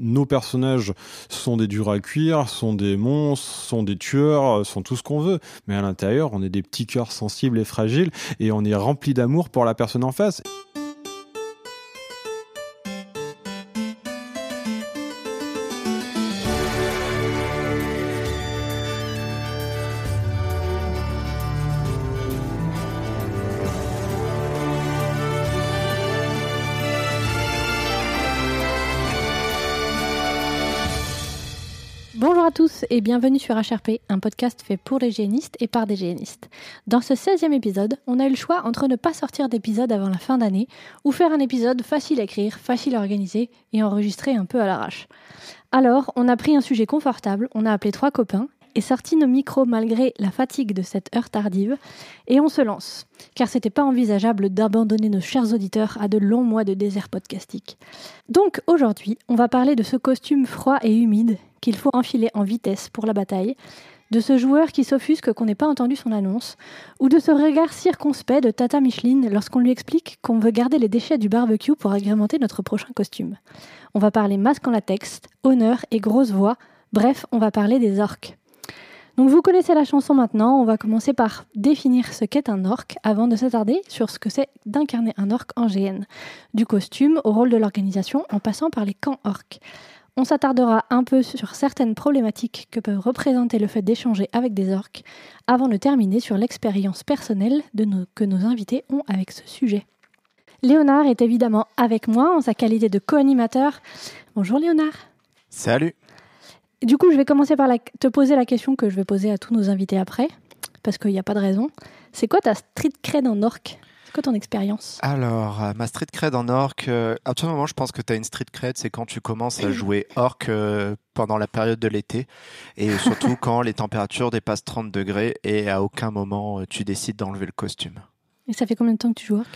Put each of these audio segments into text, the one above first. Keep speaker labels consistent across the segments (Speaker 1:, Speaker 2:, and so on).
Speaker 1: nos personnages sont des durs à cuire, sont des monstres, sont des tueurs, sont tout ce qu'on veut. Mais à l'intérieur, on est des petits cœurs sensibles et fragiles et on est rempli d'amour pour la personne en face.
Speaker 2: Et bienvenue sur HRP, un podcast fait pour les génistes et par des génistes. Dans ce 16e épisode, on a eu le choix entre ne pas sortir d'épisode avant la fin d'année ou faire un épisode facile à écrire, facile à organiser et enregistrer un peu à l'arrache. Alors, on a pris un sujet confortable, on a appelé trois copains et sorti nos micros malgré la fatigue de cette heure tardive et on se lance, car c'était pas envisageable d'abandonner nos chers auditeurs à de longs mois de désert podcastique. Donc aujourd'hui, on va parler de ce costume froid et humide qu'il faut enfiler en vitesse pour la bataille, de ce joueur qui s'offusque qu'on n'ait pas entendu son annonce, ou de ce regard circonspect de Tata Micheline lorsqu'on lui explique qu'on veut garder les déchets du barbecue pour agrémenter notre prochain costume. On va parler masque en latex, honneur et grosse voix, bref, on va parler des orques. Donc vous connaissez la chanson maintenant, on va commencer par définir ce qu'est un orc avant de s'attarder sur ce que c'est d'incarner un orc en GN, du costume au rôle de l'organisation en passant par les camps orcs. On s'attardera un peu sur certaines problématiques que peut représenter le fait d'échanger avec des orques, avant de terminer sur l'expérience personnelle que nos invités ont avec ce sujet. Léonard est évidemment avec moi en sa qualité de co-animateur. Bonjour Léonard.
Speaker 3: Salut
Speaker 2: Du coup, je vais commencer par la- te poser la question que je vais poser à tous nos invités après, parce qu'il n'y a pas de raison. C'est quoi ta street cred en orc? C'est quoi ton expérience?
Speaker 3: Alors, euh, ma street cred en orc, euh, à tout moment, je pense que tu as une street cred, c'est quand tu commences à jouer orc euh, pendant la période de l'été, et surtout quand les températures dépassent 30 degrés, et à aucun moment euh, tu décides d'enlever le costume.
Speaker 2: Et ça fait combien de temps que tu joues orc?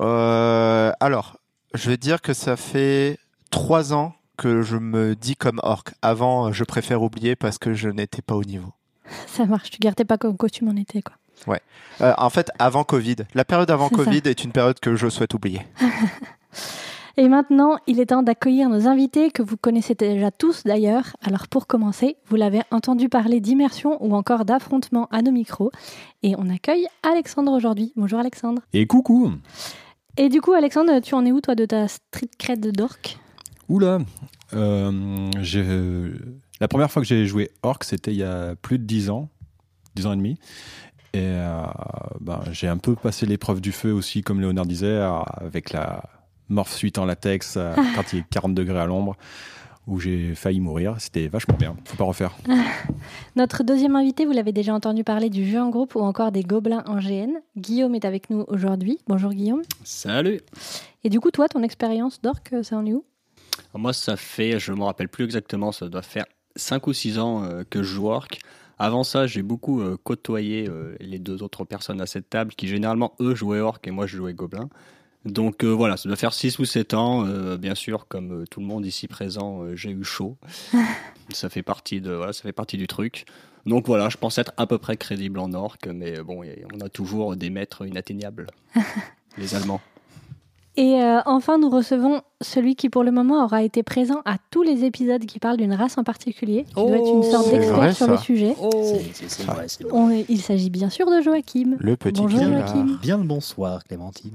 Speaker 3: Euh, alors, je vais dire que ça fait trois ans que je me dis comme orc. Avant, je préfère oublier parce que je n'étais pas au niveau.
Speaker 2: Ça marche, tu gardais pas comme costume en été, quoi.
Speaker 3: Euh, en fait, avant Covid. La période avant
Speaker 2: ça.
Speaker 3: Covid est une période que je souhaite oublier.
Speaker 2: Et maintenant, il est temps d'accueillir nos invités que vous connaissez déjà tous d'ailleurs. Alors pour commencer, vous l'avez entendu parler d'immersion ou encore d'affrontement à nos micros. Et on accueille Alexandre aujourd'hui. Bonjour Alexandre.
Speaker 1: Et coucou
Speaker 2: Et du coup, Alexandre, tu en es où toi de ta street cred d'orc?
Speaker 1: Oula euh, La première fois que j'ai joué Orc, c'était il y a plus de 10 ans, 10 ans et demi. Et euh, ben, j'ai un peu passé l'épreuve du feu aussi, comme Léonard disait, euh, avec la morph suite en latex quand il est 40 degrés à l'ombre, où j'ai failli mourir. C'était vachement bien. Faut pas refaire.
Speaker 2: Notre deuxième invité, vous l'avez déjà entendu parler du jeu en groupe ou encore des gobelins en GN. Guillaume est avec nous aujourd'hui. Bonjour Guillaume.
Speaker 4: Salut
Speaker 2: Et du coup, toi, ton expérience d'orc, ça en est où?
Speaker 4: Moi, ça fait, je me rappelle plus exactement, ça doit faire 5 ou 6 ans euh, que je joue Orc. Avant ça, j'ai beaucoup euh, côtoyé euh, les deux autres personnes à cette table qui, généralement, eux jouaient Orc et moi, je jouais Gobelin. Donc voilà, ça doit faire 6 ou 7 ans. Bien sûr, comme tout le monde ici présent, j'ai eu chaud. ça, fait partie de, voilà, ça fait partie du truc. Donc voilà, je pense être à peu près crédible en Orc, mais bon, on a toujours des maîtres inatteignables. les Allemands.
Speaker 2: Et euh, enfin, nous recevons celui qui, pour le moment, aura été présent à tous les épisodes qui parlent d'une race en particulier. qui doit être une sorte
Speaker 3: c'est
Speaker 2: d'expert sur
Speaker 3: ça.
Speaker 2: le sujet.
Speaker 5: Vrai.
Speaker 2: On- il s'agit bien sûr de Joachim.
Speaker 3: Le petit
Speaker 2: Bonjour. Joachim.
Speaker 5: Bien le bonsoir, Clémentine.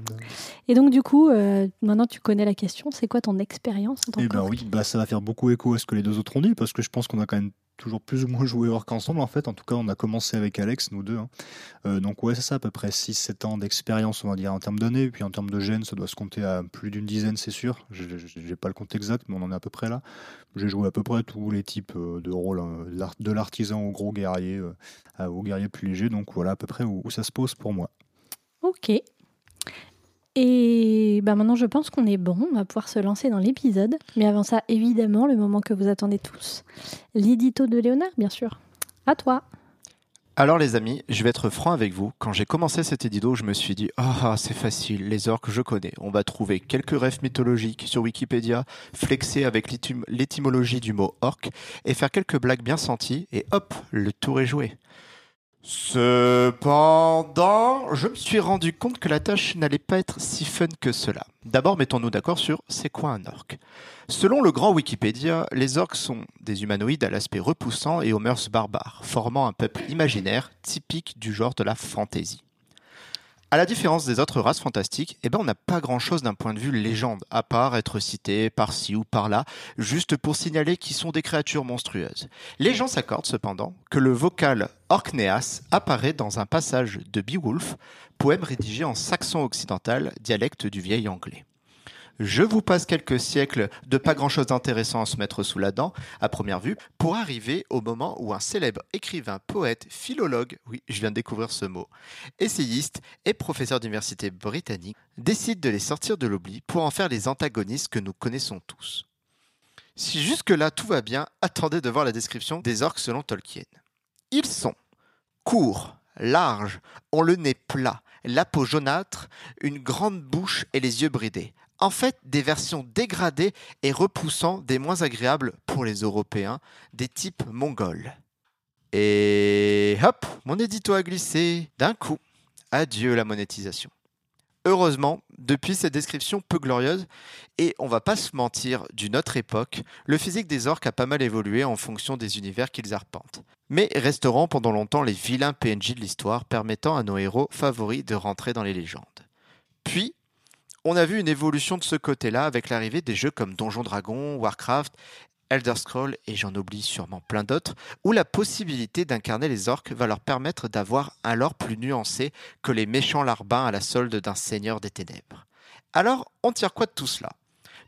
Speaker 2: Et donc, du coup, euh, maintenant tu connais la question. C'est quoi ton expérience en tant
Speaker 5: Eh ben
Speaker 2: qu'orc
Speaker 5: oui, bah ça va faire beaucoup écho à ce que les deux autres ont dit, parce que je pense qu'on a quand même toujours plus ou moins joué Orc ensemble, en fait. En tout cas, on a commencé avec Alex, nous deux. hein. Euh, donc ouais, c'est ça, à peu près 6-7 ans d'expérience, on va dire, en termes d'années. Puis en termes de gènes, ça doit se compter à plus d'une dizaine, c'est sûr. J'ai j'ai pas le compte exact, mais on en est à peu près là. J'ai joué à peu près tous les types euh, de rôles, hein, de l'art- de l'artisan au gros guerrier, euh, au guerrier plus léger. Donc voilà à peu près où, où ça se pose pour moi.
Speaker 2: Ok. Et bah maintenant, je pense qu'on est bon. On va pouvoir se lancer dans l'épisode. Mais avant ça, évidemment, le moment que vous attendez tous. L'édito de Léonard, bien sûr. À toi.
Speaker 3: Alors les amis, je vais être franc avec vous. Quand j'ai commencé cet édito, je me suis dit ah c'est facile, les orques je connais. On va trouver quelques rêves mythologiques sur Wikipédia, flexer avec l'étym- l'étymologie du mot orc et faire quelques blagues bien senties et hop, le tour est joué. Cependant, je me suis rendu compte que la tâche n'allait pas être si fun que cela. D'abord, mettons-nous d'accord sur c'est quoi un orc. Selon le grand Wikipédia, les orcs sont des humanoïdes à l'aspect repoussant et aux mœurs barbares, formant un peuple imaginaire typique du genre de la fantasy. À la différence des autres races fantastiques, eh ben on n'a pas grand-chose d'un point de vue légende, à part être cité par-ci ou par-là, juste pour signaler qu'ils sont des créatures monstrueuses. Les gens s'accordent cependant que le vocal Orkneas apparaît dans un passage de Beowulf, poème rédigé en saxon occidental, dialecte du vieil anglais. Je vous passe quelques siècles de pas grand-chose d'intéressant à se mettre sous la dent, à première vue, pour arriver au moment où un célèbre écrivain, poète, philologue, oui, je viens de découvrir ce mot, essayiste et professeur d'université britannique, décide de les sortir de l'oubli pour en faire les antagonistes que nous connaissons tous. Si jusque-là tout va bien, attendez de voir la description des orques selon Tolkien. Ils sont courts, larges, ont le nez plat, la peau jaunâtre, une grande bouche et les yeux bridés, en fait des versions dégradées et repoussant des moins agréables pour les Européens, des types mongols. Et hop, mon édito a glissé d'un coup. Adieu la monétisation. Heureusement, depuis cette description peu glorieuse, et on va pas se mentir, d'une autre époque, le physique des orques a pas mal évolué en fonction des univers qu'ils arpentent. Mais resteront pendant longtemps les vilains PNJ de l'histoire permettant à nos héros favoris de rentrer dans les légendes. Puis, on a vu une évolution de ce côté-là avec l'arrivée des jeux comme Donjon Dragon, Warcraft, Elder Scrolls et j'en oublie sûrement plein d'autres, où la possibilité d'incarner les orques va leur permettre d'avoir un lore plus nuancé que les méchants larbins à la solde d'un seigneur des ténèbres. Alors, on tire quoi de tout cela?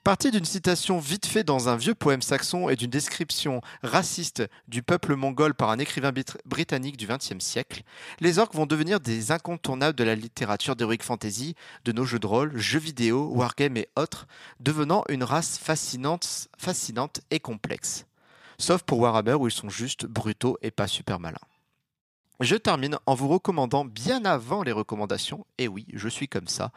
Speaker 3: Parti d'une citation vite faite dans un vieux poème saxon et d'une description raciste du peuple mongol par un écrivain britannique du XXe siècle, les orques vont devenir des incontournables de la littérature d'heroic fantasy, de nos jeux de rôle, jeux vidéo, wargames et autres, devenant une race fascinante, fascinante et complexe. Sauf pour Warhammer où ils sont juste brutaux et pas super malins. Je termine en vous recommandant bien avant les recommandations, et oui, je suis comme ça,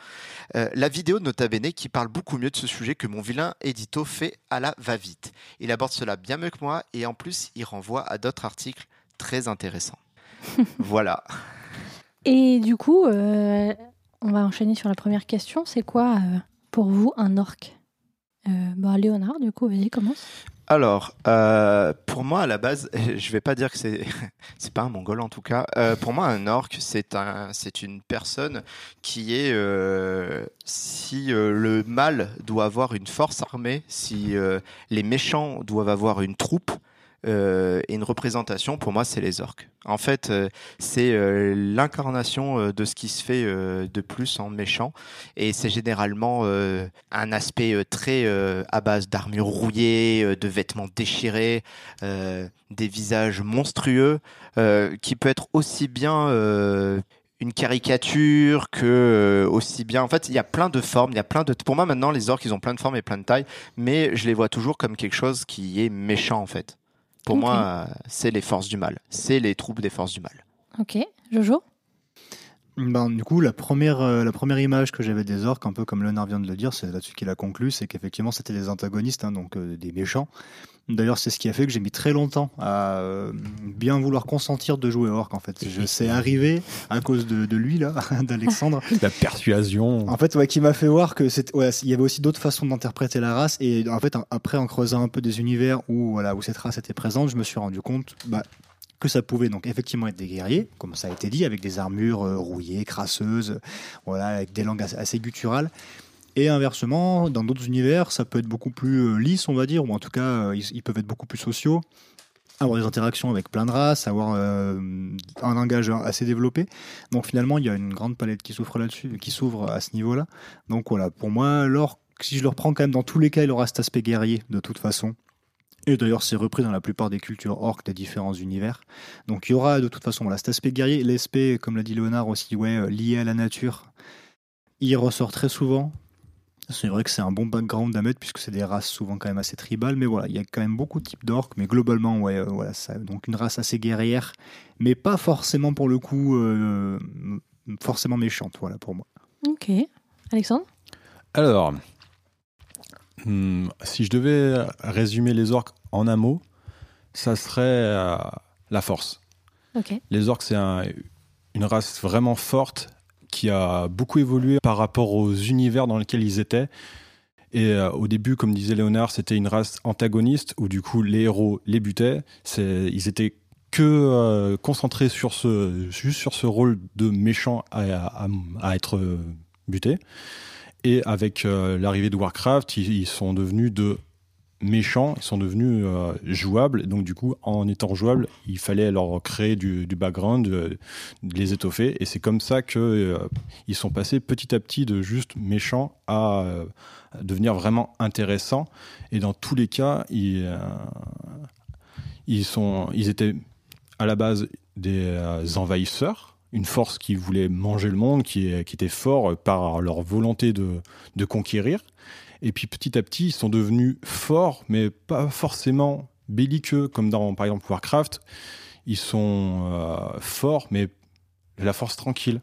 Speaker 3: euh, la vidéo de Nota Bene qui parle beaucoup mieux de ce sujet que mon vilain édito fait à la va-vite. Il aborde cela bien mieux que moi et en plus il renvoie à d'autres articles très intéressants. voilà.
Speaker 2: Et du coup, euh, on va enchaîner sur la première question. C'est quoi euh, pour vous un orc? Bah, Léonard, du coup, vas-y, commence.
Speaker 3: Alors, euh, pour moi, à la base, je vais pas dire que c'est c'est pas un mongol en tout cas. Euh, pour moi, un orc, c'est une personne qui est euh, si le mal doit avoir une force armée, si les méchants doivent avoir une troupe, euh, et une représentation, pour moi, c'est les orques. En fait, euh, c'est euh, l'incarnation de ce qui se fait de plus en méchant, et c'est généralement un aspect très à base d'armure rouillée, de vêtements déchirés, des visages monstrueux, qui peut être aussi bien une caricature que aussi bien. En fait, il y a plein de formes, il y a plein de. Pour moi, maintenant, les orques, ils ont plein de formes et plein de tailles, mais je les vois toujours comme quelque chose qui est méchant, en fait. Pour moi, c'est les forces du mal. C'est les troupes des forces du mal.
Speaker 2: Ok. Jojo?
Speaker 5: Ben, du coup, la première, euh, la première image que j'avais des orques, un peu comme Leonard vient de le dire, c'est là-dessus qu'il a conclu, c'est qu'effectivement c'était des antagonistes, hein, donc euh, des méchants. D'ailleurs, c'est ce qui a fait que j'ai mis très longtemps à euh, bien vouloir consentir de jouer orc. En fait, je sais arriver à cause de, de lui là, d'Alexandre.
Speaker 1: La persuasion.
Speaker 5: En fait, ouais, qui m'a fait voir que c'est, ouais, il y avait aussi d'autres façons d'interpréter la race. Et en fait, après, en creusant un peu des univers où voilà où cette race était présente, je me suis rendu compte, bah, que ça pouvait donc effectivement être des guerriers, comme ça a été dit, avec des armures euh, rouillées, crasseuses, voilà, avec des langues assez gutturales. Et inversement, dans d'autres univers, ça peut être beaucoup plus euh, lisse, on va dire, ou en tout cas, euh, ils, peuvent être beaucoup plus sociaux, avoir des interactions avec plein de races, avoir euh, un langage assez développé. Donc finalement, il y a une grande palette qui s'ouvre là-dessus, qui s'ouvre à ce niveau-là. Donc voilà, pour moi, l'orc, si je le reprends quand même, dans tous les cas, il aura cet aspect guerrier de toute façon. Et d'ailleurs, c'est repris dans la plupart des cultures orques des différents univers. Donc il y aura de toute façon cet aspect guerrier, l'aspect, comme l'a dit Léonard aussi, lié à la nature. Il ressort très souvent, c'est vrai que c'est un bon background à mettre puisque c'est des races souvent quand même assez tribales, mais voilà, il y a quand même beaucoup de types d'orques, mais globalement, ouais, euh, voilà, ça, donc une race assez guerrière, mais pas forcément pour le coup euh, forcément méchante, voilà pour moi.
Speaker 2: Ok, Alexandre?
Speaker 1: Alors, hmm, si je devais résumer les orques en un mot, ça serait euh, la force.
Speaker 2: Ok.
Speaker 1: Les orques, c'est un- une race vraiment forte qui a beaucoup évolué par rapport aux univers dans lesquels ils étaient. Et euh, au début, comme disait Léonard, c'était une race antagoniste où du coup les héros les butaient. Ils étaient que euh, concentrés sur ce, juste sur ce rôle de méchant à, être euh, buté. Et avec l'arrivée de Warcraft, ils sont devenus de méchants, ils sont devenus euh, jouables. Donc du coup, en étant jouables, il fallait leur créer du, du background, euh, les étoffer. Et c'est comme ça que euh, ils sont passés petit à petit de juste méchants à, à devenir vraiment intéressants. Et dans tous les cas, ils, ils, sont, ils étaient à la base des envahisseurs, une force qui voulait manger le monde, qui, était fort par leur volonté de, conquérir. Et puis petit à petit, ils sont devenus forts, mais pas forcément belliqueux, comme dans par exemple Warcraft. Ils sont euh, forts, mais la force tranquille.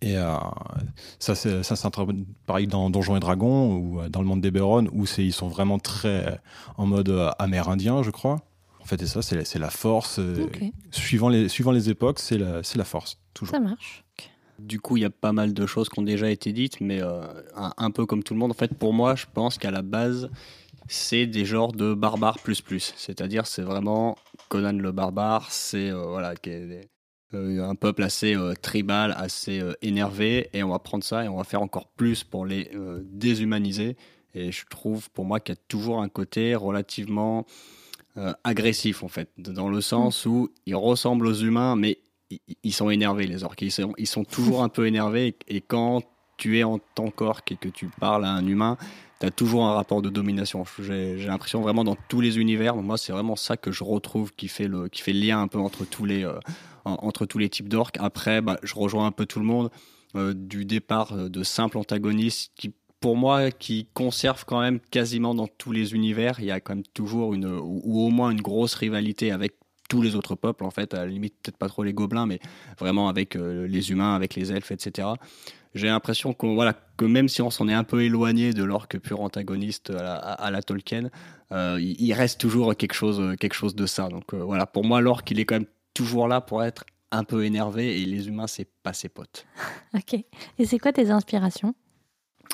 Speaker 1: Et euh, ça, c'est pareil dans Donjons et Dragons ou euh, dans le monde d'Eberron, où c'est, ils sont vraiment très en mode euh, amérindien, je crois. En fait, et ça, c'est la, c'est la force. euh. Suivant, les, suivant les époques, c'est la, c'est la force, toujours.
Speaker 2: Ça marche.
Speaker 4: Du coup, il y a pas mal de choses qui ont déjà été dites, mais euh, un, un peu comme tout le monde. En fait, pour moi, je pense qu'à la base, c'est des genres de barbares plus plus. C'est-à-dire, c'est vraiment Conan le barbare, c'est euh, voilà, euh, un peuple assez euh, tribal, assez euh, énervé, et on va prendre ça et on va faire encore plus pour les euh, déshumaniser. Et je trouve, pour moi, qu'il y a toujours un côté relativement euh, agressif, en fait, dans le sens où ils ressemblent aux humains, mais ils- sont énervés, les orques. Ils sont, ils sont toujours un peu énervés. Et, quand tu es en tant qu'orque et que tu parles à un humain, tu as toujours un rapport de domination. J'ai j'ai l'impression vraiment dans tous les univers. moi, c'est vraiment ça que je retrouve qui fait le, qui fait le lien un peu entre tous les, euh, en- entre tous les types d'orques. Après, bah, je rejoins un peu tout le monde euh, du départ euh, de simples antagonistes qui pour moi, qui conserve quand même quasiment dans tous les univers, il y a quand même toujours une, ou, au moins une grosse rivalité avec tous les autres peuples, en fait, à la limite, peut-être pas trop les gobelins, mais vraiment avec euh, les humains, avec les elfes, etc. J'ai l'impression voilà, que même si on s'en est un peu éloigné de l'orque pur antagoniste à la, Tolkien, euh, il, reste toujours quelque chose, quelque chose de ça. Donc euh, voilà, pour moi, l'orque, il est quand même toujours là pour être un peu énervé et les humains, c'est pas ses potes.
Speaker 2: Ok. Et c'est quoi tes inspirations?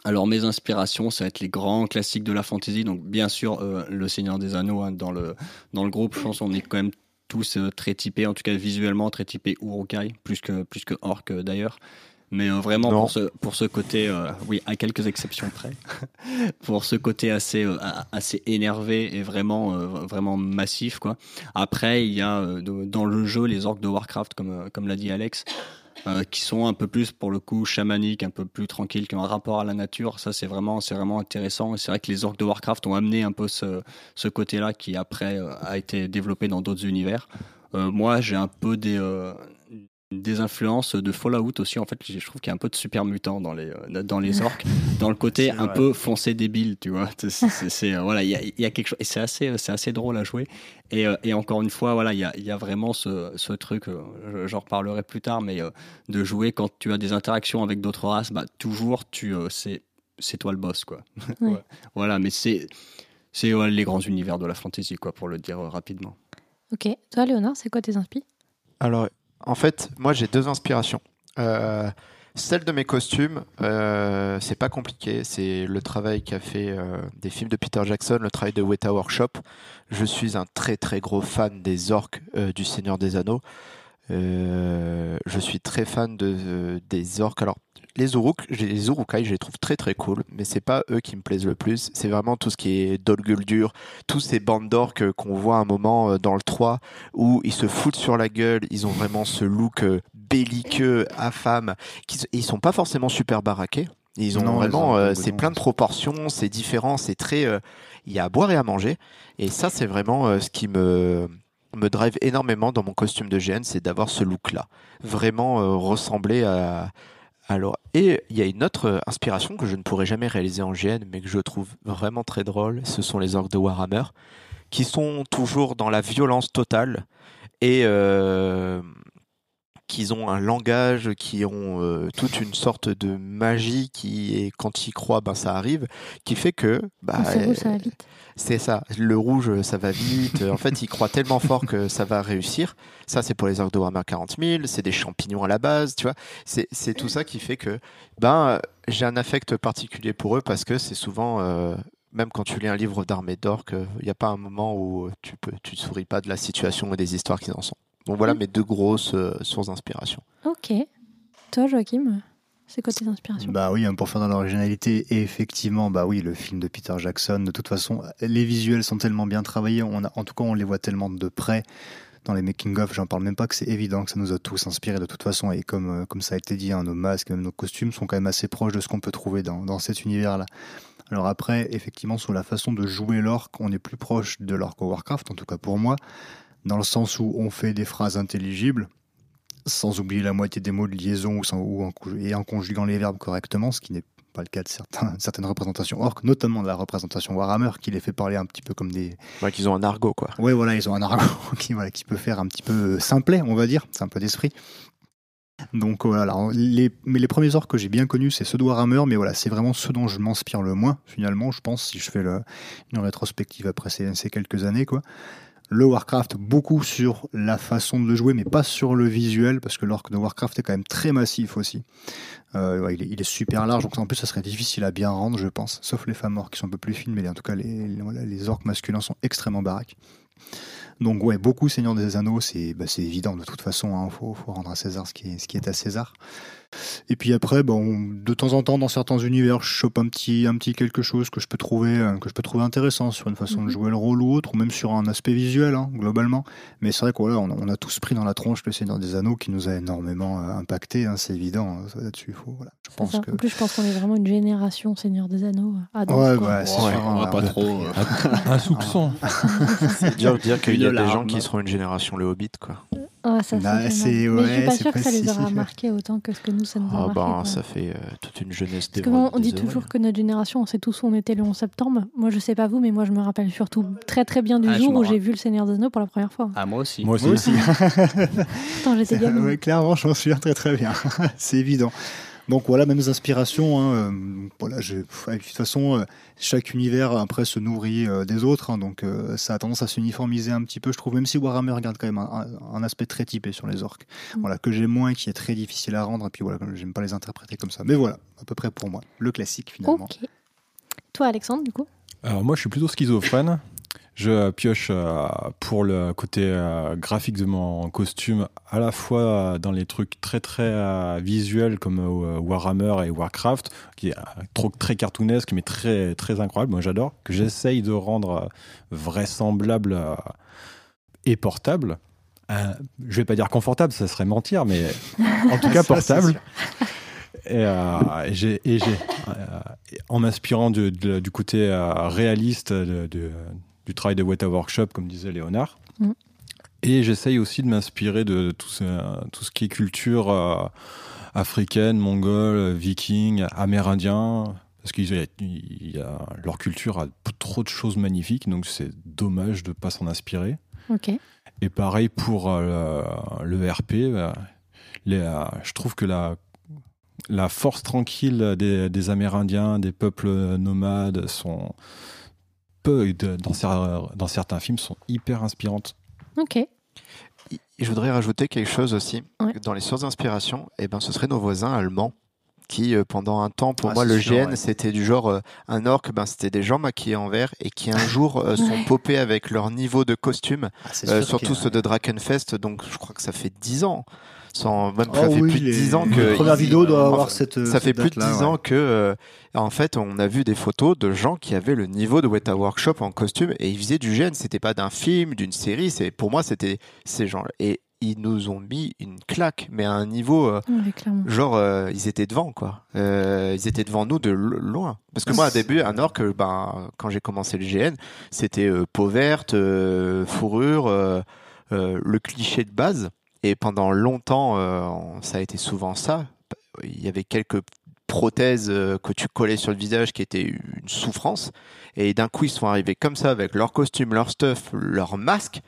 Speaker 4: Alors mes inspirations, ça va être les grands classiques de la fantasy. Donc bien sûr, euh, Le Seigneur des Anneaux hein, dans le dans le groupe, je pense qu'on est quand même tous euh, très typés, en tout cas visuellement très typés Urukai, plus que plus que orc euh, d'ailleurs. Mais vraiment
Speaker 3: Non.
Speaker 4: pour ce pour ce côté, oui, à quelques exceptions près, pour ce côté assez assez énervé et vraiment vraiment massif quoi. Après, il y a dans le jeu les orques de Warcraft, comme comme l'a dit Alex euh, qui sont un peu plus pour le coup chamaniques, un peu plus tranquilles, qui ont un rapport à la nature. Ça, c'est vraiment, c'est vraiment intéressant. Et c'est vrai que les orques de Warcraft ont amené un peu ce, côté-là qui après euh, a été développé dans d'autres univers. Euh, moi, j'ai un peu des, des influences de Fallout aussi. En fait, je trouve qu'il y a un peu de super mutant dans les, euh, dans les orques, dans le côté un
Speaker 5: vrai.
Speaker 4: peu foncé débile, tu vois. C'est, euh, voilà, il y a, il y a quelque chose, et c'est assez, c'est assez drôle à jouer. Et, euh, et encore une fois, voilà, il y a, il y a vraiment ce, ce truc, euh, je- j'en reparlerai plus tard, mais euh, de jouer quand tu as des interactions avec d'autres races, bah, toujours, tu, euh, c'est, c'est toi le boss, quoi.
Speaker 2: Ouais.
Speaker 4: voilà, mais c'est, c'est ouais, les grands univers de la fantasy, quoi, pour le dire euh, rapidement.
Speaker 2: Ok. Toi, Léonard, c'est quoi tes inspi
Speaker 3: Alors, en fait, moi j'ai deux inspirations. Euh, celle de mes costumes, euh, c'est pas compliqué. C'est le travail qu'a fait euh, des films de Peter Jackson, le travail de Weta Workshop. Je suis un très très gros fan des orques du Seigneur des Anneaux. Euh, je suis très fan de, euh, des orques. Alors, les Uruk, les Urukai, je les trouve très très cool, mais c'est pas eux qui me plaisent le plus. C'est vraiment tout ce qui est Dol Guldur, tous ces bandes d'orques qu'on voit à un moment euh, dans le 3 où ils se foutent sur la gueule, ils ont vraiment ce look belliqueux, affame, ils sont pas forcément super baraqués. Ils ont
Speaker 5: Non,
Speaker 3: vraiment, euh, c'est plein de proportions, c'est différent, c'est très, euh, il y a à boire et à manger. Et ça, c'est vraiment euh, ce qui me me drive énormément dans mon costume de GN, c'est d'avoir ce look-là, vraiment euh, ressembler à alors, et il y a une autre euh, inspiration que je ne pourrais jamais réaliser en GN, mais que je trouve vraiment très drôle, ce sont les orques de Warhammer, qui sont toujours dans la violence totale et, euh, qu'ils ont un langage, qui ont euh, toute une sorte de magie qui est quand ils croient, ben ça arrive, qui fait que bah,
Speaker 2: c'est rouge, ça va vite.
Speaker 3: C'est ça. Le rouge, ça va vite. En fait, ils croient tellement fort que ça va réussir. Ça, c'est pour les orques de Warhammer 40 000. C'est des champignons à la base, tu vois. C'est tout ça qui fait que, ben, j'ai un affect particulier pour eux parce que c'est souvent, euh, même quand tu lis un livre d'armée d'orques, il n'y a pas un moment où tu peux, tu te souris pas de la situation et des histoires qui en sont. Donc voilà
Speaker 2: Mm.
Speaker 3: mes deux grosses euh, sources d'inspiration.
Speaker 2: Ok. Toi, Joachim, c'est quoi tes inspirations?
Speaker 5: Bah oui, hein, pour faire de l'originalité, et effectivement, bah oui, le film de Peter Jackson, de toute façon, les visuels sont tellement bien travaillés, on a, en tout cas, on les voit tellement de près dans les making-of, j'en parle même pas que c'est évident que ça nous a tous inspirés de toute façon, et comme, euh, comme ça a été dit, hein, nos masques, même nos costumes sont quand même assez proches de ce qu'on peut trouver dans, dans cet univers-là. Alors après, effectivement, sur la façon de jouer l'orque, on est plus proche de l'orque Warcraft, en tout cas pour moi, dans le sens où on fait des phrases intelligibles, sans oublier la moitié des mots de liaison ou, sans- ou en, et en conjuguant les verbes correctement, ce qui n'est pas le cas de certains, certaines représentations orques, notamment de la représentation Warhammer, qui les fait parler un petit peu comme des...
Speaker 3: Ouais, qu'ils ont un argot, quoi.
Speaker 5: Ouais, voilà, ils ont un argot qui, voilà, qui peut faire un petit peu simplet, on va dire, c'est un peu d'esprit. Donc voilà, alors, les, mais les premiers orques que j'ai bien connus, c'est ceux de Warhammer, mais voilà, c'est vraiment ceux dont je m'inspire le moins, finalement, je pense, si je fais le- une rétrospective après ces, ces quelques années, quoi. Le Warcraft, beaucoup sur la façon de le jouer, mais pas sur le visuel, parce que l'orque de Warcraft est quand même très massif aussi. Euh, il, est, super large, donc en plus ça serait difficile à bien rendre, je pense, sauf les femmes orques qui sont un peu plus fines, mais en tout cas les, orques masculins sont extrêmement baraques. Donc ouais, beaucoup Seigneur des Anneaux, c'est bah, évident de toute façon, il faut, faut rendre à César ce qui est, ce qui est à César. Et puis après, bon, de temps en temps, dans certains univers, je chope un petit, un petit quelque chose que je peux trouver, euh, que je peux trouver intéressant sur une façon
Speaker 2: Mhm.
Speaker 5: de jouer le rôle ou autre, ou même sur un aspect visuel, hein, globalement. Mais c'est vrai qu'on on, a- on a tous pris dans la tronche le Seigneur des Anneaux qui nous a énormément euh, impacté, hein, c'est évident. hein, Là-dessus, il faut, voilà. Je pense que.
Speaker 2: En plus, je pense qu'on est vraiment une génération Seigneur des Anneaux. euh,
Speaker 5: Ouais,
Speaker 2: quoi.
Speaker 5: ouais, c'est
Speaker 4: Ouais,
Speaker 5: sûr.
Speaker 4: on va pas
Speaker 5: a
Speaker 4: trop, euh,
Speaker 1: Un soupçon.
Speaker 3: C'est dur de dire qu'il y a des gens qui seront une génération le Hobbit, quoi.
Speaker 2: Ah, ça,
Speaker 5: Bah, c'est-
Speaker 2: je suis pas sûre que ça les aura marqués autant que ce que nous, ça nous a
Speaker 3: Ah
Speaker 2: marqué.
Speaker 3: ben, ça fait euh, toute une jeunesse
Speaker 2: Parce
Speaker 3: des
Speaker 2: on dit toujours que notre génération, on sait tous où on était le 11 septembre. Moi, je sais pas vous, mais moi, je me rappelle surtout très très bien du
Speaker 4: Ah,
Speaker 2: jour où j'ai vu le Seigneur des Anneaux pour la première fois.
Speaker 4: Ah, moi aussi.
Speaker 1: Moi aussi.
Speaker 5: Moi aussi.
Speaker 2: Pourtant, j'étais.
Speaker 5: Ouais, clairement, je m'en souviens très très bien. c'est évident. Donc voilà, mêmes inspirations. hein, euh, voilà, de toute façon, euh, chaque univers après se nourrit euh, des autres, hein, donc euh, ça a tendance à s'uniformiser un petit peu, je trouve. Même si Warhammer garde quand même un, aspect très typé sur les orques,
Speaker 2: Mm.
Speaker 5: voilà que j'aime moins, et qui est très difficile à rendre. Et puis voilà, j'aime pas les interpréter comme ça. Mais voilà, à peu près pour moi, le classique finalement.
Speaker 2: Ok. Toi, Alexandre, du coup?
Speaker 1: Alors moi, je suis plutôt schizophrène. Je pioche euh, pour le côté euh, graphique de mon costume, à la fois euh, dans les trucs très très euh, visuels comme euh, Warhammer et Warcraft, qui est euh, trop très cartoonesque mais très très incroyable. Moi, j'adore. Que j'essaye de rendre euh, vraisemblable euh, et portable. Euh, je vais pas dire confortable, ça serait mentir, mais en tout cas portable. Et, euh, et j'ai, euh, en m'inspirant du, côté euh, réaliste de- de- du travail de Weta Workshop, comme disait Léonard.
Speaker 2: Mm.
Speaker 1: Et j'essaye aussi de m'inspirer de tout ce, tout ce qui est culture euh, africaine, mongole, viking, amérindien. Parce que leur culture a trop de choses magnifiques, donc c'est dommage de ne pas s'en inspirer. Et pareil pour euh, le, le RP. euh, les, euh, je trouve que la, la force tranquille des, des Amérindiens, des peuples nomades, sont peu, de- dans, cer- dans certains films, sont hyper inspirantes.
Speaker 2: Ok.
Speaker 3: Je voudrais rajouter quelque chose aussi.
Speaker 2: Ouais.
Speaker 3: Dans les sources d'inspiration, eh ben, ce seraient nos voisins allemands qui, euh, pendant un temps, pour
Speaker 5: Ah,
Speaker 3: moi, le
Speaker 5: sûr,
Speaker 3: GN,
Speaker 5: ouais.
Speaker 3: c'était du genre euh, un orc, ben, c'était des gens maquillés en vert et qui un jour euh, sont
Speaker 2: Ouais.
Speaker 3: popés avec leur niveau de costume,
Speaker 5: Ah,
Speaker 3: euh, surtout
Speaker 5: a-
Speaker 3: ceux de Drakenfest. Donc, je crois que ça fait 10 ans. Sans, même,
Speaker 5: Oh
Speaker 3: ça fait
Speaker 5: oui,
Speaker 3: plus de
Speaker 5: les-
Speaker 3: 10 ans que.
Speaker 5: La première vidéo doit
Speaker 3: enfin,
Speaker 5: avoir cette.
Speaker 3: ça
Speaker 5: cette
Speaker 3: fait plus de 10
Speaker 5: date-là, ouais.
Speaker 3: ans que, euh, en fait, on a vu des photos de gens qui avaient le niveau de Weta Workshop en costume et ils faisaient du gène. C'était pas d'un film, d'une série. C'est pour moi, c'était ces gens-là. Et ils nous ont mis une claque, mais à un niveau, euh, genre, euh, ils étaient devant, quoi. Euh, ils étaient devant nous de lo- loin. Parce que moi, au début, un orc, ben, quand j'ai commencé le GN, c'était euh, peau verte, euh, fourrure, euh, euh, le cliché de base. Et pendant longtemps, euh, ça a été souvent ça. Il y avait quelques prothèses euh, que tu collais sur le visage qui étaient une souffrance. Et d'un coup, ils sont arrivés comme ça avec leur costume, leur stuff, leur masque.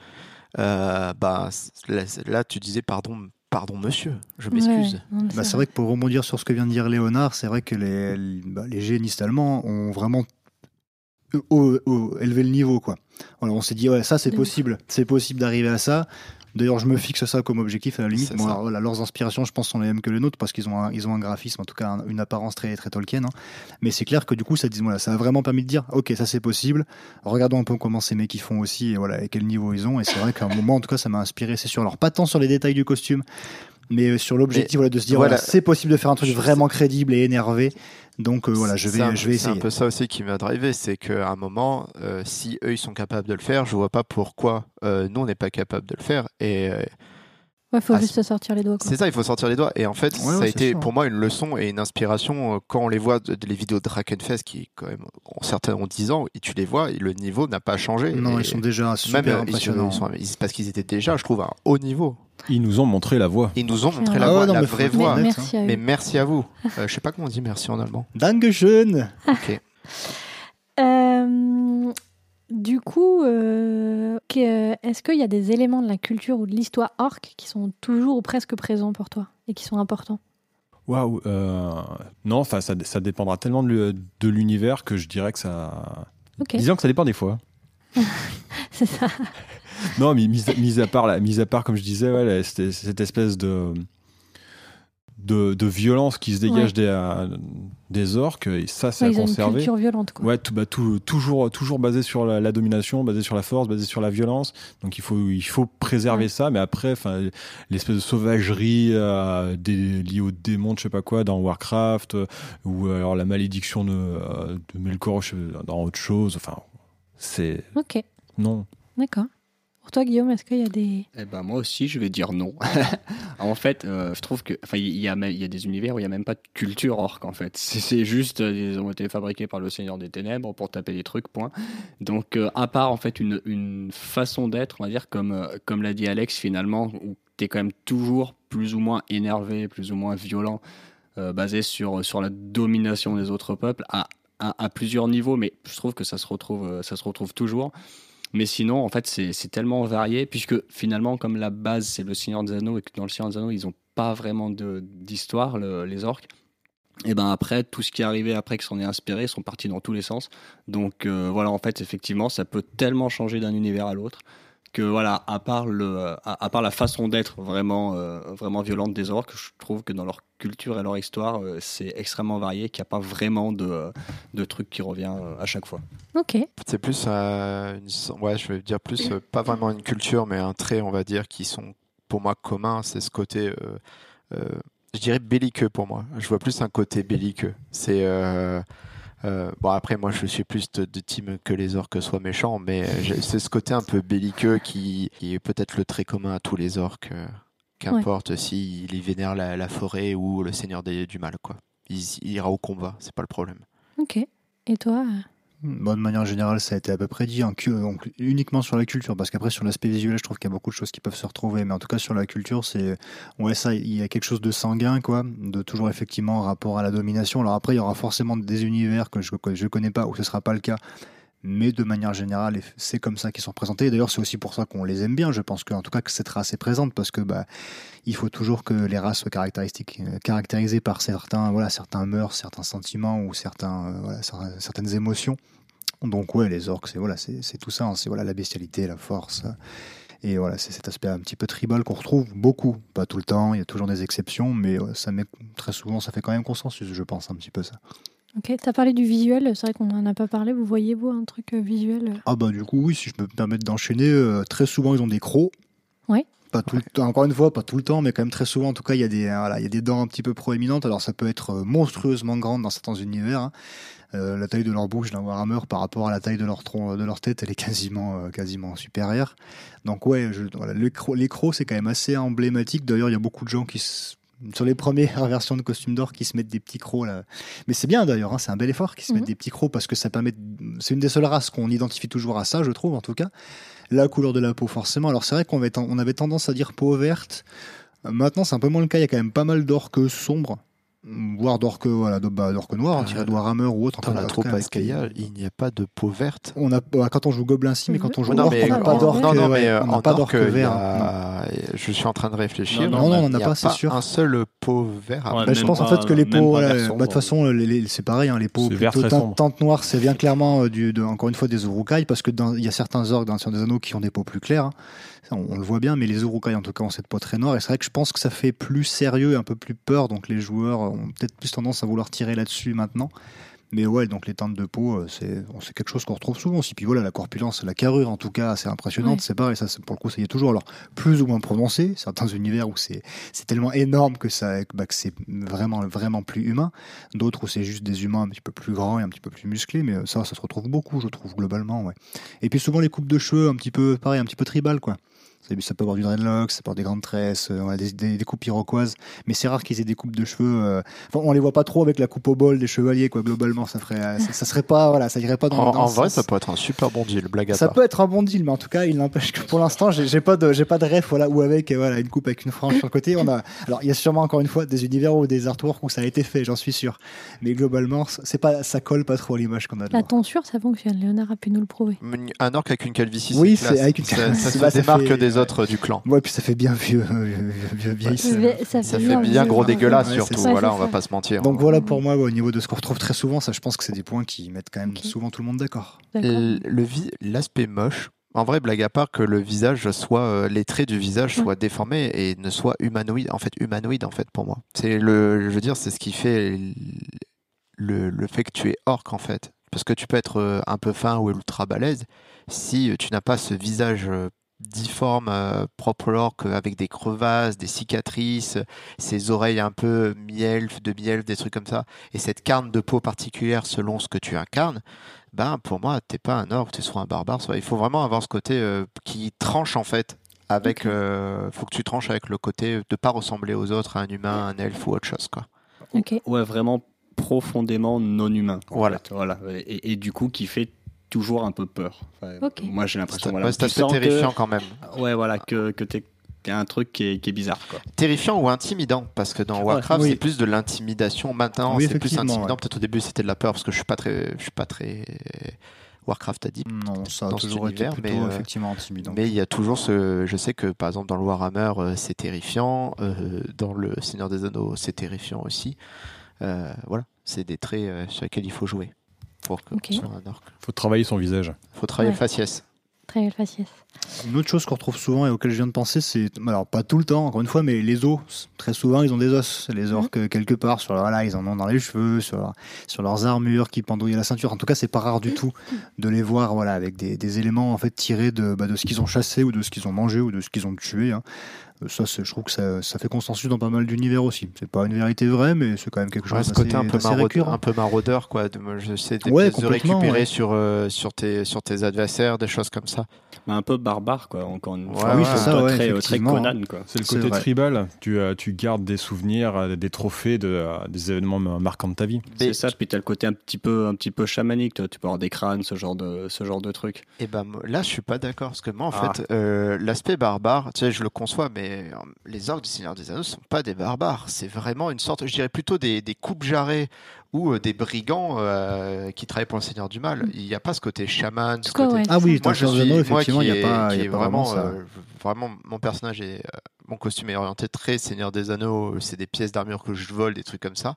Speaker 3: Euh, bah, là, là, tu disais, pardon, Pardon, monsieur, je m'excuse.
Speaker 2: Ouais,
Speaker 5: Bah, c'est vrai que pour rebondir sur ce que vient de dire Léonard, c'est vrai que les, les, bah, les génistes allemands ont vraiment haut- haut- élevé le niveau. Quoi. Voilà, on s'est dit, ouais, ça c'est
Speaker 2: De
Speaker 5: possible, c'est possible d'arriver à ça. D'ailleurs, je me fixe ça comme objectif à la limite. Bon,
Speaker 3: ça.
Speaker 5: alors, voilà, leurs inspirations, je pense, sont les mêmes que les nôtres parce qu'ils ont, un, ils ont un graphisme, en tout cas un- une apparence très, très Tolkien. hein. Mais c'est clair que du coup, ça, voilà, ça a vraiment permis de dire, ok, ça c'est possible. Regardons un peu comment ces mecs ils font aussi et voilà, et quel niveau ils ont. Et c'est vrai qu'à un moment, en tout cas, ça m'a inspiré, c'est sûr. Alors, pas tant sur les détails du costume, mais sur l'objectif voilà, de se dire,
Speaker 3: voilà.
Speaker 5: voilà, c'est possible de faire un truc vraiment crédible et énervé. Donc euh, voilà, je vais,
Speaker 3: un-
Speaker 5: je vais
Speaker 3: C'est un
Speaker 5: essayer.
Speaker 3: peu ça aussi qui m'a drivé, c'est qu'à un moment, euh, si eux ils sont capables de le faire, je vois pas pourquoi euh, nous on n'est pas capable de le faire. Et euh,
Speaker 2: Ouais, faut
Speaker 3: Ah,
Speaker 2: juste sortir les doigts.
Speaker 3: C'est ça, il faut sortir les doigts. Et en fait,
Speaker 5: Ouais,
Speaker 3: ça
Speaker 5: ouais,
Speaker 3: a été
Speaker 5: sûr.
Speaker 3: pour moi une leçon et une inspiration quand on les voit de, de les vidéos de Drakenfest qui quand même ont certains ont 10 ans et tu les vois, et le niveau n'a pas changé.
Speaker 5: Non,
Speaker 3: Et
Speaker 5: ils sont déjà
Speaker 3: même
Speaker 5: super
Speaker 3: ils-
Speaker 5: impressionnants.
Speaker 3: ils sont- ils- parce qu'ils étaient déjà, je trouve, à un haut niveau.
Speaker 1: Ils nous ont montré la voie.
Speaker 3: Ils nous ont montré
Speaker 2: Ah
Speaker 3: la,
Speaker 5: ouais,
Speaker 3: voie,
Speaker 5: non,
Speaker 3: la
Speaker 5: mais
Speaker 3: vraie voie.
Speaker 2: merci.
Speaker 3: Mais merci à vous. Euh, je sais pas comment on dit merci en allemand.
Speaker 5: Dankeschön
Speaker 3: Ok.
Speaker 2: Euh, du coup, euh, que- est-ce qu'il y a des éléments de la culture ou de l'histoire orque qui sont toujours ou presque présents pour toi et qui sont importants?
Speaker 1: Waouh. euh, non, enfin, ça, ça dépendra tellement de l'u- de l'univers que je dirais que ça.
Speaker 2: Ok,
Speaker 1: Disons que ça dépend des fois.
Speaker 2: c'est ça.
Speaker 1: Non, mais mis, à- mis à part, mis à part, comme je disais, ouais, cette, espèce de, de, de violence qui se dégage
Speaker 2: Ouais.
Speaker 1: des, euh, des orques, et ça, c'est
Speaker 2: Ouais,
Speaker 1: à
Speaker 2: ils ont une culture violente. Quoi.
Speaker 1: Ouais, tout, bah, tout- toujours, toujours basé sur la, la domination, basé sur la force, basé sur la violence. Donc il faut, il faut préserver ça. Mais après, l'espèce de sauvagerie euh, des, liée aux démons, je sais pas quoi, dans Warcraft, euh, ou alors la malédiction de, de Melkor dans autre chose. Enfin, c'est
Speaker 2: Ok,
Speaker 1: non.
Speaker 2: d'accord. Pour toi, Guillaume, est-ce qu'il y a des.
Speaker 4: Eh ben moi aussi, je vais dire non. en fait, euh, je trouve que, enfin, il y a, des univers où il y a même pas de culture orque en fait. C'est juste, euh, ils ont été fabriqués par le Seigneur des Ténèbres pour taper des trucs, point. Donc, euh, à part en fait une, façon d'être, on va dire comme euh, comme l'a dit Alex finalement, où t'es quand même toujours plus ou moins énervé, plus ou moins violent, basé sur sur la domination des autres peuples à, à, à plusieurs niveaux, mais je trouve que ça se retrouve, ça se retrouve toujours. Mais sinon, en fait, c'est tellement varié, puisque finalement, comme la base, c'est le Seigneur des Anneaux, et que dans le Seigneur des Anneaux, ils n'ont pas vraiment d'histoire, le- les orques. Et ben après, tout ce qui est arrivé après, qui s'en est inspiré, sont partis dans tous les sens. Donc euh, voilà, en fait, effectivement, ça peut tellement changer d'un univers à l'autre que voilà, à part le, à, à part la façon d'être vraiment, euh, vraiment violente des orques, je trouve que dans leur culture et leur histoire, euh, c'est extrêmement varié, qu'il n'y a pas vraiment de, de truc qui revient euh, à chaque fois.
Speaker 2: Ok,
Speaker 3: C'est plus, euh, une- ouais, je vais dire plus, euh, pas vraiment une culture, mais un trait, on va dire, qui sont pour moi communs. C'est ce côté, euh, euh, je dirais belliqueux pour moi. Je vois plus un côté belliqueux. C'est euh, euh, bon après, moi, je suis plus de, de team que les orques soient méchants, mais j'ai- c'est ce côté un peu belliqueux qui, qui est peut-être le trait commun à tous les orques. euh, Qu'importe s'ils y vénèrent la, la forêt ou le Seigneur des- du mal, quoi. Il, il ira au combat, c'est pas le problème.
Speaker 2: ok. Et toi euh,
Speaker 5: Bon, de manière générale, ça a été à peu près dit, hein, donc, uniquement sur la culture, parce qu'après sur l'aspect visuel, je trouve qu'il y a beaucoup de choses qui peuvent se retrouver, mais en tout cas sur la culture, c'est ouais ça, il y a quelque chose de sanguin, quoi, de toujours effectivement en rapport à la domination. Alors après, il y aura forcément des univers que je que je connais pas où ce sera pas le cas, mais de manière générale, c'est comme ça qu'ils sont représentés. Et D'ailleurs, c'est aussi pour ça qu'on les aime bien. Je pense qu'en tout cas que cette race est présente, parce que bah il faut toujours que les races soient euh, caractérisées par certains, voilà, certains mœurs, certains sentiments ou certains, euh, certaines émotions. Donc ouais, les orques, c'est voilà, c'est tout ça. hein. c'est voilà la bestialité, la force. Et voilà, c'est cet aspect un petit peu tribal qu'on retrouve beaucoup, pas tout le temps. Il y a toujours des exceptions, mais très souvent, ça fait quand même consensus, je pense un petit peu ça.
Speaker 2: Ok, t'as parlé du visuel, c'est vrai qu'on n'en a pas parlé. Vous voyez, vous, un truc euh, visuel euh
Speaker 5: Ah bah du coup oui, si je peux me permettre d'enchaîner, euh, très souvent ils ont des crocs.
Speaker 2: Ouais.
Speaker 5: Pas tout le temps, encore une fois, pas tout le temps, mais quand même très souvent. En tout cas, il y a des, euh, voilà, il y a des dents un petit peu proéminentes. Alors ça peut être monstrueusement grande dans certains univers. hein. Euh, la taille de leur bouche d'un Warhammer par rapport à la taille de leur tronc, de leur tête, elle est quasiment, euh, quasiment supérieure. Donc ouais, je, voilà, les crocs, les crocs, c'est quand même assez emblématique. D'ailleurs, il y a beaucoup de gens qui se- sur les premières versions de costumes d'or qui se mettent des petits crocs là. Mais c'est bien d'ailleurs, hein, c'est un bel effort qui se
Speaker 2: Mhm.
Speaker 5: mettent des petits crocs parce que ça permet. de- C'est une des seules races qu'on identifie toujours à ça, je trouve en tout cas. La couleur de la peau, forcément. Alors c'est vrai qu'on avait, ten- on avait tendance à dire peau verte. Euh, Maintenant, c'est un peu moins le cas. Il y a quand même pas mal d'orques sombres, voire d'orques voilà, de, bah, d'orques noirs,
Speaker 3: Ah,
Speaker 5: tirés de Warhammer ou autre.
Speaker 3: Dans
Speaker 5: en
Speaker 3: la
Speaker 5: tout
Speaker 3: troupe Askaya, il n'y a pas de peau verte.
Speaker 5: On a, bah, quand on joue Gobelin, si, mais quand on joue
Speaker 3: non,
Speaker 5: orc,
Speaker 3: mais,
Speaker 5: on n'a pas d'orques.
Speaker 3: non, non, mais euh, en
Speaker 5: pas
Speaker 3: orque,
Speaker 5: d'orques
Speaker 3: il y
Speaker 5: verts. non.
Speaker 3: a, je suis en train de réfléchir.
Speaker 5: Non, non, on
Speaker 3: Il
Speaker 5: n'a pas, c'est sûr.
Speaker 3: Un seul pot vert.
Speaker 4: Ouais,
Speaker 5: Bah, je pense en fait que les voilà,
Speaker 4: vert sombre.
Speaker 5: de toute façon, c'est pareil, hein, les
Speaker 1: vert
Speaker 5: plutôt teinte noire, c'est bien clairement euh, encore une fois des urukai, parce que dans- il y a certains orques dans le Seigneur des Anneaux qui ont des peaux plus claires. Ça, On, on le voit bien, mais les urukai en tout cas ont cette peau très noire. Et c'est vrai que je pense que ça fait plus sérieux, et un peu plus peur, donc les joueurs ont peut-être plus tendance à vouloir tirer là-dessus maintenant. Mais ouais, donc les teintes de peau, euh, c'est quelque chose qu'on retrouve souvent aussi. Puis voilà, la corpulence, la carrure en tout cas, c'est impressionnante.
Speaker 2: Ouais.
Speaker 5: C'est pareil, ça, pour le coup, ça y est toujours. Alors, plus ou moins prononcé, certains univers où c'est c'est tellement énorme que, ça, bah, que c'est vraiment, vraiment plus humain. D'autres où c'est juste des humains un petit peu plus grands et un petit peu plus musclés. Mais euh, ça, ça se retrouve beaucoup, je trouve, globalement. Ouais. Et puis souvent les coupes de cheveux, un petit peu pareil, un petit peu tribal, quoi. Ça- peut avoir du dreadlock, ça peut avoir des grandes tresses, euh, ouais, des, des- des coupes iroquoises. Mais c'est rare qu'ils aient des coupes de cheveux. euh, Enfin, on les voit pas trop avec la coupe au bol des chevaliers, quoi. Globalement, ça ferait, euh, ça, ça serait pas, voilà, ça irait pas dans,
Speaker 3: En,
Speaker 5: dans
Speaker 3: en vrai,
Speaker 5: sens.
Speaker 3: ça peut être un super bon deal, blague à
Speaker 5: Ça
Speaker 3: part.
Speaker 5: peut être un bon deal, mais en tout cas, il n'empêche que pour l'instant, j'ai pas de, j'ai pas de ref, voilà, ou avec, voilà, une coupe avec une frange sur le côté. On a, alors, il y a sûrement encore une fois des univers ou des artworks où ça a été fait, j'en suis sûr. Mais globalement, c'est pas, ça colle pas trop à l'image qu'on a. de
Speaker 2: La tonsure, ça fonctionne. Léonard a pu nous le prouver.
Speaker 3: Un orc avec une calvitie,
Speaker 5: Oui,
Speaker 3: c'est
Speaker 5: avec une
Speaker 3: Ça,
Speaker 5: calvitie,
Speaker 3: ça se
Speaker 5: bah, ça
Speaker 3: démarque
Speaker 5: fait-
Speaker 3: des autres du clan.
Speaker 5: Ouais, puis ça fait bien vieux, euh, vieux, vieux, vieille
Speaker 2: Ça ça
Speaker 3: Ça
Speaker 2: fait
Speaker 3: bien
Speaker 2: vieux,
Speaker 3: gros
Speaker 2: hein.
Speaker 3: dégueulasse
Speaker 5: Ouais,
Speaker 3: surtout,
Speaker 2: ça.
Speaker 3: voilà, on va pas se mentir.
Speaker 5: Donc voilà pour moi, ouais, au niveau de ce qu'on retrouve très souvent, ça, je pense que c'est des points qui mettent quand même souvent tout le monde d'accord.
Speaker 3: Le l'aspect moche en vrai blague à part que le visage soit euh, les traits du visage
Speaker 2: Ouais.
Speaker 3: soient déformés et ne soient humanoïdes en fait humanoïdes en fait pour moi c'est le je veux dire c'est ce qui fait le, le fait que tu es orc en fait parce que tu peux être euh, un peu fin ou ultra balèze si tu n'as pas ce visage difforme euh, propre euh, avec des crevasses des cicatrices ses oreilles un peu mi-elfe de mi-elfe des trucs comme ça et cette carne de peau particulière selon ce que tu incarnes ben pour moi t'es pas un orc, t'es soit un barbare, soit il faut vraiment avoir ce côté euh, qui tranche en fait. Avec, euh, faut que tu tranches avec le côté de pas ressembler aux autres, à un humain, un elfe ou autre chose quoi.
Speaker 4: Ouais, vraiment profondément non humain.
Speaker 3: Voilà.
Speaker 4: fait. voilà. Et, et du coup, qui fait toujours un peu peur. Enfin. Moi, j'ai
Speaker 3: C'est
Speaker 4: l'impression. Voilà, sens que-
Speaker 3: terrifiant quand même.
Speaker 4: Ouais, voilà, que, que un truc qui est, qui est bizarre. Quoi.
Speaker 3: Terrifiant ou intimidant parce que dans Warcraft
Speaker 5: oui.
Speaker 3: c'est plus de l'intimidation. Maintenant
Speaker 5: Oui,
Speaker 3: c'est plus intimidant.
Speaker 5: ouais.
Speaker 3: Peut-être au début c'était de la peur parce que je suis pas très, je suis pas très Warcraft addict.
Speaker 5: Non, ça a
Speaker 3: Dans
Speaker 5: toujours été
Speaker 3: univers,
Speaker 5: plutôt
Speaker 3: mais, euh,
Speaker 5: effectivement intimidant.
Speaker 3: Mais il y a toujours ce. Je sais que par exemple dans le Warhammer euh, c'est terrifiant, euh, dans le Seigneur des Anneaux c'est terrifiant aussi. Euh, voilà, c'est des traits sur lesquels il faut jouer pour que
Speaker 2: Ok.
Speaker 3: qu'on soit un orc.
Speaker 1: faut travailler son visage.
Speaker 3: faut travailler
Speaker 2: Ouais.
Speaker 3: le faciès.
Speaker 2: Très belle faciès.
Speaker 5: Une autre chose qu'on retrouve souvent et auquel je viens de penser, c'est, alors pas tout le temps, encore une fois, mais les os. Très souvent, ils ont des os. Les orques, euh, quelque part, sur leur, voilà, ils en ont dans les cheveux, sur, leur- sur leurs armures qui pendouillent à la ceinture. En tout cas, c'est pas rare du tout de les voir, voilà, avec des, des éléments en fait tirés de, bah, de ce qu'ils ont chassé ou de ce qu'ils ont mangé ou de ce qu'ils ont tué. hein. Ça, je trouve que ça, ça fait consensus dans pas mal d'univers aussi. C'est pas une vérité vraie, mais c'est quand même quelque chose
Speaker 3: Ouais, ce
Speaker 5: d'assez
Speaker 3: côté un peu, maraudeur, un peu maraudeur, quoi. De, je sais des
Speaker 5: Ouais,
Speaker 3: pièces de récupérer
Speaker 5: ouais.
Speaker 3: sur, euh, sur, tes, sur tes adversaires, des choses comme ça.
Speaker 4: Un peu barbare, quoi. Encore une
Speaker 3: Ouais,
Speaker 4: fois.
Speaker 3: oui, c'est
Speaker 5: ça, ouais,
Speaker 4: très, très
Speaker 5: effectivement.
Speaker 4: Conan, quoi.
Speaker 1: C'est le côté tribal. Tu, euh, tu gardes des souvenirs, euh, des trophées, de, euh, des événements marquants de ta vie.
Speaker 4: C'est ça, puis t'as le côté un petit peu, un petit peu chamanique, toi. tu peux avoir des crânes, ce genre de, ce genre de truc.
Speaker 3: Et ben moi, là, je suis pas d'accord parce que moi, en
Speaker 4: Ah.
Speaker 3: fait, euh, l'aspect barbare, tu sais, je le conçois, mais euh, les orques du Seigneur des Anneaux sont pas des barbares. C'est vraiment une sorte, je dirais plutôt des, des coupes jarrets ou euh, des brigands euh, qui travaillent pour le Seigneur du Mal. Il n'y a pas ce côté chaman, ce côté.
Speaker 2: ouais.
Speaker 5: Ah oui,
Speaker 3: Moi,
Speaker 5: dans
Speaker 3: je
Speaker 5: Seigneur des
Speaker 3: suis,
Speaker 5: Anneaux,
Speaker 3: moi
Speaker 5: effectivement,
Speaker 3: qui
Speaker 5: il n'y a
Speaker 3: est-
Speaker 5: pas, il
Speaker 3: qui
Speaker 5: y
Speaker 3: est
Speaker 5: a pas
Speaker 3: vraiment,
Speaker 5: vraiment ça.
Speaker 3: euh, vraiment, mon personnage est, euh, mon costume est orienté très Seigneur des Anneaux. C'est des pièces d'armure que je vole, des trucs comme ça.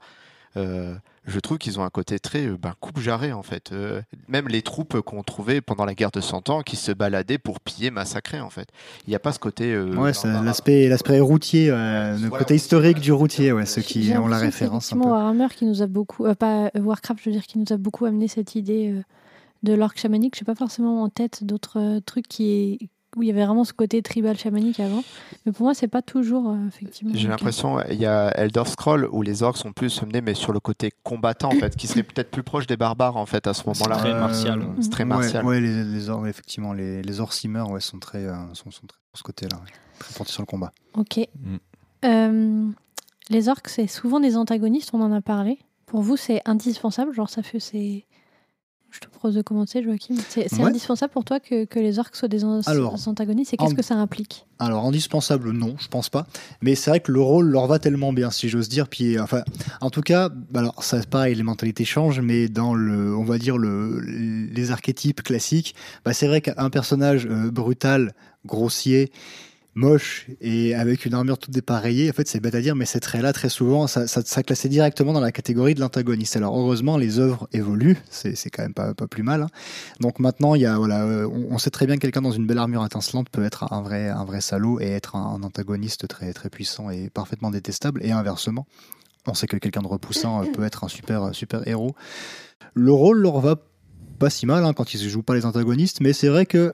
Speaker 3: Euh, je trouve qu'ils ont un côté très euh, ben, coupe jarret en fait. Euh, même les troupes qu'on trouvait pendant la guerre de Cent Ans qui se baladaient pour piller, massacrer en fait. Il n'y a pas ce côté. euh,
Speaker 5: Ouais, l'aspect, l'aspect routier, euh, le
Speaker 3: Voilà.
Speaker 5: côté historique du routier, ouais, ceux qui ont la référence un peu.
Speaker 2: Warhammer qui nous a beaucoup, euh, pas Warcraft, je veux dire, qui nous a beaucoup amené cette idée euh, de l'orc chamanique. Je sais pas forcément en tête d'autres euh, trucs qui où il y avait vraiment ce côté tribal chamanique avant, mais pour moi c'est pas toujours euh, effectivement.
Speaker 3: J'ai l'impression, il y a Elder Scroll où les orques sont plus menés, mais sur le côté combattant en fait, qui serait peut-être plus proche des barbares en fait à ce moment-là.
Speaker 4: très
Speaker 5: Euh,
Speaker 4: martial.
Speaker 3: C'est très
Speaker 5: ouais,
Speaker 3: martial.
Speaker 5: Ouais, les, les orques, effectivement, les, les orcimers ouais, sont, très, euh, sont, sont très pour ce côté-là, ouais. très portés sur le combat.
Speaker 2: Ok.
Speaker 1: Mm.
Speaker 2: Euh, les orques c'est souvent des antagonistes, on en a parlé. Pour vous c'est indispensable, genre ça fait c'est. Je te propose de commencer, Joachim. C'est
Speaker 5: Ouais.
Speaker 2: indispensable pour toi que, que les orques soient des,
Speaker 5: Alors,
Speaker 2: des antagonistes? Et qu'est-ce
Speaker 5: en-
Speaker 2: que ça implique?
Speaker 5: Alors, indispensable, non, je pense pas. Mais c'est vrai que le rôle leur va tellement bien, si j'ose dire. Puis, enfin, en tout cas, bah alors, ça, pareil, les mentalités changent, mais dans le, on va dire, le, les archétypes classiques, bah, c'est vrai qu'un personnage euh, brutal, grossier, moche et avec une armure toute dépareillée, en fait, c'est bête à dire, mais ces traits-là, très souvent, ça, ça, classait directement dans la catégorie de l'antagoniste. Alors, heureusement, les œuvres évoluent, c'est, quand même pas, pas plus mal. Hein. Donc maintenant, il y a, voilà, euh, on, sait très bien que quelqu'un dans une belle armure étincelante peut être un vrai, un vrai salaud et être un, antagoniste très, très puissant et parfaitement détestable, et inversement. On sait que quelqu'un de repoussant peut être un super, super héros. Le rôle leur va pas si mal hein, quand ils ne jouent pas les antagonistes, mais c'est vrai que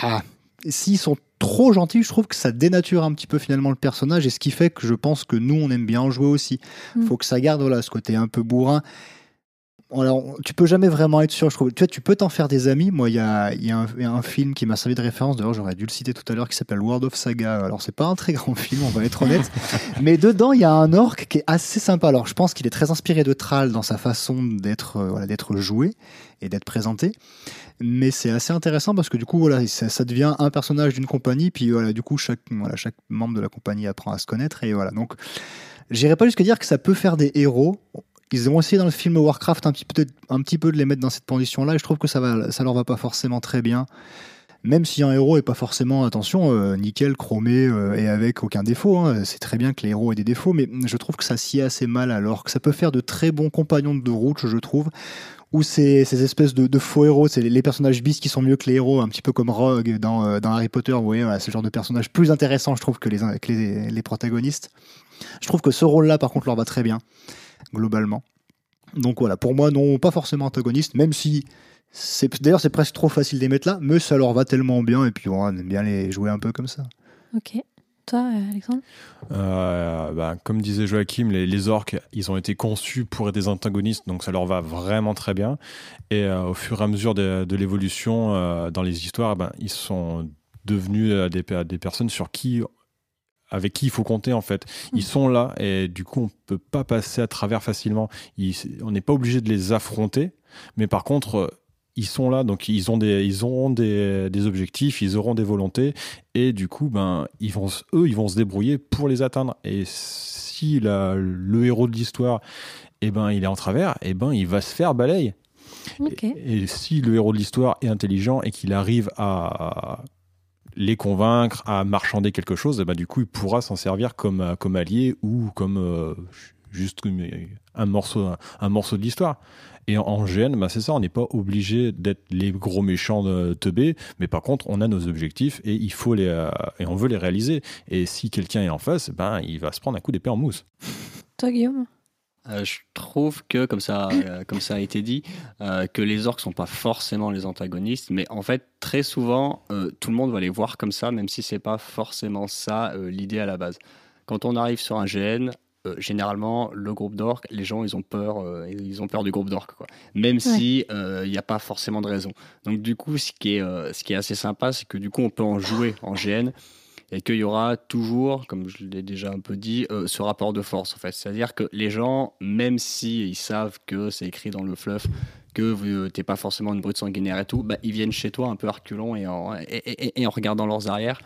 Speaker 5: ah, s'ils sont trop gentils, je trouve que ça dénature un petit peu finalement le personnage et ce qui fait que je pense que nous on aime bien en jouer aussi. Il mm. Faut que ça garde voilà ce côté un peu bourrin. Alors, tu peux jamais vraiment être sûr, je trouve. Tu vois, tu peux t'en faire des amis. Moi, il y a, y, a un film qui m'a servi de référence, d'ailleurs, j'aurais dû le citer tout à l'heure, qui s'appelle World of Saga. Alors, c'est pas un très grand film, on va être honnête. mais dedans, il y a un orc qui est assez sympa. Alors, je pense qu'il est très inspiré de Thrall dans sa façon d'être euh, voilà, d'être joué et d'être présenté. Mais c'est assez intéressant parce que du coup, voilà, ça, devient un personnage d'une compagnie, puis voilà, du coup, chaque, membre de la compagnie apprend à se connaître, et voilà. Donc, j'irai pas jusqu'à dire que ça peut faire des héros. Ils ont essayé dans le film Warcraft un petit peu, un petit peu de les mettre dans cette position-là, et je trouve que ça va, leur va pas forcément très bien. Même si un héros est pas forcément, attention, euh, nickel, chromé euh, et avec aucun défaut. Hein. C'est très bien que les héros aient des défauts, mais je trouve que ça s'y est assez mal alors que ça peut faire de très bons compagnons de route, je trouve ou ces, ces espèces de, faux héros, c'est les, personnages bis qui sont mieux que les héros, un petit peu comme Rogue dans, euh, Harry Potter, vous voyez, ce genre de personnages plus intéressants, je trouve, que les, protagonistes. Je trouve que ce rôle-là, par contre, leur va très bien, globalement. Donc voilà, pour moi, non, pas forcément antagoniste, même si d'ailleurs c'est presque trop facile de les mettre là, mais ça leur va tellement bien, et puis on aime bien les jouer un peu comme ça.
Speaker 2: Ok. Toi, euh, Alexandre?
Speaker 1: Euh, bah, Comme disait Joachim, les, orques, ils ont été conçus pour être des antagonistes, donc ça leur va vraiment très bien. Et euh, au fur et à mesure de, l'évolution dans les histoires, ben, ils sont devenus des, des personnes sur qui avec qui il faut compter en fait. Ils mm. sont là et du coup on peut pas passer à travers facilement. on n'est pas obligé de les affronter, mais par contre ils sont là, donc ils ont des, ils auront des, des, objectifs, ils auront des volontés, et du coup, ben, ils vont, eux, ils vont se débrouiller pour les atteindre. Et si la, le héros de l'histoire, eh ben, il est en travers, eh ben, il va se faire balayer. Et, si le héros de l'histoire est intelligent et qu'il arrive à les convaincre, à marchander quelque chose, eh ben, du coup, il pourra s'en servir comme, comme allié ou comme euh, juste un morceau, un morceau de l'histoire. Et en GN, bah c'est ça, on n'est pas obligé d'être les gros méchants de teubé, mais par contre, on a nos objectifs et il faut les euh, et on veut les réaliser. Et si quelqu'un est en face, ben il va se prendre un coup d'épée en mousse.
Speaker 2: Toi, Guillaume?
Speaker 4: Euh, je trouve que, comme ça, euh, comme ça a été dit, que les orques sont pas forcément les antagonistes, mais en fait, très souvent, tout le monde va les voir comme ça, même si c'est pas forcément ça l'idée à la base. Quand on arrive sur un GN, euh, généralement, le groupe d'orques, les gens, ils ont peur, euh, ils ont peur du groupe d'orques, quoi. Même si il euh, n'y a pas forcément de raison. Donc du coup, ce qui est, ce qui est assez sympa, c'est que du coup, on peut en jouer en GN et qu'il y aura toujours, comme je l'ai déjà un peu dit, ce rapport de force, en fait. C'est-à-dire que les gens, même si ils savent que c'est écrit dans le fluff que tu n'es pas forcément une brute sanguinaire et tout, bah, ils viennent chez toi un peu reculant et en, et, en regardant leurs arrières.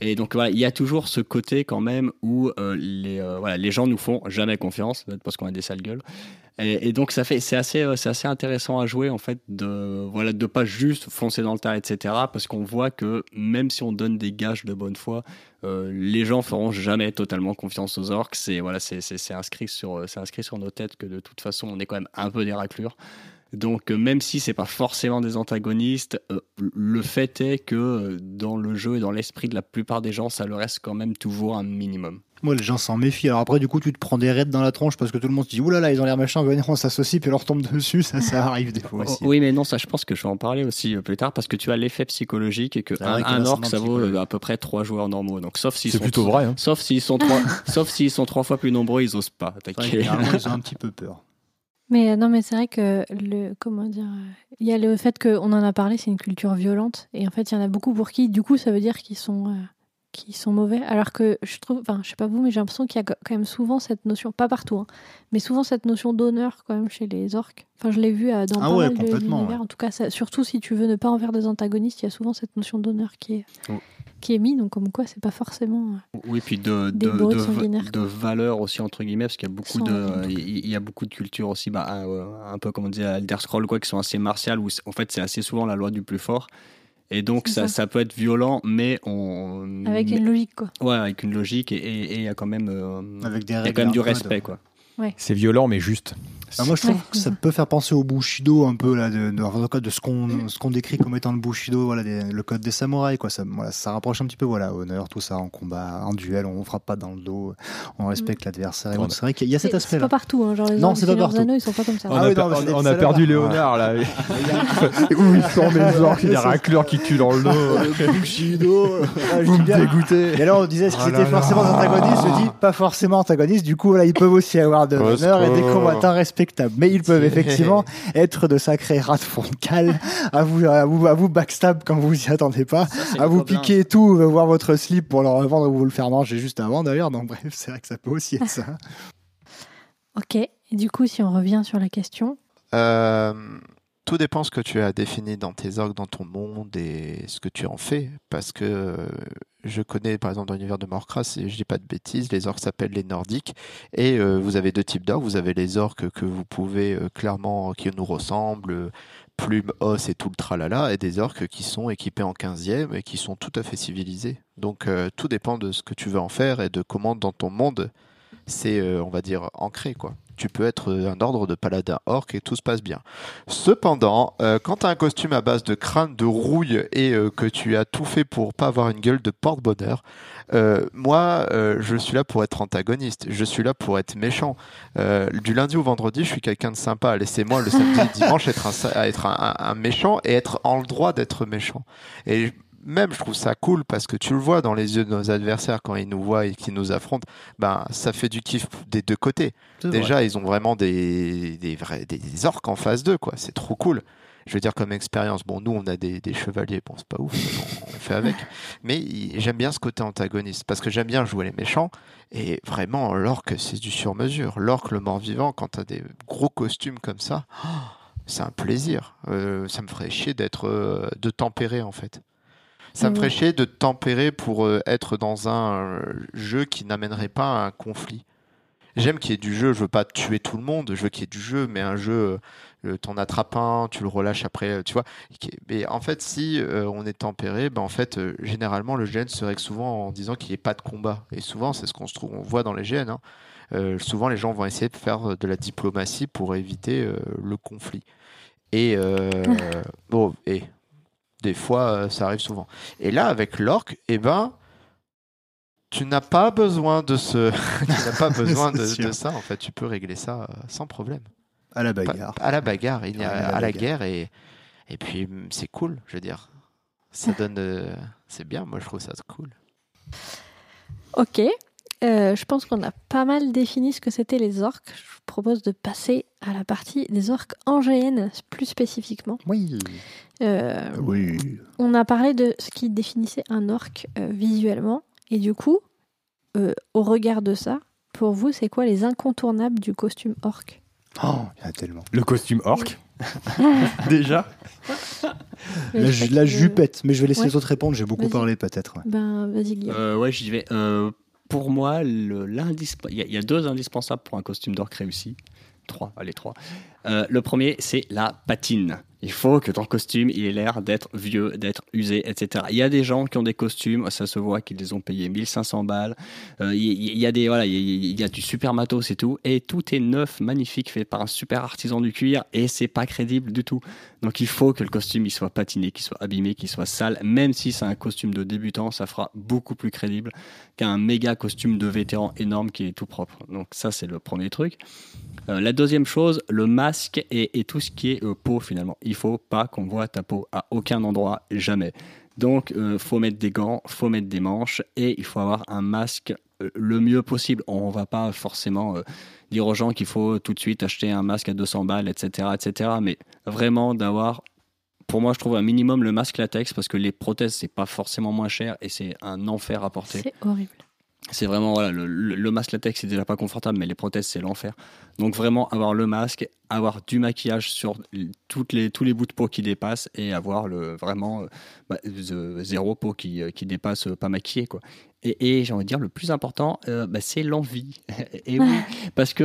Speaker 4: Et donc voilà, il y a toujours ce côté quand même où euh, les, euh, voilà, les gens nous font jamais confiance, parce qu'on a des sales gueules. Et, donc ça fait, c'est assez, euh, assez intéressant à jouer en fait de, voilà, de pas juste foncer dans le tas, etc. Parce qu'on voit que même si on donne des gages de bonne foi, les gens feront jamais totalement confiance aux orques. C'est voilà, inscrit sur, c'est inscrit sur nos têtes que de toute façon on est quand même un peu des raclures. Donc euh, même si c'est pas forcément des antagonistes, euh, le fait est que euh, dans le jeu et dans l'esprit de la plupart des gens, ça le reste quand même toujours un minimum.
Speaker 5: Moi, les gens s'en méfient. Alors après, du coup, tu te prends des raids dans la tronche parce que tout le monde se dit oulala, là là, ils ont l'air méchants, venez, on s'associe, puis on leur tombe dessus. Ça, ça arrive des fois aussi.
Speaker 4: Oui, mais non, ça, je pense que je vais en parler aussi plus tard parce que tu as l'effet psychologique et que un, orc, ça vaut à peu près trois joueurs normaux. Donc, sauf s'ils
Speaker 1: sont. plutôt vrai. Hein.
Speaker 4: Sauf s'ils sont trois, sauf s'ils sont trois fois plus nombreux, ils osent pas attaquer.
Speaker 5: ils ont un petit peu peur.
Speaker 2: Mais euh, non, mais c'est vrai que le comment dire, euh, il y a le fait qu'on en a parlé, c'est une culture violente, et en fait, il y en a beaucoup pour qui, du coup, ça veut dire qu'ils sont euh, qu'ils sont mauvais. Alors que je trouve, enfin, je sais pas vous, mais j'ai l'impression qu'il y a quand même souvent cette notion, pas partout, hein, mais souvent cette notion d'honneur quand même chez les orques. Enfin, je l'ai vu dans ah pas mal de En tout cas, surtout si tu veux ne pas en faire des antagonistes, il y a souvent cette notion d'honneur qui est. Oh qui est mis, donc comme quoi c'est pas forcément.
Speaker 4: Euh, oui, puis de, de, de, de, valeur aussi, entre guillemets, parce qu'il y a beaucoup, de, il y a beaucoup de cultures aussi, bah, un peu comme on disait, Elder Scroll, quoi, qui sont assez martiales, où en fait c'est assez souvent la loi du plus fort. Et donc ça,
Speaker 2: ça.
Speaker 4: ça peut être violent, mais on
Speaker 2: Avec
Speaker 4: mais-
Speaker 2: une logique, quoi.
Speaker 4: ouais avec une logique et- il y a quand même euh,
Speaker 5: Avec des
Speaker 4: il y a
Speaker 5: règles.
Speaker 4: quand même du respect quoi.
Speaker 6: C'est violent, mais juste.
Speaker 5: Ah, moi, je trouve
Speaker 2: Ouais,
Speaker 5: que ça peut faire penser au Bushido un peu là, de, de, en tout cas, de ce qu'on ce qu'on décrit comme étant le Bushido, voilà, des- le code des samouraïs, quoi. Ça, voilà, ça rapproche un petit peu, voilà, honneur, tout ça, en combat, en duel, on frappe pas dans le dos, on respecte l'adversaire. et
Speaker 6: On a-
Speaker 5: autres. C'est vrai qu'il y a cet
Speaker 2: C'est- C'est pas partout, hein, genre les
Speaker 5: Non, c'est pas partout.
Speaker 2: Anneaux, ils sont pas comme ça.
Speaker 6: On
Speaker 5: Ah
Speaker 6: a,
Speaker 5: oui,
Speaker 6: per-
Speaker 5: non, mais
Speaker 6: on- a
Speaker 5: là-bas.
Speaker 6: perdu Léonard là. Où ils sont mes orques, il y a racleurs qui tuent dans le dos.
Speaker 5: Bushido. Ah,
Speaker 6: Vous me dégoûtez.
Speaker 5: Et là, on disait, est-ce qu'ils étaient
Speaker 6: là
Speaker 5: forcément
Speaker 6: là.
Speaker 5: antagonistes Je dis, pas forcément antagonistes. Du coup, voilà, ils peuvent aussi avoir de l'honneur et des combattants respectables. Mais ils peuvent effectivement être de sacrés rats de fond de cale, à vous, à vous, à vous backstab quand vous y attendez pas, à vous piquer tout, euh, voir votre slip pour le revendre ou vous le faire manger juste avant d'ailleurs. Donc, bref, c'est vrai que ça peut aussi être ça.
Speaker 2: Ok. Et du coup, si on revient sur la question,
Speaker 3: Euh, tout dépend ce que tu as défini dans tes orques, dans ton monde et ce que tu en fais. Parce que euh, je connais, par exemple, dans l'univers de Morkras, et je dis pas de bêtises, les orques s'appellent les nordiques. Et euh, vous avez deux types d'orques. Vous avez les orques que vous pouvez euh, clairement, qui nous ressemblent, plumes, os et tout le tralala, et des orques qui sont équipés en 15e et qui sont tout à fait civilisés. Donc tout dépend de ce que tu veux en faire et de comment dans ton monde c'est, on va dire, ancré, quoi. Tu peux être euh, un ordre de paladin orc et tout se passe bien. Cependant, euh, quand tu as un costume à base de crâne, de rouille et euh, que tu as tout fait pour pas avoir une gueule de porte-bonheur, moi, je suis là pour être antagoniste. Je suis là pour être méchant. Du lundi au vendredi, je suis quelqu'un de sympa. Laissez-moi le samedi et dimanche être, un, être un, méchant et être en le droit d'être méchant. Et même, je trouve ça cool parce que tu le vois dans les yeux de nos adversaires quand ils nous voient et qu'ils nous affrontent. Ben, ça fait du kiff des deux côtés. Déjà, ils ont vraiment des, des vrais des orques en face d'eux, quoi. C'est trop cool. Je veux dire, comme expérience. Bon, nous, on a des, des chevaliers. Bon, c'est pas ouf, on, on fait avec. Mais j'aime bien ce côté antagoniste parce que j'aime bien jouer les méchants. Et vraiment, l'orque, c'est du sur-mesure. L'orque, le mort-vivant, quand t'as des gros costumes comme ça, oh, c'est un plaisir. Euh, ça me ferait chier d'être euh, de tempérer, en fait. Ça me ferait chier de tempérer pour euh, être dans un euh, jeu qui n'amènerait pas à un conflit. J'aime qu'il y ait du jeu, je veux pas tuer tout le monde, je veux qu'il y ait du jeu, mais un jeu, euh, t'en attrapes un, tu le relâches après, tu vois. Mais en fait, si euh, on est tempéré, ben en fait, euh, généralement, le GN serait que souvent en disant qu'il n'y ait pas de combat. Et souvent, c'est ce qu'on se trouve, on voit dans les GN. hein. Euh, souvent, les gens vont essayer de faire de la diplomatie pour éviter le conflit. Et bon, et des fois, euh, ça arrive souvent. Et là, avec l'orc, eh ben, tu n'as pas besoin de ce, tu n'as pas besoin de, ça. En fait, tu peux régler ça euh, sans problème.
Speaker 5: À la
Speaker 3: Pas-
Speaker 5: bagarre.
Speaker 3: à la bagarre, il y a,
Speaker 5: Ouais, à la
Speaker 3: à la
Speaker 5: bagarre.
Speaker 3: guerre et et puis mm, c'est cool, je veux dire. Ça donne, euh, c'est bien. Moi, je trouve ça cool.
Speaker 2: ok. Euh, je pense qu'on a pas mal défini ce que c'était les orques. Je vous propose de passer à la partie des orques en GN, plus spécifiquement.
Speaker 5: Oui.
Speaker 2: Euh,
Speaker 5: Oui.
Speaker 2: on a parlé de ce qui définissait un orque euh, visuellement. Et du coup, euh, au regard de ça, pour vous, c'est quoi les incontournables du costume orque?
Speaker 5: Oh, il y en a tellement.
Speaker 6: Le costume orc. Déjà?
Speaker 5: La, ju- la jupette. Mais je vais laisser
Speaker 2: Ouais.
Speaker 5: les autres répondre, j'ai beaucoup parlé peut-être. ouais.
Speaker 2: Ben, vas-y, Guillaume.
Speaker 4: Euh, ouais, j'y vais. Euh, pour moi, il y, y a deux indispensables pour un costume d'orc réussi. Trois, allez, trois. Euh, le premier, c'est la patine. Il faut que ton costume il ait l'air d'être vieux, d'être usé, etc. Il y a des gens qui ont des costumes, ça se voit qu'ils les ont payés 1500 balles. Euh, il, y, a des voilà, il y a du super matos et tout, et tout est neuf, magnifique, fait par un super artisan du cuir, et c'est pas crédible du tout. Donc il faut que le costume il soit patiné, qu'il soit abîmé, qu'il soit sale. Même si c'est un costume de débutant, ça fera beaucoup plus crédible qu'un méga costume de vétéran énorme qui est tout propre. Donc ça c'est le premier truc. Euh, la deuxième chose, le masque et, et tout ce qui est euh, peau finalement. Il faut pas qu'on voit ta peau à aucun endroit, jamais. Donc euh, faut mettre des gants, faut mettre des manches et il faut avoir un masque euh, le mieux possible. On va pas forcément euh, dire aux gens qu'il faut tout de suite acheter un masque à 200 balles, etc., etc. Mais vraiment d'avoir pour moi, je trouve un minimum le masque latex parce que les prothèses, c'est pas forcément moins cher et c'est un enfer à porter.
Speaker 2: C'est horrible.
Speaker 4: C'est vraiment, voilà, le masque latex, c'est déjà pas confortable, mais les prothèses, c'est l'enfer. Donc, vraiment, avoir le masque, avoir du maquillage sur toutes les, tous les bouts de peau qui dépassent et avoir le, vraiment euh, bah, zéro peau qui, euh, qui dépasse euh, pas maquillée, quoi. Et, et j'ai envie de dire, le plus important, euh, bah, c'est l'envie. et oui, parce que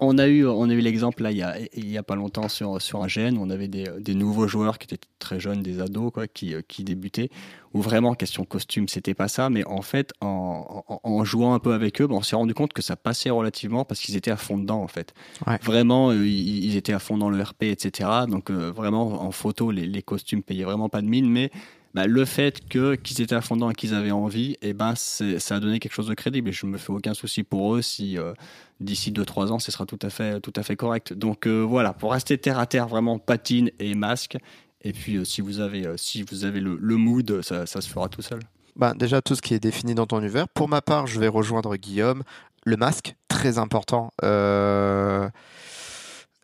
Speaker 4: on, a eu, on a eu l'exemple là il y a, il y a pas longtemps sur sur un GN, on avait des, des nouveaux joueurs qui étaient très jeunes, des ados quoi, qui qui débutaient. Où vraiment question costume, c'était pas ça, mais en fait, en, en, en jouant un peu avec eux, bah, on s'est rendu compte que ça passait relativement parce qu'ils étaient à fond dedans en fait.
Speaker 3: Ouais.
Speaker 4: Vraiment, euh, ils, ils étaient à fond dans le RP, etc. Donc euh, vraiment en photo, les, les costumes payaient vraiment pas de mine, mais bah, le fait que qu'ils étaient à fond dedans et qu'ils avaient envie, et ben c'est- ça a donné quelque chose de crédible. Et je me fais aucun souci pour eux si euh, d'ici 2-3 ans, ce sera tout à fait tout à fait correct. Donc euh, voilà, pour rester terre à terre, vraiment patine et masque. Et puis euh, si vous avez si vous avez le, le mood, ça, ça se fera tout seul.
Speaker 3: Ben, déjà, tout ce qui est défini dans ton univers. Pour ma part, je vais rejoindre Guillaume. Le masque, très important. Euh,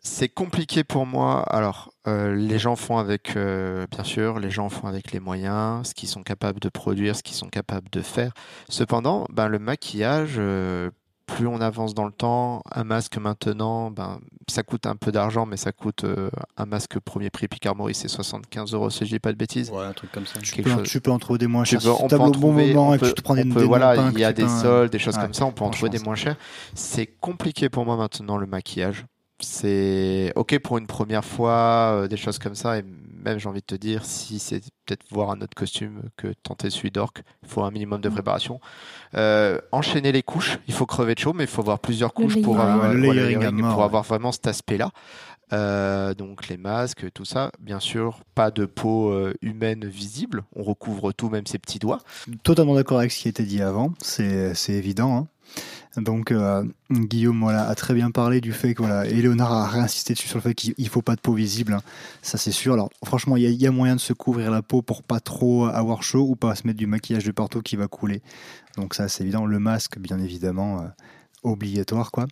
Speaker 3: C'est compliqué pour moi. Alors, euh, les gens font avec, euh, bien sûr, les gens font avec les moyens, ce qu'ils sont capables de produire, ce qu'ils sont capables de faire. Cependant, ben, le maquillage, plus on avance dans le temps, un masque maintenant, ben, ça coûte un peu d'argent, mais ça coûte euh, un masque premier prix Picard Maurice, c'est 75 euros si je dis pas de bêtises.
Speaker 4: Ouais, un truc comme ça.
Speaker 5: Tu
Speaker 3: quelque
Speaker 5: peux,
Speaker 3: chose.
Speaker 5: tu peux en trouver des moins
Speaker 3: Tu
Speaker 5: chers.
Speaker 3: peux-
Speaker 5: Si
Speaker 3: on
Speaker 5: tu
Speaker 3: peut en
Speaker 5: au bon
Speaker 3: trouver,
Speaker 5: moment
Speaker 3: on
Speaker 5: et que
Speaker 3: peut-
Speaker 5: tu te prends des,
Speaker 3: peut-
Speaker 5: des
Speaker 3: voilà, il y a des soldes, des choses
Speaker 5: Ouais,
Speaker 3: comme ça, on peut en trouver des moins chers. C'est compliqué pour moi maintenant le maquillage. C'est ok pour une première fois, euh, des choses comme ça, et même j'ai envie de te dire, si c'est peut-être voir un autre costume que tenter celui d'orc, il faut un minimum de
Speaker 2: Mm.
Speaker 3: préparation. Euh, enchaîner les couches, il faut crever de chaud, mais il faut avoir plusieurs
Speaker 2: Le
Speaker 3: couches pour
Speaker 2: layering.
Speaker 3: avoir,
Speaker 5: Ouais, le
Speaker 3: voilà,
Speaker 5: layering à
Speaker 3: layering,
Speaker 5: mort,
Speaker 3: pour
Speaker 5: ouais.
Speaker 3: avoir vraiment cet aspect-là. Euh, donc les masques, tout ça, bien sûr, pas de peau euh, humaine visible, on recouvre tout, même ses petits doigts.
Speaker 5: Totalement d'accord avec ce qui a été dit avant, c'est c'est évident. hein. Donc euh, Guillaume voilà, a très bien parlé du fait que voilà, et Léonard a réinsisté dessus sur le fait qu'il il faut pas de peau visible, hein. ça c'est sûr. Alors franchement, il y, a- moyen de se couvrir la peau pour pas trop avoir chaud ou pas se mettre du maquillage de partout qui va couler. Donc ça c'est évident. Le masque, bien évidemment, euh, obligatoire quoi.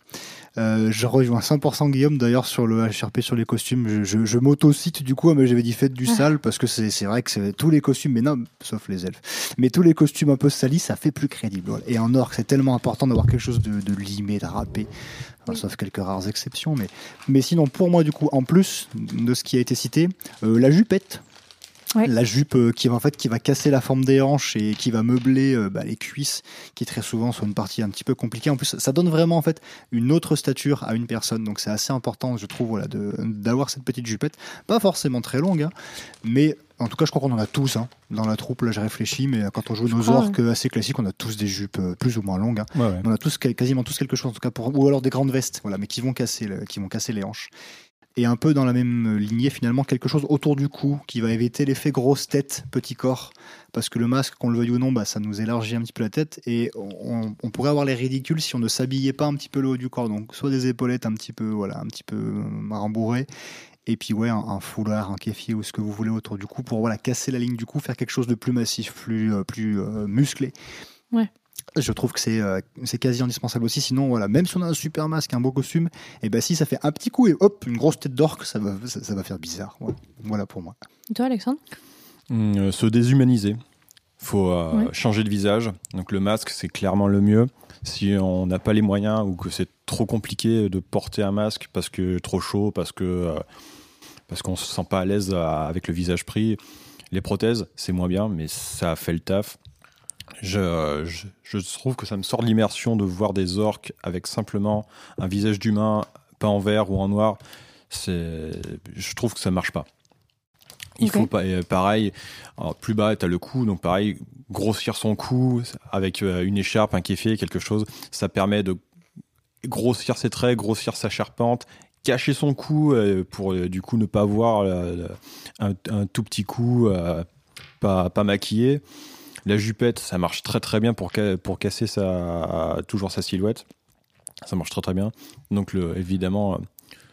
Speaker 5: Euh, je rejoins 100% Guillaume d'ailleurs sur le HRP sur les costumes. Je, je, je m'auto-cite du coup, mais j'avais dit faites du
Speaker 2: Ah.
Speaker 5: sale parce que c'est c'est vrai que c'est tous les costumes, mais non, sauf les elfes. Mais tous les costumes un peu salis, ça fait plus crédible. voilà. Et en orc, c'est tellement important d'avoir quelque chose de, de limé, de râpé. Enfin. Sauf quelques rares exceptions. Mais, mais sinon, pour moi, du coup, en plus de ce qui a été cité, euh, la jupette.
Speaker 2: Ouais.
Speaker 5: La jupe euh, qui va en fait qui va casser la forme des hanches et qui va meubler euh, bah, les cuisses, qui très souvent sont une partie un petit peu compliquée. En plus, ça donne vraiment en fait une autre stature à une personne. Donc c'est assez important, je trouve, voilà, de- d'avoir cette petite jupette, pas forcément très longue, hein, mais en tout cas, je crois qu'on en a tous hein, dans la troupe. Là, j'ai réfléchi, mais quand on joue
Speaker 2: Je
Speaker 5: nos
Speaker 2: crois,
Speaker 5: orques assez classiques, on a tous des jupes euh, plus ou moins longues. hein.
Speaker 1: Ouais, ouais.
Speaker 5: On a tous quasiment tous quelque chose en tout cas pour ou alors des grandes vestes, voilà, mais qui vont casser, le- qui vont casser les hanches. Et un peu dans la même lignée finalement quelque chose autour du cou qui va éviter l'effet grosse tête, petit corps, parce que le masque, qu'on le veuille ou non, bah, ça nous élargit un petit peu la tête et on, pourrait avoir les ridicules si on ne s'habillait pas un petit peu le haut du corps. Donc soit des épaulettes un petit peu, voilà, un petit peu rembourrées. Et puis ouais, un, un foulard, un kéfier ou ce que vous voulez autour du cou pour voilà casser la ligne du cou, faire quelque chose de plus massif, plus euh, plus euh, musclé.
Speaker 2: Ouais.
Speaker 5: Je trouve que c'est euh, c'est quasi indispensable aussi. Sinon, voilà, même si on a un super masque, un beau costume, et ben si ça fait un petit coup et hop, une grosse tête d'orque, ça va, ça, ça va faire bizarre. Voilà, Voilà pour moi.
Speaker 2: Et toi, Alexandre?
Speaker 1: Hum, euh, se déshumaniser. faut euh,
Speaker 2: Ouais.
Speaker 1: changer de visage. Donc le masque, c'est clairement le mieux. Si on n'a pas les moyens ou que c'est trop compliqué de porter un masque parce que trop chaud, parce que euh, parce qu'on se sent pas à l'aise avec le visage pris, les prothèses, c'est moins bien, mais ça fait le taf. Je, je, je trouve que ça me sort de l'immersion de voir des orques avec simplement un visage d'humain peint en vert ou en noir. C'est, je trouve que ça marche pas. Il faut pas, et pareil, plus bas, tu as le cou, donc pareil, grossir son cou avec euh, une écharpe, un kéfier, quelque chose, ça permet de grossir ses traits, grossir sa charpente, cacher son cou euh, pour euh, du coup ne pas voir euh, un, un tout petit cou euh, pas, pas maquillé. La jupette, ça marche très très bien pour, ca- pour casser sa, toujours sa silhouette. Ça marche très très bien. Donc le, évidemment, euh,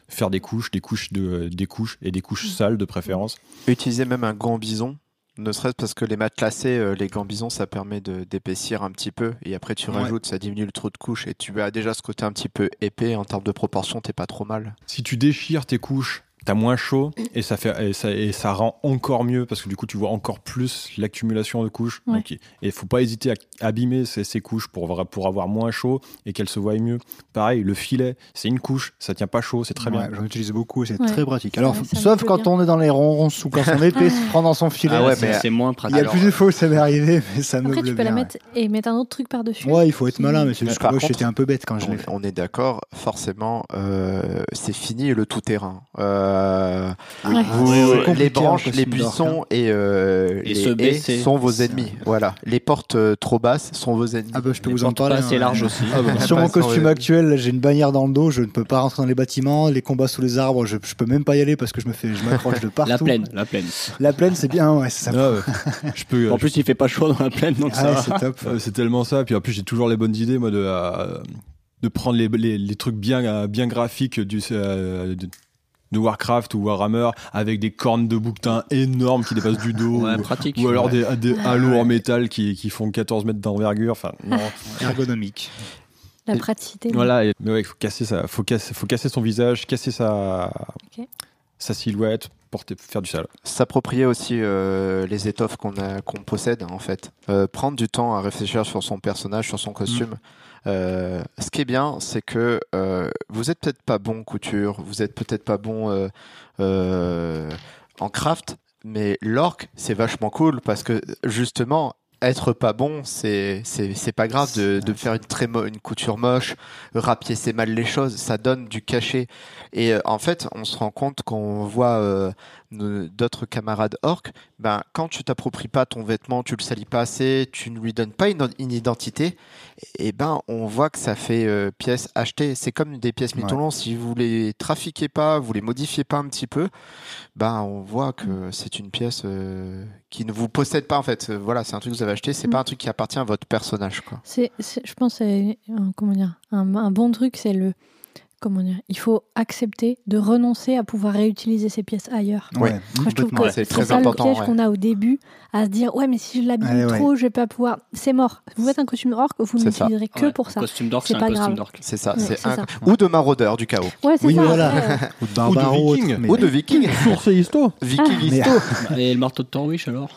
Speaker 1: faire des couches, des couches, de, des couches et des couches sales de préférence.
Speaker 3: Utiliser même un gant bison, ne serait-ce parce que les matelassés, euh, les gants bison, ça permet d'épaissir un petit peu. Et après, tu
Speaker 5: Ouais.
Speaker 3: rajoutes, ça diminue le trou de couche. Et tu as déjà ce côté un petit peu épais. En termes de proportion, t'es pas trop mal.
Speaker 1: Si tu déchires tes couches t'as moins chaud et ça fait et ça, et ça rend encore mieux parce que du coup tu vois encore plus l'accumulation de couches.
Speaker 2: Ouais.
Speaker 1: Donc, et faut pas hésiter à abîmer ces, ces couches pour pour avoir moins chaud et qu'elles se voient mieux. Pareil, le filet, c'est une couche, ça tient pas chaud, c'est très
Speaker 5: Ouais,
Speaker 1: bien.
Speaker 5: J'en utilise beaucoup, c'est
Speaker 2: Ouais.
Speaker 5: très pratique. Alors, sauf quand
Speaker 2: bien.
Speaker 5: on est dans les ronces ou quand son épée se prend dans son filet.
Speaker 3: Ah ouais,
Speaker 4: c'est moins
Speaker 5: Il
Speaker 4: pratique.
Speaker 5: y a
Speaker 3: Alors,
Speaker 5: plus de fois où ça m'est arrivé, mais ça me
Speaker 2: Après, tu peux la mettre et mettre un autre truc par-dessus.
Speaker 5: Ouais, il faut être malin, mais c'est juste que
Speaker 3: par
Speaker 5: moi j'étais un peu bête quand je l'ai
Speaker 3: On,
Speaker 5: fait.
Speaker 3: on est d'accord, forcément, euh, c'est fini le tout-terrain. Euh,
Speaker 2: Ouais.
Speaker 3: vous-
Speaker 5: c'est
Speaker 3: les branches, les buissons et, euh,
Speaker 4: Et
Speaker 3: les haies sont vos
Speaker 5: C'est
Speaker 3: ennemis. Voilà, les portes euh, trop basses sont vos ennemis.
Speaker 5: Ah bah je peux
Speaker 4: Les
Speaker 5: vous en parler.
Speaker 4: assez
Speaker 5: hein, ouais.
Speaker 4: aussi.
Speaker 1: Ah bah,
Speaker 5: Sur mon costume actuel, j'ai une bannière dans le dos, je ne peux pas rentrer dans les bâtiments, les combats sous les arbres, je, je peux même pas y aller parce que je me fais, je m'accroche de partout.
Speaker 4: La plaine, la plaine.
Speaker 5: La plaine, c'est bien, ouais, c'est ça.
Speaker 1: Ah ouais. je peux,
Speaker 4: En plus, il fait pas chaud dans la plaine, donc
Speaker 5: Ah
Speaker 4: ça
Speaker 5: c'est top.
Speaker 1: Euh, c'est tellement ça. Puis en plus, j'ai toujours les bonnes idées, moi, de, euh, de prendre les, les, les trucs bien, euh, bien graphiques du, euh, de, de Warcraft ou Warhammer avec des cornes de bouquetin énormes qui dépassent du dos.
Speaker 4: Ouais,
Speaker 1: ou,
Speaker 4: pratique.
Speaker 1: ou alors
Speaker 4: Ouais.
Speaker 1: des, des halos en métal qui, qui font 14 mètres d'envergure. Enfin, non.
Speaker 5: Ergonomique.
Speaker 2: La praticité.
Speaker 1: voilà. et- mais ouais, il faut casser ça. Faut casser, faut casser son visage, casser sa, sa silhouette, porter, faire du sale.
Speaker 3: S'approprier aussi euh, les étoffes qu'on a, qu'on possède en fait. Euh, prendre du temps à réfléchir sur son personnage, sur son costume. Euh, ce qui est bien, c'est que euh, vous êtes peut-être pas bon couture, vous êtes peut-être pas bon euh, euh, en craft, mais l'orc c'est vachement cool parce que justement être pas bon, c'est c'est pas grave de, de faire une très une couture moche, rapiécer mal les choses, ça donne du cachet. Et euh, en fait, on se rend compte qu'on voit euh, d'autres camarades orques, ben quand tu t'appropries pas ton vêtement, tu le salis pas assez, tu ne lui donnes pas une, une identité, et ben on voit que ça fait euh, pièces achetées. C'est comme des pièces
Speaker 5: Ouais.
Speaker 3: mitolon. Si vous les trafiquez pas, vous les modifiez pas un petit peu, ben on voit que c'est une pièce euh, qui ne vous possède pas en fait. Voilà, c'est un truc que vous avez acheté, c'est
Speaker 2: Mm.
Speaker 3: pas un truc qui appartient à votre personnage quoi.
Speaker 2: C'est, je pense, que c'est un, comment dire, un, un bon truc, c'est le, comment dire, il faut accepter de renoncer à pouvoir réutiliser ces pièces ailleurs.
Speaker 3: Ouais.
Speaker 2: Moi, je trouve que
Speaker 3: Ouais, c'est
Speaker 2: c'est
Speaker 3: très
Speaker 2: ça
Speaker 3: important,
Speaker 2: le piège
Speaker 3: ouais.
Speaker 2: qu'on a au début, à se dire ouais mais si je
Speaker 5: ouais.
Speaker 2: trop, je vais pas pouvoir. C'est mort. Vous faites un costume orc, vous ne l'utiliserez que
Speaker 4: Ouais,
Speaker 2: pour ça.
Speaker 4: costume d'orc,
Speaker 2: C'est pas
Speaker 4: costume
Speaker 2: grave.
Speaker 3: C'est ça,
Speaker 2: Ouais,
Speaker 3: c'est
Speaker 2: c'est
Speaker 3: un...
Speaker 2: ça.
Speaker 3: ou de maraudeur du chaos,
Speaker 2: Ouais, c'est
Speaker 5: Oui,
Speaker 2: ça.
Speaker 5: voilà. Ou de
Speaker 1: viking.
Speaker 3: ou de viking,
Speaker 1: Source et histo.
Speaker 3: viking histo.
Speaker 4: Et le marteau de Torwish alors?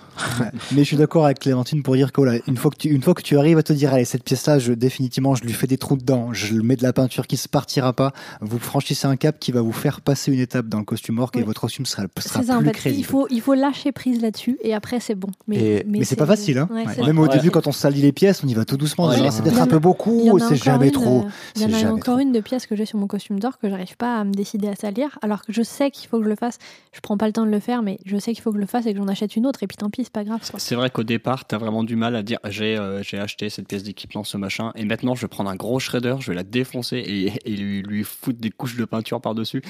Speaker 5: Mais je suis d'accord avec Clémentine pour dire que voilà, une fois que tu, une fois que tu arrives à te dire, allez, cette pièce-là, je, définitivement, je lui fais des trous dedans, je le mets de la peinture qui se partira pas, vous franchissez un cap qui va vous faire passer une étape dans le costume orc et votre costume sera, sera
Speaker 2: C'est ça en
Speaker 5: plus
Speaker 2: fait.
Speaker 5: crédible.
Speaker 2: Il faut, il faut lâcher prise là-dessus et après c'est bon. Mais,
Speaker 3: Et-
Speaker 5: Mais c'est pas facile, hein.
Speaker 2: ouais,
Speaker 5: Même au
Speaker 4: Ouais.
Speaker 5: début, quand on salit les pièces, on y va tout doucement. en
Speaker 4: Ouais.
Speaker 5: ah, c'est peut-être
Speaker 2: en
Speaker 5: un
Speaker 2: a-
Speaker 5: peu beaucoup,
Speaker 2: en a
Speaker 5: c'est jamais
Speaker 2: une,
Speaker 5: trop.
Speaker 2: euh, Il y en a encore
Speaker 5: trop.
Speaker 2: une de pièce que j'ai sur mon costume d'or que j'arrive pas à me décider à salir, alors que je sais qu'il faut que je le fasse. Je prends pas le temps de le faire, mais je sais qu'il faut que je le fasse et que j'en achète une autre. Et puis tant pis, c'est pas grave. quoi.
Speaker 4: C'est vrai qu'au départ, t'as vraiment du mal à dire j'ai euh, j'ai acheté cette pièce d'équipement, ce machin, et maintenant je vais prendre un gros shredder, je vais la défoncer et, et lui, lui foutre des couches de peinture par-dessus.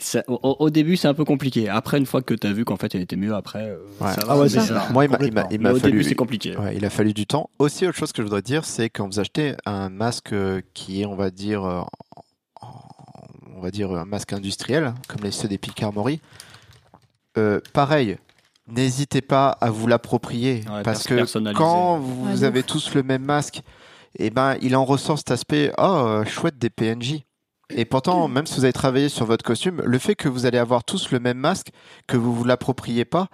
Speaker 4: Ça- Au, au début, c'est un peu compliqué. Après, une fois que t'as vu qu'en fait elle était mieux, après, euh,
Speaker 3: Ouais.
Speaker 4: ça va.
Speaker 5: Ah ouais,
Speaker 4: ça-
Speaker 5: ça.
Speaker 3: Moi, il m'a- m'a
Speaker 4: au
Speaker 3: fallu.
Speaker 4: début, c'est compliqué.
Speaker 3: Ouais, il a fallu du temps. Aussi, autre chose que je voudrais dire, c'est quand vous achetez un masque euh, qui est, on va dire, euh, on va dire un masque industriel, comme les ceux des Picard Mori, euh, pareil, n'hésitez pas à vous l'approprier.
Speaker 4: Ouais,
Speaker 3: parce que quand vous
Speaker 2: Ouais,
Speaker 3: avez tous le même masque, et ben, il en ressort cet aspect, oh, euh, chouette des PNJ. Et pourtant, même si vous avez travaillé sur votre costume, le fait que vous allez avoir tous le même masque, que vous vous l'appropriez pas,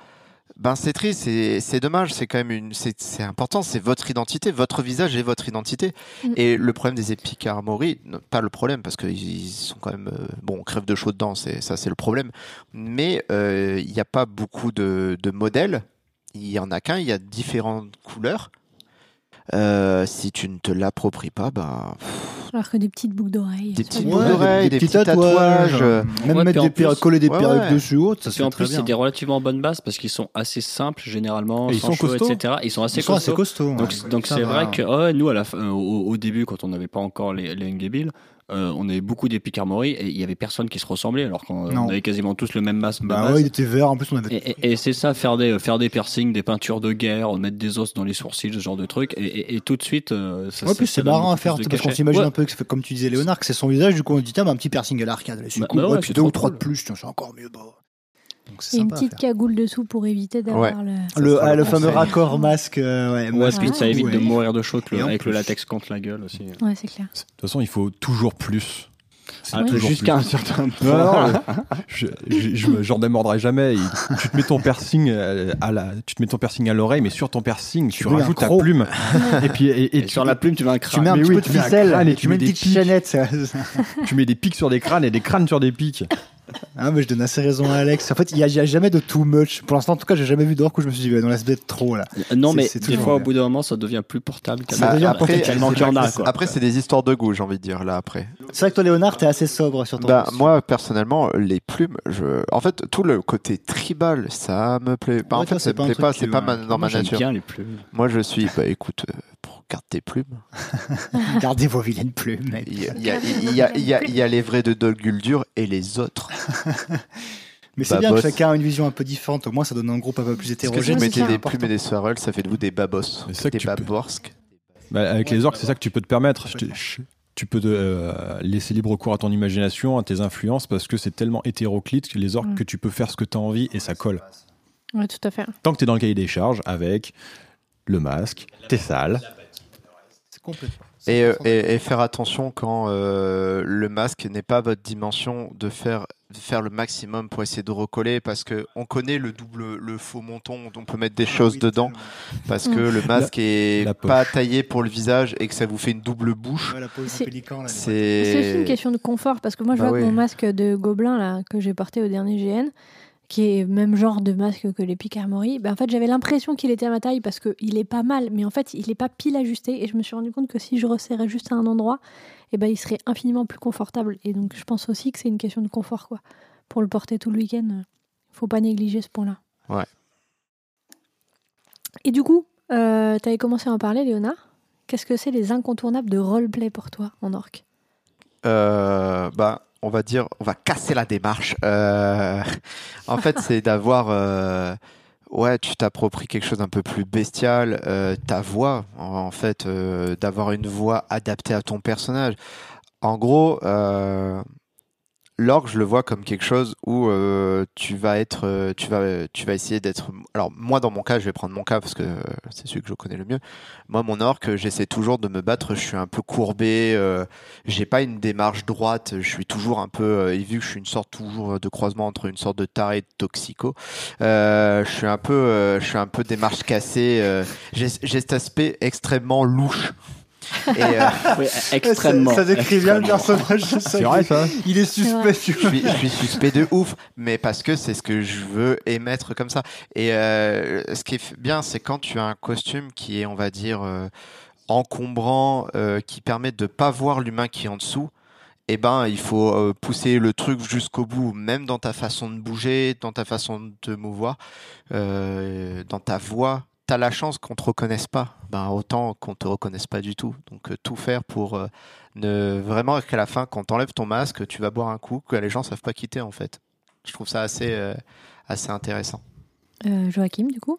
Speaker 3: ben c'est triste, c'est dommage, c'est quand même une, c'est important, c'est votre identité, votre visage et votre identité.
Speaker 2: Mm.
Speaker 3: Et le problème des épiques armory, pas le problème parce qu'ils ils sont quand même, euh, bon, on crève de chaud dedans, c'est ça c'est le problème. Mais euh, il n'y a pas beaucoup de, de modèles, il y en a qu'un, il y a différentes couleurs. Euh, si tu ne te l'appropries pas, ben
Speaker 2: Alors que des petites boucles d'oreilles.
Speaker 3: Des petites boucles d'oreilles, des petits tatouages,
Speaker 5: euh, Même
Speaker 4: Ouais,
Speaker 5: mettre des
Speaker 4: en plus-
Speaker 5: coller des
Speaker 3: Ouais,
Speaker 5: perruques
Speaker 3: ouais.
Speaker 5: dessus ou autre, ça se
Speaker 4: Puis en
Speaker 5: fait très
Speaker 4: plus, c'est des relativement bonnes bases parce qu'ils sont assez simples généralement,
Speaker 1: Et ils
Speaker 4: sans
Speaker 1: sont
Speaker 4: chaud,
Speaker 1: costauds.
Speaker 4: etc. Ils sont assez
Speaker 5: Ils sont assez
Speaker 4: costauds. Donc, c'est vrai que ouais, nous, à la fin, au, au début, quand on n'avait pas encore les, les euh, on avait beaucoup armory et il y avait personne qui se ressemblait alors qu'on on avait quasiment tous le même masque
Speaker 5: Bah ouais, il était vert. En plus, on avait.
Speaker 4: Et, et- et c'est ça, faire des, faire des piercings, des peintures de guerre, mettre des os dans les sourcils, ce genre de trucs. Et, tout de suite, euh, ça
Speaker 5: Ouais, plus c'est marrant à faire parce qu'on s'imagine
Speaker 4: Ouais.
Speaker 5: un peu, que, comme tu disais, Léonard, que c'est son visage. Du coup, on dit tiens, bah, un petit piercing à l'arcade,
Speaker 4: Bah,
Speaker 5: cool.
Speaker 4: bah
Speaker 5: Ouais,
Speaker 4: ouais,
Speaker 5: puis deux ou trois
Speaker 4: cool.
Speaker 5: de plus, tiens, c'est encore mieux. Bah. Donc c'est
Speaker 2: Et une petite cagoule dessous pour éviter d'avoir le.
Speaker 5: Le,
Speaker 3: sera
Speaker 5: ah,
Speaker 3: le
Speaker 5: le fameux raccord masque, euh, ouais,
Speaker 4: Ouais,
Speaker 5: masque et
Speaker 4: ça évite
Speaker 5: ouais.
Speaker 4: de mourir de chaud avec le- le latex contre la gueule aussi.
Speaker 2: Ouais, c'est clair.
Speaker 1: De toute façon, il faut toujours plus. C'est
Speaker 4: Ah,
Speaker 1: toujours
Speaker 4: Jusqu'à un certain
Speaker 1: Non,
Speaker 4: point.
Speaker 1: non, je, je, je me- j'en démordrai jamais. Il- tu te mets ton piercing euh, à la, tu te mets ton piercing à l'oreille, mais sur ton piercing, tu,
Speaker 5: un
Speaker 1: rajoutes ta plume. et puis, et, et
Speaker 4: Et
Speaker 1: tu,
Speaker 4: sur la plume, tu mets un
Speaker 5: Tu
Speaker 4: crâne.
Speaker 5: mets un
Speaker 1: mais
Speaker 5: petit
Speaker 1: oui,
Speaker 5: peu de
Speaker 1: tu
Speaker 5: ficelle,
Speaker 1: crâne et
Speaker 5: et
Speaker 1: tu
Speaker 5: tu mets
Speaker 1: mets des
Speaker 5: petite
Speaker 1: pics.
Speaker 5: chaînette. ça-
Speaker 1: tu mets des pics sur des crânes et des crânes sur des pics.
Speaker 5: Ah, mais je donne assez raison à Alex. En fait, il n'y a, il y a jamais de too much. Pour l'instant, en tout cas, j'ai jamais vu d'orque où je me suis dit, non, laisse être trop là.
Speaker 4: Non,
Speaker 5: C'est-
Speaker 4: mais
Speaker 5: c'est
Speaker 4: des fois, au bout d'un moment, ça devient plus portable.
Speaker 5: Ça devient
Speaker 3: après,
Speaker 4: tellement qu'il y en a. Quoi.
Speaker 3: Après, c'est des histoires de goût, j'ai envie de dire, là, après.
Speaker 5: C'est vrai que toi, Léonard, t'es assez sobre sur ton
Speaker 3: Bah, moi, personnellement, les plumes, je... en fait, tout le côté tribal, ça me plaît. Bah, en
Speaker 5: Ouais, toi,
Speaker 3: fait,
Speaker 5: c'est
Speaker 3: ça
Speaker 5: pas
Speaker 3: me plaît pas, c'est pas ma- dans ma
Speaker 4: Moi, j'aime
Speaker 3: nature.
Speaker 4: bien les plumes.
Speaker 3: Moi, je suis, bah, écoute, euh, pour garder tes plumes,
Speaker 5: Gardez vos vilaines plumes.
Speaker 3: il y a, les vrais de Dol Guldur et les autres.
Speaker 5: Mais c'est
Speaker 3: Bah,
Speaker 5: bien que chacun a une vision un peu différente. Au moins, ça donne un groupe un peu plus
Speaker 3: que si
Speaker 5: hétérogène.
Speaker 3: vous mettez des plumes et des swirls, ça fait de vous des babos.
Speaker 1: C'est ça que
Speaker 3: Des
Speaker 1: tu peux-
Speaker 3: baborsk.
Speaker 1: Bah, avec les orques, c'est ça que tu peux te permettre. Je te- je- tu peux te, euh, laisser libre cours à ton imagination, à tes influences, parce que c'est tellement hétéroclite que les orques
Speaker 2: Mm.
Speaker 1: que tu peux faire ce que tu as envie et ça colle.
Speaker 2: Ouais, tout à fait.
Speaker 1: Tant que tu es dans le cahier des charges avec le masque, t'es sale.
Speaker 5: C'est complètement.
Speaker 3: Et, euh, et- et faire attention quand euh, le masque n'est pas votre dimension de faire, de faire le maximum pour essayer de recoller parce que on connaît le double, le faux menton, on peut mettre des choses dedans parce que le masque est
Speaker 1: la
Speaker 3: pas taillé pour le visage et que ça vous fait une double bouche.
Speaker 2: C'est- aussi une question de confort parce que moi je
Speaker 3: Bah
Speaker 2: vois que mon masque de gobelin là que j'ai porté au dernier GN qui est même genre de masque que les pics armory, ben en fait j'avais l'impression qu'il était à ma taille parce qu'il est pas mal mais en fait il est pas pile ajusté et je me suis rendu compte que si je resserrais juste à un endroit et ben il serait infiniment plus confortable et donc je pense aussi que c'est une question de confort quoi. Pour le porter tout le week-end, euh, faut pas négliger ce point-là.
Speaker 3: Ouais.
Speaker 2: Et du coup, euh, tu avais commencé à en parler Léonard. Qu'est-ce que c'est les incontournables de roleplay pour toi en orc?
Speaker 3: Euh, bah, on va dire, on va casser la démarche. Euh, en fait, c'est d'avoir, euh, ouais, tu t'appropries quelque chose d'un peu plus bestial, euh, ta voix, en, fait, d'avoir une voix adaptée à ton personnage. En gros, l'orgue, je le vois comme quelque chose où euh, tu vas être, euh, tu vas, tu vas essayer d'être. Alors moi, dans mon cas, je vais prendre mon cas parce que euh, c'est celui que je connais le mieux. Moi, mon orque, j'essaie toujours de me battre. Je suis un peu courbé. euh, j'ai pas une démarche droite. Je suis toujours un peu. euh, et vu que je suis une sorte toujours de croisement entre une sorte de taré et de toxico, euh, je suis un peu, euh, je suis un peu démarche cassée. euh, j'ai cet aspect extrêmement louche. Et, euh,
Speaker 4: Oui, extrêmement.
Speaker 5: Ça, ça décrit bien le personnage.
Speaker 1: vrai ça
Speaker 5: Il est suspect. tu
Speaker 3: je
Speaker 5: vois.
Speaker 3: suis, je suis suspect de ouf, mais parce que c'est ce que je veux émettre comme ça. Et euh, ce qui est bien, c'est quand tu as un costume qui est, on va dire, euh, encombrant, euh, qui permet de pas voir l'humain qui est en dessous. Eh ben, il faut euh, pousser le truc jusqu'au bout, même dans ta façon de bouger, dans ta façon de te mouvoir, euh, dans ta voix. T'as la chance qu'on te reconnaisse pas, ben autant qu'on te reconnaisse pas du tout. Donc euh, tout faire pour euh, ne vraiment qu'à la fin, quand t'enlèves ton masque, tu vas boire un coup que les gens savent pas quitter en fait. Je trouve ça assez euh, assez intéressant.
Speaker 2: Joachim, du coup?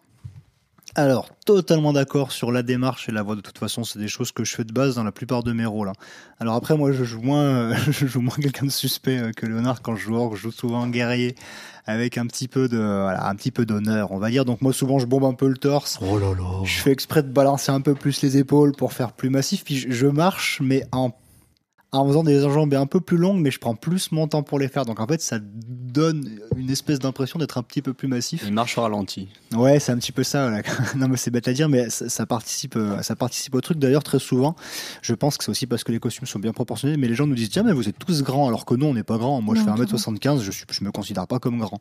Speaker 5: Alors, totalement d'accord sur la démarche et la voix. De toute façon, c'est des choses que je fais de base dans la plupart de mes rôles. hein. Alors après, moi, je joue moins, euh, je joue moins quelqu'un de suspect euh, que Léonard quand je joue orc. Je joue souvent un guerrier avec un petit peu de, voilà, un petit peu d'honneur, on va dire. Donc moi, souvent, je bombe un peu le torse.
Speaker 3: Oh là là.
Speaker 5: Je fais exprès de balancer un peu plus les épaules pour faire plus massif. Puis je, je marche, mais en en faisant des enjambées un peu plus longues, mais je prends plus mon temps pour les faire. Donc en fait, ça donne une espèce d'impression d'être un petit peu plus massif.
Speaker 4: Il marche au ralenti.
Speaker 5: Ouais, c'est un petit peu ça. là. non, mais c'est bête à dire, mais ça, ça participe, euh, ça participe au truc. D'ailleurs, très souvent, je pense que c'est aussi parce que les costumes sont bien proportionnés. Mais les gens nous disent tiens, mais vous êtes tous grands, alors que nous, on n'est pas grands. Moi, je
Speaker 2: Non,
Speaker 5: fais
Speaker 2: tout
Speaker 5: 1m75, je suis, je me considère pas comme grand.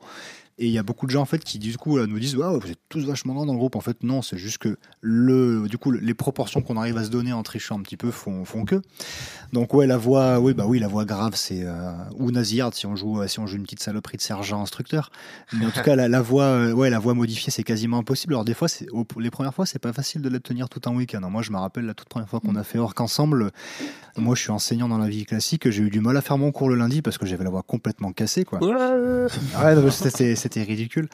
Speaker 5: Et il y a beaucoup de gens en fait qui du coup là, nous disent vous êtes tous vachement grands dans le groupe. En fait, non, c'est juste que le, du coup, les proportions qu'on arrive à se donner en trichant un petit peu font, font que. Donc ouais, la voix, oui, bah oui, la voix grave, c'est euh, ou Nazir si on joue, si on joue une petite saloperie de sergent instructeur. Mais en tout cas, la, la voix, euh, ouais, la voix modifiée, c'est quasiment impossible. Alors des fois, c'est, les premières fois, c'est pas facile de la tenir tout un week-end. Moi, je me rappelle la toute première fois qu'on a fait Orc ensemble. Moi, je suis enseignant dans la vie classique. J'ai eu du mal à faire mon cours le lundi parce que j'avais la voix complètement cassée, quoi. Ouais, c'était, c'était ridicule.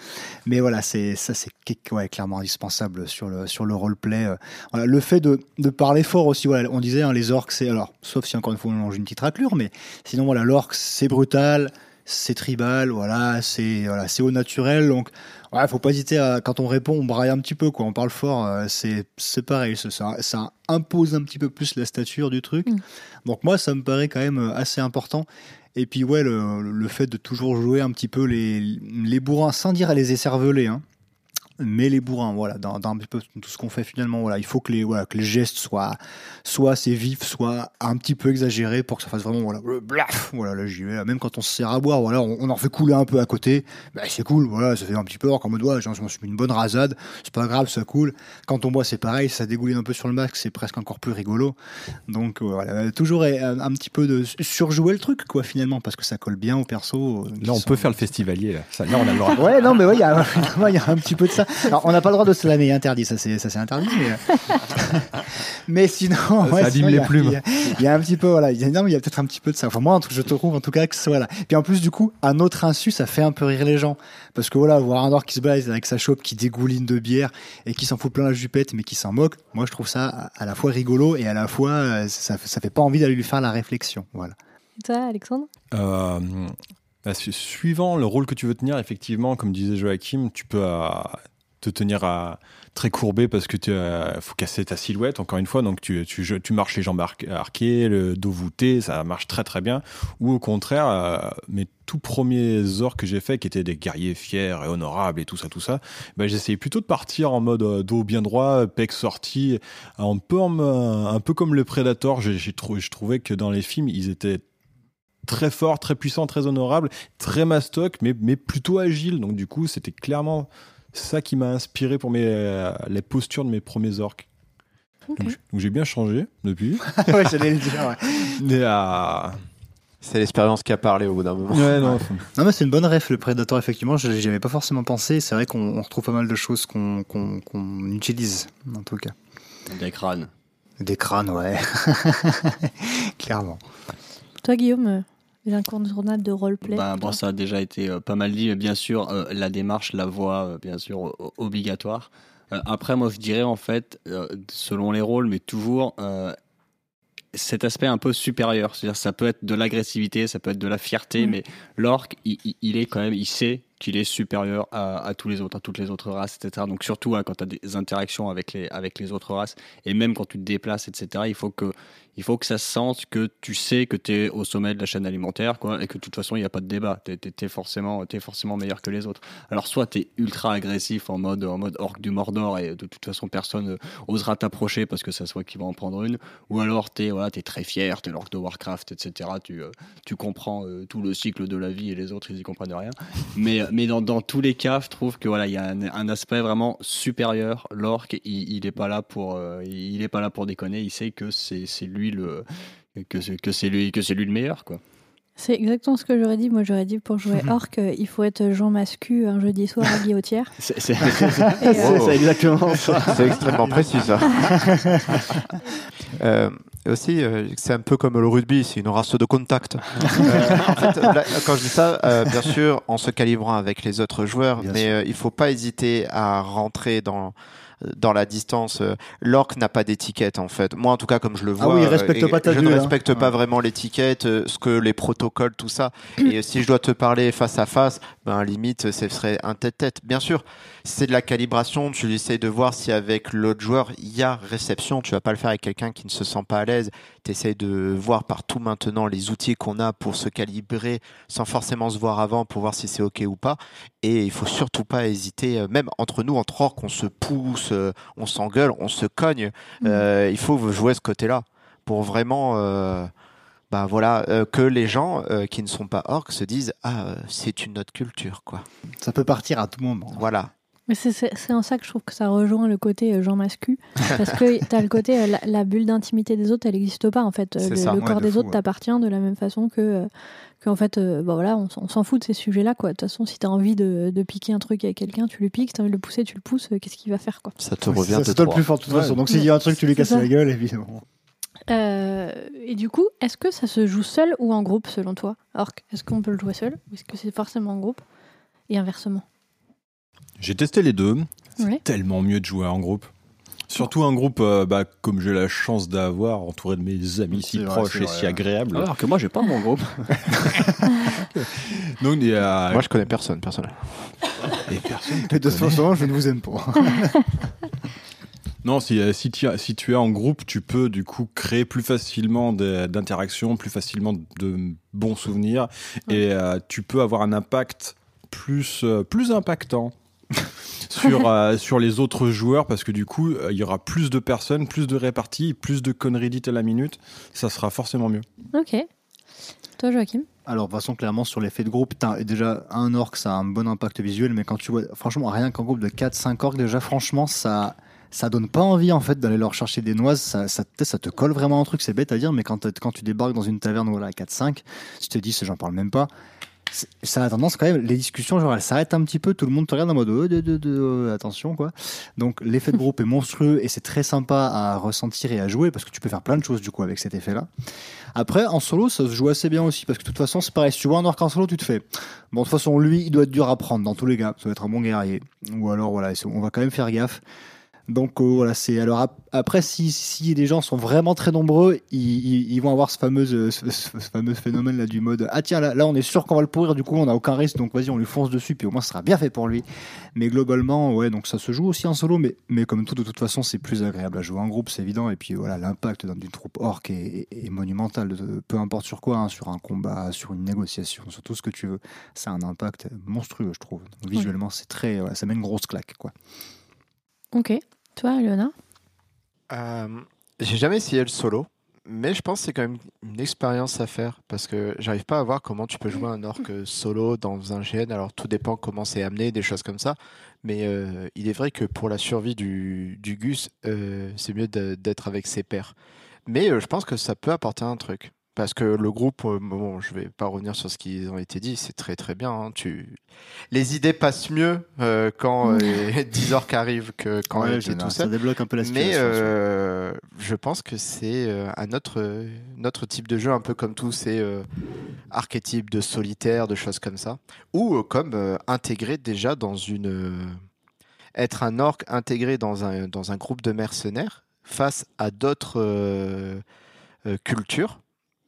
Speaker 5: Mais voilà, c'est ça, c'est ouais, clairement indispensable sur le sur le roleplay. euh. Voilà, le fait de, de parler fort aussi. Voilà, on disait hein, les orques, c'est alors, sauf si encore une fois on mange une petite raclure, mais sinon voilà, l'orque c'est brutal, c'est tribal, voilà, c'est voilà, c'est au naturel. Donc, ouais, faut pas hésiter à quand on répond, on braille un petit peu, quoi. On parle fort, euh, c'est c'est pareil, ça, ça impose un petit peu plus la stature du truc.
Speaker 2: Mm.
Speaker 5: Donc moi, ça me paraît quand même euh, assez important. Et puis ouais, le, le fait de toujours jouer un petit peu les, les bourrins, sans dire à les écerveler, hein, mais les bourrins, voilà, dans, dans un petit peu tout ce qu'on fait finalement, voilà, il faut que les, voilà, que les gestes soient, soit assez vifs, soit un petit peu exagérés pour que ça fasse vraiment, voilà, le blaf, voilà, là j'y vais, même quand on se sert à boire, voilà, on, on en fait couler un peu à côté, bah, c'est cool, voilà, ça fait un petit peu en mode, ouais, je m'en suis mis une bonne rasade, c'est pas grave, ça coule. Quand on boit, c'est pareil, ça dégouline un peu sur le masque, c'est presque encore plus rigolo. Donc euh, voilà, toujours euh, un, petit peu de surjouer le truc, quoi, finalement, parce que ça colle bien au perso. euh,
Speaker 1: Là, on
Speaker 5: sont-
Speaker 1: peut faire le festivalier. Là, Ça, là on a le droit.
Speaker 5: Ouais, non, mais ouais, il y, a- il y a un petit peu de ça. Alors, on n'a pas le droit de slammer, interdit, ça c'est ça c'est interdit. Mais, euh, mais sinon, ouais,
Speaker 1: abîme
Speaker 5: sinon,
Speaker 1: les
Speaker 5: a-
Speaker 1: plumes.
Speaker 5: Il y, a- il y a un petit peu, voilà, il y a, non, mais il y a peut-être un petit peu de ça. Enfin, moi, je trouve en tout cas que c'est- voilà. Puis en plus, du coup, à notre insu, ça fait un peu rire les gens, parce que voilà, voir un orc qui se balade avec sa chope qui dégouline de bière et qui s'en fout plein la jupette, mais qui s'en moque. Moi, je trouve ça à, la fois rigolo et à la fois euh, ça, ça fait pas envie d'aller lui faire la réflexion. Voilà.
Speaker 2: Et toi, Alexandre?
Speaker 1: Euh, bah, su- suivant le rôle que tu veux tenir, effectivement, comme disait Joachim, tu peux euh, te tenir à très courbé parce que tu euh, faut casser ta silhouette encore une fois. Donc tu, tu, marches les jambes arquées le dos voûté ça marche très très bien. Ou au contraire euh, mes tout premiers orques que j'ai fait qui étaient des guerriers fiers et honorables et tout ça tout ça bah, j'essayais plutôt de partir en mode euh, dos bien droit pec sorti un peu un peu comme le Predator. Trou- je trouvais que dans les films ils étaient très forts, très puissants, très honorables, très mastoc, mais, mais plutôt agiles. Donc du coup, c'était clairement ça qui m'a inspiré pour mes, euh, les postures de mes premiers orques. Donc, j'ai bien changé depuis.
Speaker 5: ouais, j'allais le dire. Ouais.
Speaker 1: Mais, euh,
Speaker 3: C'est l'expérience qui a parlé au bout d'un moment.
Speaker 1: ouais, non,
Speaker 5: Non, mais c'est une bonne ref, le Predator, effectivement. Je J'y avais pas forcément pensé. C'est vrai qu'on on retrouve pas mal de choses qu'on qu'on qu'on utilise, en tout cas.
Speaker 4: Des crânes.
Speaker 5: Des crânes, ouais. Clairement.
Speaker 2: Toi, Guillaume, euh, les incontournables de roleplay
Speaker 4: Ben,
Speaker 2: toi
Speaker 4: bon, ça a déjà été euh, pas mal dit, mais bien sûr, euh, la démarche, la voix, euh, bien sûr, obligatoire. Après, moi, je dirais, en fait, selon les rôles, mais toujours cet aspect un peu supérieur. C'est-à-dire, ça peut être de l'agressivité, ça peut être de la fierté, mais l'orc, il, il- il est quand même, il sait qu'il est supérieur à, à tous les autres, à toutes les autres races, etc. Donc, surtout hein, quand tu as des interactions avec les, avec les autres races, et même quand tu te déplaces, etc., il faut que, il faut que ça se sente que tu sais que tu es au sommet de la chaîne alimentaire, quoi, et que de toute façon, il n'y a pas de débat. Tu es, forcément, forcément meilleur que les autres. Alors, soit tu es ultra agressif en mode, en mode orc du Mordor, et de toute façon, personne euh, osera t'approcher parce que ça soit qui va en prendre une, ou alors tu es, voilà, très fier, tu es l'orc de Warcraft, etc. Tu, euh, tu comprends euh, tout le cycle de la vie et les autres, ils y comprennent rien. Mais, mais dans, dans tous les cas, je trouve que voilà, il y a un, aspect vraiment supérieur. L'orc, il, il est pas pas là pour déconner. Il sait que c'est c'est lui le, que c'est que c'est lui, que c'est lui le meilleur, quoi.
Speaker 2: C'est exactement ce que j'aurais dit. Moi, j'aurais dit pour jouer Orc, euh, il faut être Jean Mascu un jeudi soir à Guillotière.
Speaker 4: C'est
Speaker 2: euh,
Speaker 3: Wow.
Speaker 4: exactement ça.
Speaker 3: C'est extrêmement précis ça. Euh, aussi, euh, c'est un peu comme le rugby, c'est une race de contact. Euh, en fait, là, quand je dis ça, euh, bien sûr, en se calibrant avec les autres joueurs,
Speaker 5: Bien
Speaker 3: mais euh, il faut pas hésiter à rentrer dans dans la distance. Euh, L'orc n'a pas d'étiquette en fait. Moi, en tout cas, comme je le
Speaker 5: Ah
Speaker 3: vois,
Speaker 5: oui, il respecte
Speaker 3: euh,
Speaker 5: pas ta
Speaker 3: je ne
Speaker 5: hein.
Speaker 3: respecte pas vraiment l'étiquette, euh, ce que les protocoles, tout ça. Et si je dois te parler face à face, ben limite, ce serait un tête-tête. Bien sûr, c'est de la calibration. Tu essayes de voir si avec l'autre joueur il y a réception. Tu vas pas le faire avec quelqu'un qui ne se sent pas à l'aise. Tu essayes de voir partout maintenant les outils qu'on a pour se calibrer sans forcément se voir avant pour voir si c'est ok ou pas. Et il faut surtout pas hésiter, euh, même entre nous, entre orques, on se pousse, euh, on s'engueule, on se cogne. Euh, il faut jouer ce côté-là pour vraiment. euh, bah voilà, euh, que les gens euh, qui ne sont pas orques se disent ah euh, c'est une autre culture quoi.
Speaker 5: Ça peut partir à tout moment.
Speaker 3: Voilà.
Speaker 2: Mais c'est- en ça que je trouve que ça rejoint le côté euh, Jean Mascu. Parce que tu as le côté, euh, la, la bulle d'intimité des autres, elle n'existe pas en fait. Le,
Speaker 3: ça.
Speaker 2: le corps
Speaker 5: de
Speaker 2: des
Speaker 5: fou,
Speaker 2: autres
Speaker 5: ouais.
Speaker 2: t'appartient de la même façon que. euh, qu'en fait, euh, bah voilà, on, s'en- on s'en fout de ces sujets-là, quoi. De toute façon, si tu as envie de, de piquer un truc avec quelqu'un, tu lui piques, si tu as envie de le pousser, tu le pousses, euh, qu'est-ce qu'il va faire, quoi?
Speaker 3: Ça te revient
Speaker 5: C'est toi le plus fort de toute
Speaker 1: Ouais.
Speaker 5: façon. Donc s'il y a un truc, tu lui casses
Speaker 2: ça.
Speaker 5: la gueule, évidemment.
Speaker 2: Euh, et du coup, est-ce que ça se joue seul ou en groupe, selon toi Orc, est-ce qu'on peut le jouer seul ou est-ce que c'est forcément en groupe Et inversement?
Speaker 1: J'ai testé les deux. C'est
Speaker 2: Ouais.
Speaker 1: tellement mieux de jouer en groupe. Surtout un groupe, euh, bah, comme j'ai la chance d'avoir, entouré de mes amis si
Speaker 5: vrai,
Speaker 1: proches et
Speaker 5: vrai,
Speaker 1: si agréables.
Speaker 4: Alors que moi, j'ai pas mon groupe.
Speaker 1: Donc, il y a
Speaker 3: Moi je connais personne personnellement.
Speaker 1: et personne
Speaker 5: Et de toute façon, je ne vous aime pas.
Speaker 1: Non, si, euh, si, tu, si tu es en groupe, tu peux du coup créer plus facilement d'interactions, plus facilement de bons souvenirs, et euh, tu peux avoir un impact plus, euh, plus impactant sur, euh, sur les autres joueurs, parce que du coup, euh, il y aura plus de personnes, plus de réparties, plus de conneries dites à la minute, ça sera forcément mieux.
Speaker 2: Ok. Toi, Joachim?
Speaker 5: Alors, de toute façon, clairement, sur l'effet de groupe, déjà, un orc, ça a un bon impact visuel, mais quand tu vois, franchement, rien qu'en groupe de 4-5 orcs, déjà, franchement, ça, ça donne pas envie, en fait, d'aller leur chercher des noises. Ça, te- colle vraiment un truc, c'est bête à dire, mais quand, tu débarques dans une taverne, voilà, à 4-5, tu te dis, j'en parle même pas. Ça a tendance quand même, les discussions, genre, elles s'arrêtent un petit peu, tout le monde te regarde en mode, oh, euh, attention, quoi. Donc, l'effet de groupe est monstrueux et c'est très sympa à ressentir et à jouer parce que tu peux faire plein de choses, du coup, avec cet effet-là. Après, en solo, ça se joue assez bien aussi, parce que de toute façon, c'est pareil. Si tu vois un orc en solo, tu te fais. Bon, de toute façon, lui, il doit être dur à prendre dans tous les cas. Ça doit être un bon guerrier. Ou alors, voilà, on va quand même faire gaffe. Donc, euh, voilà, c'est. Alors, ap- après, si, si les gens sont vraiment très nombreux, ils, vont avoir ce fameux, euh, ce, ce- ce fameux phénomène là du mode Ah, tiens, là, là, on est sûr qu'on va le pourrir, du coup, on n'a aucun risque, donc vas-y, on lui fonce dessus, puis au moins, ce sera bien fait pour lui. Mais globalement, ouais, donc ça se joue aussi en solo, mais, mais comme tout, de toute façon, c'est plus agréable à jouer en groupe, c'est évident. Et puis voilà, l'impact d'une troupe orc est, est- est monumental, de- peu importe sur quoi, hein, sur un combat, sur une négociation, sur tout ce que tu veux. Ça a un impact monstrueux, je trouve. Donc, visuellement, c'est très, ouais, ça met une grosse claque, quoi.
Speaker 2: Ok. Toi, Léona
Speaker 3: Euh, J'ai jamais essayé le solo, mais je pense que c'est quand même une expérience à faire parce que j'arrive pas à voir comment tu peux jouer un orc euh, solo dans un GN. Alors tout dépend comment c'est amené, des choses comme ça. Mais euh, il est vrai que pour la survie du, Gus, c'est mieux d'être avec ses pairs. Mais je pense que ça peut apporter un truc. Parce que le groupe, euh, bon, je vais pas revenir sur ce qui ont été dit, c'est très très bien. hein. Tu... Les idées passent mieux euh, quand euh, 10 orcs arrivent que quand
Speaker 5: Ouais,
Speaker 3: tout
Speaker 5: ça
Speaker 3: seul.
Speaker 5: débloque un peu la situation.
Speaker 3: Mais
Speaker 5: ça.
Speaker 3: euh, je pense que c'est euh, un autre, euh, notre type de jeu, un peu comme tous ces euh, archétypes de solitaire, de choses comme ça. Ou euh, comme euh, intégré déjà dans une. euh, être un orc intégré dans un, dans un groupe de mercenaires face à d'autres euh, euh, cultures.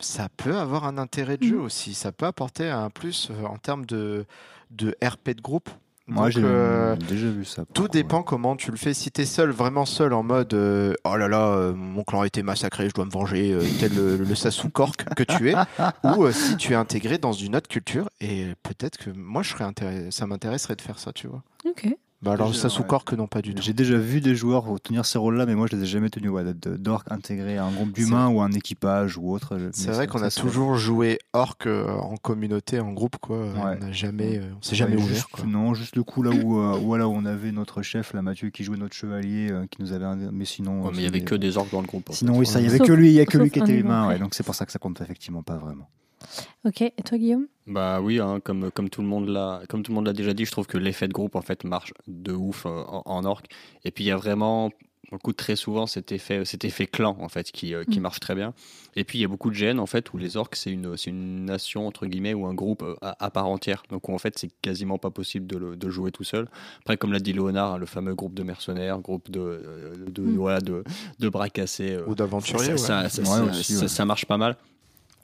Speaker 3: Ça peut avoir un intérêt de jeu
Speaker 2: Mhm.
Speaker 3: aussi. Ça peut apporter un plus euh, en termes de, de RP de groupe.
Speaker 5: Moi, j'ai
Speaker 3: euh,
Speaker 5: déjà vu ça.
Speaker 3: tout
Speaker 5: coup,
Speaker 3: dépend comment tu le fais. Si t'es seul, vraiment seul, en mode euh, oh là là, euh, mon clan a été massacré, je dois me venger, euh, tel le, le Sasukork que tu es, ou euh, si tu es intégré dans une autre culture, et peut-être que moi, je serais intéressé, ça m'intéresserait de faire ça, tu vois.
Speaker 2: Ok.
Speaker 3: Bah alors, le
Speaker 5: J'ai-
Speaker 3: Sasukork, non, pas du tout.
Speaker 5: J'ai déjà vu des joueurs tenir ces rôles-là, mais moi je les ai jamais tenus. Ouais, d'orc intégré à un groupe d'humains ou un équipage ou autre.
Speaker 3: C'est vrai
Speaker 5: ça-
Speaker 3: qu'on
Speaker 5: ça,
Speaker 3: a toujours joué orc euh, en communauté, en groupe, quoi. On n'a jamais, euh, on s'est jamais ouvert,
Speaker 5: juste-
Speaker 3: quoi.
Speaker 5: Non, juste le coup là où, euh, voilà, où on avait notre chef, là, Mathieu, qui jouait notre chevalier, euh, qui nous avait. un- Mais sinon.
Speaker 4: Ouais,
Speaker 5: euh,
Speaker 4: mais il y avait que des orques dans le groupe.
Speaker 5: Sinon,
Speaker 4: fait.
Speaker 5: oui, ça, il y avait
Speaker 2: Sauf-
Speaker 5: que lui, il y a que lui qui était
Speaker 2: humain,
Speaker 5: donc c'est pour ça que ça compte effectivement pas vraiment.
Speaker 2: Ok. Et toi, Guillaume?
Speaker 4: Bah oui, hein, comme, comme tout le monde l'a comme tout le monde l'a déjà dit, je trouve que l'effet de groupe en fait marche de ouf euh, en, en orc. Et puis il y a vraiment beaucoup très souvent cet effet cet effet clan en fait qui, euh, qui
Speaker 2: Mm.
Speaker 4: marche très bien. Et puis il y a beaucoup de gènes en fait où les orcs c'est une c'est une nation entre guillemets ou un groupe euh, à, à part entière. Donc où, en fait c'est quasiment pas possible de le, de jouer tout seul. Après comme l'a dit Léonard, hein, le fameux groupe de mercenaires, groupe de de,
Speaker 2: Mm.
Speaker 4: voilà, de, de bras cassés. euh,
Speaker 3: Ou d'aventurier,
Speaker 4: ça,
Speaker 3: ouais.
Speaker 4: ça,
Speaker 5: Ouais,
Speaker 4: ça-
Speaker 5: aussi,
Speaker 4: ça-
Speaker 5: ouais.
Speaker 4: ça marche pas mal.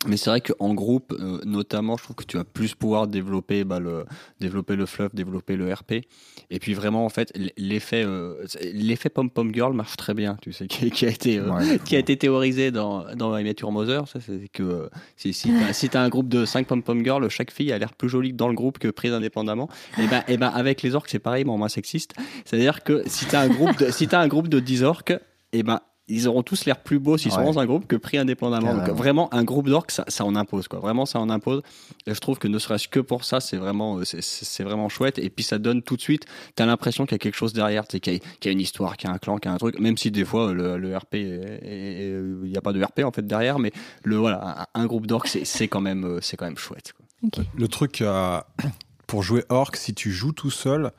Speaker 4: Mais c'est vrai qu'en groupe, euh, notamment, je trouve que tu vas plus pouvoir développer, bah, le, développer le fluff, développer le RP. Et puis vraiment, en fait, l'effet, euh, l'effet pom pom girl marche très bien, tu sais, qui, qui a été, euh,
Speaker 5: Ouais.
Speaker 4: qui a été théorisé dans dans Miniature Mother. Ça, c'est que euh, si si t'as si t'as un groupe de 5 pom pom girls, chaque fille a l'air plus jolie dans le groupe que prise indépendamment. Et ben et ben avec les orques, c'est pareil, mais en moins sexiste. C'est-à-dire que si t'as un groupe de si t'as un groupe de 10 orques, et ben ils auront tous l'air plus beaux s'ils sont dans un groupe que pris indépendamment. Donc vraiment un groupe d'orques, ça, ça en impose quoi. Vraiment ça en impose. Et je trouve que ne serait-ce que pour ça, c'est vraiment, euh, c'est- vraiment chouette. Et puis ça donne tout de suite, t'as l'impression qu'il y a quelque chose derrière, tu qu'il y, a- qu'il y a une histoire, qu'il y a un clan, qu'il y a un truc. Même si des fois le, le RP, est- il n'y a pas de RP en fait derrière, mais le voilà, un, un groupe d'orques, c'est c'est quand même, euh, c'est quand même chouette. quoi.
Speaker 1: Le truc euh, pour jouer orc, si tu joues tout seul,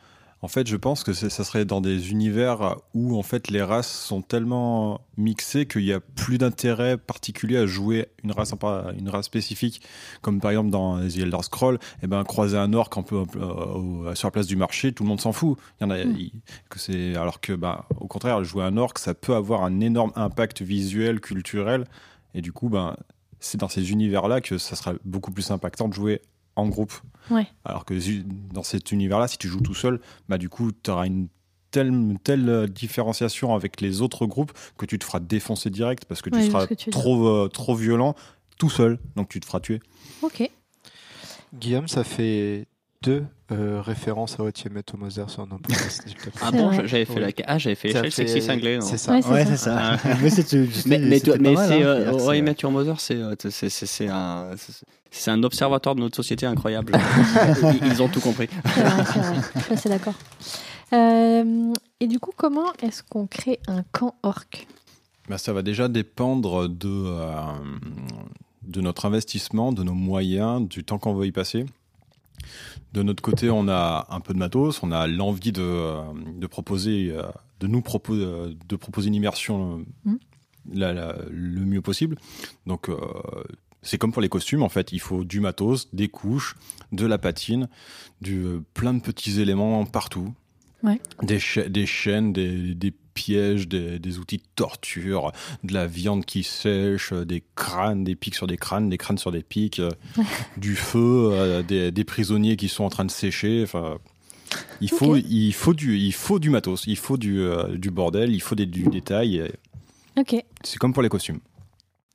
Speaker 1: en fait, je pense que ça serait dans des univers où en fait les races sont tellement mixées qu'il n'y a plus d'intérêt particulier à jouer une race, une race spécifique, comme par exemple dans The Elder Scrolls, et ben croiser un orc un peu euh, sur la place du marché, tout le monde s'en fout. Il y en a,
Speaker 2: Mm.
Speaker 1: il- que c'est alors que ben au contraire, jouer un orc, ça peut avoir un énorme impact visuel, culturel, et du coup ben c'est dans ces univers-là que ça sera beaucoup plus impactant de jouer en groupe.
Speaker 2: Ouais.
Speaker 1: Alors que dans cet univers-là, si tu joues tout seul, bah du coup, tu auras une telle, telle euh, différenciation avec les autres groupes que tu te feras défoncer direct parce que tu
Speaker 2: Ouais,
Speaker 1: seras
Speaker 2: que tu
Speaker 1: trop, euh, trop violent tout seul, donc tu te feras tuer.
Speaker 2: Ok.
Speaker 3: Guillaume, ça fait deux euh, références à What You Met Mother sur nos podcasts.
Speaker 4: Ah
Speaker 2: C'est
Speaker 4: bon, j'avais fait la ah j'avais fait
Speaker 3: Ça
Speaker 4: l'échelle
Speaker 3: fait-
Speaker 4: sexy cinglé. non
Speaker 3: C'est ça.
Speaker 2: Ouais, c'est
Speaker 5: Ouais,
Speaker 2: ça.
Speaker 5: c'est ça. mais c'est-
Speaker 4: Mais, mais, c'est
Speaker 5: hein.
Speaker 4: euh,
Speaker 5: c'est-
Speaker 4: Met Your Mother, c'est c'est- c'est- c'est un c'est- c'est un observatoire de notre société incroyable. ils, ils ont tout compris.
Speaker 2: C'est vrai, c'est vrai. Je suis assez d'accord. Euh, et du coup, comment est-ce qu'on crée un camp orc?
Speaker 1: Bah, ça va déjà dépendre de, euh, de notre investissement, de nos moyens, du temps qu'on veut y passer. De notre côté, on a un peu de matos, on a l'envie de, euh, de proposer, euh, de nous proposer, de proposer une immersion euh, la- la- le mieux possible. Donc, euh, c'est comme pour les costumes, en fait, il faut du matos, des couches, de la patine, du, euh, plein de petits éléments partout.
Speaker 2: Ouais.
Speaker 1: Des, cha- des chaînes, des, des pièges, des, des outils de torture, de la viande qui sèche, euh, des crânes, des pics sur des crânes, des crânes sur des pics, euh, du feu, euh, des, des prisonniers qui sont en train de sécher. Enfin, il faut, il faut du, il faut du matos, il faut du, euh, du bordel, il faut des, du détail.
Speaker 2: Ok.
Speaker 1: C'est comme pour les costumes.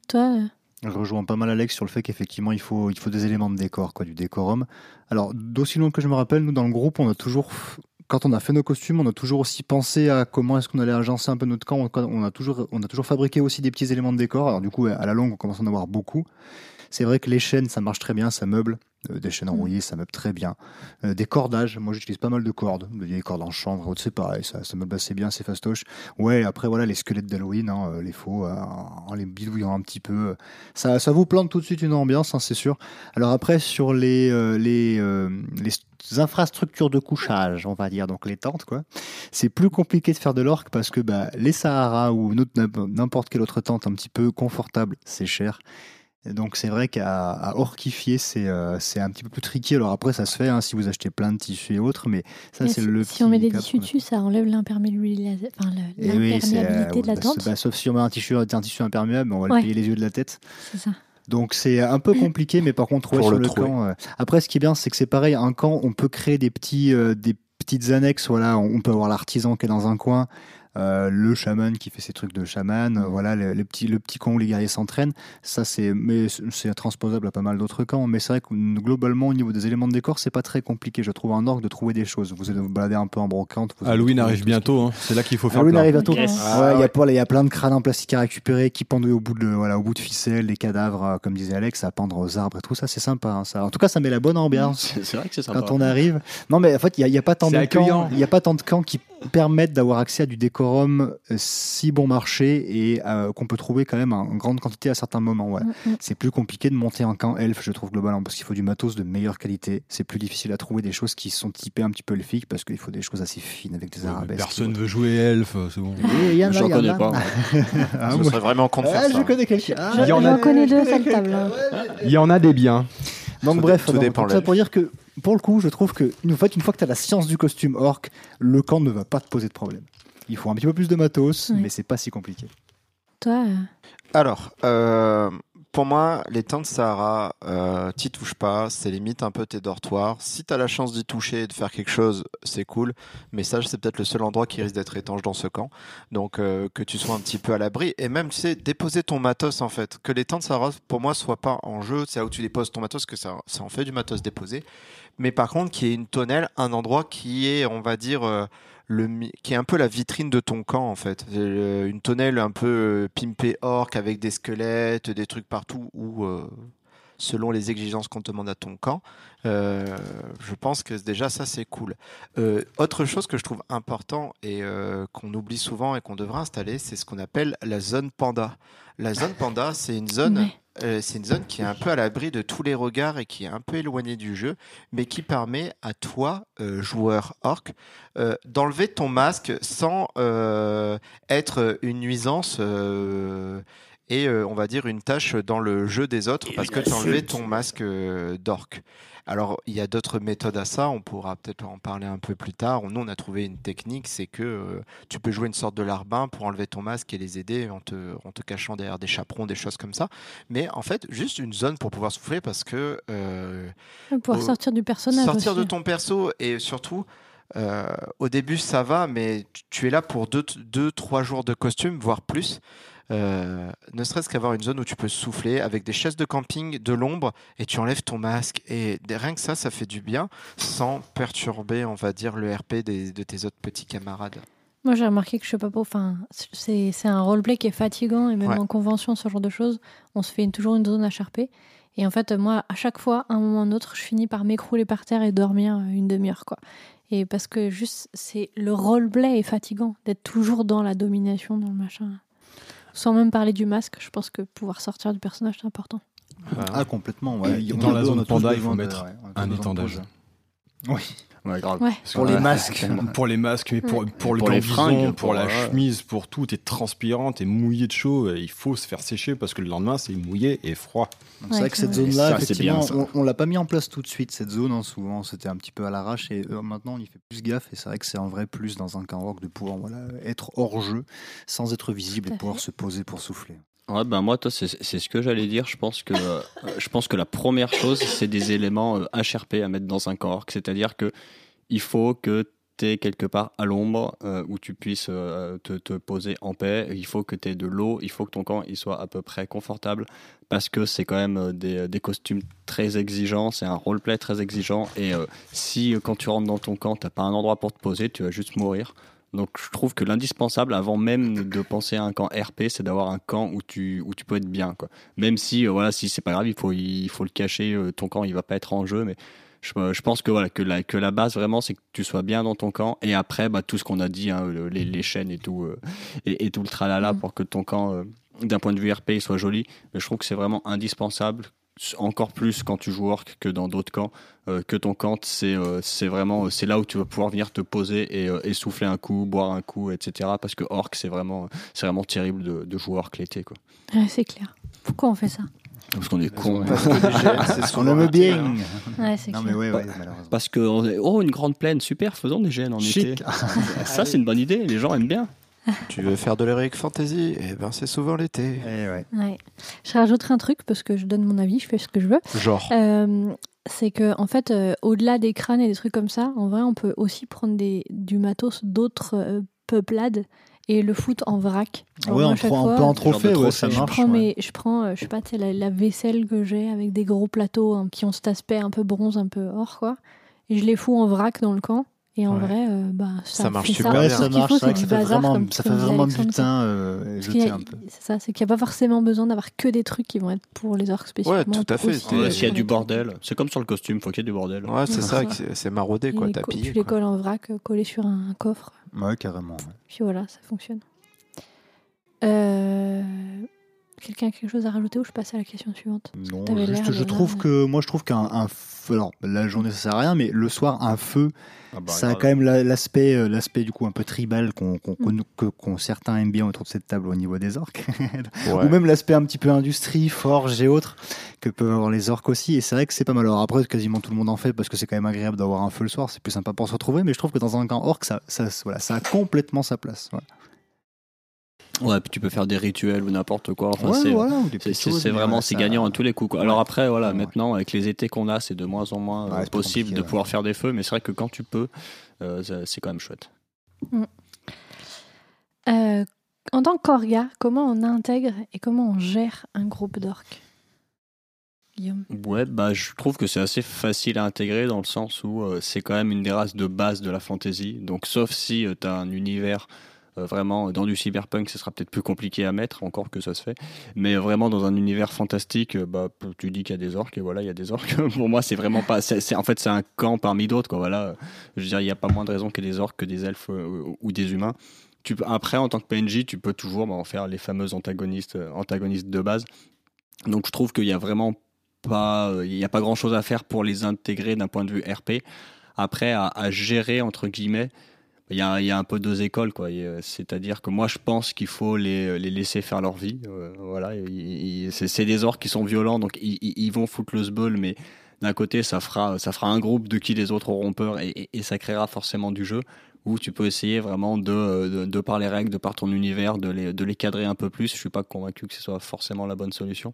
Speaker 2: Toi, euh,
Speaker 5: Je rejoins pas mal Alex sur le fait qu'effectivement il faut, il faut des éléments de décor, quoi, du décorum. Alors, d'aussi loin que je me rappelle, nous dans le groupe, on a toujours, quand on a fait nos costumes, on a toujours aussi pensé à comment est-ce qu'on allait agencer un peu notre camp. On a toujours, on a toujours fabriqué aussi des petits éléments de décor. Alors du coup, à la longue, on commence à en avoir beaucoup. C'est vrai que les chaînes, ça marche très bien, ça meuble. Euh, des chaînes enrouillées, ça meuble très bien. Euh, des cordages, moi j'utilise pas mal de cordes, des cordes en chanvre, c'est pareil, ça, ça meuble assez bien, c'est fastoche. Ouais, après voilà, les squelettes d'Halloween, hein, euh, les faux, en les bidouillant un petit peu, ça, ça vous plante tout de suite une ambiance, hein, c'est sûr. Alors après, sur les, les, les infrastructures de couchage, on va dire, donc les tentes, quoi, c'est plus compliqué de faire de l'orque parce que bah, les Sahara ou n'importe quelle autre tente un petit peu confortable, c'est cher. Et Donc c'est vrai qu'à à orquifier, c'est euh, c'est un petit peu plus tricky. Alors après, ça se fait hein, si vous achetez plein de tissus et autres, mais ça c'est
Speaker 2: si,
Speaker 5: le
Speaker 2: si on met des tissus dessus, ça enlève l'imperméabilité enfin,
Speaker 5: oui, euh,
Speaker 2: de la
Speaker 5: bah,
Speaker 2: tente.
Speaker 5: bah, sauf si on met un tissu, un tissu imperméable, on va
Speaker 2: Ouais.
Speaker 5: le payer les yeux de la tête.
Speaker 2: C'est ça.
Speaker 5: Donc c'est un peu compliqué, mais par contre, ouais, sur
Speaker 3: le
Speaker 5: camp. euh, Après, ce qui est bien, c'est que c'est pareil. Un camp, on peut créer des petits, euh, des petites annexes. Voilà, on peut avoir l'artisan qui est dans un coin, euh, le chaman qui fait ses trucs de chaman. euh, voilà, le, le petit, le petit camp où les guerriers s'entraînent. Ça, c'est, mais c'est- c'est transposable à pas mal d'autres camps. Mais c'est vrai que globalement, au niveau des éléments de décor, c'est pas très compliqué. Je trouve un orgue de trouver des choses. Vous allez vous balader un peu en brocante. vous
Speaker 1: Halloween arrive
Speaker 5: ce
Speaker 1: bientôt, hein. c'est là qu'il faut faire
Speaker 5: Halloween
Speaker 1: plein.
Speaker 5: arrive bientôt.
Speaker 4: Yes.
Speaker 5: Ouais,
Speaker 3: Ah
Speaker 5: il y a
Speaker 3: ouais.
Speaker 5: pas- il y a plein de crânes en plastique à récupérer qui pendent au bout de, voilà, au bout de ficelle, des cadavres, euh, comme disait Alex, à pendre aux arbres et tout ça, c'est sympa. hein, ça. En tout cas, ça met la bonne ambiance
Speaker 4: C'est vrai que c'est sympa.
Speaker 5: quand on arrive. Non, mais en fait, il n'y a, a pas tant de camps.
Speaker 1: accueillant.
Speaker 5: Il y a pas tant de camps qui permettent d'avoir accès à du décorum euh, si bon marché et euh, qu'on peut trouver quand même en grande quantité à certains moments. Ouais.
Speaker 2: Mm, mm.
Speaker 5: C'est plus compliqué de monter un camp elfe, je trouve globalement, parce qu'il faut du matos de meilleure qualité. C'est plus difficile à trouver des choses qui sont typées un petit peu elfiques parce qu'il faut des choses assez fines avec des
Speaker 1: Ouais,
Speaker 5: arabesques.
Speaker 1: Personne veut jouer elfe, c'est bon.
Speaker 5: Il y en a,
Speaker 4: J'en
Speaker 5: il y en
Speaker 4: connais
Speaker 5: a.
Speaker 4: pas.
Speaker 5: Ah,
Speaker 3: je
Speaker 5: moi-
Speaker 3: serais vraiment contre faire
Speaker 5: je
Speaker 3: ça.
Speaker 5: connais quelqu'un. Ah,
Speaker 2: Je-
Speaker 6: y en
Speaker 2: J'en
Speaker 6: a-
Speaker 2: connais deux à cette table.
Speaker 6: Il y en a des biens.
Speaker 5: Donc
Speaker 3: Tout-
Speaker 5: bref,
Speaker 3: tout
Speaker 5: donc,
Speaker 3: dépend
Speaker 5: ça pour dire que pour le coup, je trouve que une fois, une fois que tu as la science du costume orc, le camp ne va pas te poser de problème. Il faut un petit peu plus de matos,
Speaker 2: Ouais.
Speaker 5: mais c'est pas si compliqué.
Speaker 2: Toi, euh,
Speaker 3: Alors, euh, pour moi, les tentes Sahara, euh, t'y touches pas, c'est limite un peu tes dortoirs. Si t'as la chance d'y toucher et de faire quelque chose, c'est cool. Mais ça, c'est peut-être le seul endroit qui risque d'être étanche dans ce camp. Donc, euh, que tu sois un petit peu à l'abri. Et même, tu sais, déposer ton matos, en fait. Que les tentes Sahara, pour moi, soient pas en jeu. C'est là où tu déposes ton matos, que ça, ça en fait du matos déposé. Mais par contre, qu'il y ait une tonnelle, un endroit qui est, on va dire, euh, qui est un peu la vitrine de ton camp en fait. Euh, Une tonnelle un peu euh, pimpée orc avec des squelettes, des trucs partout où, euh, selon les exigences qu'on te demande à ton camp, je pense que déjà ça c'est cool. Autre chose que je trouve important et qu'on oublie souvent et qu'on devrait installer, c'est ce qu'on appelle la zone panda. La zone panda, c'est une zone. Euh, c'est une zone qui est un peu à l'abri de tous les regards et qui est un peu éloignée du jeu, mais qui permet à toi, euh, joueur orc, euh, d'enlever ton masque sans être une nuisance et on va dire une tâche dans le jeu des autres parce que tu as enlevé ton masque d'orc. Alors, il y a d'autres méthodes à ça, on pourra peut-être en parler un peu plus tard. Nous, on a trouvé une technique, c'est que euh, tu peux jouer une sorte de larbin pour enlever ton masque et les aider en te, en te cachant derrière des chaperons, des choses comme ça. Mais en fait, juste une zone pour pouvoir souffler parce que euh,
Speaker 2: pouvoir sortir du personnage.
Speaker 3: sortir
Speaker 2: aussi.
Speaker 3: de ton perso et surtout euh, au début ça va, mais tu- tu es là pour 2-3 jours de costume, voire plus. Euh, ne serait-ce qu'avoir une zone où tu peux souffler avec des chaises de camping, de l'ombre, et tu enlèves ton masque. Et rien que ça, ça fait du bien, sans perturber, on va dire, le RP des- de tes autres petits camarades.
Speaker 2: Moi, j'ai remarqué que je sais pas. Enfin, c'est un roleplay qui est fatigant et même
Speaker 3: Ouais.
Speaker 2: en convention, ce genre de choses, on se fait une- toujours une zone à charper. Et en fait, moi, à chaque fois, à un moment ou un autre, je finis par m'écrouler par terre et dormir euh, une demi-heure, quoi. Et parce que juste, c'est le roleplay est fatigant d'être toujours dans la domination, dans le machin. Sans même parler du masque, je pense que pouvoir sortir du personnage, c'est important.
Speaker 5: Ah, complètement. Ouais.
Speaker 1: Dans la zone panda, il faut
Speaker 5: de-
Speaker 1: mettre un étendage.
Speaker 5: Oui.
Speaker 4: Ouais, grave.
Speaker 2: Ouais.
Speaker 1: Parce
Speaker 5: Pour les masques.
Speaker 1: Pour les masques, mais pour, pour le
Speaker 4: Pour les
Speaker 1: gambison,
Speaker 4: fringues,
Speaker 1: pour,
Speaker 4: pour-
Speaker 1: la
Speaker 4: ouais.
Speaker 1: chemise, pour tout, t'es transpirant, t'es mouillé de chaud, et il faut se faire sécher parce que le lendemain c'est mouillé et froid.
Speaker 5: C'est vrai que cette zone-là, effectivement,
Speaker 4: bien,
Speaker 5: on, on l'a pas mis en place tout de suite, cette zone. hein, souvent, c'était un petit peu à l'arrache. Et euh, maintenant, on y fait plus gaffe. Et c'est vrai que c'est un vrai plus dans un camp rock de pouvoir voilà, être hors jeu, sans être visible et pouvoir se poser pour souffler.
Speaker 4: Ben moi, c'est ce que j'allais dire. Je pense que, euh, je pense que la première chose, c'est des éléments euh, HRP à mettre dans un orc. C'est-à-dire que il faut que tu es quelque part à l'ombre euh, où tu puisses euh, te, poser en paix. Il faut que tu aies de l'eau. Il faut que ton camp soit à peu près confortable parce que c'est quand même des, costumes très exigeants. C'est un roleplay très exigeant. Et si quand tu rentres dans ton camp, t'as pas un endroit pour te poser, tu vas juste mourir. Donc je trouve que l'indispensable, avant même de penser à un camp RP, c'est d'avoir un camp où tu, où tu peux être bien. Quoi. Même si, euh, voilà, si c'est pas grave, il faut, il faut le cacher, euh, ton camp il va pas être en jeu, mais je, euh, je pense que, voilà, que, la, que la base vraiment c'est que tu sois bien dans ton camp et après bah, tout ce qu'on a dit, hein, le- les, les chaînes et tout, euh, et, et tout le tralala
Speaker 2: Mm.
Speaker 4: pour que ton camp, d'un point de vue RP, il soit joli. Mais je trouve que c'est vraiment indispensable, encore plus quand tu joues orc que dans d'autres camps, euh, que ton camp, c'est euh, c'est vraiment euh, c'est là où tu vas pouvoir venir te poser et, euh, et souffler un coup, boire un coup, etc. Parce que orc, c'est vraiment, c'est vraiment terrible de, de jouer orc l'été. Quoi.
Speaker 2: Ouais, c'est clair. Pourquoi on fait ça?
Speaker 4: Parce qu'on est con.
Speaker 5: On aime bien.
Speaker 3: hein.
Speaker 2: Ouais,
Speaker 5: Non, mais ouais, ouais, malheureusement.
Speaker 4: Parce que, oh, une grande plaine, super, faisons des GN en
Speaker 5: Chic.
Speaker 4: été. Ça, c'est une bonne idée, les gens aiment bien.
Speaker 3: Tu veux faire de l'heroic fantasy? Eh ben, c'est souvent l'été.
Speaker 5: Eh ouais.
Speaker 2: Ouais. Je rajouterai un truc parce que je donne mon avis, je fais ce que je veux.
Speaker 3: Genre.
Speaker 2: Euh, c'est que en fait, euh, au-delà des crânes et des trucs comme ça, en vrai, on peut aussi prendre des, du matos d'autres euh, peuplades et le foutre en vrac. Alors
Speaker 5: Ouais,
Speaker 2: moi, à
Speaker 5: en trophée, ouais, ça
Speaker 2: je
Speaker 5: marche.
Speaker 2: prends,
Speaker 5: ouais.
Speaker 2: mes, je prends, euh, je sais pas, la, la vaisselle que j'ai avec des gros plateaux hein, qui ont cet aspect un peu bronze, un peu or, quoi. Et je les fous en vrac dans le camp. Et en
Speaker 3: Ouais.
Speaker 2: vrai, euh, bah, ça,
Speaker 3: Ça marche super
Speaker 2: ça.
Speaker 5: Ouais,
Speaker 3: bien.
Speaker 5: Ça marche. ça fait
Speaker 2: bazar,
Speaker 5: vraiment,
Speaker 2: comme-
Speaker 5: ça fait vraiment
Speaker 2: Alexandre,
Speaker 5: butin euh,
Speaker 2: Parce qu'il y
Speaker 5: jeté
Speaker 2: a-
Speaker 5: un peu.
Speaker 2: C'est ça, c'est qu'il n'y a pas forcément besoin d'avoir que des trucs qui vont être pour les orques spécifiquement.
Speaker 3: tout à fait,
Speaker 4: Ouais, S'il y a du bordel, c'est comme sur le costume, faut qu'il y ait du bordel.
Speaker 3: Ouais, c'est
Speaker 2: Ouais.
Speaker 3: ça, c'est- c'est maraudé,
Speaker 2: Et
Speaker 3: quoi. T'as
Speaker 2: co-
Speaker 3: pillé.
Speaker 2: tu les colles en vrac, euh, collés sur un coffre.
Speaker 5: Ouais, carrément. ouais.
Speaker 2: Puis voilà, ça fonctionne. Euh, Quelqu'un a quelque chose à rajouter ou je passe à la question suivante
Speaker 5: Non,
Speaker 2: t'avais
Speaker 5: juste, je trouve que moi je trouve qu'un un feu, alors la journée ça sert à rien, mais le soir un feu,
Speaker 4: Ah bah,
Speaker 5: ça a quand même la- l'aspect, euh, l'aspect du coup un peu tribal qu'on, qu'on,
Speaker 2: Mm.
Speaker 5: que, qu'on certains aiment bien autour de cette table au niveau des orques,
Speaker 3: Ouais.
Speaker 5: ou même l'aspect un petit peu industrie, forge et autres que peuvent avoir les orques aussi. Et c'est vrai que c'est pas mal. Alors après, quasiment tout le monde en fait parce que c'est quand même agréable d'avoir un feu le soir, c'est plus sympa pour se retrouver. Mais je trouve que dans un camp orc, ça, ça, voilà, ça a complètement sa place. Voilà.
Speaker 4: Ouais, puis tu peux faire des rituels ou n'importe quoi. Enfin,
Speaker 5: Ouais,
Speaker 4: c'est
Speaker 5: voilà,
Speaker 4: c'est- vraiment c'est gagnant à tous les coups. quoi. Alors après, voilà,
Speaker 5: Ouais.
Speaker 4: maintenant avec les étés qu'on a, c'est de moins en moins euh, possible de
Speaker 5: ouais.
Speaker 4: pouvoir faire des feux, mais c'est vrai que quand tu peux, euh, c'est quand même chouette.
Speaker 2: Euh, En tant qu'orga, comment on intègre et comment on gère un groupe d'orques Guillaume?
Speaker 4: Ouais, bah je trouve que c'est assez facile à intégrer dans le sens où euh, c'est quand même une des races de base de la fantasy. Donc sauf si tu as un univers euh, vraiment dans du cyberpunk, ce sera peut-être plus compliqué à mettre, encore que ça se fait. Mais vraiment dans un univers fantastique, euh, bah tu dis qu'il y a des orques et voilà, il y a des orques. Pour moi, c'est vraiment pas. en fait, c'est un camp parmi d'autres. Quoi. Voilà, je veux dire, il n'y a pas moins de y ait des orques que des elfes euh, ou des humains. Tu, après, en tant que PNJ, tu peux toujours bah, en faire les fameux antagonistes, euh, antagonistes de base. Donc je trouve qu'il y a vraiment pas, euh, il n'y pas grand chose à faire pour les intégrer d'un point de vue RP. Après, à gérer, entre guillemets, il y a, il y a un peu deux écoles, quoi. Euh, C'est-à-dire que moi, je pense qu'il faut les, les laisser faire leur vie. Euh, voilà, c'est des orques qui sont violents, donc ils, ils- vont foutre le sbul, mais d'un côté, ça fera, ça fera un groupe de qui les autres auront peur et, et- et ça créera forcément du jeu. Où tu peux essayer vraiment de, de, de par les règles, de par ton univers, de les, de les cadrer un peu plus. Je suis pas convaincu que ce soit forcément la bonne solution.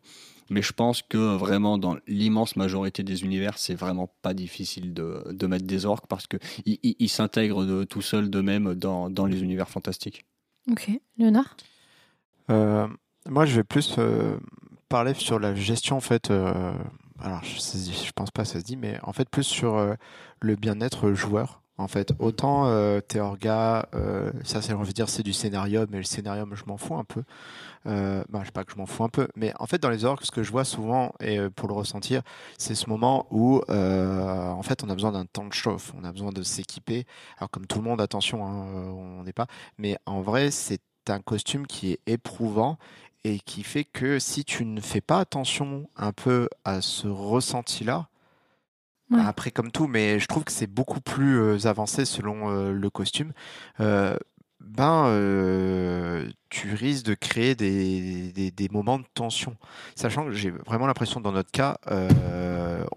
Speaker 4: Mais je pense que vraiment, dans l'immense majorité des univers, c'est vraiment pas difficile de, de mettre des orques parce qu'ils ils, ils s'intègrent de- tout seuls d'eux-mêmes dans, dans les univers fantastiques.
Speaker 2: Ok. Léonard?
Speaker 3: Euh, moi, je vais plus euh, parler sur la gestion, en fait. euh, alors, je, je pense pas que ça se dit, mais en fait, plus sur euh, le bien-être joueur. En fait, autant euh, Théorga, euh, ça, c'est, on veut dire, c'est du scénario, mais le scénario, je m'en fous un peu. Euh, bah, je sais pas que je m'en fous un peu, mais en fait, dans les orques, ce que je vois souvent, et euh, pour le ressentir, c'est ce moment où, euh, en fait, on a besoin d'un temps de chauffe, on a besoin de s'équiper. Alors, comme tout le monde, attention, hein, euh, on n'est pas, mais en vrai, c'est un costume qui est éprouvant et qui fait que si tu ne fais pas attention un peu à ce ressenti-là,
Speaker 2: Ouais.
Speaker 3: après comme tout, mais je trouve que c'est beaucoup plus euh, avancé selon euh, le costume, euh, ben tu risques de créer des, des, moments de tension. Sachant que j'ai vraiment l'impression dans notre cas,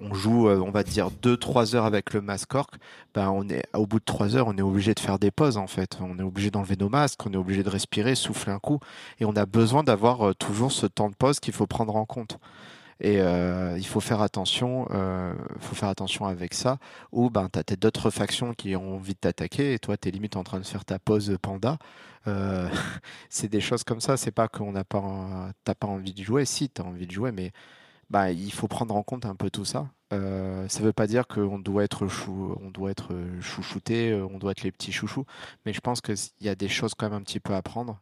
Speaker 3: on joue, on va dire 2-3 heures avec le masque orc, ben on est au bout de 3 heures, on est obligé de faire des pauses en fait. On est obligé d'enlever nos masques, on est obligé de respirer, souffler un coup, et on a besoin d'avoir toujours ce temps de pause qu'il faut prendre en compte. Et euh, il faut faire attention, euh, faut faire attention avec ça. Ou ben t'as peut-être d'autres factions qui ont envie de t'attaquer et toi t'es limite en train de faire ta pause panda. Euh, c'est des choses comme ça. C'est pas qu'on n'a pas, t'as pas envie de jouer. Si t'as envie de jouer, mais bah il faut prendre en compte un peu tout ça. Ça veut pas dire qu'on doit être chou, on doit être chouchouté, on doit être les petits chouchous. Mais je pense qu'il y a des choses quand même un petit peu à prendre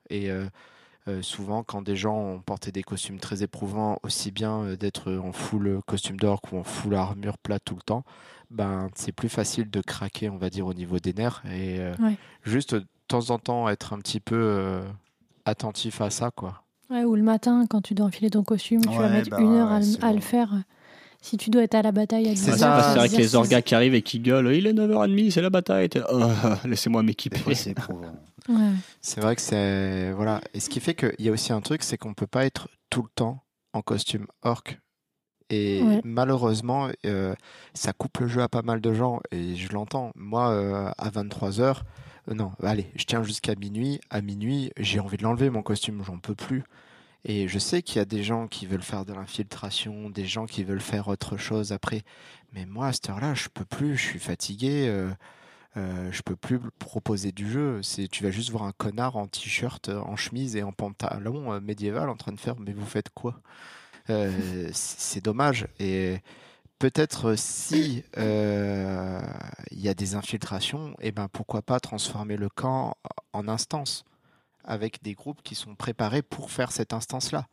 Speaker 3: souvent, quand des gens ont porté des costumes très éprouvants, aussi bien euh, d'être en full costume d'orc ou en full armure plate tout le temps, ben c'est plus facile de craquer, on va dire, au niveau des nerfs. Et euh,
Speaker 2: Ouais.
Speaker 3: juste de temps en temps être un petit peu euh, attentif à ça, quoi.
Speaker 2: Ouais, ou le matin, quand tu dois enfiler ton costume, tu vas mettre
Speaker 5: bah
Speaker 2: une heure
Speaker 5: ouais,
Speaker 2: à, le- à faire. Si tu dois être à la bataille à 10
Speaker 3: C'est ça,
Speaker 4: c'est vrai que les orgas qui arrivent et qui gueulent, il est 9h30, c'est la bataille. T'es là, Oh, Laissez-moi m'équiper.
Speaker 5: c'est éprouvant.
Speaker 2: Ouais.
Speaker 3: C'est vrai que c'est. Voilà. Et ce qui fait qu'il y a aussi un truc, c'est qu'on peut pas être tout le temps en costume orc. Et
Speaker 2: Ouais.
Speaker 3: malheureusement, euh, ça coupe le jeu à pas mal de gens. Et je l'entends. Moi, euh, à 23h, non, allez, je tiens jusqu'à minuit. À minuit, j'ai envie de l'enlever, mon costume, j'en peux plus. Et je sais qu'il y a des gens qui veulent faire de l'infiltration, des gens qui veulent faire autre chose après. Mais moi, à cette heure-là, je peux plus, je suis fatigué. euh, euh, je peux plus proposer du jeu. Tu vas juste voir un connard en t-shirt, euh, en chemise et en pantalon euh, médiéval en train de faire. Mais vous faites quoi? Euh, c'est, dommage. Et peut-être si il y a des infiltrations, et ben pourquoi pas transformer le camp en instance? Avec des groupes qui sont préparés pour faire cette instance-là.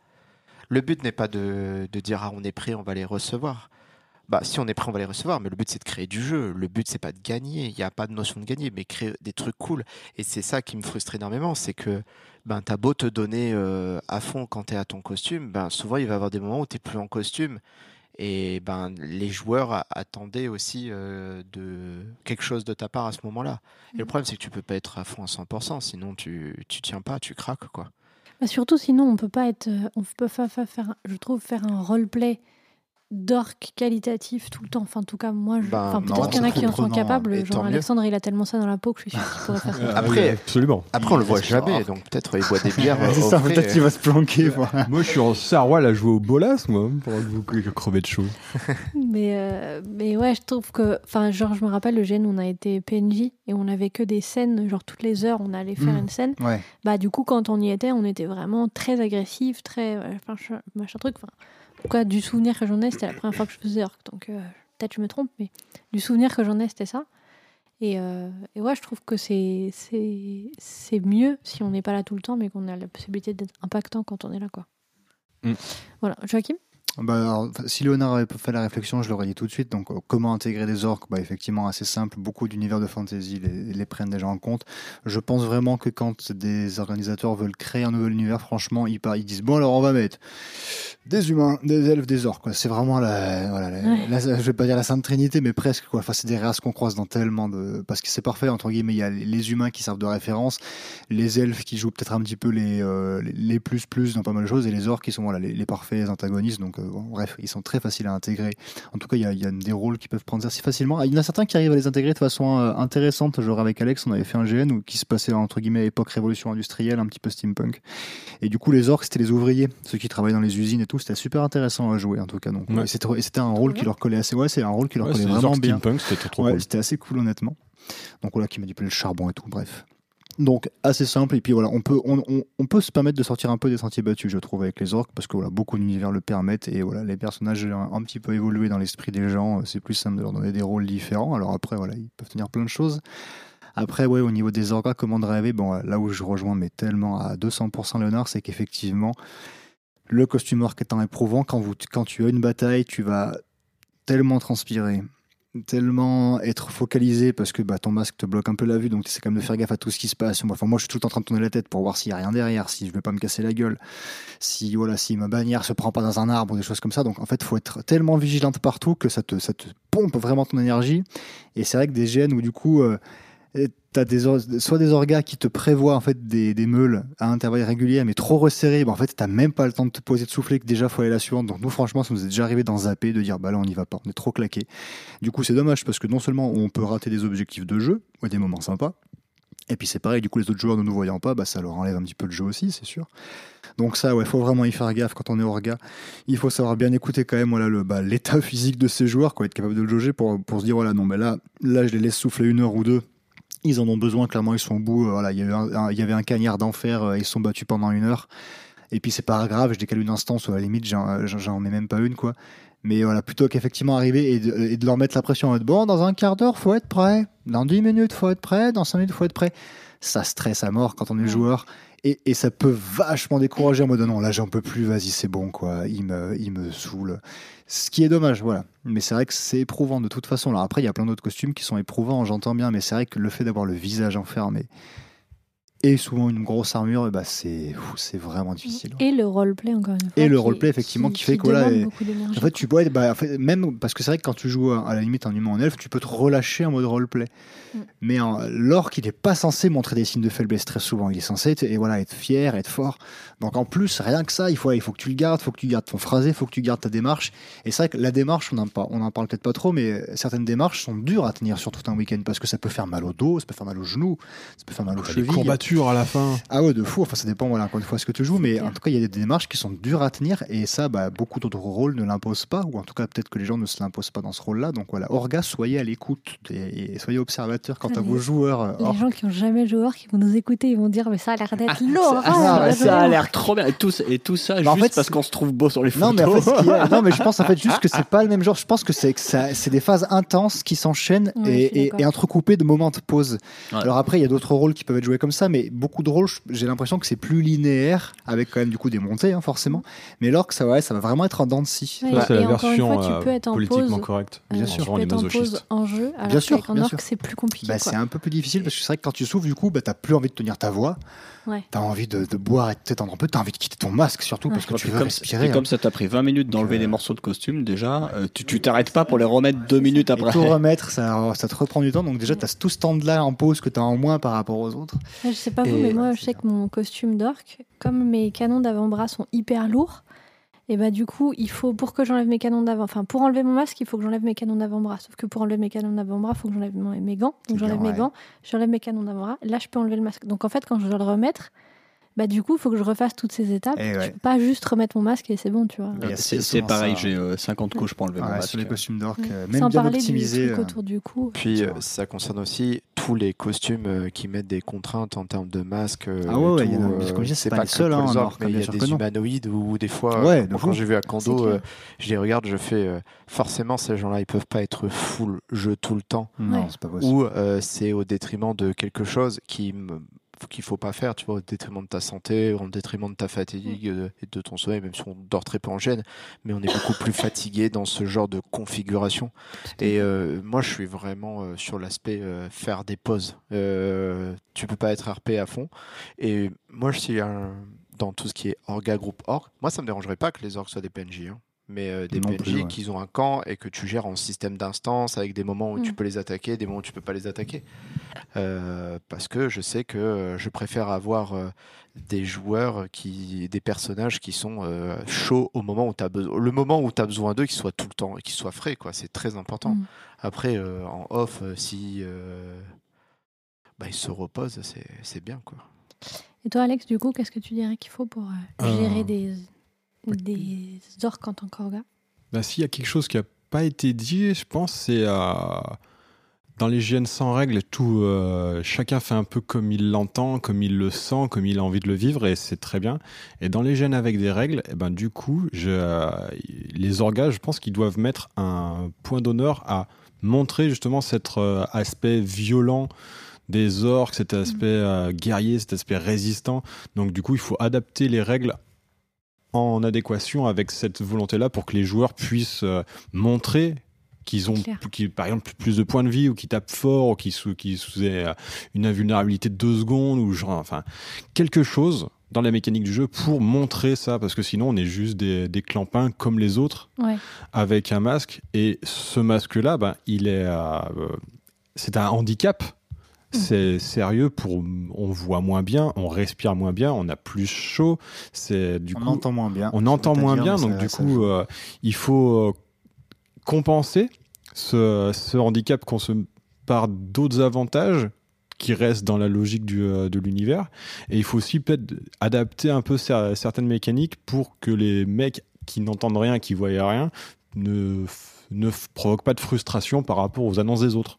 Speaker 3: Le but n'est pas de, dire ah on est prêt, on va les recevoir. Bah si on est prêt, on va les recevoir, mais le but c'est de créer du jeu. Le but c'est pas de gagner. Il n'y a pas de notion de gagner, mais créer des trucs cool. Et c'est ça qui me frustre énormément, c'est que ben t'as beau te donner euh, à fond quand t'es à ton costume, ben souvent il va y avoir des moments où t'es plus en costume. Et ben les joueurs attendaient aussi euh, de quelque chose de ta part à ce moment-là. Et le
Speaker 2: Mhm.
Speaker 3: problème c'est que tu peux pas être à fond à 100%, sinon tu tu tiens pas, tu craques quoi.
Speaker 2: Bah, surtout, sinon, on peut pas être. euh, On peut pas fa- faire, je trouve, faire un roleplay d'orc qualitatif tout le temps. Enfin, en tout cas, moi, je...
Speaker 3: Ben,
Speaker 2: enfin, peut-être qu'il y en a qui en sont capables. Genre. Alexandre, il a tellement ça dans la peau que je suis sûr qu'il pourrait faire ça.
Speaker 1: Ah
Speaker 3: Après-
Speaker 1: oui, absolument.
Speaker 3: Après on le voit jamais, donc peut-être il boit des bières.
Speaker 5: c'est ça, peut-être qu'il va se planquer. voilà.
Speaker 1: Moi, je suis en Sarwal à jouer au bolas, moi, pendant que vous crevez de chaud.
Speaker 2: Mais, euh, mais ouais, je trouve que. Enfin, genre, je me rappelle le GN, on a été PNJ et on avait que des scènes, genre toutes les heures, on allait faire
Speaker 5: Mm.
Speaker 2: une scène.
Speaker 5: Ouais.
Speaker 2: Bah, du coup, quand on y était, on était vraiment très agressif, très. euh, Enfin, ch- machin truc. Enfin, cas, du souvenir que j'en ai, c'était la première fois que je faisais orc. Donc, euh, peut-être je me trompe, mais du souvenir que j'en ai, c'était ça. Et, euh, et ouais, je trouve que c'est c'est c'est mieux si on n'est pas là tout le temps, mais qu'on a la possibilité d'être impactant quand on est là, quoi.
Speaker 1: Mm.
Speaker 2: Voilà. Joachim?
Speaker 5: Bah, alors, si Léonard avait fait la réflexion, je l'aurais dit tout de suite. Donc, euh, comment intégrer des orques? Bah, Effectivement, assez simple. Beaucoup d'univers de fantasy les, les prennent déjà en compte. Je pense vraiment que quand des organisateurs veulent créer un nouvel univers, franchement, ils, disent Bon, alors on va mettre des humains, des elfes, des orques. C'est vraiment la, voilà, la-
Speaker 2: Ouais.
Speaker 5: la- je vais pas dire la sainte trinité, mais presque. Quoi. Enfin, c'est des races qu'on croise dans tellement de, parce que c'est parfait entre guillemets. Il y a les humains qui servent de référence, les elfes qui jouent peut-être un petit peu les euh, les- les plus plus dans pas mal de choses, et les orques qui sont voilà les, les parfaits antagonistes. Donc euh, bon, bref, ils sont très faciles à intégrer. En tout cas, il y a, il y a des rôles qui peuvent prendre assez facilement. Il y en a certains qui arrivent à les intégrer de façon euh, intéressante. Genre avec Alex, on avait fait un GN où, qui se passait entre guillemets à époque révolution industrielle, un petit peu steampunk. Et du coup, les orques, c'était les ouvriers, ceux qui travaillaient dans les usines et tout. C'était super intéressant à jouer, en tout cas. Donc,
Speaker 1: Ouais.
Speaker 5: c'était un rôle qui leur collait assez. Ouais, c'est un rôle qui leur
Speaker 1: Ouais,
Speaker 5: collait vraiment bien.
Speaker 1: steampunk, c'était trop, trop
Speaker 5: Ouais,
Speaker 1: cool.
Speaker 5: c'était assez cool, honnêtement. Donc voilà, qui manipulait le charbon et tout. Bref. Donc assez simple. Et puis voilà on peut on, peut se permettre de sortir un peu des sentiers battus je trouve avec les orques parce que voilà beaucoup d'univers le permettent. Et voilà les personnages ont un petit peu évolué dans l'esprit des gens. Euh, c'est plus simple de leur donner des rôles différents. Alors après voilà ils peuvent tenir plein de choses. Après ouais au niveau des orgas comment de rêver? Bon là où je rejoins mais tellement à 200% Léonard c'est qu'effectivement le costume orc étant éprouvant quand vous quand tu as une bataille tu vas tellement transpirer tellement être focalisé parce que bah, ton masque te bloque un peu la vue, donc tu essaies quand même de faire gaffe à tout ce qui se passe. Enfin, moi, je suis tout le temps en train de tourner la tête pour voir s'il y a rien derrière, si je vais pas me casser la gueule, si voilà, si ma bannière se prend pas dans un arbre ou des choses comme ça. Donc en fait, faut être tellement vigilante partout que ça te, ça te pompe vraiment ton énergie. Et c'est vrai que des gènes où du coup, euh, t'as des soit des orgas qui te prévoient en fait des, meules à intervalles réguliers, mais trop resserrés. Bah, en fait, t'as même pas le temps de te poser de souffler que déjà faut aller la suivante. Donc nous, franchement, ça nous est déjà arrivé dans zapper de dire bah là on y va pas, on est trop claqué. Du coup, c'est dommage parce que non seulement on peut rater des objectifs de jeu ou des moments sympas. Et puis c'est pareil, du coup les autres joueurs ne nous voyant pas, bah, ça leur enlève un petit peu de jeu aussi, c'est sûr. Donc ça, ouais, faut vraiment y faire gaffe quand on est orga. Il faut savoir bien écouter quand même voilà le bah, l'état physique de ces joueurs, quoi, être capable de le jauger pour, pour se dire voilà non, mais là, là je les laisse souffler une heure ou deux. Ils en ont besoin, clairement, ils sont au bout. euh, Voilà, il y, avait un, un- il y avait un cagnard d'enfer, euh, ils se sont battus pendant une heure. Et puis c'est pas grave, je décale une instance ou à la limite j'en j'en- mets même pas une quoi. Mais voilà, plutôt qu'effectivement arriver et de, et de leur mettre la pression en mode bon, dans un quart d'heure, faut être prêt. Dans 10 minutes, faut être prêt. Dans 5 minutes, faut être prêt. Ça stresse à mort quand on est
Speaker 2: Ouais.
Speaker 5: joueur. Et, ça peut vachement décourager en mode non, là j'en peux plus, vas-y, c'est bon quoi. Il me, il me saoule. Ce qui est dommage, voilà. Mais c'est vrai que c'est éprouvant de toute façon. Alors après, il y a plein d'autres costumes qui sont éprouvants, j'entends bien, mais c'est vrai que le fait d'avoir le visage enfermé et souvent une grosse armure, ben, c'est vraiment difficile.
Speaker 2: Et le roleplay, encore une fois.
Speaker 5: Et le roleplay, effectivement, qui fait que, voilà, et- En fait, tu peux, bah, en fait, même parce que c'est vrai que quand tu joues à, à la limite un humain en elfe, tu peux te relâcher en mode roleplay.
Speaker 2: Mm.
Speaker 5: Mais en- l'orc, il n'est pas censé montrer des signes de faiblesse très souvent. Il est censé être, et voilà, être fier, être fort. Donc en plus, rien que ça, il faut, il faut que tu le gardes, il faut que tu gardes ton phrasé, il faut que tu gardes ta démarche. Et c'est vrai que la démarche, on en, on en parle peut-être pas trop, mais certaines démarches sont dures à tenir sur tout un week-end parce que ça peut faire mal au dos, ça peut faire mal aux genoux, ça peut faire mal aux chevilles.
Speaker 1: Courbatures à la fin.
Speaker 5: Ah ouais, de fou. Enfin, ça dépend, voilà, encore une fois, ce que tu joues. Mais en tout cas, il y a des démarches qui sont dures à tenir. Et ça, bah, beaucoup d'autres rôles ne l'imposent pas. Ou en tout cas, peut-être que les gens ne se l'imposent pas dans ce rôle-là. Donc voilà, Orga, soyez à l'écoute et, et soyez observateurs quant à vos joueurs. euh,
Speaker 2: Les gens qui ont jamais joué Orc, qui vont nous écouter, ils vont dire mais ça a l'air d'être
Speaker 5: ah, ouais,
Speaker 2: de
Speaker 4: ça a l'air trop bien. Et tout, et tout ça
Speaker 5: Bah, en
Speaker 4: juste
Speaker 5: fait,
Speaker 4: parce qu'on se trouve beau sur les
Speaker 5: Non
Speaker 4: photos.
Speaker 5: mais, en fait, ce qu'il y a- non, mais je pense en fait juste que c'est pas le même genre. Je pense que c'est que ça- c'est des phases intenses qui s'enchaînent
Speaker 2: Ouais,
Speaker 5: et, et, entrecoupées de moments de pause.
Speaker 4: Ouais.
Speaker 5: Alors après, il y a d'autres rôles qui peuvent être joués comme ça, mais beaucoup de rôles, j'ai l'impression que c'est plus linéaire, avec quand même du coup des montées, hein, forcément. Mais l'orque, ça, ouais, ça va vraiment être en dents de scie.
Speaker 2: Ouais,
Speaker 1: Ça, c'est
Speaker 2: et
Speaker 1: la version
Speaker 2: fois, tu
Speaker 1: euh,
Speaker 2: peux être en
Speaker 1: politiquement correcte.
Speaker 2: Euh,
Speaker 5: Bien
Speaker 2: tu
Speaker 5: sûr.
Speaker 1: Genre
Speaker 2: peux
Speaker 1: les
Speaker 2: être en pause
Speaker 1: masochistes.
Speaker 2: en jeu, alors
Speaker 5: Bien sûr,
Speaker 2: orc,
Speaker 5: sûr.
Speaker 2: c'est plus compliqué.
Speaker 5: Bah, c'est un peu plus difficile parce que c'est vrai que quand tu souffles, du coup, bah, t'as plus envie de tenir ta voix.
Speaker 2: Ouais.
Speaker 5: T'as envie de, de boire et de t'étendre un peu. T'as envie de quitter ton masque surtout parce que tu veux
Speaker 4: comme,
Speaker 5: respirer. hein.
Speaker 4: comme ça t'a pris 20 minutes d'enlever
Speaker 5: euh,
Speaker 4: des morceaux de costume, déjà, euh, tu tu t'arrêtes pas pour les remettre deux minutes
Speaker 5: Et
Speaker 4: après.
Speaker 5: tout remettre, ça, ça te reprend du temps. Donc déjà, t'as tout ce temps-là en pause que t'as en moins par rapport aux autres.
Speaker 2: Ouais, Je sais pas vous,
Speaker 5: Et-
Speaker 2: mais moi, je sais que mon costume d'orc, comme mes canons d'avant-bras sont hyper lourds, et bah du coup, il faut pour que j'enlève mes canons d'avant, enfin pour enlever mon masque, il faut que j'enlève mes canons d'avant-bras. Sauf que pour enlever mes canons d'avant-bras, il faut que j'enlève mes gants. Donc j'enlève mes
Speaker 5: ouais.
Speaker 2: gants, j'enlève mes canons d'avant-bras. Là, je peux enlever le masque. Donc en fait, quand je dois le remettre, bah du coup, il faut que je refasse toutes ces étapes. Je
Speaker 5: ouais.
Speaker 2: peux pas juste remettre mon masque et c'est bon, tu vois.
Speaker 5: A
Speaker 4: C'est pareil, j'ai euh, 50 couches pour enlever mon masque.
Speaker 5: sur les costumes d'orque,
Speaker 2: Ouais.
Speaker 5: euh, même
Speaker 2: Sans
Speaker 5: bien
Speaker 2: parler
Speaker 5: optimisés.
Speaker 2: du truc
Speaker 5: euh,
Speaker 2: autour du cou.
Speaker 3: Puis euh, ça concerne aussi tous les costumes euh, qui mettent des contraintes en termes de masques. euh,
Speaker 5: Ah ouais,
Speaker 3: et
Speaker 5: ouais,
Speaker 3: tout,
Speaker 5: il y en a-
Speaker 3: euh,
Speaker 5: parce que comme je dis, c'est pas seuls,
Speaker 3: pour
Speaker 5: hein,
Speaker 3: il y a des humanoïdes où des fois, euh, quand j'ai vu à euh, je les regarde, je fais euh, forcément ces gens-là, ils peuvent pas être full jeu tout le temps.
Speaker 5: Non, c'est pas possible.
Speaker 3: Ou euh, c'est au détriment de quelque chose qui me qu'il faut pas faire, tu vois, au détriment de ta santé, au détriment de ta fatigue euh, et de ton sommeil, même si on dort très peu en gêne, mais on est beaucoup plus fatigué dans ce genre de configuration. Et euh, moi, je suis vraiment euh, sur l'aspect euh, faire des pauses. Tu peux pas être RP à fond. Et moi, je suis un dans tout ce qui est orga groupe orc. Moi, ça me dérangerait pas que les orcs soient des PNJ. hein. Mais euh, des
Speaker 5: Non
Speaker 3: PNJ
Speaker 5: ouais.
Speaker 3: qui ont un camp et que tu gères en système d'instance avec des moments où tu
Speaker 2: Mm.
Speaker 3: peux les attaquer, des moments où tu peux pas les attaquer. Euh, parce que je sais que euh, je préfère avoir euh, des joueurs qui, des personnages qui sont euh, chauds au moment où tu as besoin, le moment où tu as besoin d'eux, qu'ils soient tout le temps et qu'ils soient frais, quoi. C'est très important.
Speaker 2: Mm.
Speaker 3: Après, euh, en off, si euh, bah, ils se reposent, c'est c'est bien, quoi.
Speaker 2: Et toi, Alex, du coup, qu'est-ce que tu dirais qu'il faut pour euh,
Speaker 1: Euh,
Speaker 2: gérer des, des orques en tant qu'orga
Speaker 1: Bah, S'il y a quelque chose qui n'a pas été dit, je pense, c'est euh, dans les GN sans règles, tout, euh, chacun fait un peu comme il l'entend, comme il le sent, comme il a envie de le vivre, et c'est très bien. Et dans les GN avec des règles, eh ben, du coup, je, euh, les orgas, je pense qu'ils doivent mettre un point d'honneur à montrer justement cet euh, aspect violent des orques, cet aspect euh, guerrier, cet aspect résistant. Donc du coup, il faut adapter les règles en adéquation avec cette volonté-là pour que les joueurs puissent euh, montrer qu'ils ont, qu'ils, par exemple, plus de points de vie ou qu'ils tapent fort ou qu'ils sous, qu'ils sous euh, une invulnérabilité de deux secondes ou genre, enfin, quelque chose dans la mécanique du jeu pour montrer ça parce que sinon on est juste des, des clampins comme les autres
Speaker 2: Ouais.
Speaker 1: avec un masque et ce masque-là, ben, il est, euh, c'est un handicap. C'est sérieux pour, on voit moins bien, on respire moins bien, on a plus chaud. C'est du
Speaker 5: on
Speaker 1: coup,
Speaker 5: entend moins bien.
Speaker 1: on entend moins bien,
Speaker 5: mais
Speaker 1: donc du coup, euh, il faut euh, compenser ce, ce handicap qu'on se par d'autres avantages qui restent dans la logique du, euh, de l'univers. Et il faut aussi peut-être adapter un peu cer- certaines mécaniques pour que les mecs qui n'entendent rien, qui voient rien, ne, ne pas de frustration par rapport aux annonces des autres.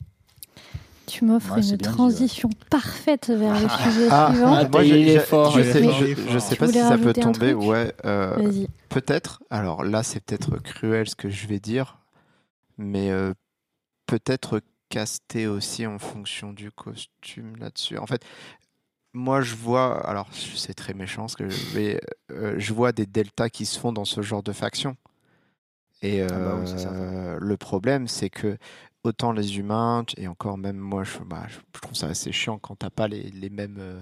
Speaker 2: Tu m'offres
Speaker 5: Ouais,
Speaker 2: une
Speaker 5: dit,
Speaker 2: transition parfaite vers le sujet
Speaker 3: Ah,
Speaker 2: suivant.
Speaker 4: Ah,
Speaker 3: moi,
Speaker 4: il est fort,
Speaker 3: je sais, je, je sais pas si ça peut tomber. Ouais, euh, peut-être. Alors là, c'est peut-être cruel ce que je vais dire, mais euh, peut-être caster aussi en fonction du costume là-dessus. En fait, moi, je vois. Alors, c'est très méchant ce que je mais euh, je vois des deltas qui se font dans ce genre de faction. Et
Speaker 5: Ah bah oui,
Speaker 3: euh, le problème, c'est que autant les humains, et encore même moi, je, bah, je trouve ça assez chiant quand t'as pas les, mêmes. euh,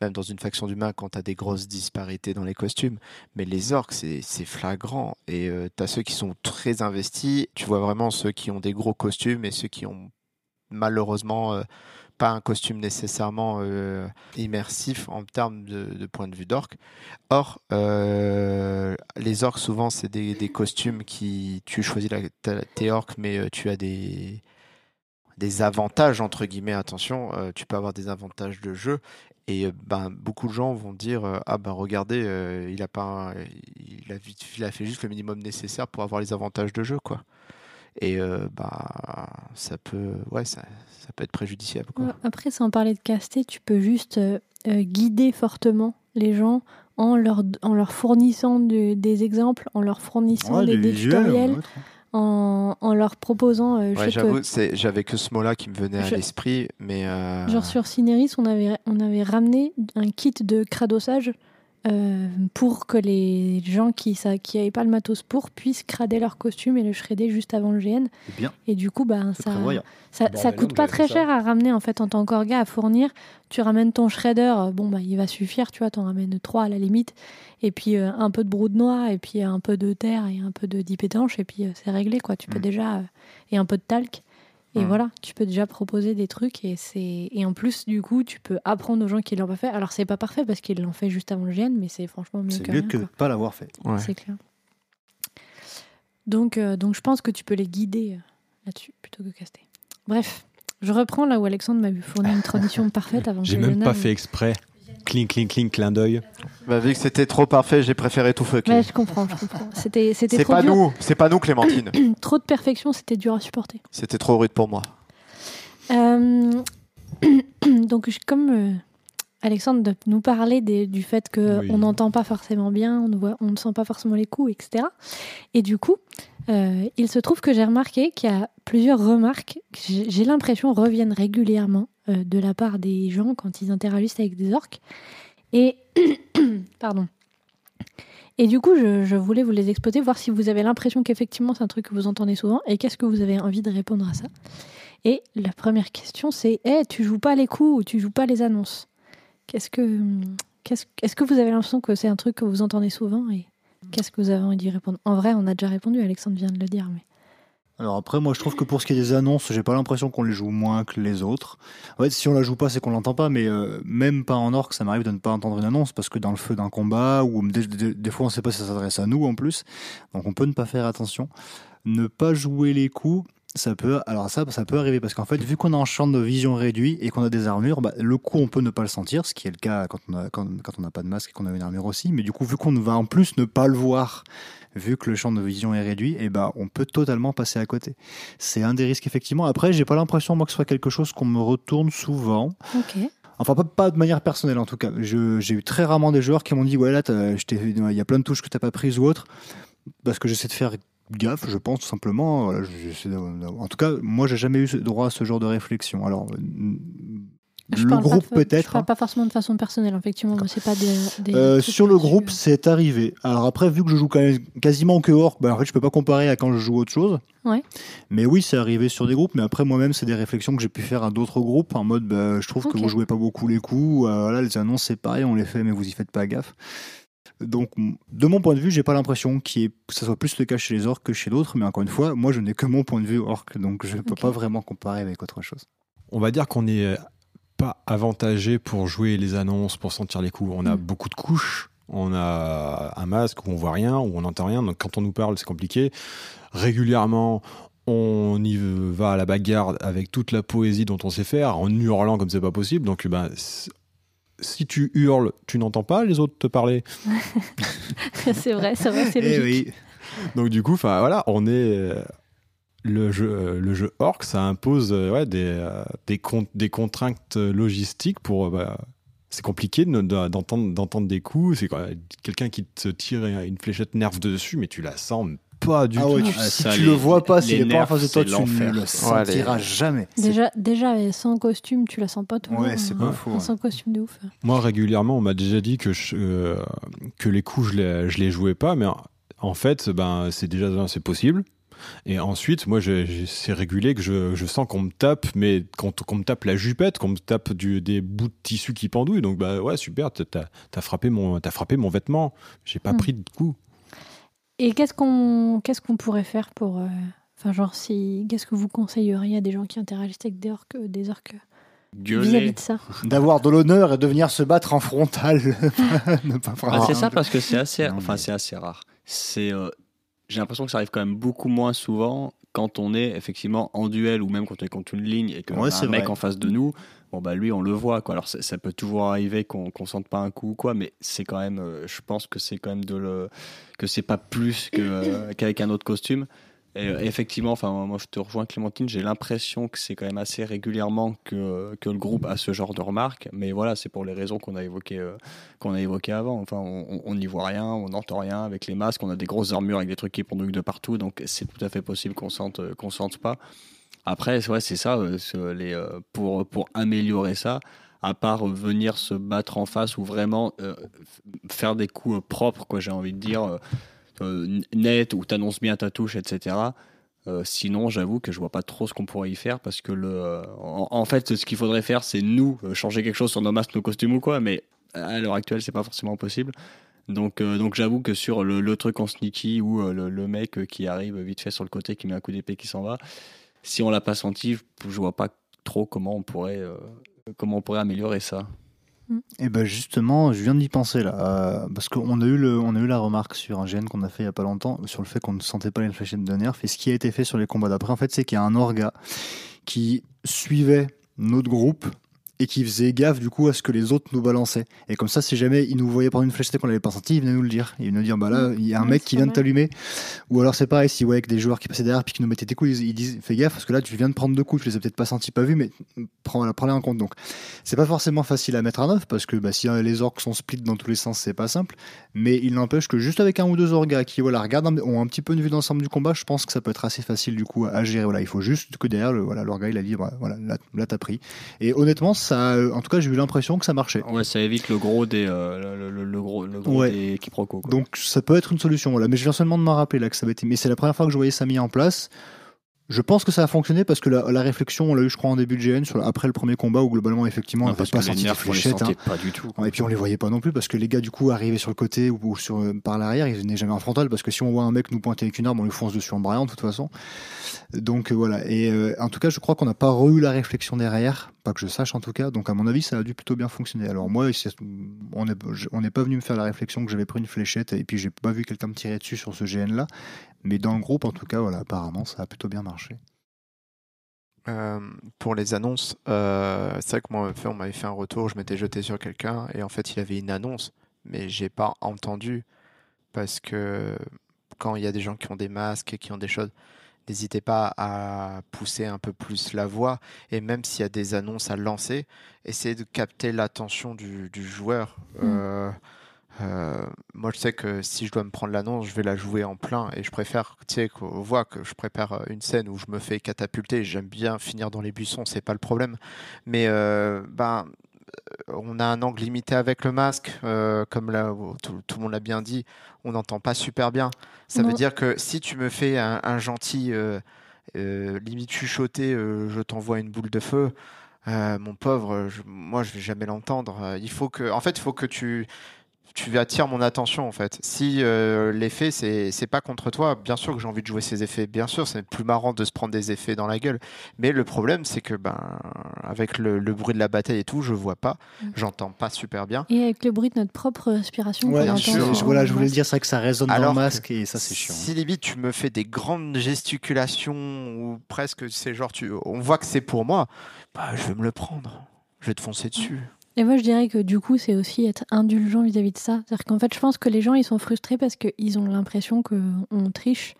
Speaker 3: même dans une faction d'humains, quand t'as des grosses disparités dans les costumes. Mais les orques, c'est c'est flagrant. Et euh, t'as ceux qui sont très investis. Tu vois vraiment ceux qui ont des gros costumes et ceux qui ont malheureusement euh, pas un costume nécessairement euh, immersif en termes de, point de vue d'orque. Or, euh, les orques, souvent, c'est des, costumes qui. Tu choisis la, tes orques, mais euh, tu as des des avantages entre guillemets attention tu peux avoir des avantages de jeu et ben beaucoup de gens vont dire ah ben regardez il a pas il a il a fait juste le minimum nécessaire pour avoir les avantages de jeu quoi et euh, bah ça peut ouais ça, ça peut être préjudiciable quoi.
Speaker 2: Ouais, Après, sans parler de caster, tu peux juste euh, euh, guider fortement les gens en leur, en leur fournissant de- des exemples, en leur fournissant
Speaker 5: Ouais,
Speaker 2: des, tutoriels,
Speaker 5: ouais,
Speaker 2: en, en leur proposant. euh,
Speaker 3: Ouais,
Speaker 2: que-
Speaker 3: j'avoue j'avais que ce mot là qui me venait à l'esprit mais euh,
Speaker 2: Genre sur Cineris, on avait, on avait ramené un kit de cradossage euh, pour que les gens qui n'avaient qui pas le matos pour puissent crader leur costume et le shredder juste avant le GN.
Speaker 5: Bien,
Speaker 2: Et du coup, bah, ça, ça,
Speaker 1: Bordel
Speaker 2: ça coûte pas très
Speaker 1: ça.
Speaker 2: cher à ramener en fait en tant qu'orga à fournir. Tu ramènes ton shredder, euh, bon bah il va suffire, tu vois, t'en ramènes trois à la limite. Et puis euh, un peu de brou de noix, et puis un peu de terre et un peu de dip étanche, et puis euh, c'est réglé quoi. Tu peux
Speaker 3: Mm.
Speaker 2: déjà euh, et un peu de talc. Et
Speaker 3: Mm.
Speaker 2: voilà, tu peux déjà proposer des trucs et c'est et en plus du coup tu peux apprendre aux gens qui l'ont pas fait. Alors c'est pas parfait parce qu'ils l'ont fait juste avant le GN, mais c'est franchement mieux
Speaker 5: C'est
Speaker 2: que
Speaker 5: mieux
Speaker 2: rien,
Speaker 5: que de
Speaker 2: quoi.
Speaker 5: ne pas l'avoir fait.
Speaker 3: ouais.
Speaker 2: C'est clair. Donc, euh, donc je pense que tu peux les guider euh, là-dessus plutôt que caster. Bref, je reprends là où Alexandre m'a fourni une transition parfaite avant
Speaker 1: J'ai
Speaker 2: que
Speaker 1: même pas
Speaker 2: ne-
Speaker 1: fait exprès. Cling, cling, cling, clin d'œil.
Speaker 3: Bah, vu que c'était trop parfait j'ai préféré tout fucker
Speaker 2: Ouais, je comprends, je comprends. C'était, c'était
Speaker 3: c'est
Speaker 2: trop
Speaker 3: pas
Speaker 2: dur.
Speaker 3: nous c'est pas nous Clémentine
Speaker 2: Trop de perfection, c'était dur à supporter.
Speaker 3: c'était trop rude pour moi
Speaker 2: Euh, donc, comme euh, Alexandre de nous parlait des- du fait qu'on
Speaker 1: Oui.
Speaker 2: n'entend pas forcément bien, on ne, voit, on ne sent pas forcément les coups, etc. Et du coup, euh, il se trouve que j'ai remarqué qu'il y a plusieurs remarques que j'ai j'ai l'impression reviennent régulièrement de la part des gens quand ils interagissent avec des orques. Et pardon. Et du coup, je, voulais vous les exposer, voir si vous avez l'impression qu'effectivement c'est un truc que vous entendez souvent et qu'est-ce que vous avez envie de répondre à ça. Et la première question, c'est Eh, tu joues pas les coups ou tu joues pas les annonces? Qu'est-ce que Qu'est-ce- Est-ce que vous avez l'impression que c'est un truc que vous entendez souvent et qu'est-ce que vous avez envie d'y répondre? En vrai, on a déjà répondu, Alexandre vient de le dire. Mais...
Speaker 5: Alors après, moi, je trouve que pour ce qui est des annonces, j'ai pas l'impression qu'on les joue moins que les autres. En fait, si on la joue pas, c'est qu'on l'entend pas, mais euh, même pas en orc, ça m'arrive de ne pas entendre une annonce parce que dans le feu d'un combat, ou des, fois, on sait pas si ça s'adresse à nous en plus, donc on peut ne pas faire attention. Ne pas jouer les coups, ça peut, alors ça, ça peut arriver parce qu'en fait, vu qu'on a un champ de vision réduit et qu'on a des armures, bah, le coup, on peut ne pas le sentir, ce qui est le cas quand on a, quand, quand n'a pas de masque et qu'on a une armure aussi. Mais du coup, vu qu'on va en plus ne pas le voir, vu que le champ de vision est réduit, et ben, on peut totalement passer à côté. C'est un des risques effectivement. Après, j'ai pas l'impression moi que ce soit quelque chose qu'on me retourne souvent.
Speaker 2: Ok.
Speaker 5: Enfin, pas, pas de manière personnelle en tout cas. J'ai eu très rarement des joueurs qui m'ont dit ouais là, il y a plein de touches que t'as pas prises ou autre, parce que j'essaie de faire gaffe, je pense tout simplement. J'essaie de- en tout cas, moi, j'ai jamais eu droit à ce genre de réflexion. Alors, euh,
Speaker 2: Je
Speaker 5: le groupe
Speaker 2: Je
Speaker 5: peut-être.
Speaker 2: parle
Speaker 5: hein.
Speaker 2: pas forcément de façon personnelle, effectivement, c'est pas des.
Speaker 5: Euh, sur le groupe, c'est arrivé. Alors après, vu que je joue quand même quasiment que Orc, bah en fait, je peux pas comparer à quand je joue autre chose.
Speaker 2: Ouais.
Speaker 5: Mais oui, c'est arrivé sur des groupes. Mais après, moi-même, c'est des réflexions que j'ai pu faire à d'autres groupes en mode, bah, je trouve que vous jouez pas beaucoup les coups. Euh, voilà, les annonces, c'est pareil, on les fait, mais vous y faites pas gaffe. Donc, de mon point de vue, j'ai pas l'impression qu'il y ait- que ça soit plus le cas chez les orcs que chez d'autres. Mais encore une fois, moi, je n'ai que mon point de vue orc, donc je peux
Speaker 2: Ok.
Speaker 5: pas vraiment comparer avec autre chose.
Speaker 1: On va dire qu'on n'est pas avantagé pour jouer les annonces, pour sentir les coups. On a
Speaker 2: Mm.
Speaker 1: beaucoup de couches. On a un masque où on voit rien, où on n'entend rien. Donc quand on nous parle, c'est compliqué. Régulièrement, on y va à la bagarre avec toute la poésie dont on sait faire, en hurlant comme c'est pas possible. Donc ben, si tu hurles, tu n'entends pas les autres te parler.
Speaker 2: c'est vrai, c'est vrai, c'est
Speaker 5: Eh
Speaker 2: logique.
Speaker 5: oui.
Speaker 1: Donc du coup, enfin voilà, on est euh, le jeu, euh, le jeu Orc, ça impose euh, ouais, des, des, con- des contraintes logistiques pour. bah, c'est compliqué de- de- d'entendre d'entendre des coups. C'est quelqu'un qui te tire une fléchette nerve dessus, mais tu la sens pas du
Speaker 5: Ah
Speaker 1: tout.
Speaker 5: ouais, tu-
Speaker 4: Ah,
Speaker 5: si
Speaker 4: ça,
Speaker 5: tu
Speaker 4: les-
Speaker 5: le vois pas, s'il est pas en face de toi,
Speaker 4: c'est
Speaker 5: tu ne le sentiras jamais. C'est-
Speaker 2: Déjà, déjà sans costume, tu la sens pas toujours.
Speaker 5: Ouais, c'est
Speaker 2: hein.
Speaker 5: pas
Speaker 1: Ouais.
Speaker 5: faux. Ouais.
Speaker 2: Sans costume de ouf.
Speaker 1: Moi, régulièrement, on m'a déjà dit que, je- euh, que les coups, je les, je les jouais pas, mais en, fait, ben, c'est déjà c'est possible. Et ensuite, moi, c'est régulé que je, je sens qu'on me tape, mais qu'on me tape la jupette, qu'on me tape du, des bouts de tissu qui pendouillent. Donc, bah ouais, super, t'as as frappé, mon- t'as frappé mon vêtement. J'ai pas
Speaker 2: Hmm.
Speaker 1: pris de coup.
Speaker 2: Et qu'est-ce qu'on qu'est-ce qu'on pourrait faire pour. euh, Enfin, genre, si. Qu'est-ce que vous conseilleriez à des gens qui interagissent avec des orques, euh, des orques vis-à-vis
Speaker 4: Gueuler.
Speaker 2: de ça
Speaker 5: D'avoir de l'honneur et de venir se battre en frontal. Ne pas
Speaker 4: Ah,
Speaker 5: faire
Speaker 4: c'est ça parce que c'est assez,
Speaker 5: Non,
Speaker 4: enfin
Speaker 5: mais-
Speaker 4: c'est assez rare. C'est, euh, j'ai l'impression que ça arrive quand même beaucoup moins souvent quand on est effectivement en duel ou même quand on est contre une ligne et que
Speaker 5: Ouais,
Speaker 4: a un mec
Speaker 5: vrai.
Speaker 4: en face de nous. Bon bah lui on le voit quoi. Alors ça, peut toujours arriver qu'on qu'on sente pas un coup ou quoi, mais c'est quand même, euh, je pense que c'est quand même de le, que c'est pas plus que, euh, qu'avec un autre costume. Et euh, effectivement, enfin moi je te rejoins Clémentine, j'ai l'impression que c'est quand même assez régulièrement que, que le groupe a ce genre de remarques, mais voilà c'est pour les raisons qu'on a évoquées qu'on a avant. Enfin, on n'y voit rien, on n'entend rien avec les masques, on a des grosses armures avec des trucs qui pendouillent de partout, donc c'est tout à fait possible qu'on sente, qu'on sente pas. Après, ouais, c'est ça, euh, euh, pour, pour améliorer ça, à part venir se battre en face ou vraiment euh, faire des coups propres, j'ai envie de dire, net, où t'annonces bien ta touche, etc. Sinon, j'avoue que je vois pas trop ce qu'on pourrait y faire parce que le, en, fait, ce qu'il faudrait faire, c'est nous changer quelque chose sur nos masques, nos costumes ou quoi, mais à l'heure actuelle, c'est pas forcément possible. Donc, donc j'avoue que sur le, truc en sneaky ou le, le mec qui arrive vite fait sur le côté, qui met un coup d'épée, qui s'en va, si on l'a pas senti, je, vois pas trop comment on pourrait, euh, comment on pourrait améliorer ça.
Speaker 5: Et ben justement, je viens d'y penser là, euh, parce qu'on a eu le, on a eu la remarque sur un GN qu'on a fait il y a pas longtemps sur le fait qu'on ne sentait pas les fléchettes de nerfs. Et ce qui a été fait sur les combats d'après, en fait, c'est qu'il y a un orga qui suivait notre groupe et qui faisait gaffe du coup à ce que les autres nous balançaient. Et comme ça, si jamais il nous voyait prendre une flèchette et qu'on l'avait pas senti, il venait nous le dire. Il venait nous dire bah là, il y a un
Speaker 2: Ouais,
Speaker 5: mec qui vient de t'allumer. Ou alors c'est pareil, si voyait que des joueurs qui passaient derrière puis qui nous mettaient des coups, ils, ils disent fais gaffe parce que là tu viens de prendre deux coups, tu les as peut-être pas sentis, pas vus, mais prends, voilà, prends-les en compte. Donc c'est pas forcément facile à mettre en œuvre parce que bah, si euh, les orques sont split dans tous les sens, c'est pas simple. Mais il n'empêche que juste avec un ou deux orgas qui voilà, regardent, ont un petit peu une vue d'ensemble du combat, je pense que ça peut être assez facile du coup à gérer. Voilà, il faut juste que derrière, le, voilà, l'orga il a dit voilà, voilà, là, là t'as pris. Et honnêtement, ça, euh, en tout cas, j'ai eu l'impression que ça marchait.
Speaker 4: Ouais, ça évite le gros des, euh, le, le- le gros, le gros
Speaker 5: Ouais.
Speaker 4: des quiproquos. quoi.
Speaker 5: Donc ça peut être une solution. Voilà. Mais je viens seulement de m'en rappeler là que ça avait été. Mais c'est la première fois que je voyais ça mis en place. Je pense que ça a fonctionné parce que la, la réflexion, on l'a eu, je crois, en début de GN, sur, la- après le premier combat, où globalement, effectivement, on n'avait pas senti
Speaker 4: les
Speaker 5: fléchettes. hein.
Speaker 4: pas du tout.
Speaker 5: Et puis on les voyait pas non plus parce que les gars du coup arrivaient sur le côté ou, ou sur, euh, par l'arrière, ils venaient jamais en frontal parce que si on voit un mec nous pointer avec une arme, on lui fonce dessus en braillant de toute façon. Donc euh, voilà. Et euh, en tout cas, je crois qu'on n'a pas re eu la réflexion derrière, pas que je sache en tout cas. Donc à mon avis, ça a dû plutôt bien fonctionner. Alors moi, on n'est pas venu me faire la réflexion que j'avais pris une fléchette et puis j'ai pas vu quelqu'un me tirer dessus sur ce GN là. Mais dans le groupe, en tout cas, voilà, apparemment, ça a plutôt bien marché.
Speaker 3: Euh, pour les annonces, euh, c'est vrai que moi, on m'avait fait un retour, je m'étais jeté sur quelqu'un et en fait, il avait une annonce, mais j'ai pas entendu parce que quand il y a des gens qui ont des masques et qui ont des choses, n'hésitez pas à pousser un peu plus la voix et même s'il y a des annonces à lancer, essayez de capter l'attention du, du joueur. Euh, euh, moi, je sais que si je dois me prendre l'annonce, je vais la jouer en plein et je préfère, tu sais, qu'on voit que je prépare euh, une scène où je me fais catapulter. J'aime bien finir dans les buissons, c'est pas le problème. Mais euh, ben, on a un angle limité avec le masque, euh, comme là, tout, tout le monde l'a bien dit, on n'entend pas super bien. Ça
Speaker 2: Non.
Speaker 3: veut dire que si tu me fais un, un gentil, euh, euh, limite chuchoté, je t'envoie une boule de feu. mon pauvre, je- moi je vais jamais l'entendre. Il faut que, en fait, il faut que tu, tu attires mon attention en fait. Si euh, l'effet c'est c'est pas contre toi, bien sûr que j'ai envie de jouer ces effets. Bien sûr, c'est plus marrant de se prendre des effets dans la gueule. Mais le problème c'est que ben avec le, le bruit de la bataille et tout, je vois pas,
Speaker 2: Mm.
Speaker 3: j'entends pas super bien.
Speaker 2: Et avec le bruit de notre propre respiration
Speaker 5: Ouais, je-
Speaker 2: sur-
Speaker 5: voilà, je voulais le dire, c'est vrai que ça résonne dans
Speaker 3: Alors
Speaker 5: le
Speaker 3: que
Speaker 5: masque et ça c'est chiant.
Speaker 3: Si limite tu me fais des grandes gesticulations ou presque c'est genre tu, on voit que c'est pour moi, bah je vais me le prendre, je vais te foncer dessus.
Speaker 2: Et moi, je dirais que du coup, c'est aussi être indulgent vis-à-vis de ça. C'est-à-dire qu'en fait, je pense que les gens, ils sont frustrés parce qu'ils ont l'impression qu'on triche.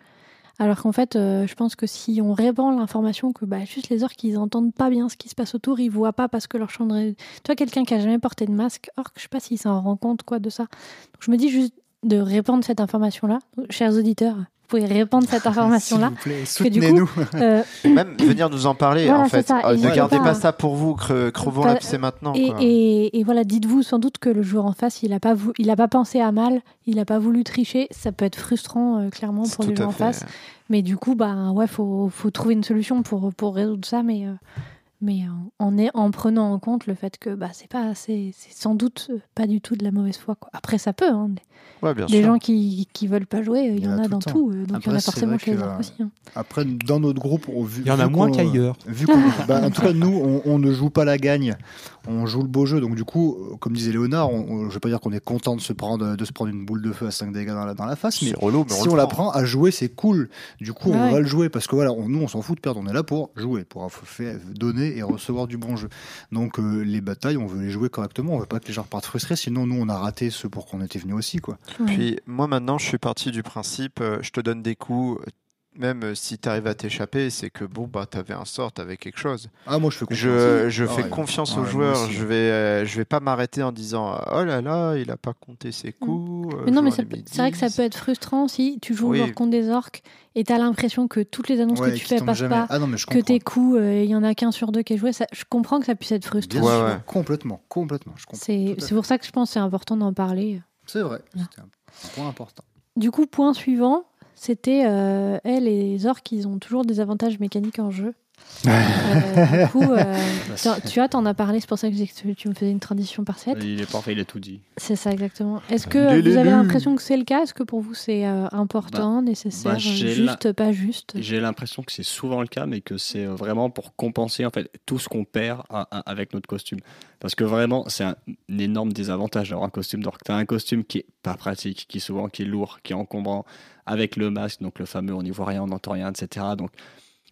Speaker 2: Alors qu'en fait, euh, je pense que si on répand l'information que bah, juste les orques, ils entendent pas bien ce qui se passe autour, ils voient pas parce que leur champ de... ré- Toi, quelqu'un qui a jamais porté de masque, orque, je sais pas s'il s'en rend compte quoi de ça. Donc, je me dis juste de répandre cette information-là. Chers auditeurs, pouvez répandre cette information-là. Du coup,
Speaker 5: soutenez-nous.
Speaker 2: Euh,
Speaker 3: même venir nous en parler
Speaker 2: Voilà,
Speaker 3: en fait.
Speaker 2: ça.
Speaker 3: Euh, ne gardez
Speaker 2: pas,
Speaker 3: pas ça pour vous, cre- crevons
Speaker 2: Pas-
Speaker 3: l'abcès maintenant.
Speaker 2: Et,
Speaker 3: quoi.
Speaker 2: et- et voilà, dites-vous sans doute que le joueur en face, il n'a pas, vou- il a pas pensé à mal, il n'a pas voulu tricher. Ça peut être frustrant, euh, clairement, pour
Speaker 3: à
Speaker 2: gens en face. Mais du coup, bah, ouais, faut, faut trouver une solution pour, pour résoudre ça. Mais, euh, mais en, en, est- en prenant en compte le fait que bah, c'est pas, c'est c'est sans doute pas du tout de la mauvaise foi. Quoi. Après, ça peut. Hein, des
Speaker 3: Ouais, bien
Speaker 2: des
Speaker 3: sûr.
Speaker 2: gens qui, qui veulent pas jouer, il y, en a, dans tout. euh, donc il y en
Speaker 5: Après,
Speaker 2: a forcément chez les aussi. hein.
Speaker 5: Après, dans notre groupe, on, vu,
Speaker 6: Il y en a moins qu'ailleurs.
Speaker 5: Vu qu'on- bah, en tout cas, nous, on, on ne joue pas la gagne, on joue le beau jeu. Donc, du coup, comme disait Léonard, on, on- je vais pas dire qu'on est content de se prendre, de se prendre une boule de feu à 5 dégâts dans la, dans la face, mais
Speaker 3: C'est relou, mais
Speaker 5: si
Speaker 3: on,
Speaker 5: on,
Speaker 3: le
Speaker 5: la
Speaker 3: prend.
Speaker 5: prend à jouer, c'est cool. Du coup,
Speaker 2: Bah
Speaker 5: on
Speaker 2: ouais.
Speaker 5: va le jouer parce que voilà, on- nous, on s'en fout de perdre. On est là pour jouer, pour faire, et recevoir du bon jeu. Donc, euh, les batailles, on veut les jouer correctement. On veut pas que les gens partent frustrés. Sinon, nous, on a raté ce pour qu'on était venu aussi, quoi.
Speaker 3: Puis moi maintenant, je suis parti du principe, euh, je te donne des coups, même euh, si tu arrives à t'échapper, c'est que bon bah t'avais un sort, t'avais quelque chose.
Speaker 5: Ah, moi, je fais confiance.
Speaker 3: Je, je fais confiance aux
Speaker 5: moi
Speaker 3: joueurs.
Speaker 5: aussi.
Speaker 3: Je vais, euh, je vais pas m'arrêter en disant oh là là, il a pas compté ses coups. euh,
Speaker 2: Mm. Mais non, mais c'est vrai que ça
Speaker 3: 10.
Speaker 2: peut être frustrant si tu joues
Speaker 3: Oui.
Speaker 2: contre des orques et t'as l'impression que toutes les annonces
Speaker 5: Ouais,
Speaker 2: que tu fais passent
Speaker 5: jamais.
Speaker 2: pas,
Speaker 5: Ah non, mais je
Speaker 2: que tes coups, euh, il y en a qu'un sur deux qui est joué. Ça, je comprends que ça puisse être frustrant.
Speaker 5: Complètement, complètement. Je comprends.
Speaker 2: C'est pour ça que je pense que c'est important d'en parler.
Speaker 5: C'est vrai, c'était un point important.
Speaker 2: Du coup, point suivant, c'était euh, elle et les orques, ils ont toujours des avantages mécaniques en jeu. Euh, du coup, euh, tu vois, t'en as parlé, c'est pour ça que j'ai- tu tu me faisais une transition parfaite.
Speaker 4: Il est parfait, il a tout dit.
Speaker 2: C'est ça exactement. Est-ce que euh, vous avez l'impression que c'est le cas? Est-ce que pour vous c'est euh, important, nécessaire,
Speaker 4: bah,
Speaker 2: juste, pas juste?
Speaker 4: J'ai l'impression que c'est souvent le cas, mais que c'est vraiment pour compenser en fait tout ce qu'on perd à- à- avec notre costume. Parce que vraiment, c'est un, un énorme désavantage d'avoir un costume d'orque. T'as un costume qui est pas pratique, qui souvent qui est lourd, qui est encombrant, avec le masque, donc le fameux on n'y voit rien, on n'entend rien, etc. Donc,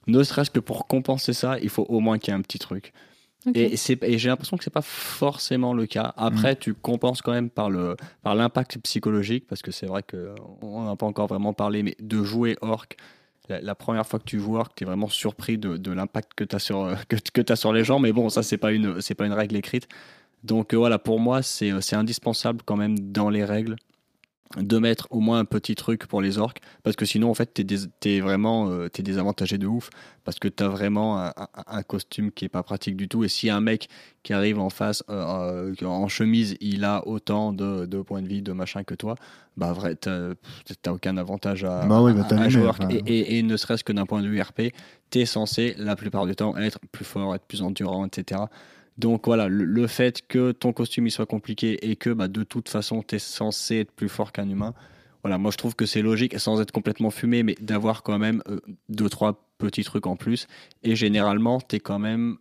Speaker 4: ne serait-ce que pour compenser ça, il faut au moins qu'il y ait un petit truc. Et, j'ai l'impression que c'est pas forcément le cas. Après, tu compenses quand même par le par l'impact psychologique, parce que c'est vrai que on n'a pas encore vraiment parlé, mais de jouer orc, la, la première fois que tu joues orc, tu es vraiment surpris de, de l'impact que tu as sur que, que as sur les gens. Mais bon, ça c'est pas une c'est pas une règle écrite. Donc euh, voilà, pour moi, c'est euh, c'est indispensable quand même dans les règles de mettre au moins un petit truc pour les orques parce que sinon en fait t'es, t'es vraiment euh, t'es désavantagé de ouf parce que t'as vraiment un, un- un costume qui est pas pratique du tout et si un mec qui arrive en face euh, euh, en chemise il a autant de, de points de vie de machin que toi bah vrai t'as, aucun avantage à,
Speaker 5: Bah oui, bah,
Speaker 4: à- à et, et- et ne serait-ce que d'un point de vue RP t'es censé la plupart du temps être plus fort être plus endurant etc donc voilà, le, fait que ton costume il soit compliqué et que bah, de toute façon tu es censé être plus fort qu'un humain, voilà, moi je trouve que c'est logique, sans être complètement fumé, mais d'avoir quand même euh, deux, trois petits trucs en plus. Et généralement, tu es quand même,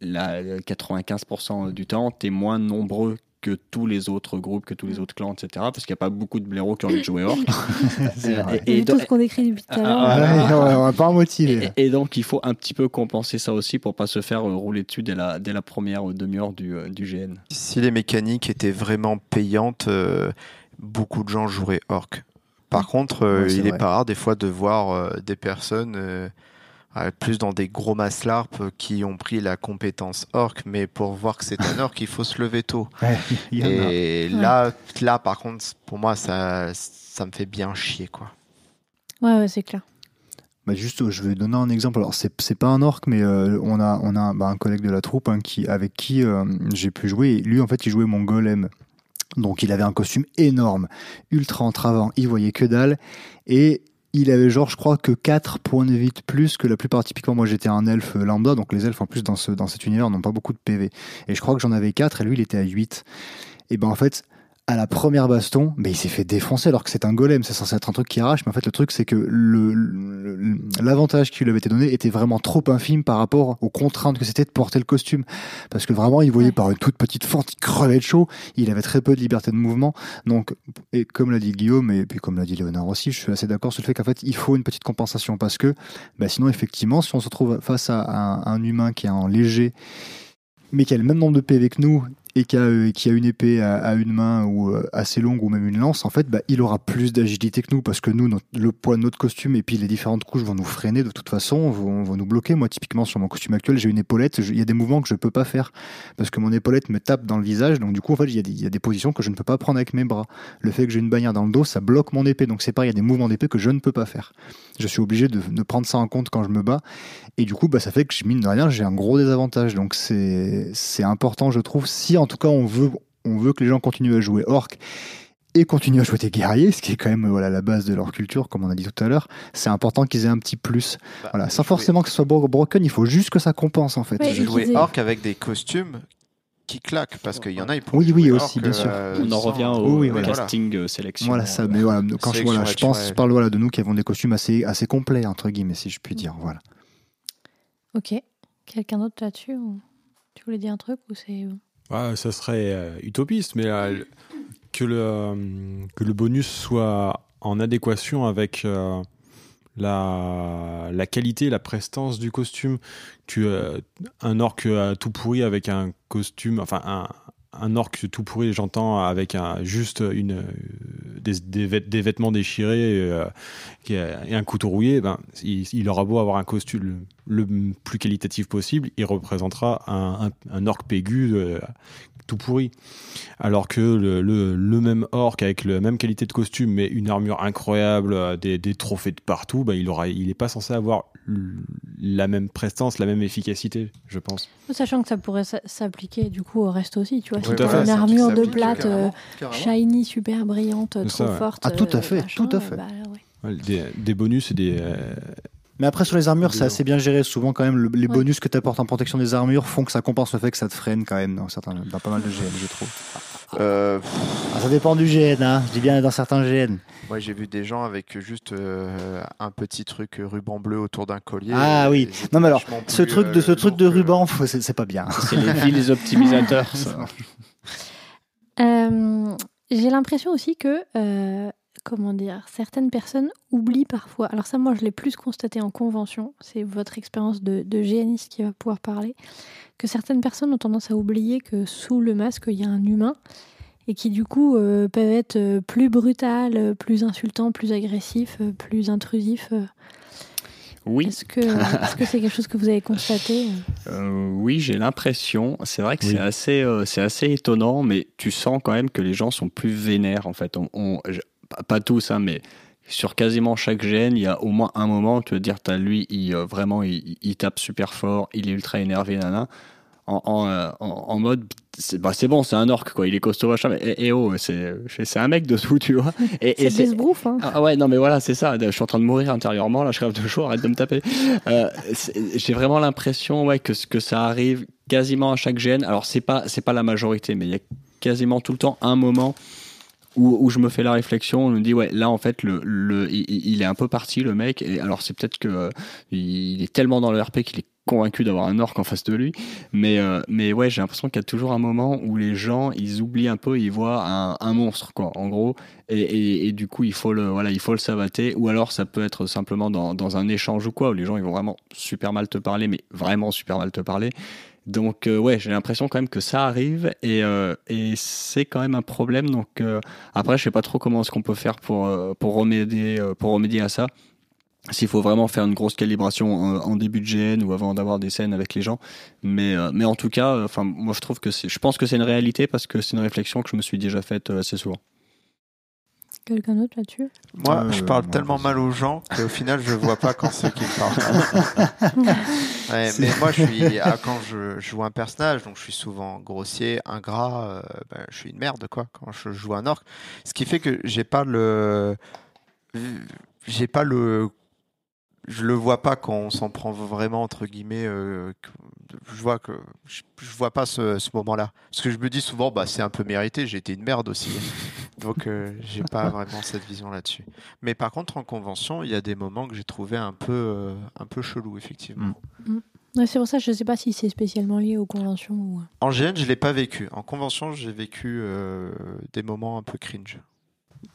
Speaker 4: là, 95% du temps, tu es moins nombreux que tous les autres groupes, que tous les autres clans, etc. Parce qu'il n'y a pas beaucoup de blaireaux qui ont envie de jouer orc.
Speaker 5: C'est vrai.
Speaker 4: et-
Speaker 2: Et, tout ce qu'on décrit depuis tout à l'heure.
Speaker 4: Ah,
Speaker 5: Ouais,
Speaker 4: ah,
Speaker 5: ouais, on va pas en motiver.
Speaker 4: Et, et donc, il faut un petit peu compenser ça aussi pour pas se faire euh, rouler dessus dès la, dès la première euh, demi-heure du, euh, du GN.
Speaker 3: Si les mécaniques étaient vraiment payantes, euh, beaucoup de gens joueraient orc. Par contre, euh,
Speaker 5: Ouais, c'est
Speaker 3: il est
Speaker 5: vrai.
Speaker 3: pas rare des fois de voir euh, des personnes plus dans des gros maslarps euh, qui ont pris la compétence orc, mais pour voir que c'est un orc, il faut se lever tôt.
Speaker 5: Ouais.
Speaker 3: Et là, là, par contre, pour moi, ça, ça me fait bien chier, quoi.
Speaker 2: Ouais, ouais, c'est clair.
Speaker 5: Bah juste, je vais donner un exemple. Alors, c'est c'est pas un orc, mais euh, on a, on a bah, un collègue de la troupe hein, qui, avec qui euh, j'ai pu jouer. Et lui, en fait, il jouait mon golem. Donc, il avait un costume énorme, ultra entravant. Il voyait que dalle. Et il avait, genre, je crois que 4 points de vie de plus que la plupart. Typiquement, moi, j'étais un elfe lambda. Donc, les elfes, en plus, dans, ce, dans cet univers, n'ont pas beaucoup de PV. Et je crois que j'en avais 4 et lui, il était à 8. Et ben, en fait, à la première baston, mais il s'est fait défoncer alors que c'est un golem, c'est censé être un truc qui arrache, mais en fait le truc c'est que le- le- l'avantage qui lui avait été donné était vraiment trop infime par rapport aux contraintes que c'était de porter le costume. Parce que vraiment il voyait par une toute petite fente, il crevait de chaud, il avait très peu de liberté de mouvement. Donc, et comme l'a dit Guillaume, et puis comme l'a dit Léonard aussi, je suis assez d'accord sur le fait qu'en fait il faut une petite compensation parce que bah, sinon effectivement si on se retrouve face à un, un humain qui est en léger mais qui a le même nombre de PV que nous et qui a, euh, qui a une épée à, une main ou euh, assez longue ou même une lance, en fait, bah, il aura plus d'agilité que nous parce que nous, le poids de notre costume et puis les différentes couches vont nous freiner de toute façon, vont, nous bloquer. Moi, typiquement, sur mon costume actuel, j'ai une épaulette, il y a des mouvements que je peux pas faire parce que mon épaulette me tape dans le visage. Donc, du coup, en fait, il y, a des- il y a des positions que je ne peux pas prendre avec mes bras. Le fait que j'ai une bannière dans le dos, ça bloque mon épée. Donc, c'est pareil, il y a des mouvements d'épée que je ne peux pas faire. Je suis obligé de, de prendre ça en compte quand je me bats. Et du coup, bah, ça fait que, mine de rien, j'ai un gros désavantage. Donc, c'est c'est important, je trouve, si en tout cas on veut, on veut que les gens continuent à jouer orc et continuent à jouer des guerriers, ce qui est quand même voilà, la base de leur culture, comme on a dit tout à l'heure, c'est important qu'ils aient un petit plus. Voilà, sans forcément que ce soit bro- broken, il faut juste que ça compense en fait.
Speaker 2: Ouais, et
Speaker 3: Jouer
Speaker 2: qu'ils aient-
Speaker 3: orc avec des costumes qui claquent, parce qu'il y en a, ils pourront
Speaker 5: Oui, oui, aussi,
Speaker 3: orc,
Speaker 5: bien sûr.
Speaker 3: euh,
Speaker 4: On en revient au
Speaker 5: oui, voilà.
Speaker 4: casting euh, sélection.
Speaker 5: Voilà ça, mais voilà, quand je,
Speaker 3: Sélection
Speaker 5: voilà, je pense, je parle voilà, de nous qui avons des costumes assez, assez complets, entre guillemets, si je puis dire. Voilà.
Speaker 2: Ok. Quelqu'un d'autre là-dessus ou... Tu voulais dire un truc ou c'est
Speaker 1: Ouais, ça serait euh, utopiste, mais euh, que, le, euh, que le bonus soit en adéquation avec euh, la, la qualité, la prestance du costume. Tu, euh, un orc euh, tout pourri avec un costume, enfin un, un orc tout pourri, j'entends, avec un, juste une, des, des, vêt- des vêtements déchirés euh, et un couteau rouillé, ben, il, aura beau avoir un costume le, plus qualitatif possible, il représentera un orc pégu euh, tout pourri. Alors que le, le, le même orc avec la même qualité de costume, mais une armure incroyable, euh, des, des trophées de partout, ben, il aura, il n'est pas censé avoir la même prestance, la même efficacité, je pense.
Speaker 2: Sachant que ça pourrait s'appliquer du coup au reste aussi, tu vois.
Speaker 1: Tout
Speaker 2: si
Speaker 1: à
Speaker 2: t'as
Speaker 1: fait.
Speaker 2: une armure de plate euh,
Speaker 3: carrément, carrément.
Speaker 2: shiny, super brillante, trop
Speaker 1: ça, ouais.
Speaker 2: forte.
Speaker 5: Ah, tout à
Speaker 2: euh,
Speaker 5: fait,
Speaker 2: machin,
Speaker 5: tout à fait.
Speaker 2: bah, ouais.
Speaker 1: Ouais, Des, des bonus et des. euh,
Speaker 5: Mais après, sur les armures, c'est assez bien géré. Souvent, quand même, le- les
Speaker 2: Ouais.
Speaker 5: bonus que tu apportes en protection des armures font que ça compense le fait que ça te freine quand même dans, certains, dans pas mal de GN, je trouve.
Speaker 3: Euh,
Speaker 5: Ah, ça dépend du GN, hein. je dis bien dans certains GN.
Speaker 3: Moi, j'ai vu des gens avec juste euh, un petit truc euh, ruban bleu autour d'un collier.
Speaker 5: Ah
Speaker 3: et
Speaker 5: oui. Non, mais alors, Ce truc de, ce truc de
Speaker 3: que-
Speaker 5: ruban, c'est c'est pas bien.
Speaker 4: C'est les villes optimisateurs. ça.
Speaker 2: Euh, J'ai l'impression aussi que, euh, comment dire, certaines personnes oublient parfois. Alors ça, moi, je l'ai plus constaté en convention. C'est votre expérience de, de GNiste qui va pouvoir parler. Que certaines personnes ont tendance à oublier que sous le masque, il y a un humain et qui du coup euh, peuvent être euh, plus brutal, euh, plus insultant, plus agressif, plus intrusif.
Speaker 4: Oui,
Speaker 2: Est-ce que c'est quelque chose que vous avez constaté euh?
Speaker 4: Oui, j'ai l'impression. C'est vrai que
Speaker 1: Oui.
Speaker 4: c'est assez, euh, c'est assez étonnant, mais tu sens quand même que les gens sont plus vénères en fait. On, on- je- pas- tous, hein, mais sur quasiment chaque gène, il y a au moins un moment, tu veux dire, t'as lui, il, euh, vraiment, il, il tape super fort, il est ultra énervé, nana. En, en, euh, en- en mode, c'est bah, c'est bon, c'est un orc, quoi. Il est costaud, machin, mais eh, eh oh, c'est un mec dessous, tu vois. Et, et
Speaker 2: C'est des sbroufs, hein.
Speaker 4: ah ouais, non, mais voilà, c'est ça. Je suis en train de mourir intérieurement, là, je rêve de chaud, arrête de me taper. Euh, J'ai vraiment l'impression ouais, que, que ça arrive quasiment à chaque gène. Alors, c'est pas, c'est pas la majorité, mais il y a quasiment tout le temps un moment où, je me fais la réflexion, on me dit, ouais, là, en fait, le, le, il, est un peu parti, le mec. Et alors, c'est peut-être que euh, il est tellement dans le RP qu'il est convaincu d'avoir un orc en face de lui. Mais, euh, mais ouais, j'ai l'impression qu'il y a toujours un moment où les gens, ils oublient un peu, ils voient un, un monstre, quoi, en gros. Et, et, et du coup, il faut le, voilà, il faut le savater. Ou alors, ça peut être simplement dans, dans un échange ou quoi, où les gens, ils vont vraiment super mal te parler, mais vraiment super mal te parler. Donc, euh, ouais, j'ai l'impression quand même que ça arrive et, euh, c'est quand même un problème. Donc, euh, après, je sais pas trop comment est-ce qu'on peut faire pour, remédier, à ça. S'il faut vraiment faire une grosse calibration en, début de GN ou avant d'avoir des scènes avec les gens. Mais, en tout cas, moi, je trouve que je pense que c'est une réalité parce que c'est une réflexion que je me suis déjà faite assez souvent.
Speaker 2: Quelqu'un d'autre là-dessus?
Speaker 3: Moi,
Speaker 5: Euh,
Speaker 3: je parle
Speaker 5: moi,
Speaker 3: tellement mal aux gens qu'au final, je vois pas quand c'est qui me parle. Ouais, mais moi, je suis ah, quand je joue un personnage, donc je suis souvent grossier, ingrat. euh, ben, je suis une merde, quoi. Quand je joue un orc, ce qui fait que j'ai pas le, j'ai pas le, je le vois pas quand on s'en prend vraiment entre guillemets. euh, je vois que je, je vois pas ce, ce moment-là, parce que je me dis souvent, bah c'est un peu mérité. J'ai été une merde aussi, donc euh, j'ai pas vraiment cette vision là-dessus. Mais par contre, en convention, il y a des moments que j'ai trouvé un peu, euh, un peu chelou, effectivement.
Speaker 2: Ouais, C'est pour ça que je sais pas si c'est spécialement lié aux conventions ou.
Speaker 3: En GN, je l'ai pas vécu. En convention, j'ai vécu euh, des moments un peu cringe.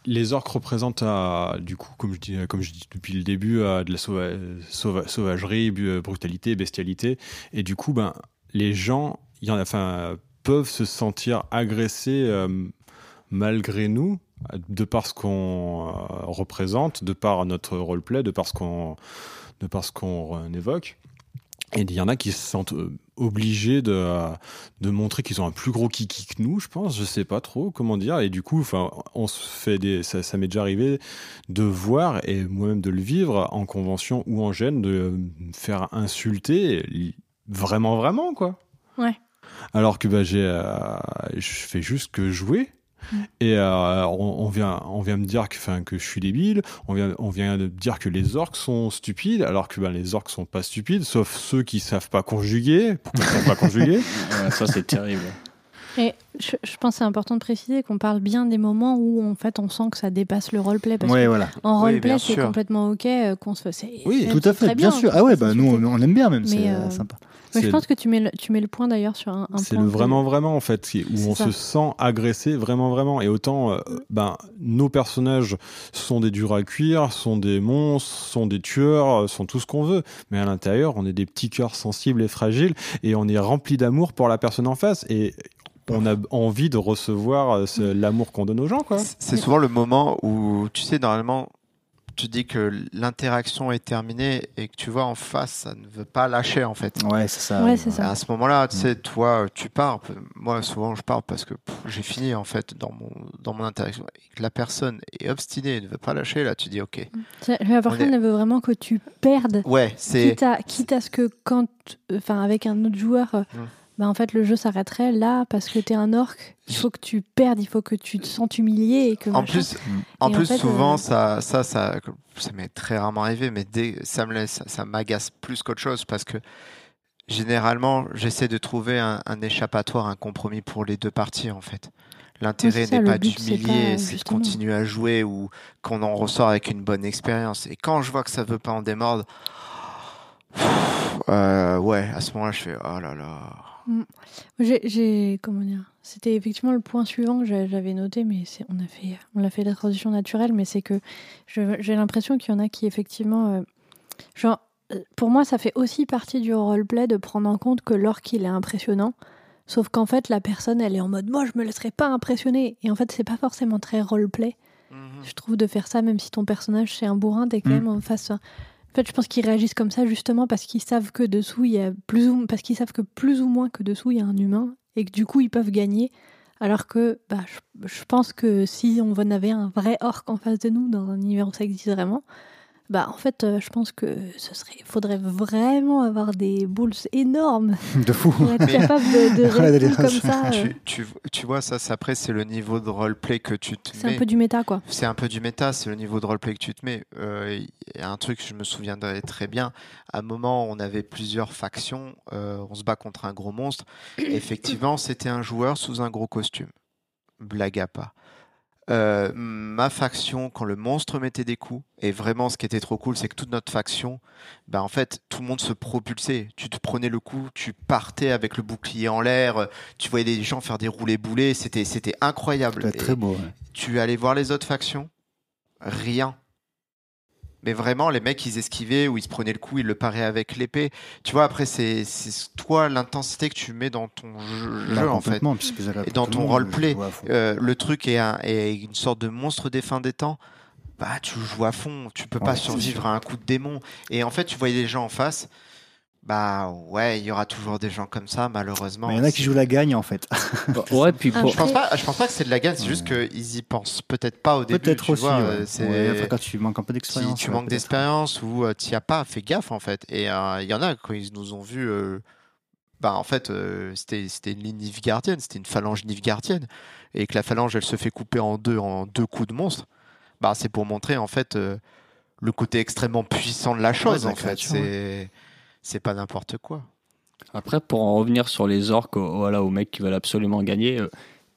Speaker 1: Les orques représentent, euh, du coup, comme je dis, comme je dis depuis le début, euh, de la sauva- sauva- sauvagerie, bu- euh, brutalité, bestialité. Et du coup, ben, les gens, il y en a, enfin, peuvent se sentir agressés euh, malgré nous, de par ce qu'on euh, représente, de par notre roleplay, de par ce qu'on, de par ce qu'on évoque. Et il y en a qui se sentent euh, obligés de, euh, de montrer qu'ils ont un plus gros kiki que nous, je pense. Je sais pas trop comment dire. Et du coup, enfin, on se fait des, ça, ça m'est déjà arrivé de voir et moi-même de le vivre en convention ou en gêne, de me faire insulter vraiment, vraiment, quoi.
Speaker 2: Ouais.
Speaker 1: Alors que bah, j'ai, euh, je fais juste que jouer.
Speaker 2: Mm.
Speaker 1: Et euh, on, vient, on vient me dire que, enfin, que je suis débile. On vient, on vient de dire que les orques sont stupides, alors que ben, les orques sont pas stupides, sauf ceux qui savent pas conjuguer. Pourquoi ils savent pas conjuguer?
Speaker 4: Ça, c'est terrible.
Speaker 2: Et je, je pense que c'est important de préciser qu'on parle bien des moments où en fait on sent que ça dépasse le roleplay. Parce
Speaker 5: Ouais, voilà.
Speaker 3: Oui,
Speaker 2: roleplay,
Speaker 3: bien
Speaker 2: c'est
Speaker 3: sûr.
Speaker 2: complètement ok euh, qu'on se fasse. c'est-
Speaker 5: Oui,
Speaker 2: c'est-
Speaker 5: tout à
Speaker 2: c'est
Speaker 5: fait, bien, sûr. Ah ouais, bah nous, on, on aime bien même, c'est
Speaker 2: euh,
Speaker 5: euh, sympa.
Speaker 2: Mais je
Speaker 1: C'est-
Speaker 2: pense que tu mets le, tu mets le point d'ailleurs sur un, un
Speaker 1: C'est le
Speaker 2: que-
Speaker 1: vraiment vraiment en fait où
Speaker 2: C'est
Speaker 1: on
Speaker 2: ça.
Speaker 1: se sent agressé vraiment vraiment et autant euh, ben nos personnages sont des durs à cuire, sont des monstres, sont des tueurs, euh, sont tout ce qu'on veut, mais à l'intérieur on est des petits cœurs sensibles et fragiles et on est rempli d'amour pour la personne en face et on a envie de recevoir euh, l'amour qu'on donne aux gens quoi.
Speaker 3: C'est souvent le moment où, tu sais, normalement, tu dis que l'interaction est terminée et que tu vois en face, ça ne veut pas lâcher en fait.
Speaker 5: Ouais, c'est ça.
Speaker 2: Ouais,
Speaker 5: oui,
Speaker 2: c'est
Speaker 3: Et
Speaker 2: ça.
Speaker 3: à ce moment-là, tu sais, toi, tu pars. Moi, souvent, je pars parce que pff, j'ai fini en fait dans mon, dans mon interaction. Et que la personne est obstinée et ne veut pas lâcher, là, tu dis ok.
Speaker 2: La personne
Speaker 3: est-
Speaker 2: elle veut vraiment que tu perdes.
Speaker 3: Ouais, c'est.
Speaker 2: Quitte à, quitte à ce que quand, enfin avec un autre joueur, euh,
Speaker 3: Mm.
Speaker 2: Bah, en fait le jeu s'arrêterait là parce que t'es un orc. Il faut que tu perdes, il faut que tu te sentes humilié et que.
Speaker 3: En
Speaker 2: machin.
Speaker 3: plus, en
Speaker 2: Et en
Speaker 3: plus
Speaker 2: fait,
Speaker 3: souvent,
Speaker 2: euh,
Speaker 3: ça, ça, ça, ça m'est très rarement arrivé, mais dès, ça me laisse, ça, m'agace plus qu'autre chose parce que généralement, j'essaie de trouver un, un échappatoire, un compromis pour les deux parties en fait. L'intérêt n'est pas d'humilier, c'est de continuer à jouer ou qu'on en ressort avec une bonne expérience. Et quand je vois que ça veut pas en démordre, euh, ouais, à ce moment-là, je fais oh là là.
Speaker 2: J'ai, j'ai- comment dire C'était effectivement le point suivant que j'a- j'avais noté, mais on a fait, on a fait la transition naturelle, mais c'est que j'ai l'impression qu'il y en a qui effectivement, euh, genre, euh, pour moi, ça fait aussi partie du roleplay de prendre en compte que l'orc il est impressionnant. Sauf qu'en fait, la personne, elle est en mode, moi, je me laisserai pas impressionner. Et en fait, c'est pas forcément très roleplay. Je trouve de faire ça, même si ton personnage c'est un bourrin, t'es quand
Speaker 5: Mm.
Speaker 2: même en face. En fait, je pense qu'ils réagissent comme ça justement parce qu'ils savent que dessous il y a plus ou parce qu'ils savent que plus ou moins que dessous il y a un humain et que du coup ils peuvent gagner. Alors que bah, je, je pense que si on avait un vrai orc en face de nous, dans un univers où ça existe vraiment, bah en fait, euh, je pense que ce serait, faudrait vraiment avoir des boules énormes
Speaker 5: De fou.
Speaker 2: pour être
Speaker 3: Mais-
Speaker 2: capable de, de répondre comme ça. euh,
Speaker 3: Tu, tu, tu vois, ça, c'est- après, c'est le niveau de roleplay que tu te
Speaker 2: C'est
Speaker 3: mets.
Speaker 2: un peu du méta, quoi.
Speaker 3: C'est un peu du méta, c'est le niveau de roleplay que tu te mets. Euh, Il y a un truc, je me souviendrai très bien. À un moment, on avait plusieurs factions. euh, on se bat contre un gros monstre. Effectivement, c'était un joueur sous un gros costume. Blague à part. Euh, ma faction, quand le monstre mettait des coups, et vraiment ce qui était trop cool, c'est que toute notre faction, bah en fait, tout le monde se propulsait. Tu te prenais le coup, tu partais avec le bouclier en l'air, tu voyais des gens faire des roulés boulets, c'était c'était incroyable. Et-
Speaker 5: très beau. ouais.
Speaker 3: tu allais voir les autres factions? Rien. Mais vraiment, les mecs, ils esquivaient ou ils se prenaient le coup, ils le paraient avec l'épée. Tu vois, après, c'est toi l'intensité que tu mets dans ton jeu,
Speaker 5: Là,
Speaker 3: jeu, en fait. Et dans ton roleplay. Euh, le truc est, un- est une sorte de monstre des fins des temps. Bah, tu joues à fond, tu peux
Speaker 5: Ouais,
Speaker 3: pas survivre à un coup de démon. Et en fait, tu voyais les gens en face. Bah ouais, il y aura toujours des gens comme ça, malheureusement.
Speaker 5: Mais il y en a qui jouent la gagne en fait.
Speaker 4: Ouais, puis pour,
Speaker 3: Je pense pas, je pense pas que c'est de la gagne, c'est juste qu'ils y pensent peut-être pas au début.
Speaker 5: Peut-être
Speaker 3: tu
Speaker 5: aussi.
Speaker 3: vois,
Speaker 5: ouais.
Speaker 3: euh, c'est-
Speaker 5: Ouais, après, quand tu manques un peu
Speaker 3: si
Speaker 5: d'expérience.
Speaker 3: tu
Speaker 5: ouais,
Speaker 3: manques
Speaker 5: peut-être.
Speaker 3: d'expérience ou tu n'y as pas, fais gaffe en fait. Et euh, il y en a quand ils nous ont vus, euh, bah en fait euh, c'était c'était une ligne nilfgaardienne, c'était une phalange nilfgaardienne, et que la phalange elle se fait couper en deux en deux coups de monstre. Bah c'est pour montrer en fait euh, le côté extrêmement puissant de la chose en fait.
Speaker 5: créature,
Speaker 3: C'est c'est pas n'importe quoi.
Speaker 4: Après, pour en revenir sur les orques, voilà, aux mecs qui veulent absolument gagner, euh,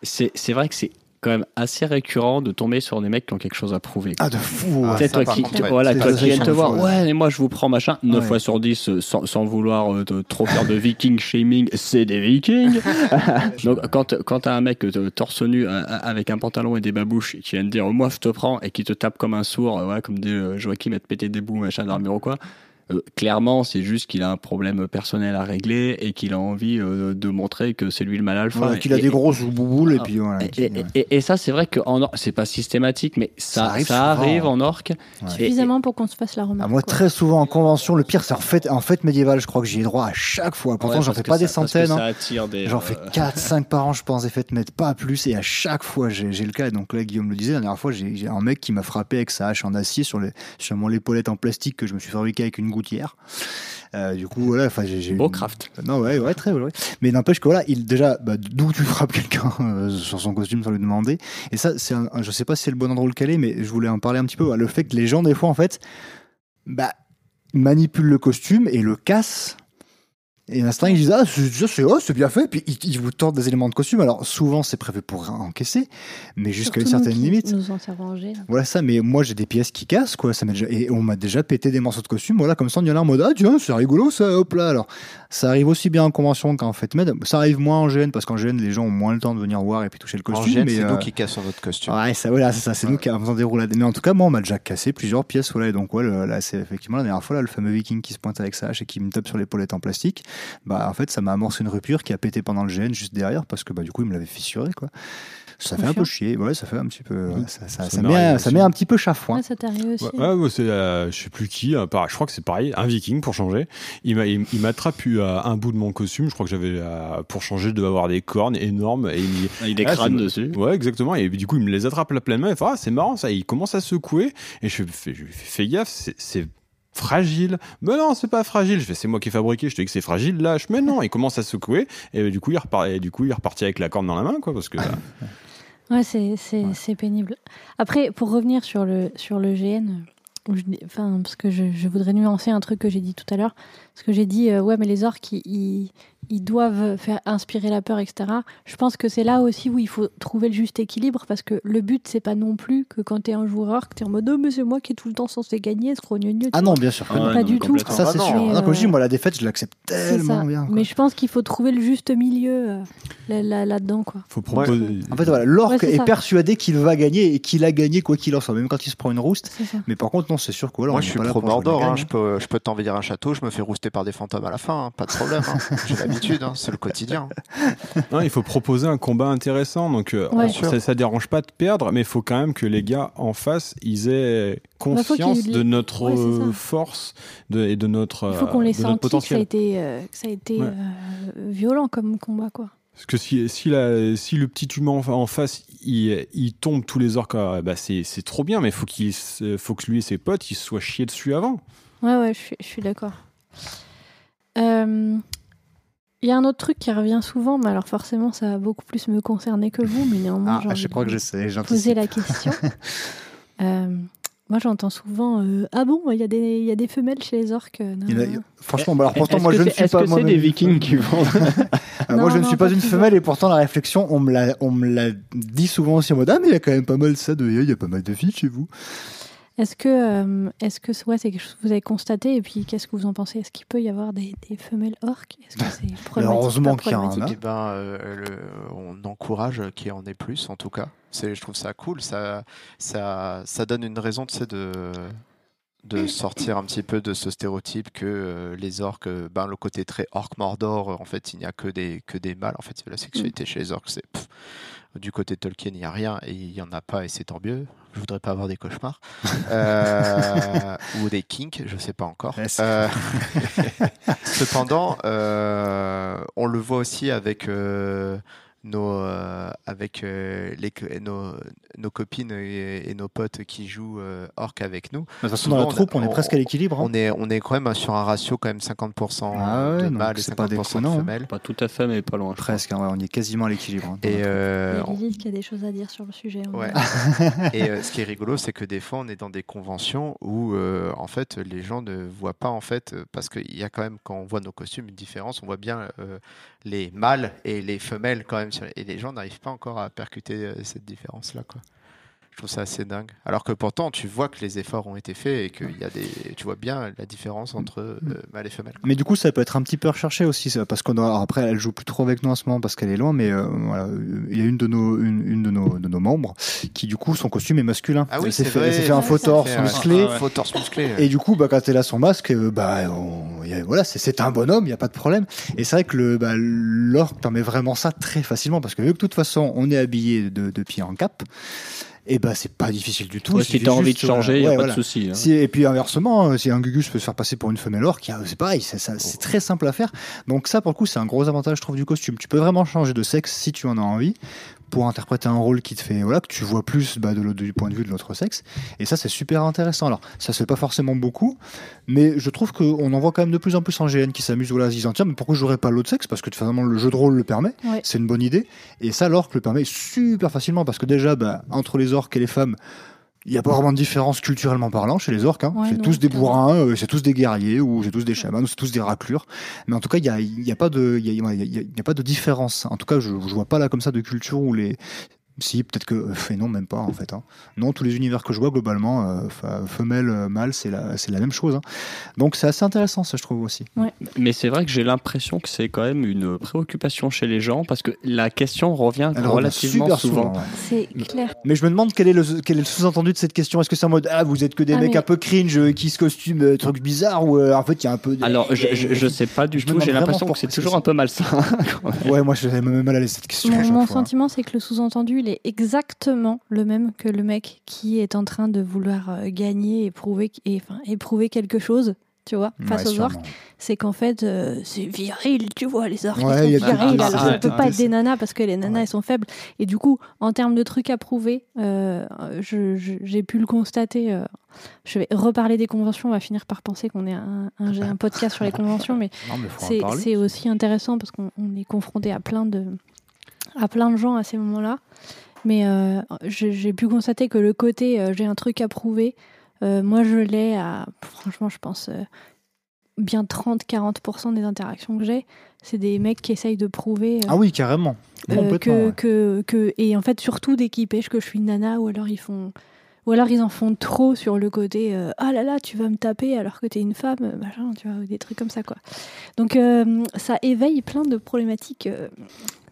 Speaker 4: c'est c'est vrai que c'est quand même assez récurrent de tomber sur des mecs qui ont quelque chose à prouver.
Speaker 5: Ah, de fou.
Speaker 3: Ah, ça,
Speaker 4: toi qui, tu- voilà,
Speaker 5: C'est
Speaker 4: toi qui viens te voir,
Speaker 5: ouais.
Speaker 4: ouais, mais moi je vous prends machin, 9
Speaker 5: Ouais.
Speaker 4: fois sur 10, euh, sans, sans vouloir euh, trop faire de viking shaming, c'est des vikings. Donc quand, quand t'as un mec euh, torse nu euh, avec un pantalon et des babouches qui vient te dire, moi je te prends, et qui te tape comme un sourd, euh, ouais, comme des euh, Joachim à te péter des bouts, machin d'armure ou quoi. Euh, clairement, c'est juste qu'il a un problème personnel à régler et qu'il a envie euh, de montrer que c'est lui le mal alpha.
Speaker 5: Voilà, qu'il a
Speaker 4: Et-
Speaker 5: des grosses bouboules et
Speaker 4: Ah,
Speaker 5: puis voilà.
Speaker 4: et,
Speaker 5: qui-
Speaker 4: et-
Speaker 5: ouais.
Speaker 4: et- et ça, c'est vrai qu'en or, c'est pas systématique, mais ça,
Speaker 5: Ça arrive
Speaker 4: ça arrive, en orc.
Speaker 5: Ouais.
Speaker 2: Suffisamment pour qu'on se fasse la
Speaker 5: Ah,
Speaker 2: remarque.
Speaker 5: moi,
Speaker 2: quoi.
Speaker 5: très souvent en convention, le pire, c'est en fait, en fait médiévale, je crois que j'y ai droit à chaque fois. Pourtant,
Speaker 4: Ouais,
Speaker 5: j'en fais
Speaker 4: que
Speaker 5: pas
Speaker 4: ça-
Speaker 5: des
Speaker 4: que
Speaker 5: centaines.
Speaker 4: Ça
Speaker 5: hein.
Speaker 4: attire des.
Speaker 5: J'en fais
Speaker 4: euh,
Speaker 5: 4, 5 par an, je pense, des fêtes, mais pas plus. Et à chaque fois, j'ai le cas. Et donc là, Guillaume le disait, la dernière fois, j'ai j'ai un mec qui m'a frappé avec sa hache en acier sur, les, sur mon épaulette en plastique que je me suis fabriqué avec une gouttière. Euh, du coup, voilà, enfin, j'ai.
Speaker 4: Beau craft.
Speaker 5: Non, ouais, ouais, très ouais. Mais n'empêche que voilà, il déjà, bah, d'où tu frappes quelqu'un euh, sur son costume sans lui demander. Et ça, c'est, un, un- je sais pas si c'est le bon endroit où le caler, mais je voulais en parler un petit peu. voilà, le fait que les gens, des fois, en fait, bah, manipulent le costume et le cassent. Et l'instant, ils disent ah c'est oh, c'est bien fait. Puis ils, ils vous tordent des éléments de costume. Alors souvent c'est prévu pour encaisser, mais jusqu'à une
Speaker 2: nous
Speaker 5: certaine
Speaker 2: qui
Speaker 5: limite.
Speaker 2: Nous en rangés.
Speaker 5: Voilà ça, mais moi j'ai des pièces qui cassent, quoi. Ça déjà... Et on m'a déjà pété des morceaux de costume, voilà, comme ça on y allait en mode Ah, tiens, c'est rigolo ça, hop là. Alors, ça arrive aussi bien en convention qu'en fait med. Ça arrive moins en GN, parce qu'en GN, les gens ont moins le temps de venir voir et puis toucher le
Speaker 3: En
Speaker 5: costume.
Speaker 3: GN,
Speaker 5: mais,
Speaker 3: c'est
Speaker 5: euh,
Speaker 3: nous qui cassons votre costume.
Speaker 5: Ouais, ça, voilà, c'est ça, c'est nous qui avons des roulades. Mais en tout cas, moi, on m'a déjà cassé plusieurs pièces, voilà. Et donc, ouais, le- là, c'est effectivement la dernière fois, là, le fameux viking qui se pointe avec sa hache et qui me tape sur l'épaulette en plastique. Bah, en fait, ça m'a amorcé une rupture qui a pété pendant le GN juste derrière parce que, bah, du coup, il me l'avait fissuré, quoi. Ça fait un peu chier, ouais, ça fait un petit peu, ouais, ça, ça,
Speaker 1: Ça
Speaker 5: ça met,
Speaker 1: aussi.
Speaker 5: ça met un petit peu chafouin.
Speaker 2: Ouais, ça t'est arrivé aussi.
Speaker 1: Ouais, ouais, c'est, euh, je sais plus qui, euh, pareil, je crois que c'est pareil, un viking pour changer. Il m'a, il, il m'attrape euh, un bout de mon costume, je crois que j'avais, euh, pour changer, je devais avoir des cornes énormes et il dit,
Speaker 4: Il des
Speaker 1: Ah,
Speaker 4: crânes dessus.
Speaker 1: Ouais, exactement. Et du coup, il me les attrape à la pleine main. Il fait, ah, c'est marrant ça. Et il commence à secouer. Et je fais, je lui fais, fais gaffe, c'est- c'est fragile. Mais non, c'est pas fragile. Je fais, c'est moi qui ai fabriqué. Je te dis que c'est fragile, lâche. Mais non, il commence à secouer. Et du coup, il repart, et du coup, il est reparti avec la corne dans la main, quoi. Parce que,
Speaker 2: Ouais, c'est c'est- c'est pénible. Après, pour revenir sur le, sur le GN, je enfin, parce que je, je voudrais nuancer un truc que j'ai dit tout à l'heure. Parce que j'ai dit, euh, ouais, mais les orques, ils, doivent faire inspirer la peur, etc. Je pense que c'est là aussi où il faut trouver le juste équilibre, parce que le but, c'est pas non plus que quand t'es un joueur orc, t'es en mode, oh, mais c'est moi qui est tout le temps censé gagner, ce grogneux.
Speaker 5: Ah non, bien sûr que
Speaker 4: Ah
Speaker 5: non.
Speaker 2: Pas
Speaker 4: non,
Speaker 2: du tout.
Speaker 5: Ça, c'est
Speaker 3: Ah non.
Speaker 5: sûr.
Speaker 2: Mais,
Speaker 5: Non, quand je dis,
Speaker 2: euh,
Speaker 5: moi, la défaite, je l'accepte
Speaker 2: C'est
Speaker 5: tellement bien. quoi.
Speaker 2: Mais je pense qu'il faut trouver le juste milieu euh, là- là- là-dedans, quoi.
Speaker 1: faut proposer.
Speaker 5: En fait, voilà,
Speaker 2: Ouais, c'est
Speaker 5: est persuadé qu'il va gagner et qu'il a gagné quoi qu'il en soit, même quand il se prend une rouste.
Speaker 2: C'est.
Speaker 5: Mais par contre, non, c'est sûr que voilà,
Speaker 3: Moi, je suis pro Mordor. hein. peux, je peux t'envahir un château, je me fais rouster par des fantômes à la fin. hein. Pas de problème. hein. J'ai l'habitude. hein. C'est le quotidien.
Speaker 1: Non, il faut proposer un combat intéressant. Donc, euh,
Speaker 2: Ouais.
Speaker 1: ça, ça dérange pas de perdre, mais il faut quand même que les gars en face, ils aient
Speaker 2: ait
Speaker 1: conscience
Speaker 2: de-
Speaker 1: de notre
Speaker 2: Ouais,
Speaker 1: euh, force de, et de notre,
Speaker 2: Il faut qu'on
Speaker 1: euh,
Speaker 2: les
Speaker 1: de notre
Speaker 2: sente que ça a
Speaker 1: potentiel.
Speaker 2: été, euh, que ça a été
Speaker 1: Ouais.
Speaker 2: euh, violent comme combat, quoi.
Speaker 1: Parce que si, si, la- si le petit humain en, face, il, il tombe tous les orques, bah c'est trop bien, mais faut qu'il faut que lui et ses potes, ils se soient chiés dessus avant.
Speaker 2: Ouais, ouais, je suis, je suis d'accord. Euh, Il y a un autre truc qui revient souvent, mais alors forcément, ça va beaucoup plus me concerner que vous, mais néanmoins,
Speaker 5: Ah, je crois que je
Speaker 2: vous
Speaker 5: sais,
Speaker 2: poser la question. Euh, moi, j'entends souvent euh, Ah bon, il y, a des- il y a des femelles chez les orques euh,
Speaker 5: Il a-. Franchement, bah alors pourtant,
Speaker 4: Est-ce
Speaker 5: moi je ne suis
Speaker 4: Est-ce
Speaker 5: pas
Speaker 4: que c'est des
Speaker 5: une
Speaker 4: vikings qui vont.
Speaker 5: Ah, moi, je ne suis pas
Speaker 2: pas
Speaker 5: une femelle et pourtant la réflexion, on me l'a, on me l'a dit souvent aussi en mode ah mais il y a quand même pas mal ça de, il y a pas mal de filles chez vous.
Speaker 2: Est-ce que euh, est-ce que ouais, c'est quelque chose que vous avez constaté et puis qu'est-ce que vous en pensez? Est-ce qu'il peut y avoir des, des femelles orques? Est-ce que c'est problématique
Speaker 5: heureusement qu'il y en a.
Speaker 3: Eh ben, euh, le- on encourage qu'il y en ait plus, en tout cas. C'est, je trouve ça cool. Ça, ça, ça donne une raison, tu sais, de, de sortir un petit peu de ce stéréotype que euh, les orques, ben, le côté très orc Mordor, en fait, il n'y a que des, que des mâles. En fait, la sexualité chez les orques, c'est pff, du côté de Tolkien, il n'y a rien et il n'y en a pas et c'est tant mieux. Je voudrais pas avoir des cauchemars Euh, ou des kinks, je sais pas encore.
Speaker 5: Ouais,
Speaker 3: Euh, Cependant, euh, on le voit aussi avec nos, euh, avec euh, les, nos, nos copines et, et nos potes qui jouent euh, orc avec nous.
Speaker 5: De toute façon, dans la
Speaker 3: on
Speaker 5: troupe, on est
Speaker 3: on-
Speaker 5: presque à l'équilibre. hein.
Speaker 3: On est, on est quand même sur un ratio quand même 50%
Speaker 5: Ah ouais,
Speaker 3: de mâles et
Speaker 5: c'est pas
Speaker 3: 50% de
Speaker 5: hein.
Speaker 3: femelles.
Speaker 4: Pas tout à fait, mais pas loin.
Speaker 5: Presque, hein, ouais, on est quasiment à l'équilibre. hein,
Speaker 3: Et, euh,
Speaker 2: Il y a Lilith qui a des choses à dire sur le sujet.
Speaker 3: Ouais. Et euh, ce qui est rigolo, c'est que des fois, on est dans des conventions où, euh, en fait, les gens ne voient pas, en fait, parce qu'il y a quand même, quand on voit nos costumes, une différence. On voit bien euh, les mâles et les femelles quand même. Et les gens n'arrivent pas encore à percuter euh, cette différence-là, quoi. Je trouve ça assez dingue. Alors que pourtant, tu vois que les efforts ont été faits et qu'il y a des, tu vois bien la différence entre euh, mâles et femelles.
Speaker 5: Mais du coup, ça peut être un petit peu recherché aussi, ça, parce qu'on après, elle joue plus trop avec nous en ce moment parce qu'elle est loin, mais euh, voilà, il y a une de nos, une, une de nos, de nos membres qui, du coup, son costume est masculin.
Speaker 3: Ah oui, c'est
Speaker 5: fait,
Speaker 3: vrai.
Speaker 5: elle s'est fait un faux torse musclé. Et du coup, bah, quand elle a son masque, euh, bah, on- y a- voilà, c'est- c'est un bonhomme, il n'y a pas de problème. Et c'est vrai que le, bah, l'orque permet vraiment ça très facilement, parce que vu que de toute façon, on est habillé de, de pied en cap, et bah, c'est pas difficile du tout.
Speaker 4: Ouais, si
Speaker 5: suffit
Speaker 4: t'as envie de changer, il n'y a pas de souci. hein.
Speaker 5: Si- et puis inversement, euh, si un Gugus peut se faire passer pour une femelle orque, c'est pareil, c'est très simple à faire. Donc ça, pour le coup, c'est un gros avantage, je trouve, du costume. Tu peux vraiment changer de sexe si tu en as envie pour interpréter un rôle qui te fait, voilà, que tu vois plus bah, de du point de vue de l'autre sexe. Et ça, c'est super intéressant. Alors, ça se fait pas forcément beaucoup, mais je trouve qu'on en voit quand même de plus en plus en GN qui s'amusent, voilà, en se disant, tiens, mais pourquoi je jouerais pas l'autre sexe? Parce que finalement, le jeu de rôle le permet.
Speaker 2: Ouais.
Speaker 5: C'est une bonne idée. Et ça, l'orque le permet super facilement parce que déjà, bah, entre les orques et les femmes, il n'y a pas vraiment de différence culturellement parlant chez les orques. hein.
Speaker 2: Ouais,
Speaker 5: c'est tous des bourrins, euh, c'est tous des guerriers, ou c'est tous des chamans, ou c'est tous des raclures. Mais en tout cas, il n'y a, y a, pas de- il y a, y y pas de différence. En tout cas, je ne vois pas là comme ça de culture où les... Si, peut-être que... euh, Et non, même pas en fait. hein. Non, tous les univers que je vois, globalement, euh, femelle, euh, mâle, c'est la, c'est la même chose. hein. Donc c'est assez intéressant, ça, je trouve aussi.
Speaker 4: Mais c'est vrai que j'ai l'impression que c'est quand même une préoccupation chez les gens parce que la question revient
Speaker 5: Elle revient
Speaker 4: relativement
Speaker 5: super
Speaker 4: souvent.
Speaker 5: souvent. ouais.
Speaker 2: C'est clair.
Speaker 5: Mais je me demande quel est le, quel est le sous-entendu de cette question. Est-ce que c'est en mode ah vous êtes que des
Speaker 2: Ah,
Speaker 5: mecs
Speaker 2: mais-
Speaker 5: un peu cringe euh, qui se costument trucs bizarres ou euh, en fait il y a un peu. de-
Speaker 4: Alors, je, je, je sais pas du
Speaker 5: Je
Speaker 4: tout, j'ai l'impression que c'est toujours un peu malsain. même.
Speaker 5: Ouais moi je me mets mal à l'aise cette question.
Speaker 2: Mon, mon sentiment, c'est que le sous-entendu, est exactement le même que le mec qui est en train de vouloir euh, gagner et prouver, et, enfin, éprouver quelque chose, tu vois, face
Speaker 5: Ouais,
Speaker 2: aux orques. C'est qu'en fait, euh, c'est viril, tu vois, les orques,
Speaker 5: Ouais,
Speaker 2: ils sont virils, alors
Speaker 5: ah,
Speaker 2: ça peut pas être des nanas parce que les nanas,
Speaker 5: Ouais.
Speaker 2: elles sont faibles. Et du coup, en termes de trucs à prouver, euh, je- je- j'ai pu le constater. euh, je vais reparler des conventions, on va finir par penser qu'on est un, un, j'ai un podcast sur les conventions, mais
Speaker 5: Non mais
Speaker 2: c'est aussi intéressant parce qu'on on est confronté à plein de à plein de gens à ces moments-là. Mais euh, j'ai pu constater que le côté euh, j'ai un truc à prouver, euh, moi je l'ai à franchement je pense bien 30-40% des interactions que j'ai, c'est des mecs qui essayent de prouver
Speaker 5: Ah oui carrément. Complètement.
Speaker 2: que,
Speaker 5: ouais.
Speaker 2: que, que et en fait surtout dès qu'ils pêchent que je suis une nana ou alors ils font ou alors ils en font trop sur le côté euh, ah là là tu vas me taper alors que t'es une femme machin tu vois des trucs comme ça quoi donc euh, ça éveille plein de problématiques euh,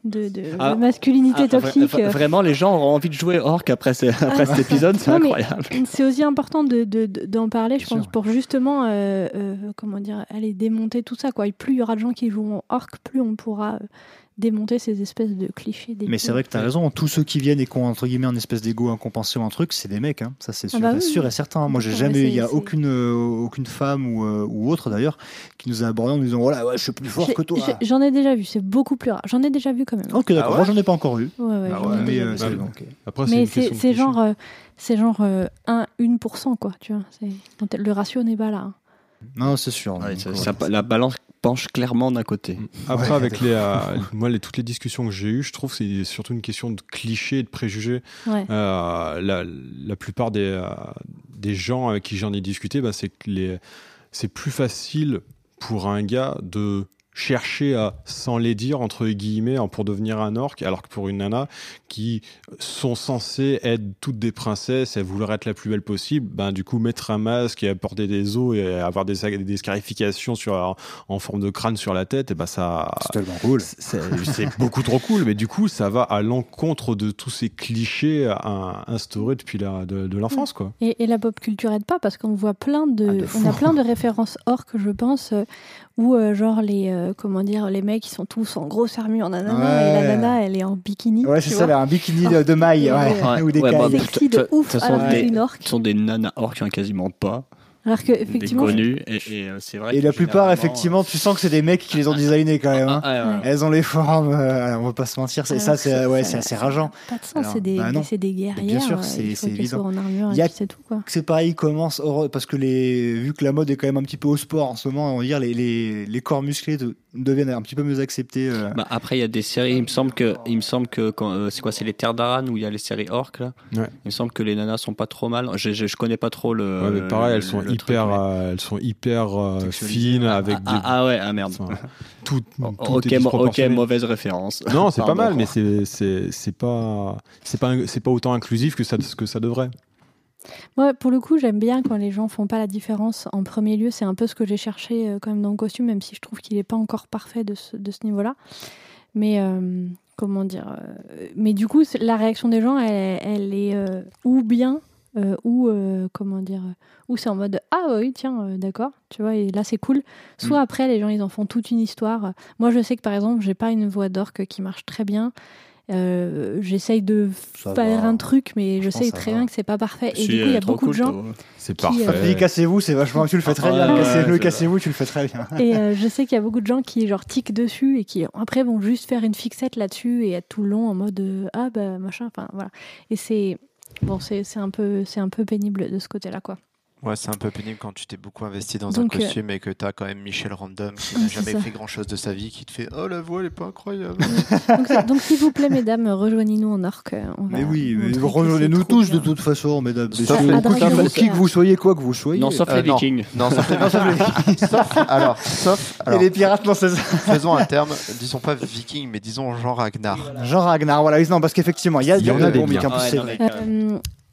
Speaker 2: de, de
Speaker 4: Ah,
Speaker 2: masculinité
Speaker 4: Ah,
Speaker 2: toxique
Speaker 4: vra- vraiment, les gens auront envie de jouer Orc après, ce- après cet épisode, c'est incroyable.
Speaker 2: c'est aussi important de, de- de- d'en parler, je
Speaker 5: Bien
Speaker 2: pense,
Speaker 5: sûr.
Speaker 2: pour justement, euh, euh, comment dire, aller démonter tout ça. Quoi. Et plus il y aura de gens qui joueront orc, plus on pourra euh, démonter ces espèces de clichés.
Speaker 5: Mais c'est vrai que tu as raison, tous ceux qui viennent et qui ont entre guillemets un espèce d'ego incompensé ou un truc, c'est des mecs, hein. ça c'est sûr,
Speaker 2: bah oui,
Speaker 5: sûr
Speaker 2: oui.
Speaker 5: et certain. Moi j'ai jamais, il y a aucune, euh, aucune femme ou, euh, ou autre d'ailleurs qui nous a abordé en nous disant voilà, ouais, je suis plus fort que toi.
Speaker 2: J'en ai déjà vu, c'est beaucoup plus rare. J'en ai déjà vu quand même.
Speaker 5: Ok, d'accord,
Speaker 3: Ah ouais
Speaker 5: moi j'en ai pas encore vu.
Speaker 2: Ouais, ouais,
Speaker 3: Ah
Speaker 2: ai
Speaker 3: ouais,
Speaker 5: mais euh, c'est
Speaker 2: genre, euh, c'est genre euh, 1, 1%, quoi, tu vois. Le ratio n'est pas là. hein.
Speaker 5: Non, c'est sûr.
Speaker 4: Ouais,
Speaker 5: donc,
Speaker 4: ça-
Speaker 5: ouais.
Speaker 4: ça- la balance penche clairement d'un côté.
Speaker 1: Après,
Speaker 5: Ouais,
Speaker 1: avec les, euh, moi, les, toutes les discussions que j'ai eues, je trouve que c'est surtout une question de clichés et de préjugés.
Speaker 2: Ouais.
Speaker 1: Euh, la, la plupart des, euh, des gens avec qui j'en ai discuté, bah, c'est que les, c'est plus facile pour un gars de chercher à s'en les dire entre guillemets hein, pour devenir un orc alors que pour une nana qui sont censées être toutes des princesses et vouloir être la plus belle possible ben du coup mettre un masque et porter des os et avoir des, des scarifications sur en forme de crâne sur la tête et ben ça
Speaker 5: C'est tellement cool.
Speaker 1: c'est c'est beaucoup trop cool, mais du coup, ça va à l'encontre de tous ces clichés à- instaurés depuis la, de, de l'enfance, quoi.
Speaker 2: Et, et la pop culture aide pas parce qu'on voit plein de,
Speaker 5: Ah, de
Speaker 2: on a plein de références orques, je pense, où euh, genre les, euh, comment dire, les mecs ils sont tous en grosse armure en nanana et la nana elle est en bikini.
Speaker 5: Ouais, c'est ça, là, un bikini de, de maille,
Speaker 2: Ouais,
Speaker 5: ou des
Speaker 4: Ouais, bah.
Speaker 2: Sexy
Speaker 4: De
Speaker 2: de ouf
Speaker 4: façon,
Speaker 2: alors
Speaker 5: des-
Speaker 2: une
Speaker 4: Ce
Speaker 2: orque.
Speaker 4: sont des nanas orques, hein, quasiment pas.
Speaker 2: Alors que
Speaker 4: Des
Speaker 2: effectivement.
Speaker 4: Et, et, euh, c'est vrai
Speaker 5: Et
Speaker 4: que
Speaker 5: la plupart,
Speaker 4: généralement,
Speaker 5: effectivement, tu sens que c'est des mecs qui les ont designés quand même. hein.
Speaker 4: Ah, ouais, ouais.
Speaker 5: Elles ont les formes, euh, on va pas se mentir, c'est ça, c'est ouais, assez rageant.
Speaker 2: Pas de sens, c'est des,
Speaker 5: bah
Speaker 2: des guerrières.
Speaker 5: sûr,
Speaker 2: euh,
Speaker 5: c'est- évident.
Speaker 2: c'est tout quoi.
Speaker 5: C'est pareil, commence heureux- parce que les vu que la mode est quand même un petit peu au sport en ce moment, on va dire les, les, les corps musclés de- deviennent un petit peu mieux acceptés. euh.
Speaker 4: Bah, après, il y a des séries. Il me semble que, il me semble que quand, euh, c'est quoi, c'est les Terres d'Aran où il y a les séries orques là?
Speaker 1: Ouais.
Speaker 4: Il me semble que les nanas sont pas trop mal. Je, je, je connais pas trop le.
Speaker 1: Ouais, mais pareil,
Speaker 4: le-
Speaker 1: elles sont
Speaker 4: le truc,
Speaker 1: hyper,
Speaker 4: mais-
Speaker 1: euh, elles sont hyper euh, fines avec
Speaker 4: Ah,
Speaker 1: des,
Speaker 4: ah, ah ouais, ah merde.
Speaker 1: enfin, tout, tout est
Speaker 4: ok, ok, mauvaise référence.
Speaker 1: Non, c'est pas mal, mais c'est c'est c'est pas c'est pas c'est pas autant inclusif que ça que ça devrait.
Speaker 2: Moi, pour le coup, j'aime bien quand les gens font pas la différence. En premier lieu, c'est un peu ce que j'ai cherché euh, quand même dans le costume, même si je trouve qu'il n'est pas encore parfait de ce, de ce niveau-là. Mais euh, comment dire euh, Mais du coup, la réaction des gens, elle, elle est ou bien ou comment dire ou c'est en mode ah oui tiens d'accord tu vois et là c'est cool soit après les gens ils en font toute une histoire moi je sais que par exemple j'ai pas une voix d'orque qui marche très bien Euh, j'essaye de
Speaker 5: Ça
Speaker 2: faire
Speaker 5: va.
Speaker 2: un truc mais je sais très
Speaker 5: va.
Speaker 2: bien que c'est pas parfait et
Speaker 4: Si,
Speaker 2: du coup il y a beaucoup de gens.
Speaker 1: C'est
Speaker 2: Qui, euh,
Speaker 1: parfait.
Speaker 5: cassez-vous, c'est vachement, tu le fais très
Speaker 4: Ah,
Speaker 5: bien.
Speaker 4: ouais,
Speaker 5: Cassez-le,
Speaker 4: c'est
Speaker 5: cassez-vous, tu le fais très bien.
Speaker 2: Et euh, je sais qu'il y a beaucoup de gens qui genre tiquent dessus et qui après vont juste faire une fixette là-dessus et être tout le long en mode euh, ah bah machin. Enfin voilà. Et c'est bon, c'est c'est un peu c'est un peu pénible de ce côté-là quoi.
Speaker 3: Ouais, c'est un peu pénible quand tu t'es beaucoup investi dans
Speaker 2: Donc,
Speaker 3: un
Speaker 2: euh,
Speaker 3: costume et que t'as quand même Michel Random qui n'a jamais
Speaker 2: ça.
Speaker 3: fait grand chose de sa vie, qui te fait Oh la voix elle est pas incroyable.
Speaker 2: Donc, s'il vous plaît mesdames, rejoignez-nous en orque. euh, On va
Speaker 5: Mais oui, rejoignez-nous tous de toute façon, mesdames.
Speaker 3: Sauf les-
Speaker 5: qui, que vous soyez, quoi que vous soyez.
Speaker 4: Non, sauf
Speaker 3: Euh,
Speaker 4: les
Speaker 3: non.
Speaker 4: Vikings.
Speaker 3: Non, sauf les,
Speaker 5: Non, sauf les-
Speaker 3: sauf- alors, sauf,
Speaker 5: Et
Speaker 3: alors,
Speaker 5: les pirates, non, c'est ça.
Speaker 3: faisons un terme, disons pas viking, mais disons Jean Ragnar.
Speaker 5: Jean Ragnar, voilà, non, parce qu'effectivement, il y a
Speaker 1: Il y en a des
Speaker 5: bon, mais
Speaker 1: biens.
Speaker 5: qu'en plus, c'est vrai.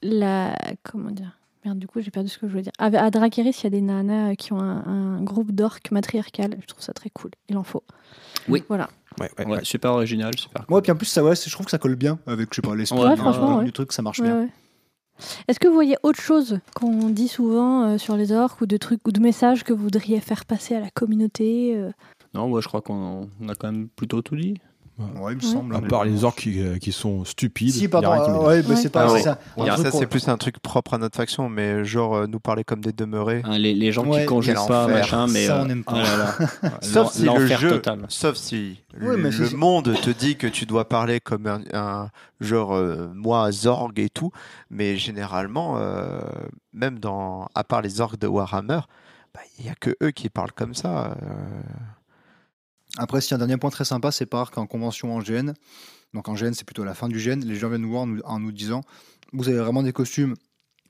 Speaker 2: la comment dire Merde, du coup, j'ai perdu ce que je voulais dire. À, à Dracarys, il y a des nanas euh, qui ont un, un groupe d'orques matriarcal. Je trouve ça très cool. Il en faut.
Speaker 4: Oui.
Speaker 2: Voilà.
Speaker 1: Ouais, ouais,
Speaker 4: Ouais,
Speaker 1: ouais.
Speaker 4: super original, super.
Speaker 5: Moi, puis en plus, ça, ouais, je trouve que ça colle bien avec, je sais pas, l'esprit
Speaker 4: Ouais,
Speaker 5: du-
Speaker 2: franchement,
Speaker 5: du
Speaker 2: ouais.
Speaker 5: truc, ça marche
Speaker 2: Ouais,
Speaker 5: bien.
Speaker 2: ouais. Est-ce que vous voyez autre chose qu'on dit souvent euh, sur les orques ou de trucs ou de messages que vous voudriez faire passer à la communauté euh?
Speaker 4: Non, moi je crois qu'on on a quand même plutôt tout dit.
Speaker 5: Ouais, il me semble.
Speaker 1: À part les orques qui, euh, qui sont stupides.
Speaker 5: Si, pardon, euh, ouais, bah, c'est pas
Speaker 3: Ah
Speaker 5: ça.
Speaker 3: Ça c'est plus un truc propre à notre faction, mais genre euh, nous parler comme des demeurés.
Speaker 4: Hein, les, les gens
Speaker 5: Ouais,
Speaker 4: qui conjuguent pas, machin, mais.
Speaker 5: Ça, on n'aime pas.
Speaker 3: Sauf si le jeu,
Speaker 4: total.
Speaker 3: sauf si
Speaker 5: Ouais, mais
Speaker 3: le monde te dit que tu dois parler comme un, un genre euh, moi Zorg et tout, mais généralement, euh, même dans, à part les orques de Warhammer, bah, il y a que eux qui parlent comme ça.
Speaker 5: Après, si un dernier point très sympa, c'est par qu'en convention en GN, donc en GN, c'est plutôt la fin du GN, les gens viennent nous voir en nous, en nous disant Vous avez vraiment des costumes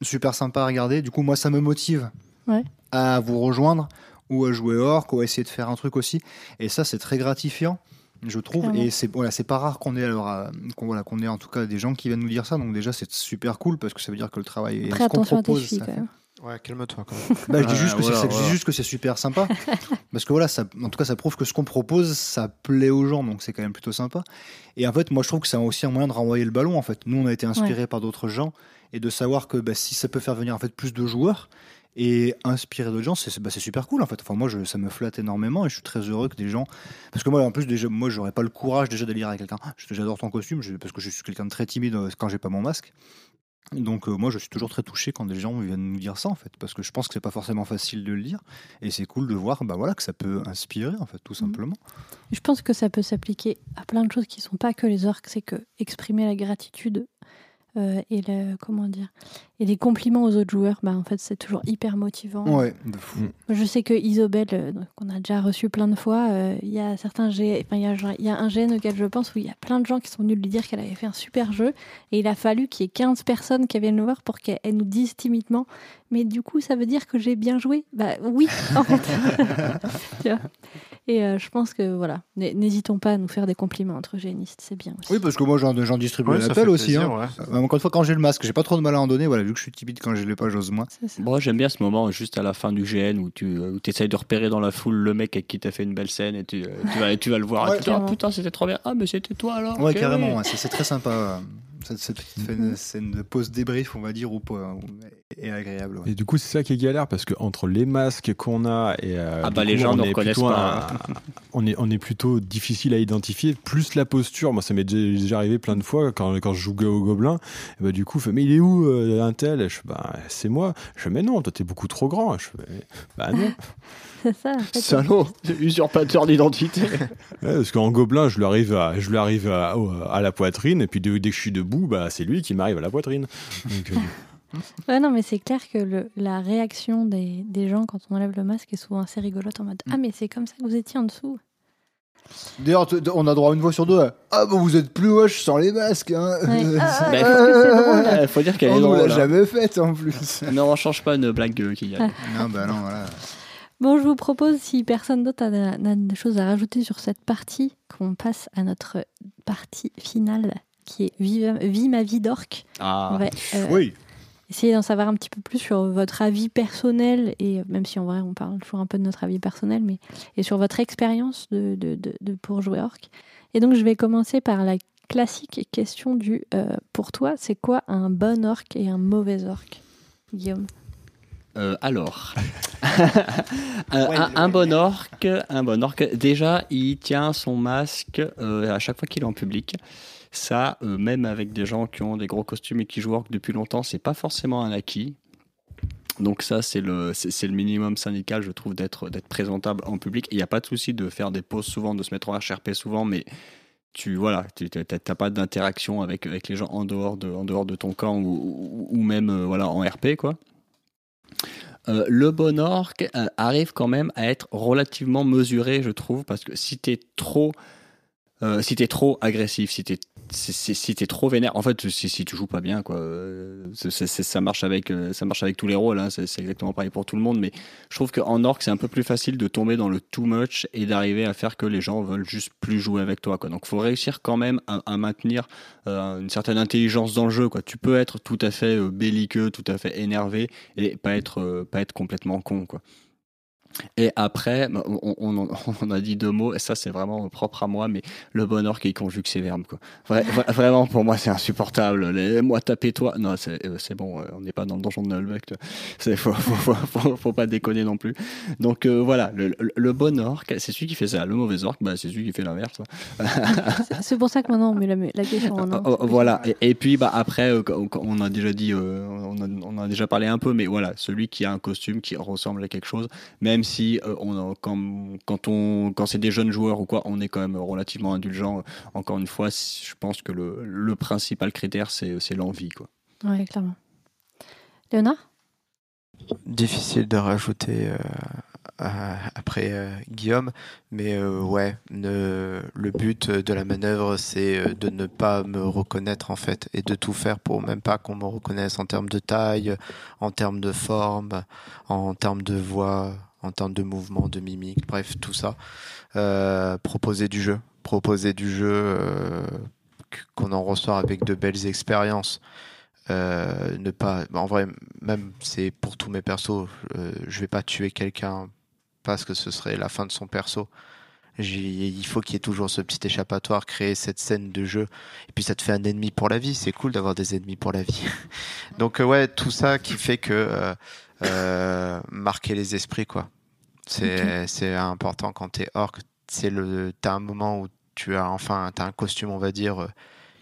Speaker 5: super sympas à regarder. Du coup, moi, ça me motive
Speaker 2: Ouais.
Speaker 5: à vous rejoindre ou à jouer orc ou à essayer de faire un truc aussi. Et ça, c'est très gratifiant. Je trouve,
Speaker 2: Clairement.
Speaker 5: et c'est voilà, c'est pas rare qu'on ait alors euh, qu'on voilà, qu'on ait en tout cas des gens qui viennent nous dire ça. Donc déjà, c'est super cool parce que ça veut dire que le travail
Speaker 2: Après,
Speaker 5: ce qu'on propose, ça fait-.
Speaker 3: Ouais, calme-toi quand même.
Speaker 5: bah, je dis
Speaker 4: Ouais,
Speaker 5: juste que
Speaker 4: voilà,
Speaker 5: c'est- je dis
Speaker 4: voilà.
Speaker 5: juste que c'est super sympa. Parce que voilà, ça, en tout cas, ça prouve que ce qu'on propose, ça plaît aux gens, donc c'est quand même plutôt sympa. Et en fait, moi, je trouve que c'est aussi un moyen de renvoyer le ballon. En fait, nous, on a été inspirés par d'autres gens et de savoir que bah, si ça peut faire venir en fait plus de joueurs, et inspirer d'autres gens, c'est bah, c'est super cool en fait. Enfin moi, je, ça me flatte énormément et je suis très heureux que des gens, parce que moi en plus déjà, moi j'aurais pas le courage déjà d'aller dire à quelqu'un, j'adore ton costume, je- parce que je suis quelqu'un de très timide euh, quand j'ai pas mon masque. Donc euh, moi je suis toujours très touché quand des gens viennent nous dire ça en fait, parce que je pense que c'est pas forcément facile de le dire et c'est cool de voir bah voilà que ça peut inspirer en fait tout simplement.
Speaker 2: Je pense que ça peut s'appliquer à plein de choses qui sont pas que les orques, c'est que exprimer la gratitude euh, et le comment dire et les compliments aux autres joueurs, bah en fait c'est toujours hyper motivant.
Speaker 5: Ouais, de fou.
Speaker 1: Mm.
Speaker 2: Je sais que Isobel, euh, qu'on a déjà reçu plein de fois, euh, il y a certains G... enfin, il y a, genre- il y a un GN auquel je pense où il y a plein de gens qui sont venus lui dire qu'elle avait fait un super jeu et il a fallu qu'il y ait 15 personnes qui viennent nous voir pour qu'elle nous dise timidement mais du coup ça veut dire que j'ai bien joué? Bah oui en fait. Et euh, je pense que voilà, n'hésitons pas à nous faire des compliments entre génistes, c'est bien aussi.
Speaker 5: Oui parce que moi j'en distribue
Speaker 3: Ouais,
Speaker 5: l'appel aussi.
Speaker 3: plaisir,
Speaker 5: hein.
Speaker 3: ouais.
Speaker 5: Euh, Encore une fois quand j'ai le masque, j'ai pas trop de mal à en donner. Voilà vu que je suis timide quand je l'ai pas, j'ose moins.
Speaker 4: Moi, j'aime bien ce moment juste à la fin du GN où tu où essayes de repérer dans la foule le mec avec qui t'a fait une belle scène et tu, euh, tu, vas, tu vas le voir.
Speaker 5: Ouais,
Speaker 4: et tu te dis, ah putain, c'était trop bien. Ah, mais c'était toi alors.
Speaker 5: Ouais carrément,
Speaker 4: oui.
Speaker 5: ouais, c'est c'est très sympa. Cette, cette petite scène- scène de pause débrief on va dire ou pas, est agréable. ouais.
Speaker 1: Et du coup, c'est ça qui est galère parce que entre les masques qu'on a et euh,
Speaker 4: Ah bah, les
Speaker 1: coup,
Speaker 4: gens
Speaker 1: on
Speaker 4: ne
Speaker 1: est
Speaker 4: reconnaissent
Speaker 1: plutôt
Speaker 4: pas.
Speaker 1: un- on est on est plutôt difficile à identifier. Plus la posture, moi ça m'est déjà déjà arrivé plein de fois quand quand je jouais au gobelin. Et bah du coup, fait, mais il est où euh, un tel? Et Je fais, bah c'est moi. Je fais mais non, toi t'es beaucoup trop grand. Je fais, bah non.
Speaker 2: C'est ça. en fait.
Speaker 4: Salaud, usurpateur d'identité.
Speaker 1: Ouais, parce qu'en gobelin, je lui arrive à, je lui arrive à, la poitrine, et puis dès, dès que je suis debout, bah, c'est lui qui m'arrive à la poitrine. Donc, euh,
Speaker 2: Ouais, non, mais c'est clair que le, la réaction des, des gens quand on enlève le masque est souvent assez rigolote en mode
Speaker 5: Mm.
Speaker 2: Ah, mais c'est comme ça que vous étiez en dessous.
Speaker 5: D'ailleurs, on a droit à une voix sur deux. à, Ah, bon, vous êtes plus moche sans les masques. Hein.
Speaker 2: Ouais. Ah,
Speaker 4: Bah,
Speaker 2: drôle.
Speaker 4: Faut dire qu'elle
Speaker 5: on
Speaker 4: est
Speaker 5: l'a
Speaker 4: drôle. hein.
Speaker 5: jamais faite en plus.
Speaker 4: Non, on change pas une blague euh, qui gagne.
Speaker 5: non, bah non, voilà.
Speaker 2: Bon, je vous propose, si personne d'autre a, n'a des choses à rajouter sur cette partie, qu'on passe à notre partie finale qui est Vive, Vie ma vie d'orque. On
Speaker 4: Ah,
Speaker 2: va euh,
Speaker 5: Oui.
Speaker 2: essayer d'en savoir un petit peu plus sur votre avis personnel, et euh, même si en vrai on parle toujours un peu de notre avis personnel, mais et sur votre expérience de, de, de, de- pour jouer orc. Et donc je vais commencer par la classique question du euh, pour toi, c'est quoi un bon orc et un mauvais orc? Guillaume
Speaker 4: Euh, alors, un, un- bon orc, un bon orc, déjà, il tient son masque euh, à chaque fois qu'il est en public. Ça, euh, même avec des gens qui ont des gros costumes et qui jouent orc depuis longtemps, c'est pas forcément un acquis. Donc ça, c'est le, c'est le minimum syndical, je trouve, d'être d'être présentable en public. Il n'y a pas de souci de faire des pauses souvent, de se mettre en HRP souvent, mais tu voilà, tu n'as pas d'interaction avec, avec les gens en dehors de, en dehors de ton camp ou, ou- ou même euh, voilà, en RP, quoi. Euh, le bon orc euh, arrive quand même à être relativement mesuré, je trouve, parce que si t'es trop, euh, si t'es trop agressif, si t'es si, t'es trop vénère, en fait, si, si tu joues pas bien, quoi, ça marche avec, euh, ça marche avec tous les rôles, hein, c'est exactement pareil pour tout le monde, mais je trouve qu'en orc, c'est un peu plus facile de tomber dans le too much et d'arriver à faire que les gens veulent juste plus jouer avec toi, quoi. Donc, faut réussir quand même à, maintenir euh, une certaine intelligence dans le jeu. Tu peux être tout à fait euh, belliqueux, tout à fait énervé et pas être, pas être complètement con, quoi. Et après, bah, on, on, a dit deux mots, et ça c'est vraiment propre à moi, mais le bonheur qui conjugue ses verbes. Quoi. Vra- vra- vraiment, pour moi, c'est insupportable. Les, moi, tapez-toi. Non, c'est euh, bon, euh, on n'est pas dans le donjon de vois. C'est faut, faut, faut, faut- faut pas déconner non plus. Donc euh, voilà, le, bon orc, c'est celui qui fait ça. Le mauvais orc, bah, c'est celui qui fait l'inverse.
Speaker 2: C'est- C'est pour ça que maintenant on met la, la question en
Speaker 4: Oh,
Speaker 2: un.
Speaker 4: oh, voilà. Et, et puis bah après, on a déjà dit, on, a, on a déjà parlé un peu, mais voilà, celui qui a un costume qui ressemble à quelque chose, même si euh, on quand, quand on quand c'est des jeunes joueurs ou quoi, on est quand même relativement indulgent. Encore une fois, je pense que le, le principal critère c'est c'est l'envie quoi.
Speaker 2: Ouais, clairement. Léonard?
Speaker 3: Difficile de rajouter euh, après euh, Guillaume, mais euh, ouais, ne- le but de la manœuvre, c'est de ne pas me reconnaître en fait, et de tout faire pour même pas qu'on me reconnaisse en termes de taille, en termes de forme, en termes de voix, en termes de mouvement, de mimique, bref, tout ça. Euh, proposer du jeu, proposer du jeu, euh, qu'on en ressort avec de belles expériences. Euh, ne pas en vrai même c'est pour tous mes persos je vais pas tuer quelqu'un parce que ce serait la fin de son perso. Il faut qu'il y ait toujours ce petit échappatoire créer cette scène de jeu. Et puis ça te fait un ennemi pour la vie. C'est cool d'avoir des ennemis pour la vie. Donc ouais tout ça qui fait que euh, marquer les esprits, quoi. C'est important quand t'es orc. C'est le, t'as un moment où tu as enfin, t'as un costume, on va dire, euh,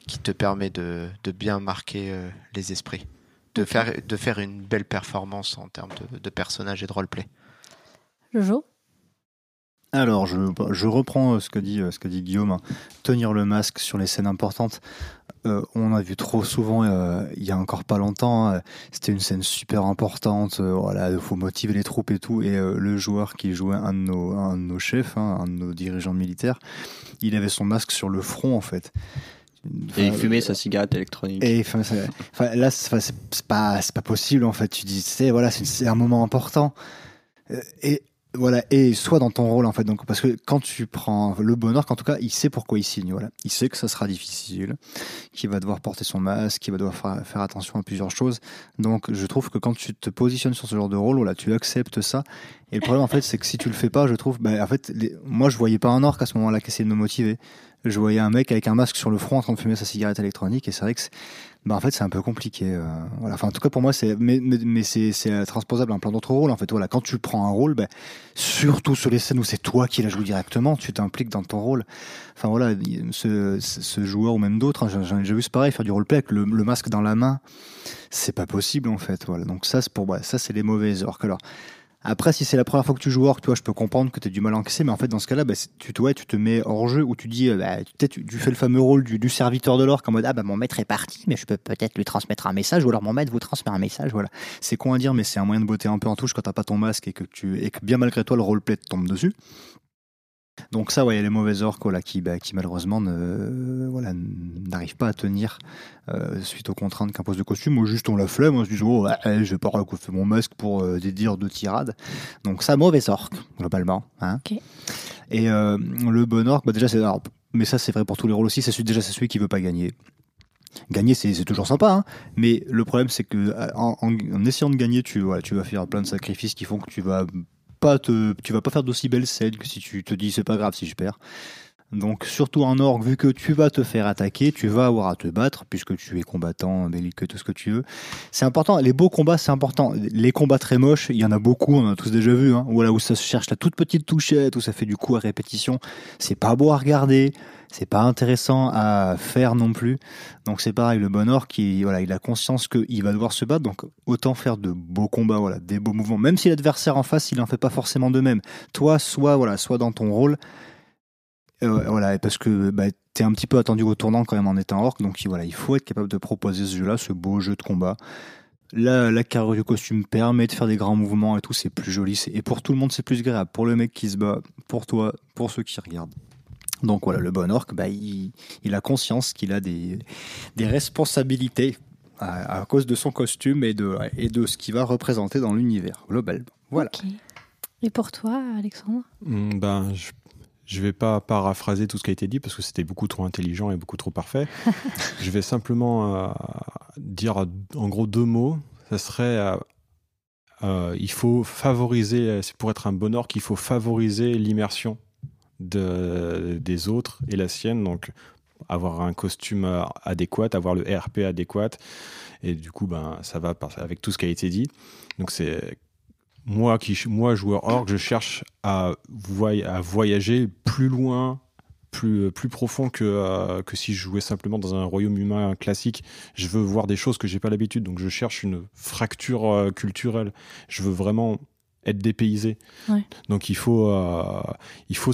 Speaker 3: qui te permet de, de bien marquer euh, les esprits, de faire de faire une belle performance en termes de, de personnage et de roleplay.
Speaker 2: Jojo?
Speaker 5: Alors, je, je reprends euh, ce que dit, euh, ce que dit Guillaume. hein. Tenir le masque sur les scènes importantes. Euh, on a vu trop souvent, euh, il y a encore pas longtemps, euh, c'était une scène super importante. euh, voilà, il faut motiver les troupes et tout. Et euh, le joueur qui jouait un de nos, un de nos chefs, hein, un de nos dirigeants militaires, il avait son masque sur le front en fait.
Speaker 4: Et il fumait sa cigarette électronique.
Speaker 5: et enfin, ça- enfin, là, c'est pas, c'est pas possible en fait. Tu dis, c'est voilà, c'est c'est un moment important. Et voilà, et soit dans ton rôle en fait. Donc, parce que quand tu prends le bonheur, en tout cas, il sait pourquoi il signe. Voilà, il sait que ça sera difficile, qu'il va devoir porter son masque, qu'il va devoir faire, attention à plusieurs choses. Donc, je trouve que quand tu te positionnes sur ce genre de rôle, voilà, tu acceptes ça. Et le problème en fait, c'est que si tu le fais pas, je trouve, bah, en fait, moi, je voyais pas un orc à ce moment-là qui essayait de me motiver. Je voyais un mec avec un masque sur le front en train de fumer sa cigarette électronique, et c'est vrai que bah en fait c'est un peu compliqué. euh, voilà. Enfin en tout cas pour moi c'est mais mais, mais c'est transposable à plein d'autres rôles en fait. Voilà quand tu prends un rôle, ben surtout sur les scènes où c'est toi qui la joues directement, tu t'impliques dans ton rôle. Enfin voilà il- ce, ce joueur ou même d'autres, hein, j'en ai vu c'est pareil faire du roleplay avec le, le masque dans la main, c'est pas possible en fait. Voilà donc ça c'est pour moi ça c'est les mauvaises orques alors. Après, si c'est la première fois que tu joues orc, tu vois, je peux comprendre que tu du mal à encaisser, mais en fait, dans ce cas-là, bah, tu, te- mets hors jeu où tu dis, euh, bah, tu, tu fais le fameux rôle du, du serviteur de l'orc en mode, ah bah mon maître est parti, mais je peux peut-être lui transmettre un message, ou alors mon maître vous transmet un message, voilà. C'est con à dire, mais c'est un moyen de botter un peu en touche quand t'as pas ton masque et que tu, et que bien malgré toi, le roleplay te tombe dessus. Donc ça, ouais, il y a les mauvais orques voilà, qui, bah, qui malheureusement ne, voilà, n'arrivent pas à tenir euh, suite aux contraintes qu'impose le costume, ou juste on la flemme, on se dit oh, ouais, je vais pas recoiffer mon masque pour euh, des dires de tirade. Donc ça, mauvais orque, globalement. Hein. Et euh, le bon orque, bah, déjà, c'est, alors, mais ça c'est vrai pour tous les rôles aussi, c'est celui, déjà c'est celui qui veut pas gagner. Gagner, c'est, c'est toujours sympa, hein, mais le problème c'est que euh, en, en- en essayant de gagner, tu, voilà, tu vas faire plein de sacrifices qui font que tu vas pas te, tu vas pas faire d'aussi belles scènes que si tu te dis c'est pas grave si je perds. Donc surtout en orgue, vu que tu vas te faire attaquer, tu vas avoir à te battre, puisque tu es combattant, belliqueux, tout ce que tu veux. C'est important, les beaux combats, c'est important. Les combats très moches, il y en a beaucoup, on en a tous déjà vu, hein, voilà, où ça se cherche la toute petite touchette, où ça fait du coup à répétition. C'est pas beau à regarder, c'est pas intéressant à faire non plus. Donc c'est pareil, le bon orc, qui, voilà, il a conscience qu'il va devoir se battre, donc autant faire de beaux combats, voilà, des beaux mouvements. Même si l'adversaire en face, il en fait pas forcément de même. Toi, soit, voilà, soit dans ton rôle, euh, voilà, parce que bah, t'es un petit peu attendu au tournant quand même en étant orc, donc voilà, il faut être capable de proposer ce jeu-là, ce beau jeu de combat. La, la carrure du costume permet de faire des grands mouvements et tout, c'est plus joli. c'est- Et pour tout le monde, c'est plus agréable. Pour le mec qui se bat, pour toi, pour ceux qui regardent. Donc voilà, le bon orc, bah, il, il a conscience qu'il a des, des responsabilités à, à cause de son costume et de, et de ce qu'il va représenter dans l'univers global. Voilà.
Speaker 2: Et pour toi, Alexandre?
Speaker 1: Hmm, Ben, je, je vais pas paraphraser tout ce qui a été dit parce que c'était beaucoup trop intelligent et beaucoup trop parfait. je vais simplement euh, dire en gros deux mots. Ça serait euh, euh, il faut favoriser, c'est pour être un bon orc, il faut favoriser l'immersion de, des autres et la sienne. Donc, avoir un costume euh, adéquat, avoir le RP adéquat. Et du coup, ben, ça va avec tout ce qui a été dit. Donc, c'est moi, qui, moi, joueur orc, je cherche à, voy- à voyager plus loin, plus, plus profond que, euh, que si je jouais simplement dans un royaume humain classique. Je veux voir des choses que j'ai pas l'habitude, donc je cherche une fracture euh, culturelle. Je veux vraiment être dépaysé.
Speaker 2: Ouais.
Speaker 1: Donc il faut, euh, il faut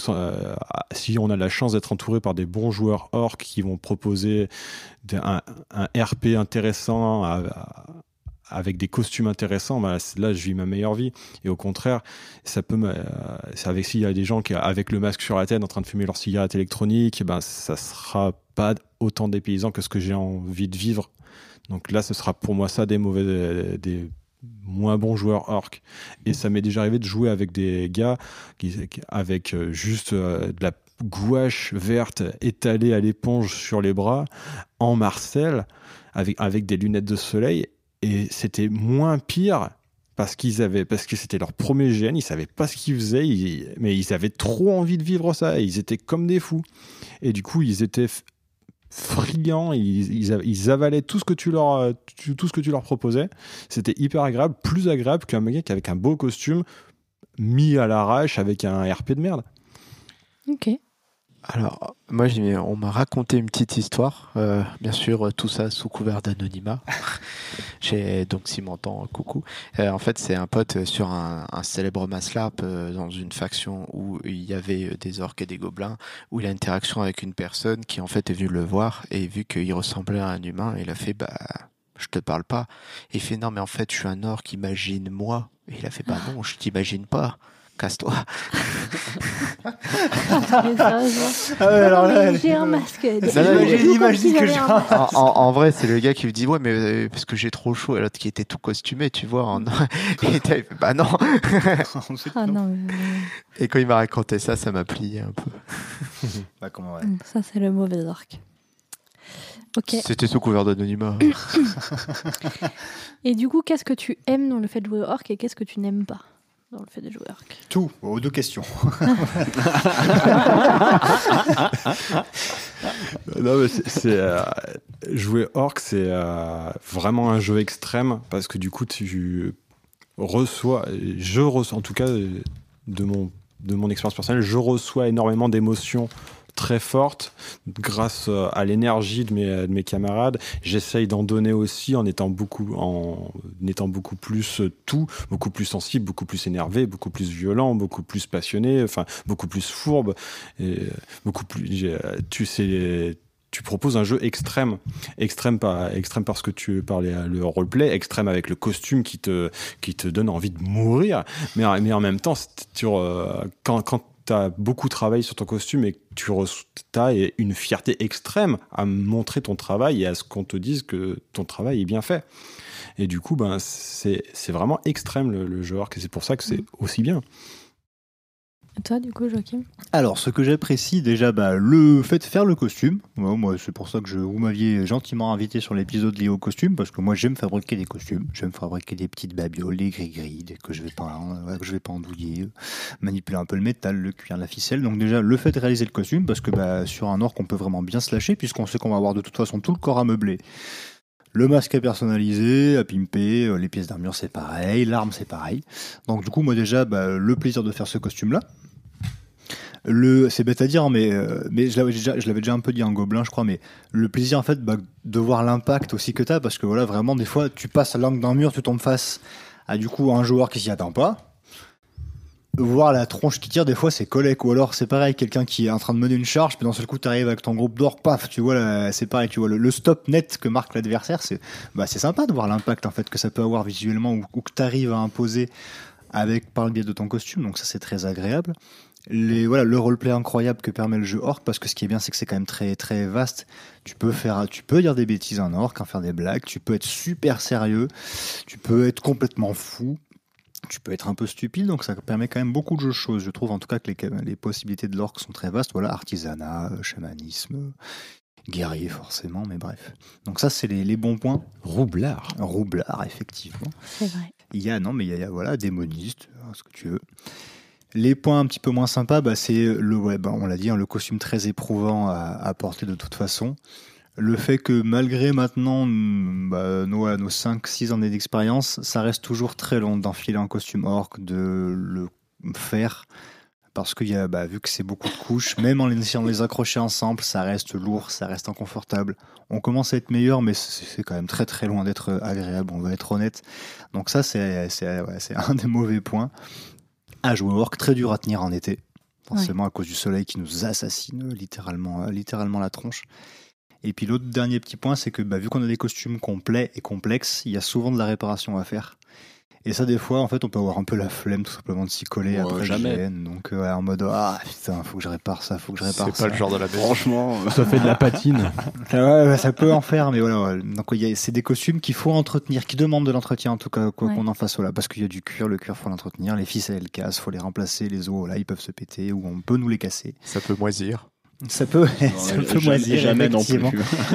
Speaker 1: si on a la chance d'être entouré par des bons joueurs orcs qui vont proposer un, un RP intéressant à- avec des costumes intéressants, bah, là je vis ma meilleure vie. Et au contraire, ça peut, euh, avec s'il y a des gens qui avec le masque sur la tête en train de fumer leur cigarette électronique, ben ça sera pas autant dépaysant que ce que j'ai envie de vivre. Donc là, ce sera pour moi ça des mauvais, des moins bons joueurs orcs. Et ça m'est déjà arrivé de jouer avec des gars qui- avec euh, juste euh, de la gouache verte étalée à l'éponge sur les bras en Marcel avec, avec des lunettes de soleil et c'était moins pire parce qu'ils avaient parce que c'était leur premier GN, ils savaient pas ce qu'ils faisaient, mais ils avaient trop envie de vivre ça, et ils étaient comme des fous. Et du coup, ils étaient friands, ils, ils, avalaient tout ce que tu leur, tout ce que tu leur proposais. C'était hyper agréable, plus agréable qu'un mec avec un beau costume mis à l'arrache avec un RP de merde.
Speaker 2: Ok.
Speaker 3: Alors, moi, on m'a raconté une petite histoire. Euh, bien sûr, tout ça sous couvert d'anonymat. j'ai donc, si m'entend, coucou. Euh, en fait, c'est un pote sur un, un célèbre maslarp euh, dans une faction où il y avait des orques et des gobelins, où il a interaction avec une personne qui, en fait, est venue le voir et vu qu'il ressemblait à un humain, il a fait, bah, je te parle pas. Et il fait, non, mais en fait, je suis un orc, imagine moi. Et il a fait, bah non, je t'imagine pas. Casse-toi.
Speaker 5: Ah
Speaker 2: J'ai un masque.
Speaker 3: J'ai-
Speaker 5: que j'ai
Speaker 3: en, vrai, c'est le gars qui me dit ouais, mais euh, parce que j'ai trop chaud. Et l'autre qui était tout costumé, tu vois. En... et t'as- bah non.
Speaker 2: Ah
Speaker 5: non.
Speaker 2: non, mais-
Speaker 3: Et quand il m'a raconté ça, ça m'a plié un peu.
Speaker 5: Bah, comment, ouais.
Speaker 2: mais- ça c'est le mauvais orc. Ok.
Speaker 3: C'était sous couvert d'anonymat.
Speaker 2: Et du coup, qu'est-ce que tu aimes dans le fait de jouer au orc et qu'est-ce que tu n'aimes pas? Dans le fait de jouer au orc
Speaker 5: Tout, aux deux questions.
Speaker 1: Non, mais c'est, c'est, euh, jouer Orc, c'est euh, vraiment un jeu extrême parce que du coup, tu reçois, je reçois, en tout cas, de mon, de mon expérience personnelle, je reçois énormément d'émotions très fortes grâce euh, à l'énergie de mes, de mes camarades. J'essaye d'en donner aussi en étant beaucoup, en étant beaucoup plus euh, tout, beaucoup plus sensible, beaucoup plus énervé, beaucoup plus violent, beaucoup plus passionné, enfin, beaucoup plus fourbe. Euh, beaucoup plus. Tu sais, tu proposes un jeu extrême, extrême par extrême parce que tu parlais le roleplay, extrême avec le costume qui te qui te donne envie de mourir, mais mais en même temps, quand quand T'as beaucoup travaillé sur ton costume et que tu as une fierté extrême à montrer ton travail et à ce qu'on te dise que ton travail est bien fait. Et du coup, ben, c'est c'est vraiment extrême le, le jeu orc et c'est pour ça que c'est aussi bien.
Speaker 2: Toi, du coup, Joachim
Speaker 5: Alors, ce que j'apprécie déjà, bah, le fait de faire le costume. Moi, c'est pour ça que vous m'aviez gentiment invité sur l'épisode lié au costume, parce que moi, j'aime fabriquer des costumes. J'aime fabriquer des petites babioles, des gris-gris, que je vais pas, ouais, que je vais pas andouiller, euh, manipuler un peu le métal, le cuir, la ficelle. Donc déjà, le fait de réaliser le costume, parce que bah, sur un orc, on peut vraiment bien se lâcher, puisqu'on sait qu'on va avoir de toute façon tout le corps à meubler. Le masque à personnaliser, à pimper, euh, les pièces d'armure c'est pareil, l'arme c'est pareil. Donc du coup moi déjà bah, le plaisir de faire ce costume là. C'est bête à dire, mais, euh, je l'avais déjà, un peu dit en gobelin, je crois, mais le plaisir en fait bah, de voir l'impact aussi que t'as, parce que voilà, vraiment, des fois, tu passes à l'angle d'un mur, tu tombes face à du coup un joueur qui s'y attend pas. Voir la tronche qui tire, des fois, c'est collègue, ou alors c'est pareil, quelqu'un qui est en train de mener une charge, puis d'un seul coup, t'arrives avec ton groupe d'or, paf, tu vois, c'est pareil, tu vois, le, stop net que marque l'adversaire, c'est, bah, c'est sympa de voir l'impact en fait que ça peut avoir visuellement ou, ou que t'arrives à imposer avec par le biais de ton costume, donc ça c'est très agréable les voilà le roleplay incroyable que permet le jeu orc parce que ce qui est bien c'est que c'est quand même très très vaste tu peux faire tu peux dire des bêtises en orc en faire des blagues tu peux être super sérieux tu peux être complètement fou tu peux être un peu stupide donc ça permet quand même beaucoup de choses je trouve en tout cas que les, les possibilités de l'orc sont très vastes voilà artisanat euh, chamanisme euh, guerrier forcément mais bref donc ça c'est les, les bons points
Speaker 1: Roublard.
Speaker 5: roublard effectivement
Speaker 2: C'est vrai.
Speaker 5: il y a, non, mais il y a, il y a, voilà, démoniste, hein, ce que tu veux. Les points un petit peu moins sympas, bah, c'est le, ouais, bah, on l'a dit, hein, le costume très éprouvant à, porter de toute façon. Le fait que malgré maintenant mm, bah, nos, nos 5-6 années d'expérience, ça reste toujours très long d'enfiler un costume orc, de le faire. Parce qu'il y a, bah, vu que c'est beaucoup de couches, même en essayant de les accrocher ensemble, ça reste lourd, ça reste inconfortable. On commence à être meilleur, mais c'est quand même très très loin d'être agréable, on va être honnête. Donc ça, c'est un des mauvais points. À orc, très dur à tenir en été, forcément à cause du soleil qui nous assassine littéralement, euh, littéralement la tronche. Et puis l'autre dernier petit point, c'est que bah, vu qu'on a des costumes complets et complexes, il y a souvent de la réparation à faire. Et ça, des fois, en fait, on peut avoir un peu la flemme tout simplement de s'y coller
Speaker 4: Ouais,
Speaker 5: après
Speaker 4: jamais.
Speaker 5: GN. Donc, euh, ouais, en mode ah putain, faut que je répare ça, faut que je répare
Speaker 3: C'est
Speaker 5: ça.
Speaker 3: pas le genre de la maison.
Speaker 4: Franchement, euh,
Speaker 1: Ça fait de la patine.
Speaker 5: Ouais, ça peut en faire, mais voilà. ouais. Donc, il y a- c'est des costumes qu'il faut entretenir, qui demandent de l'entretien, en tout cas, quoi
Speaker 2: Ouais.
Speaker 5: qu'on en fasse, voilà. Parce qu'il y a du cuir, le cuir, faut l'entretenir. Les ficelles, elles cassent, faut les remplacer. Les os, là, ils peuvent se péter, ou on peut nous les casser.
Speaker 3: Ça peut moisir.
Speaker 5: Ça peut, ça peut
Speaker 4: jamais,
Speaker 5: moisir,
Speaker 4: jamais non plus.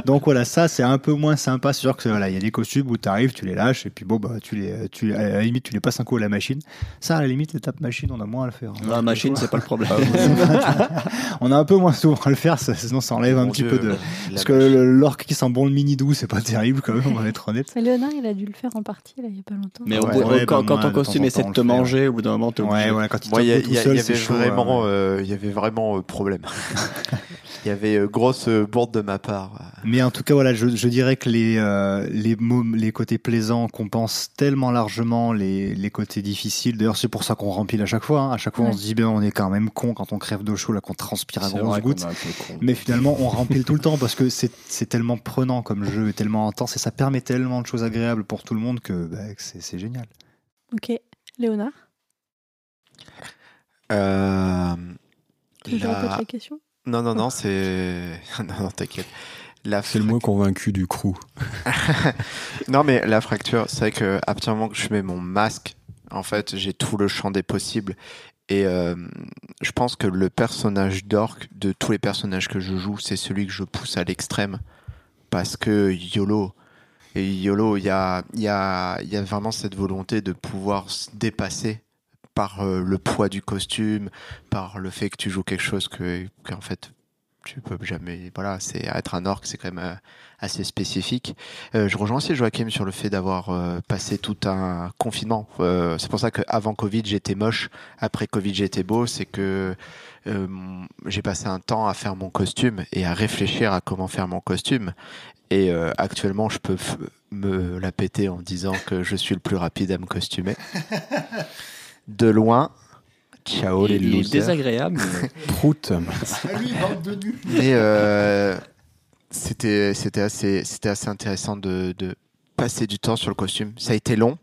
Speaker 5: Donc voilà, ça c'est un peu moins sympa. C'est sûr que voilà, il y a des costumes où tu arrives, tu les lâches et puis bon bah tu les, tu à la limite tu les passes un coup à la machine. Ça à la limite l'étape machine on a moins à le faire.
Speaker 4: La machine, c'est pas le problème.
Speaker 5: on a un peu moins souvent à le faire, ça- sinon ça enlève un
Speaker 3: Mon
Speaker 5: petit
Speaker 3: Dieu,
Speaker 5: peu de. Parce que l'orque qui sent bon le mini doux, c'est pas terrible quand même, on va être honnête.
Speaker 2: Mais Léonard, il a dû le faire en partie là, il y a pas longtemps.
Speaker 4: Mais
Speaker 5: Ouais, ouais,
Speaker 4: quand, quand ton
Speaker 5: de
Speaker 4: costume essaie de te manger, au bout d'un moment, t'es obligé.
Speaker 5: Ouais, voilà, quand il
Speaker 3: y, avait vraiment,
Speaker 5: ouais.
Speaker 3: il y avait vraiment problème. il y avait euh, grosse euh, bourde de ma part.
Speaker 5: Mais en tout cas, voilà, je, je dirais que les, euh, les, mômes- les côtés plaisants compensent tellement largement les, les côtés difficiles. D'ailleurs, c'est pour ça qu'on remplit à chaque fois. hein. À chaque fois, on se dit, ben, on est quand même con quand on crève d'eau chaude, là, qu'on transpire à grosses gouttes. Mais finalement, on remplit tout le temps parce que c'est c'est tellement prenant comme jeu, et tellement intense, et ça permet tellement de choses agréables pour tout le monde que, bah, que c'est génial.
Speaker 2: Ok. Léonard,
Speaker 3: Euh, la-
Speaker 2: la question
Speaker 3: Non, non, non, c'est. non, non, t'inquiète. La
Speaker 1: C'est le moins convaincu du crew.
Speaker 3: Non, mais la fracture, c'est vrai que à partir du moment que je mets mon masque, en fait, j'ai tout le champ des possibles. Et euh, je pense que le personnage d'orc, de tous les personnages que je joue, c'est celui que je pousse à l'extrême. Parce que YOLO. Et YOLO, il y a, y, a, il y a vraiment cette volonté de pouvoir se dépasser par euh, le poids du costume, par le fait que tu joues quelque chose que, qu'en fait, tu peux jamais. Voilà, c'est être un orc, c'est quand même euh, assez spécifique. Euh, je rejoins aussi Joachim sur le fait d'avoir passé tout un confinement. C'est pour ça qu'avant Covid, j'étais moche. Après Covid, j'étais beau. C'est que j'ai passé un temps à faire mon costume et à réfléchir à comment faire mon costume. Et actuellement, je peux me la péter en disant que je suis le plus rapide à me costumer. De loin. Ciao les
Speaker 4: il est
Speaker 3: losers.
Speaker 4: désagréable. mais-
Speaker 1: Prout.
Speaker 3: Mais euh, c'était c'était assez c'était assez intéressant de, de passer du temps sur le costume. Ça a été long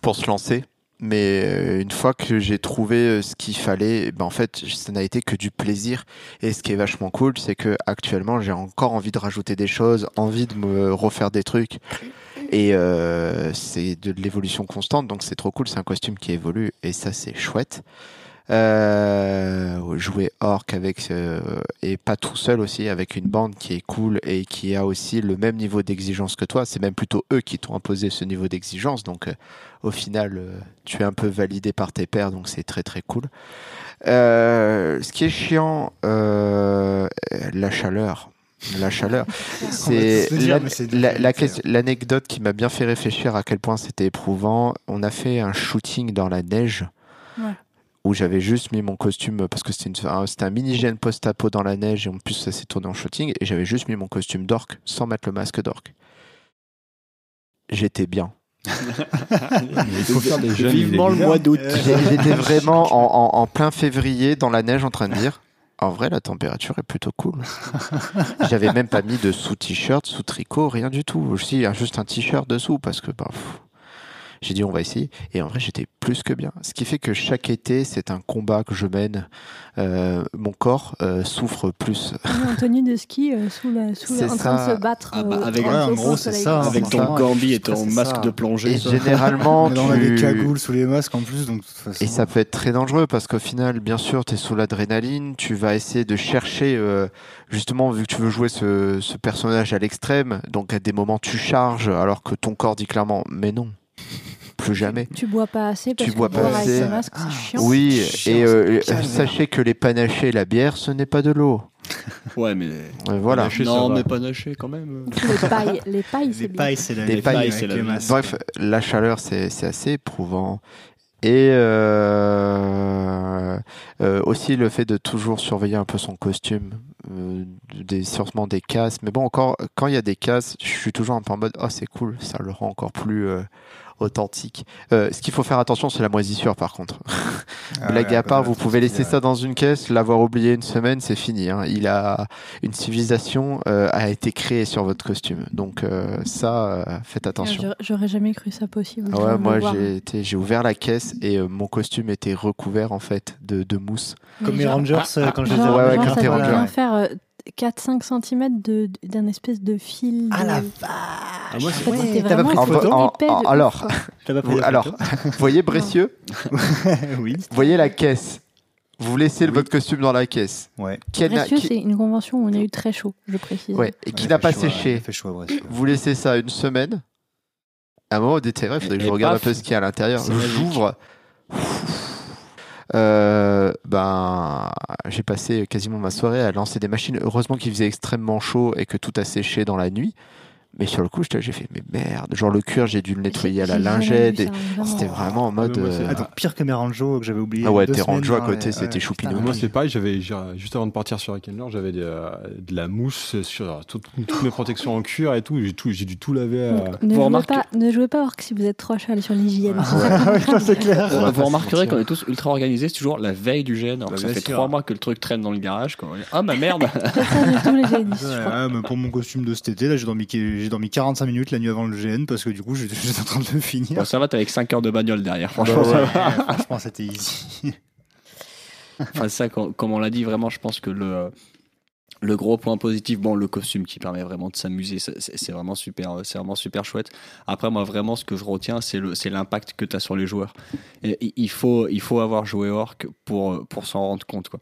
Speaker 3: pour se lancer, mais euh, une fois que j'ai trouvé euh, ce qu'il fallait, eh ben en fait, ça n'a été que du plaisir. Et ce qui est vachement cool, c'est que actuellement, j'ai encore envie de rajouter des choses, envie de me refaire des trucs. Et euh, c'est de l'évolution constante, donc c'est trop cool. C'est un costume qui évolue et ça, c'est chouette. Euh, jouer orc avec euh, et pas tout seul aussi avec une bande qui est cool et qui a aussi le même niveau d'exigence que toi. C'est même plutôt eux qui t'ont imposé ce niveau d'exigence. Donc euh, au final, euh, tu es un peu validé par tes pairs, donc c'est très très cool. Euh, ce qui est chiant, euh, la chaleur. La chaleur, c'est l'anecdote qui m'a bien fait réfléchir à quel point c'était éprouvant. On a fait un shooting dans la neige
Speaker 2: Ouais.
Speaker 3: où j'avais juste mis mon costume parce que c'était une- un, c'était un mini gène post-apo dans la neige et en plus ça s'est tourné en shooting et j'avais juste mis mon costume d'orc sans mettre le masque d'orc. J'étais bien.
Speaker 1: Il faut faire des jeunes.
Speaker 4: Vivement le mois d'août.
Speaker 3: J'ai- J'étais vraiment en, en- en plein février dans la neige en train de dire en vrai la température est plutôt cool. J'avais même pas mis de sous-t-shirt, sous-tricot, rien du tout. Si, juste un t-shirt dessous parce que bah, j'ai dit on va essayer et en vrai j'étais plus que bien. Ce qui fait que chaque été c'est un combat que je mène. Euh, mon corps euh, souffre plus.
Speaker 2: On en tenue de ski euh, sous la, sous
Speaker 3: C'est
Speaker 2: en train de se battre.
Speaker 4: Ah bah,
Speaker 2: euh,
Speaker 4: avec-
Speaker 5: Ouais, en gros, c'est ça,
Speaker 4: Avec ton gambi et ton masque
Speaker 3: ça.
Speaker 4: de plongée.
Speaker 3: Et généralement
Speaker 5: On est dans des
Speaker 3: tu-
Speaker 5: cagoules sous les masques en plus, donc de toute façon.
Speaker 3: Et ça peut être très dangereux parce qu'au final, bien sûr, tu es sous l'adrénaline, tu vas essayer de chercher, euh, justement, vu que tu veux jouer ce, ce personnage à l'extrême, donc à des moments tu charges alors que ton corps dit clairement, mais non, plus jamais.
Speaker 2: Tu bois pas assez parce
Speaker 3: Tu bois
Speaker 2: que
Speaker 3: pas
Speaker 2: avec
Speaker 3: assez.
Speaker 2: le masque, c'est chiant.
Speaker 3: Oui,
Speaker 5: chiant,
Speaker 3: et euh,
Speaker 5: calvaire.
Speaker 3: sachez que les panachés et la bière, ce n'est pas de l'eau.
Speaker 4: Ouais, mais.
Speaker 3: Euh, voilà.
Speaker 1: Panaché,
Speaker 4: non, mais pas naché quand même.
Speaker 2: Les pailles, les pailles c'est
Speaker 5: Les
Speaker 2: bien.
Speaker 5: pailles, c'est la vie
Speaker 3: pailles,
Speaker 4: c'est la
Speaker 5: les masques.
Speaker 3: Bref, la chaleur, c'est c'est assez éprouvant. Et euh, euh, aussi le fait de toujours surveiller un peu son costume, euh, des, sûrement des casses. Mais bon, encore, quand il y a des casses, je suis toujours un peu en mode, oh c'est cool, ça le rend encore plus euh, authentique. Euh, ce qu'il faut faire attention, c'est la moisissure par contre.
Speaker 5: Ah
Speaker 3: Blague
Speaker 5: ouais,
Speaker 3: à part,
Speaker 5: quand
Speaker 3: vous pouvez laisser ça dans une caisse, l'avoir oublié une semaine, c'est fini. hein. Il a une civilisation euh, a été créée sur votre costume, donc euh, ça, euh, faites attention.
Speaker 2: J'aurais- jamais cru ça possible.
Speaker 3: Ah Ouais, moi j'ai ouvert la caisse et euh, mon costume était recouvert en fait de, de mousse.
Speaker 5: Comme les Rangers, euh, quand je les ai
Speaker 3: Ouais, ouais, quand t'es ranger,
Speaker 2: faire euh, 4-5 cm de- d'un espèce de fil.
Speaker 5: Ah
Speaker 2: de-
Speaker 5: la
Speaker 4: Ah, moi,
Speaker 2: En fait,
Speaker 5: Ouais,
Speaker 2: c'était
Speaker 5: t'as pas
Speaker 2: vraiment
Speaker 5: pris de photo
Speaker 3: En-
Speaker 2: épais
Speaker 3: en-
Speaker 2: de
Speaker 3: alors,
Speaker 5: pas pris
Speaker 3: Vous- alors, vous voyez Bressieux
Speaker 5: oui.
Speaker 3: Vous voyez la caisse Vous laissez
Speaker 5: Oui.
Speaker 3: votre costume dans la caisse.
Speaker 5: Ouais.
Speaker 3: Qui-
Speaker 2: c'est une convention où on a eu très chaud, je précise.
Speaker 3: Ouais, et qui
Speaker 5: Ouais,
Speaker 3: n'a pas séché. Vous laissez ça une semaine. À un moment, d'été, il faudrait que je regarde un peu ce qu'il y a à l'intérieur. J'ouvre. Euh, ben, j'ai passé quasiment ma soirée à lancer des machines. Heureusement qu'il faisait extrêmement chaud et que tout a séché dans la nuit. Mais sur le coup, j'étais- j'ai fait, mais merde. Genre, le cuir, j'ai dû le nettoyer à la lingette. C'était vraiment en mode.
Speaker 1: Moi, c'est-
Speaker 3: euh,
Speaker 5: Ah, donc pire que mes Ranjo que j'avais oublié.
Speaker 3: Ah ouais, tes
Speaker 5: semaines,
Speaker 3: Ranjo à côté,
Speaker 5: ouais,
Speaker 3: c'était
Speaker 5: ouais,
Speaker 3: choupineux.
Speaker 5: putain,
Speaker 1: Moi, c'est pareil, j'avais juste avant de partir sur Weekender, j'avais euh, de la mousse sur tout- toutes mes protections en cuir et tout. J'ai tout, j'ai dû tout laver. euh,
Speaker 2: ne,
Speaker 4: Vous
Speaker 2: jouez
Speaker 4: remarquez-
Speaker 2: pas, ne jouez pas Orc si vous êtes trop à cheval sur l'hygiène.
Speaker 5: Ouais, c'est clair.
Speaker 4: Vous,
Speaker 5: Ouais,
Speaker 4: vous
Speaker 5: pas
Speaker 4: remarquerez qu'on est tous ultra organisés, c'est toujours la veille du GN. Alors que ça fait
Speaker 5: sûr.
Speaker 4: trois mois que le truc traîne dans le garage. Ah, ma merde
Speaker 5: pour mon costume de cet été, là, j'ai dormi, j'ai dormi 45 minutes la nuit avant le GN parce que du coup, j'étais j'étais en train de le finir.
Speaker 4: Bon, Ça va, t'es avec 5 heures de bagnole derrière.
Speaker 5: Bah
Speaker 4: Franchement,
Speaker 5: ouais,
Speaker 4: ça va.
Speaker 5: franchement, c'était easy.
Speaker 4: Enfin, ça, com- comme on l'a dit, vraiment, je pense que le, le gros point positif, bon, le costume qui permet vraiment de s'amuser, c'est- vraiment super, c'est vraiment super chouette. Après, moi, vraiment, ce que je retiens, c'est le, c'est l'impact que tu as sur les joueurs. Et il- faut, il faut avoir joué Orc pour, pour s'en rendre compte, quoi.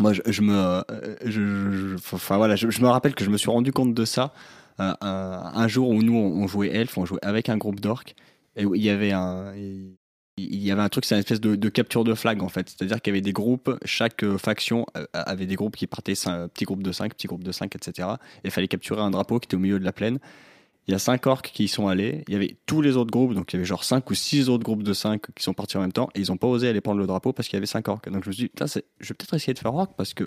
Speaker 4: Moi, je, je me, euh, je, je- je- enfin voilà, je, me rappelle que je me suis rendu compte de ça un, jour où nous on, jouait Elf, on jouait avec un groupe d'orques et il y avait un, il y avait un truc, c'est une espèce de, de capture de flag en fait. C'est-à-dire qu'il y avait des groupes, chaque euh, faction euh, avait des groupes qui partaient, petits groupes de 5, petits groupes de 5, etc. Et il fallait capturer un drapeau qui était au milieu de la plaine. Il y a 5 orques qui y sont allés. Il y avait tous les autres groupes, donc il y avait genre 5 ou 6 autres groupes de 5 qui sont partis en même temps. Et ils n'ont pas osé aller prendre le drapeau parce qu'il y avait 5 orques. Donc je me suis dit, je vais peut-être essayer de faire orque parce que.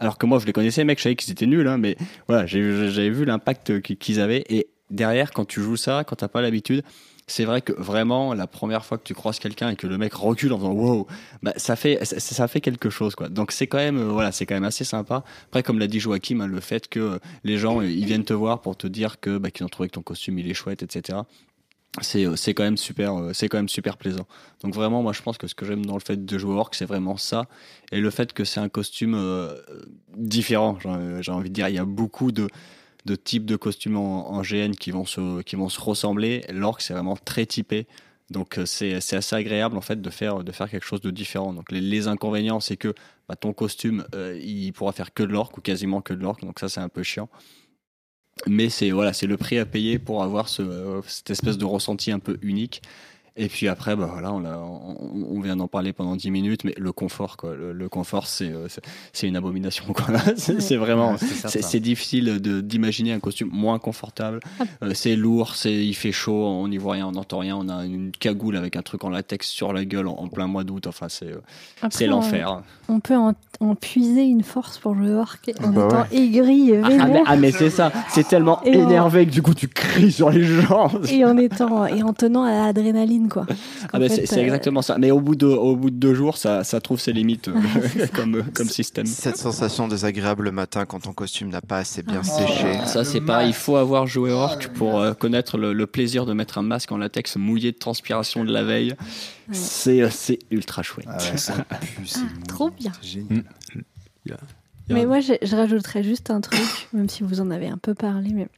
Speaker 4: Alors que moi je les connaissais, mecs, je savais qu'ils étaient nuls, hein, mais voilà, j'avais vu l'impact qu'ils- avaient. Et derrière, quand tu joues ça, quand t'as pas l'habitude, c'est vrai que vraiment, la première fois que tu croises quelqu'un et que le mec recule en faisant wow, bah, ça, fait, ça, ça fait quelque chose. quoi. Donc c'est quand, même, euh, voilà, c'est quand même assez sympa. Après, comme l'a dit Joachim, hein, le fait que les gens ils viennent te voir pour te dire que bah, qu'ils ont trouvé que ton costume il est chouette, etc. C'est euh, c'est quand même super, euh, c'est quand même super plaisant. Donc vraiment, moi je pense que ce que j'aime dans le fait de jouer Orc, c'est vraiment ça, et le fait que c'est un costume euh, différent. J'ai envie de dire, il y a beaucoup de de types de costumes en, GN qui vont se, qui vont se ressembler. L'orc, c'est vraiment très typé. Donc c'est assez agréable en fait de faire, de faire quelque chose de différent. Donc les, inconvénients, c'est que bah, ton costume, il pourra faire que de l'orc ou quasiment que de l'orc. Donc ça, c'est un peu chiant. Mais c'est voilà, c'est le prix à payer pour avoir euh, cette espèce de ressenti un peu unique. Et puis après, bah voilà, on, on, on vient d'en parler pendant 10 minutes, mais le confort, quoi, le, le confort, c'est euh, c'est- c'est une abomination. quoi. C'est c'est vraiment,
Speaker 5: Ouais, c'est
Speaker 4: c'est
Speaker 5: certain.
Speaker 4: c'est difficile de- d'imaginer un costume moins confortable.
Speaker 2: Ah.
Speaker 4: Euh, c'est lourd, c'est il fait chaud, on n'y voit rien, on n'entend rien. On a une cagoule avec un truc en latex sur la gueule en, en plein mois d'août. Enfin, c'est euh,
Speaker 2: Après,
Speaker 4: c'est
Speaker 2: on-
Speaker 4: l'enfer.
Speaker 2: On peut en, en puiser une force pour jouer Orc en
Speaker 3: Bah
Speaker 2: étant aigri et
Speaker 4: Ah, mais, ah, mais c'est ça, c'est tellement
Speaker 2: Et
Speaker 4: énervé que du coup tu cries sur les gens.
Speaker 2: Et en étant et en tenant à l'adrénaline quoi.
Speaker 4: Ah
Speaker 2: fait,
Speaker 4: c'est
Speaker 2: euh,
Speaker 4: exactement ça. Mais au bout de, au bout de deux jours, ça, ça trouve ses limites euh, comme, comme système.
Speaker 3: Cette sensation désagréable le matin quand ton costume n'a pas assez bien
Speaker 2: Ah.
Speaker 3: séché.
Speaker 4: Ça, c'est pareil. Il faut avoir joué Orc pour euh, connaître le, le plaisir de mettre un masque en latex mouillé de transpiration de la veille.
Speaker 2: Ouais.
Speaker 4: C'est euh, ultra chouette.
Speaker 5: Ah ouais, ça pue, c'est
Speaker 2: Ah,
Speaker 5: mouillé,
Speaker 2: trop bien.
Speaker 5: génial.
Speaker 1: A
Speaker 2: Mais moi, je, je rajouterais juste un truc, même si vous en avez un peu parlé, mais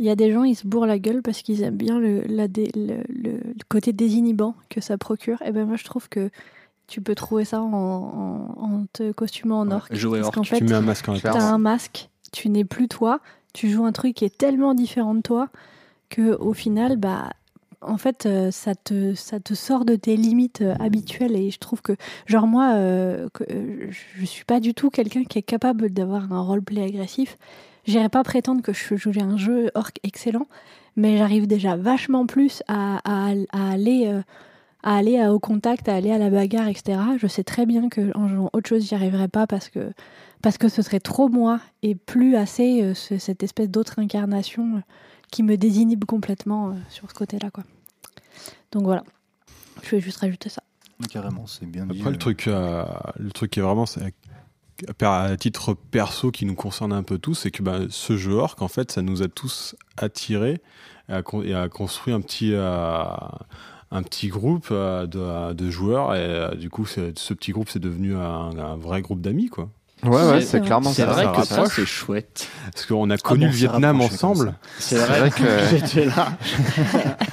Speaker 2: il y a des gens, ils se bourrent la gueule parce qu'ils aiment bien le, la dé- le, le- le côté désinhibant que ça procure. Et ben moi, je trouve que tu peux trouver ça en, en, en te costumant en
Speaker 1: Ouais,
Speaker 2: orc.
Speaker 4: jouer orc,
Speaker 2: qu'en fait,
Speaker 1: tu mets un masque en
Speaker 2: t'as un masque, tu n'es plus toi, tu joues un truc qui est tellement différent de toi que au final, bah, en fait, euh, ça te, ça te sort de tes limites euh, habituelles et je trouve que, genre moi, euh, que, euh, je suis pas du tout quelqu'un qui est capable d'avoir un roleplay agressif. J'irais pas prétendre que je jouais un jeu orc excellent, mais j'arrive déjà vachement plus à, à- à aller. euh, à aller à- au contact, à aller à la bagarre, etc. Je sais très bien que en jouant autre chose, j'y arriverais pas parce que parce que ce serait trop moi et plus assez euh, ce- cette espèce d'autre incarnation euh, qui me désinhibe complètement euh, sur ce côté-là. quoi. Donc voilà, je vais juste rajouter ça.
Speaker 5: Carrément, c'est bien dit.
Speaker 1: Après, le truc, euh, le truc qui est vraiment, c'est à titre perso qui nous concerne un peu tous, c'est que bah, ce jeu orc, en fait, ça nous a tous attirés et a, construit un petit, euh, un petit groupe euh, de, joueurs. Et euh, du coup, ce petit groupe, c'est devenu un, un vrai groupe d'amis, quoi.
Speaker 3: Ouais, ouais, c'est
Speaker 2: c'est
Speaker 3: clairement
Speaker 4: C'est
Speaker 3: ça.
Speaker 4: vrai
Speaker 1: ça
Speaker 4: que ça, c'est chouette.
Speaker 1: Parce qu'on a connu
Speaker 5: bon,
Speaker 1: le
Speaker 5: c'est
Speaker 1: Vietnam ensemble.
Speaker 4: C'est
Speaker 3: C'est vrai que
Speaker 4: J'étais là.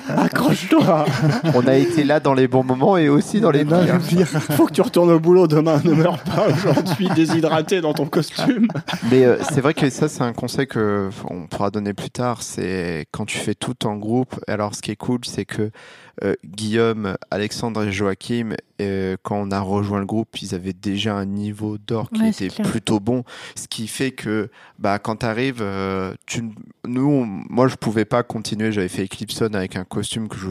Speaker 4: ah,
Speaker 7: Accroche-toi.
Speaker 3: On a été là dans les bons moments et aussi dans les
Speaker 5: pire.
Speaker 7: Faut que tu retournes au boulot demain. Ne meurs pas aujourd'hui déshydraté dans ton costume.
Speaker 3: Mais euh, c'est vrai que ça, c'est un conseil que on pourra donner plus tard. C'est quand tu fais tout en groupe. Alors, ce qui est cool, c'est que euh, Guillaume, Alexandre et Joachim, euh, quand on a rejoint le groupe, ils avaient déjà un niveau d'or qui
Speaker 2: Ouais,
Speaker 3: était plutôt bon. Ce qui fait que, bah, quand euh, tu, nous, on- moi, je pouvais pas continuer. J'avais fait Eclipson avec un costume que je,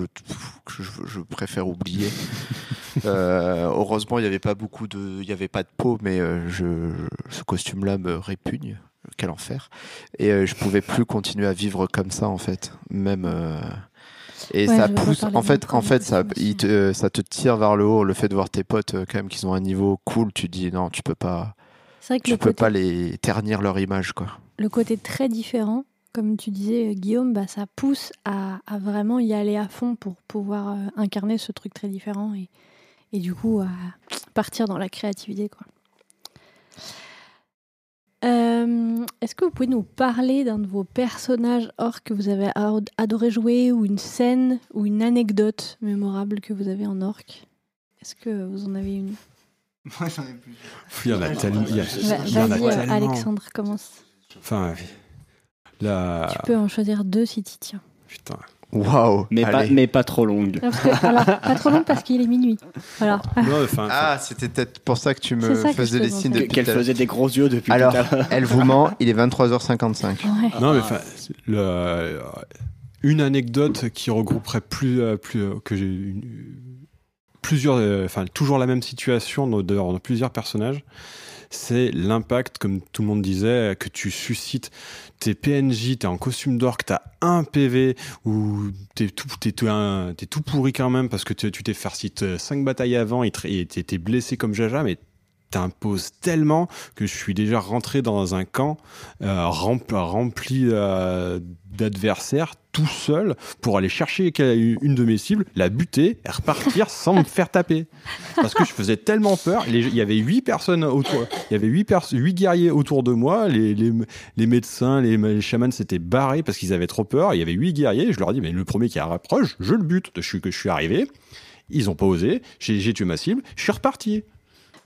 Speaker 3: que je, je préfère oublier. Heureusement, il n'y avait pas beaucoup de, il y avait pas de peau, mais je, ce costume-là me répugne. Quel enfer. Et euh, je pouvais plus continuer à vivre comme ça, en fait. Même. euh, Et
Speaker 2: Ouais,
Speaker 3: ça pousse. En fait,
Speaker 2: autres
Speaker 3: en fait, ça, il te- euh, ça te tire vers le haut. Le fait de voir tes potes, euh, quand même, qu'ils ont un niveau cool, tu dis non, tu peux pas,
Speaker 2: C'est vrai que
Speaker 3: tu peux
Speaker 2: côté,
Speaker 3: pas les ternir leur image, quoi.
Speaker 2: le côté très différent, comme tu disais, euh, Guillaume, bah, ça pousse à, à vraiment y aller à fond pour pouvoir euh, incarner ce truc très différent et, et du coup à partir dans la créativité. Quoi. Euh, Est-ce que vous pouvez nous parler d'un de vos personnages orcs que vous avez a- adoré jouer ou une scène ou une anecdote mémorable que vous avez en orc? Est-ce que vous en avez une?
Speaker 5: Moi, j'en ai plus.
Speaker 1: Il y en a tellement. il y a-
Speaker 2: Va-
Speaker 1: il y en a
Speaker 2: Vas-y, euh,
Speaker 1: tellement.
Speaker 2: Alexandre, commence.
Speaker 1: Enfin, la.
Speaker 2: Tu peux en choisir deux si tu tiens.
Speaker 1: Putain.
Speaker 3: Waouh.
Speaker 4: Mais pas, mais pas trop longue.
Speaker 2: Non, parce que- alors, pas trop long parce qu'il est minuit. Voilà.
Speaker 1: Non, enfin,
Speaker 3: Ah, c'était peut-être pour ça que tu me
Speaker 2: ça
Speaker 3: faisais les signes depuis
Speaker 4: Qu'elle faisait des gros yeux depuis
Speaker 3: Alors,
Speaker 4: tout à l'heure.
Speaker 3: elle vous ment, il est 23h55.
Speaker 2: Ouais.
Speaker 1: Non, mais enfin, le- euh, une anecdote qui regrouperait plus, euh, plus euh, que j'ai une- plusieurs, enfin toujours la même situation dans, dans- dans plusieurs personnages. C'est l'impact, comme tout le monde disait, que tu suscites. T'es PNJ, t'es en costume d'orque, t'as un PV ou t'es tout, t'es tout, t'es tout pourri quand même parce que tu t'es farci 5 batailles avant et t'es blessé comme Jaja, mais t'imposes tellement que je suis déjà rentré dans un camp euh, rempli, euh, d'adversaires tout seul pour aller chercher une de mes cibles, la buter et repartir sans me faire taper. Parce que je faisais tellement peur. Il y avait huit personnes autour, il y avait huit, guerriers autour de moi. Les, médecins, les, chamans s'étaient barrés parce qu'ils avaient trop peur. Il y avait huit guerriers. Je leur dit, mais le premier qui rapproche, je le bute. Je je suis arrivé. Ils ont pas osé. J'ai tué ma cible. Je suis reparti.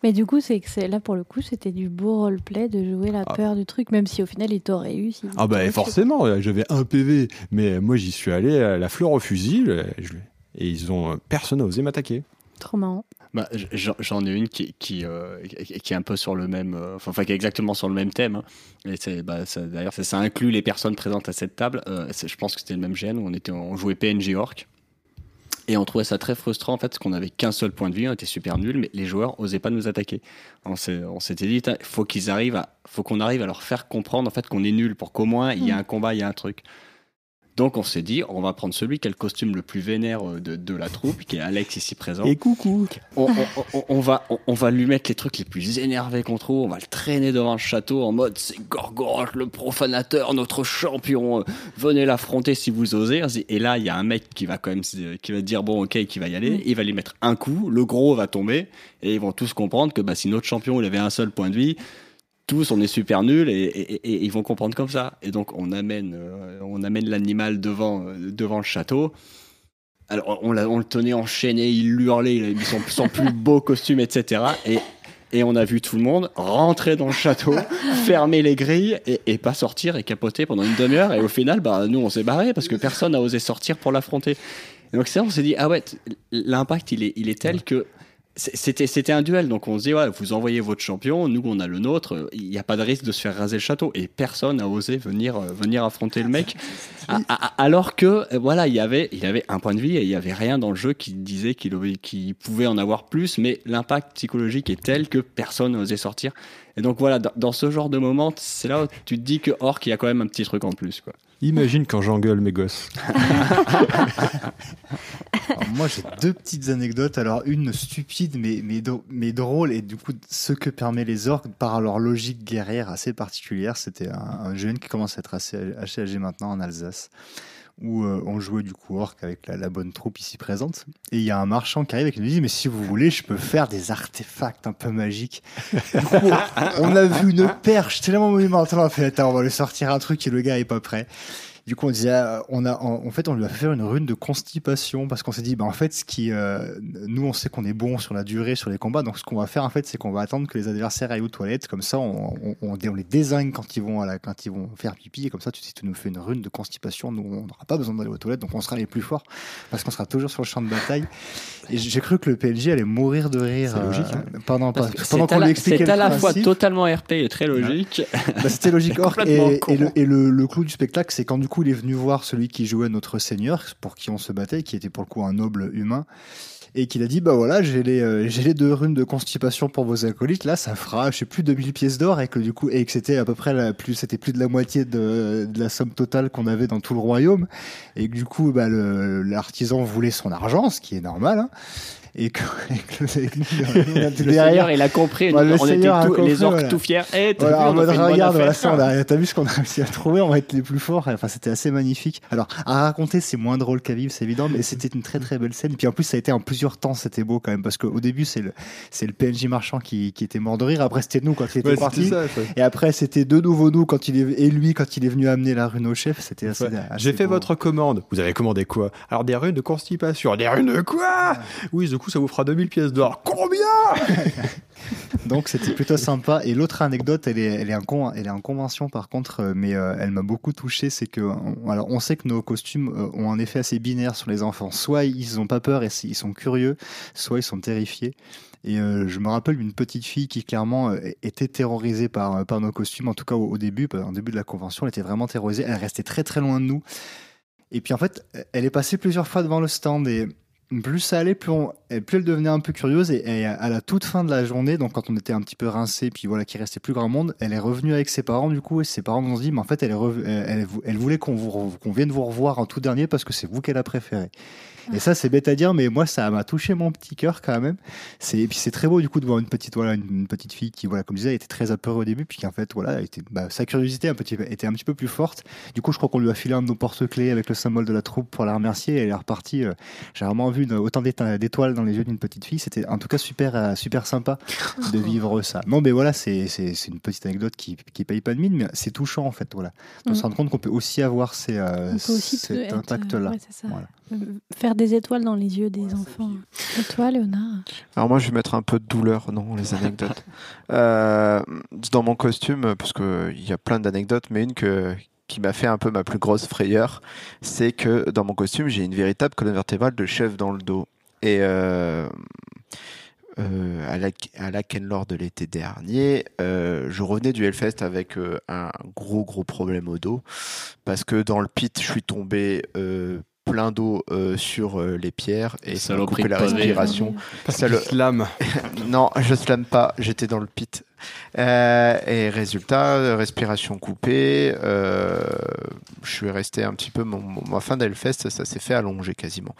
Speaker 2: Mais du coup, c'est que c'est là pour le coup, c'était du beau roleplay de jouer la
Speaker 1: Ah.
Speaker 2: peur du truc, même si au final il t'aurait eu.
Speaker 1: Ah bah forcément, euh, j'avais un PV, mais moi j'y suis allé à la fleur au fusil, euh, je- et ils ont personne n'a osé m'attaquer.
Speaker 2: Trop marrant.
Speaker 4: Bah, j'en- ai une qui, qui, euh, qui est un peu sur le même, euh, enfin qui est exactement sur le même thème. hein. Et c'est, bah, d'ailleurs, ça, ça inclut les personnes présentes à cette table. Euh, je pense que c'était le même gène où on était, on jouait PNJ Orc. Et on trouvait ça très frustrant en fait, parce qu'on avait qu'un seul point de vie, on était super nuls, mais les joueurs osaient pas nous attaquer. On s'était dit, il faut qu'ils arrivent, à, faut qu'on arrive à leur faire comprendre en fait qu'on est nul, pour qu'au moins il y ait un combat, il y a un truc. Donc on s'est dit, on va prendre celui qui a le costume le plus vénère euh, de, de la troupe, qui est Alex ici présent.
Speaker 1: Coucou.
Speaker 4: On, on- on- on va, on, on va lui mettre les trucs les plus énervés qu'on trouve, on va le traîner devant le château en mode c'est Gorgoroth le profanateur, notre champion, euh, venez l'affronter si vous osez. Et là, il y a un mec qui va quand même se- qui va dire bon, ok, qui va y aller, il va lui mettre un coup, le gros va tomber, et ils vont tous comprendre que bah, si notre champion il avait un seul point de vie, tous on est super nuls et, et- et- et ils vont comprendre comme ça. Et donc on amène, euh, on amène l'animal devant, euh, devant le château. Alors on, le tenait enchaîné, il hurlait, il avait mis son, son plus beau costume, etc. Et, et on a vu tout le monde rentrer dans le château, fermer les grilles et, pas sortir et capoter pendant une demi-heure. Et au final, bah, nous on s'est barré parce que personne n'a osé sortir pour l'affronter. Donc c'est ça, on s'est dit, ah ouais, l'impact il est, il est tel que c'était c'était un duel. Donc on se dit, ouais, vous envoyez votre champion, nous on a le nôtre, il n'y a pas de risque de se faire raser le château. Et personne n'a osé venir, euh, venir affronter le mec. A- a- alors que, euh, voilà, il y avait, il y avait un point de vie et il n'y avait rien dans le jeu qui disait qu'il pouvait en avoir plus, mais l'impact psychologique est tel que personne n'osait sortir. Et donc voilà, dans, dans ce genre de moment, c'est là où tu te dis que Orc, il y a quand même un petit truc en plus. Quoi.
Speaker 1: Imagine quand j'engueule mes gosses.
Speaker 5: Moi, j'ai deux petites anecdotes. Alors, une stupide, mais, mais, drôle, et du coup, ce que permet les orques par leur logique guerrière assez particulière. C'était un, un jeune qui commence à être assez, assez âgé maintenant en Alsace, où euh, on jouait du coup orc avec la, la bonne troupe ici présente. Et il y a un marchand qui arrive et qui nous dit Mais si vous voulez, je peux faire des artefacts un peu magiques. Du coup, on a vu une perche tellement monumentale. On a fait Attends, on va lui sortir un truc et le gars est pas prêt. Du coup, on disait, euh, on a, en, fait, on lui a fait faire une rune de constipation parce qu'on s'est dit, bah, en fait, ce qui, euh, nous, on sait qu'on est bon sur la durée, sur les combats. Donc, ce qu'on va faire, en fait, c'est qu'on va attendre que les adversaires aillent aux toilettes. Comme ça, on, on, on, on les désigne quand ils vont à la, quand ils vont faire pipi. Et comme ça, tu, si tu nous fais une rune de constipation, nous, on n'aura pas besoin d'aller aux toilettes. Donc, on sera les plus forts parce qu'on sera toujours sur le champ de bataille. Et j'ai cru que le PLJ allait mourir de rire.
Speaker 6: C'est logique, hein.
Speaker 5: euh, pendant,
Speaker 4: Parce
Speaker 5: pendant qu'on
Speaker 4: à,
Speaker 5: lui
Speaker 4: la-
Speaker 5: expliquait
Speaker 4: c'est à la fois totalement RP et très logique.
Speaker 5: Bah, c'était logique. Or,
Speaker 4: Complètement
Speaker 5: et,
Speaker 4: con.
Speaker 5: et le, et le- le clou du spectacle, c'est quand du coup il est venu voir celui qui jouait notre seigneur, pour qui on se battait, qui était pour le coup un noble humain, et qu'il a dit bah voilà, j'ai les, euh, j'ai les deux runes de constipation pour vos acolytes. Là, ça fera, je sais plus, 2000 pièces d'or, et que du coup, et que c'était à peu près la, plus, c'était plus de la moitié de, de la somme totale qu'on avait dans tout le royaume, et que du coup, bah, l'artisan voulait son argent, ce qui est normal. Hein, et que, et que le- on était
Speaker 4: Le
Speaker 5: derrière,
Speaker 4: seigneur, il a compris.
Speaker 5: Le
Speaker 4: on était
Speaker 5: compris,
Speaker 4: les orques
Speaker 5: voilà.
Speaker 4: tout fiers. Eh, t'as
Speaker 5: Voilà,
Speaker 4: vu,
Speaker 5: en
Speaker 4: on a
Speaker 5: mode regarde, voilà, ça, on a- t'as vu ce qu'on a réussi à trouver, on va être les plus forts. Enfin, c'était assez magnifique. Alors, à raconter, c'est moins drôle qu'à vivre, c'est évident, mais c'était une très très belle scène. Puis en plus, ça a été en plusieurs temps, c'était beau quand même, parce qu'au début, c'est le, c'est le PNJ marchand qui, qui était mort de rire. Après, c'était nous quand il était
Speaker 6: Ouais,
Speaker 5: parti.
Speaker 6: ça.
Speaker 5: Et après, c'était de nouveau nous quand il est, et lui quand il est venu amener la rune au chef. C'était assez,
Speaker 6: Ouais.
Speaker 5: assez
Speaker 6: J'ai fait
Speaker 5: beau.
Speaker 6: votre commande. Vous avez commandé quoi? Alors des runes de constipation. Des runes de quoi? Oui, coup, ça vous fera 2000 pièces d'or. Combien
Speaker 5: Donc c'était plutôt sympa. Et l'autre anecdote, elle est, elle est en elle est en convention par contre, euh, mais euh, elle m'a beaucoup touché. C'est que, alors on sait que nos costumes euh, ont un effet assez binaire sur les enfants. Soit ils ont pas peur et ils sont curieux, soit ils sont terrifiés. Et je me rappelle d'une petite fille qui clairement était terrorisée par, par nos costumes, en tout cas au, au début, euh, au début de la convention, elle était vraiment terrorisée. Elle restait très très loin de nous. Et puis en fait, elle est passée plusieurs fois devant le stand et plus ça allait, plus, elle devenait un peu curieuse. Et, à la toute fin de la journée, donc quand on était un petit peu rincé, puis voilà, qu'il restait plus grand monde, elle est revenue avec ses parents du coup. Et ses parents nous ont dit, mais en fait, elle, voulait qu'on vienne vous revoir en tout dernier parce que c'est vous qu'elle a préféré. Et ça, c'est bête à dire, mais moi, ça m'a touché mon petit cœur quand même. C'est et puis c'est très beau du coup de voir une petite voilà une, petite fille qui voilà comme je disais, était très apeurée au début, puis qu'en fait voilà, était, bah, sa curiosité un petit, était un petit peu plus forte. Du coup, je crois qu'on lui a filé un de nos porte-clés avec le symbole de la troupe pour la remercier. Et elle est repartie. euh, J'ai vraiment vu une- autant d'étoiles dans les yeux d'une petite fille. C'était en tout cas super euh, super sympa de vivre ça. Non, mais voilà, c'est c'est c'est une petite anecdote qui qui paye pas de mine, mais c'est touchant en fait. Voilà, de
Speaker 2: Mhm.
Speaker 5: se rendre compte qu'on peut aussi avoir ces euh, cet
Speaker 2: être,
Speaker 5: impact là.
Speaker 2: ouais, c'est ça.
Speaker 5: Voilà.
Speaker 2: Faire des étoiles dans les yeux des enfants. Et toi, Léonard
Speaker 3: Alors moi, je vais mettre un peu de douleur dans les anecdotes. Euh, dans mon costume, parce que il y a plein d'anecdotes, mais une que qui m'a fait un peu ma plus grosse frayeur, c'est que dans mon costume, j'ai une véritable colonne vertébrale de chef dans le dos. Et euh, euh, à la, à la Kenlore de l'été dernier, euh, je revenais du Hellfest avec euh, un gros gros problème au dos parce que dans le pit, je suis tombé euh, plein d'eau euh, sur euh, les pierres et ça m'a coupé la
Speaker 4: pavé.
Speaker 3: respiration.
Speaker 6: Parce
Speaker 3: Ça
Speaker 6: que
Speaker 3: le-
Speaker 6: slam.
Speaker 3: Non, je slame pas, j'étais dans le pit. Euh, et résultat, respiration coupée, euh, je suis resté un petit peu, mon, mon- ma fin d'Hellfest, ça s'est fait allonger quasiment.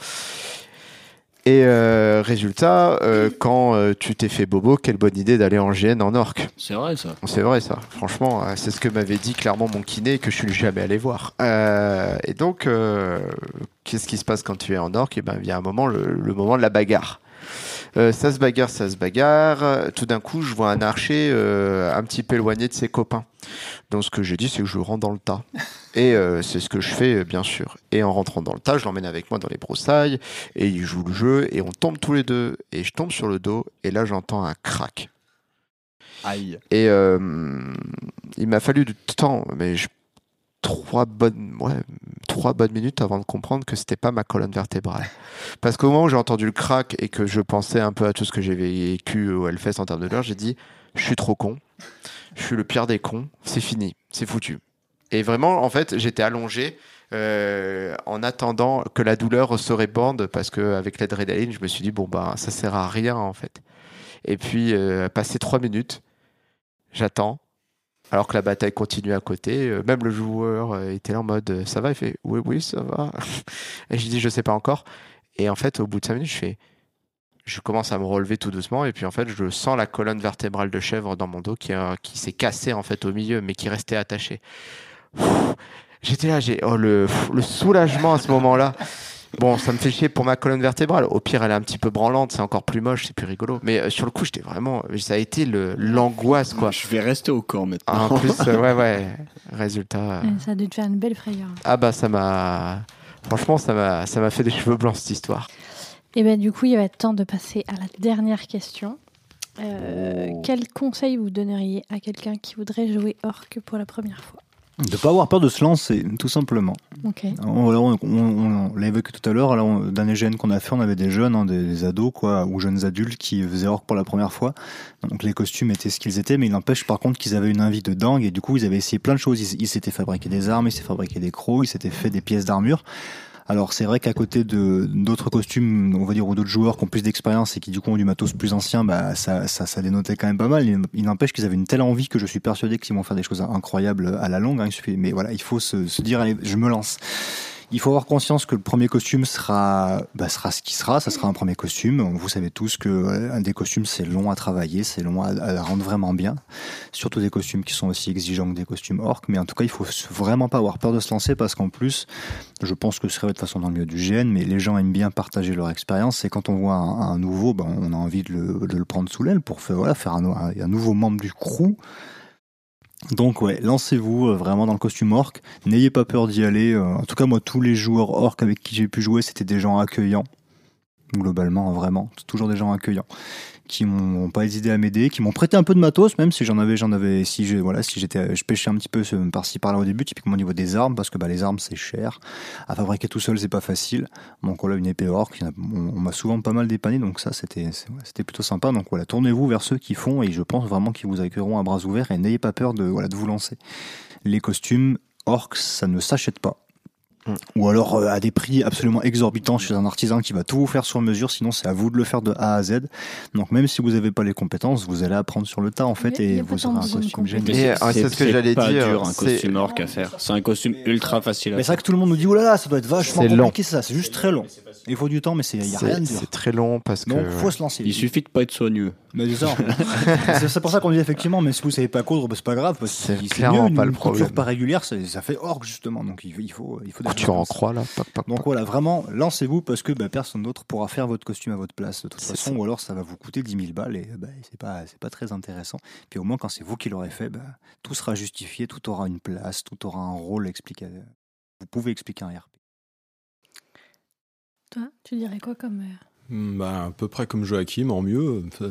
Speaker 3: Et euh, résultat, euh, quand euh, tu t'es fait bobo, quelle bonne idée d'aller en GN en orque.
Speaker 4: C'est vrai, ça.
Speaker 3: C'est vrai ça, franchement, c'est ce que m'avait dit clairement mon kiné que je suis jamais allé voir. Et donc, qu'est-ce qui se passe quand tu es en orque Et ben, il y a un moment, le, le moment de la bagarre. Euh, ça se bagarre, ça se bagarre. Euh, Tout d'un coup, je vois un archer euh, un petit peu éloigné de ses copains. Donc, ce que j'ai dit, c'est que je rentre dans le tas. Et euh, c'est ce que je fais, bien sûr. Et en rentrant dans le tas, je l'emmène avec moi dans les broussailles. Et il joue le jeu. Et on tombe tous les deux. Et je tombe sur le dos. Et là, j'entends un crack.
Speaker 6: Aïe.
Speaker 3: Et il m'a fallu du temps, mais je- trois bonnes, ouais, trois bonnes minutes avant de comprendre que c'était pas ma colonne vertébrale. Parce qu'au moment où j'ai entendu le crack et que je pensais un peu à tout ce que j'ai vécu au Hellfest en termes de douleur, j'ai dit, je suis trop con, je suis le pire des cons, c'est fini, c'est foutu. Et vraiment, en fait, j'étais allongé. euh, en attendant que la douleur se répande parce qu'avec l'adrénaline je me suis dit bon bah ça sert à rien en fait et puis euh, passé trois minutes j'attends alors que la bataille continue à côté. Euh, même le joueur euh, était là en mode euh, ça va, il fait oui, oui, ça va. et je dis je sais pas encore. Et en fait, au bout de cinq minutes, je fais je commence à me relever tout doucement et puis en fait, je sens la colonne vertébrale de chèvre dans mon dos qui, s'est cassée en fait au milieu, mais qui restait attachée. J'étais là, j'ai oh, le, le soulagement à ce moment-là. Bon, ça me fait chier pour ma colonne vertébrale. Au pire, elle est un petit peu branlante, c'est encore plus moche, c'est plus rigolo. Mais euh, sur le coup, j'étais vraiment. Ça a été le- l'angoisse, quoi.
Speaker 4: Je vais rester au corps maintenant.
Speaker 3: En plus, euh, ouais, ouais. Résultat. euh,
Speaker 2: Ça a dû te faire une belle frayeur.
Speaker 3: Ah bah, ça m'a. Franchement, ça m'a ça m'a fait des cheveux blancs, cette histoire.
Speaker 2: Et bien du coup, il va être temps de passer à la dernière question. Euh, Quel conseil vous donneriez à quelqu'un qui voudrait jouer Orc pour la première fois?
Speaker 5: De pas avoir peur de se lancer, tout simplement.
Speaker 2: Ok.
Speaker 5: On, voilà, on, on- on l'a évoqué tout à l'heure. Alors, on- dans les GN qu'on a fait, on avait des jeunes, hein, des, des ados, quoi, ou jeunes adultes qui faisaient orc pour la première fois. Donc, les costumes étaient ce qu'ils étaient, mais il n'empêche par contre qu'ils avaient une envie de dingue et du coup, ils avaient essayé plein de choses. Ils ils s'étaient fabriqué des armes, ils s'étaient fabriqué des crocs, ils s'étaient fait des pièces d'armure. Alors c'est vrai qu'à côté de d'autres costumes, on va dire, ou d'autres joueurs qui ont plus d'expérience et qui du coup ont du matos plus ancien, bah ça, ça, ça dénotait quand même pas mal. Il, n'empêche qu'ils avaient une telle envie que je suis persuadé qu'ils vont faire des choses incroyables à la longue. hein. Mais voilà, il faut se, se dire, allez, je me lance. Il faut avoir conscience que le premier costume sera, bah, sera ce qui sera. Ça sera un premier costume. Vous savez tous que des costumes c'est long à travailler, c'est long à, à rendre vraiment bien. Surtout des costumes qui sont aussi exigeants que des costumes orques. Mais en tout cas, il faut vraiment pas avoir peur de se lancer parce qu'en plus, je pense que ce serait de façon dans le milieu du GN, mais les gens aiment bien partager leur expérience. Et quand on voit un, nouveau, ben, on a envie de le, de le prendre sous l'aile pour faire, voilà, faire un, un nouveau membre du crew. Donc ouais, lancez-vous euh, vraiment dans le costume orc. N'ayez pas peur d'y aller. euh, en tout cas, moi, tous les joueurs orc avec qui j'ai pu jouer, c'était des gens accueillants. Globalement, vraiment, toujours des gens accueillants qui m'ont pas hésité à m'aider, qui m'ont prêté un peu de matos, même si j'en avais, j'en avais, si je, voilà, si j'étais, je pêchais un petit peu par-ci par-là au début, typiquement au niveau des armes, parce que bah, les armes c'est cher, à fabriquer tout seul c'est pas facile. Donc voilà, une épée orc, on, on m'a souvent pas mal dépanné, donc ça c'était, c'était plutôt sympa. Donc voilà, tournez-vous vers ceux qui font, et je pense vraiment qu'ils vous accueilleront à bras ouverts, et n'ayez pas peur de, voilà, de vous lancer. Les costumes orcs, ça ne s'achète pas.
Speaker 3: Mm.
Speaker 5: Ou alors euh, à des prix absolument exorbitants chez un artisan qui va tout vous faire sur mesure, sinon c'est à vous de le faire de A à Z. Donc même si vous n'avez pas les compétences, vous allez apprendre sur le tas en fait et vous aurez un costume génial.
Speaker 3: Ah, c'est ce que j'allais
Speaker 4: pas
Speaker 3: dire,
Speaker 4: dur un costume orc à faire. C'est un costume ultra facile à
Speaker 5: Mais c'est vrai que tout le monde nous dit oh là là, ça doit être vachement compliqué ça, c'est juste très long. Il faut du temps, mais c'est il y a rien
Speaker 3: C'est
Speaker 5: de dur.
Speaker 3: c'est très long parce que.
Speaker 5: Donc faut se lancer.
Speaker 4: Il suffit de pas être soigneux.
Speaker 5: Mais c'est pour ça qu'on dit effectivement, mais si vous savez pas coudre, bah, c'est pas grave. parce que
Speaker 3: C'est clairement
Speaker 5: mieux,
Speaker 3: pas
Speaker 5: une
Speaker 3: le
Speaker 5: couture
Speaker 3: problème.
Speaker 5: pas régulière, ça, ça fait orgue justement. Donc il faut, il faut, il faut des Choses
Speaker 3: en croix là. Pac, pac,
Speaker 5: Donc
Speaker 3: pac.
Speaker 5: voilà, vraiment, lancez-vous parce que bah, personne d'autre pourra faire votre costume à votre place de toute façon,
Speaker 3: ça.
Speaker 5: ou alors ça va vous coûter 10 000 balles et bah, c'est pas, c'est pas très intéressant. Puis au moins, quand c'est vous qui l'aurez fait, bah, tout sera justifié, tout aura une place, tout aura un rôle expliqué. Vous pouvez expliquer un RP.
Speaker 2: Toi, tu dirais quoi comme. euh,
Speaker 1: Hmm, bah, à peu près comme Joachim, en mieux.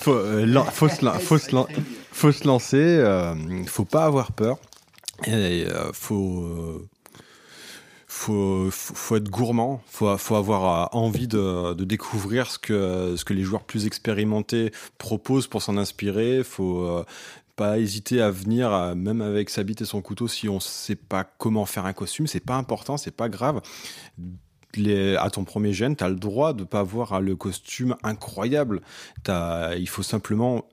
Speaker 1: faut, euh, lan- faut, se, lan- faut, se, lan- faut se lancer, euh, faut pas avoir peur. Et euh, faut, euh, faut, faut, faut être gourmand, faut, faut avoir euh, envie de, de découvrir ce que, ce que les joueurs plus expérimentés proposent pour s'en inspirer. Faut pas hésiter à venir, même avec sa bite et son couteau, si on sait pas comment faire un costume. C'est pas important, c'est pas grave. À ton premier gène, tu as le droit de pas avoir le costume incroyable. Il faut simplement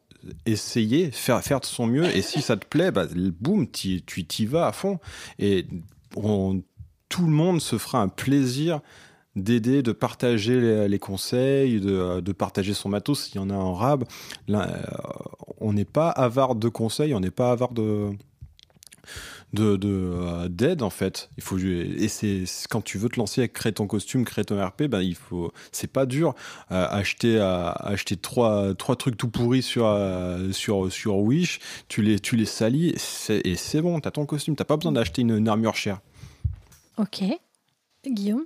Speaker 1: essayer, faire, faire de son mieux. Et si ça te plaît, bah, boum, tu t'y vas à fond. Et on- tout le monde se fera un plaisir d'aider, de partager les, conseils, de, de partager son matos s'il y en a en rab. Euh, on n'est pas avare de conseils, on n'est pas avare de de euh, d'aide en fait. Il faut et c'est quand tu veux te lancer à créer ton costume créer ton RP ben il faut c'est pas dur Euh, acheter euh, acheter trois trois trucs tout pourris sur sur sur Wish tu les tu les salis et c'est bon t'as ton costume t'as pas besoin d'acheter une armure chère.
Speaker 2: Ok. Guillaume?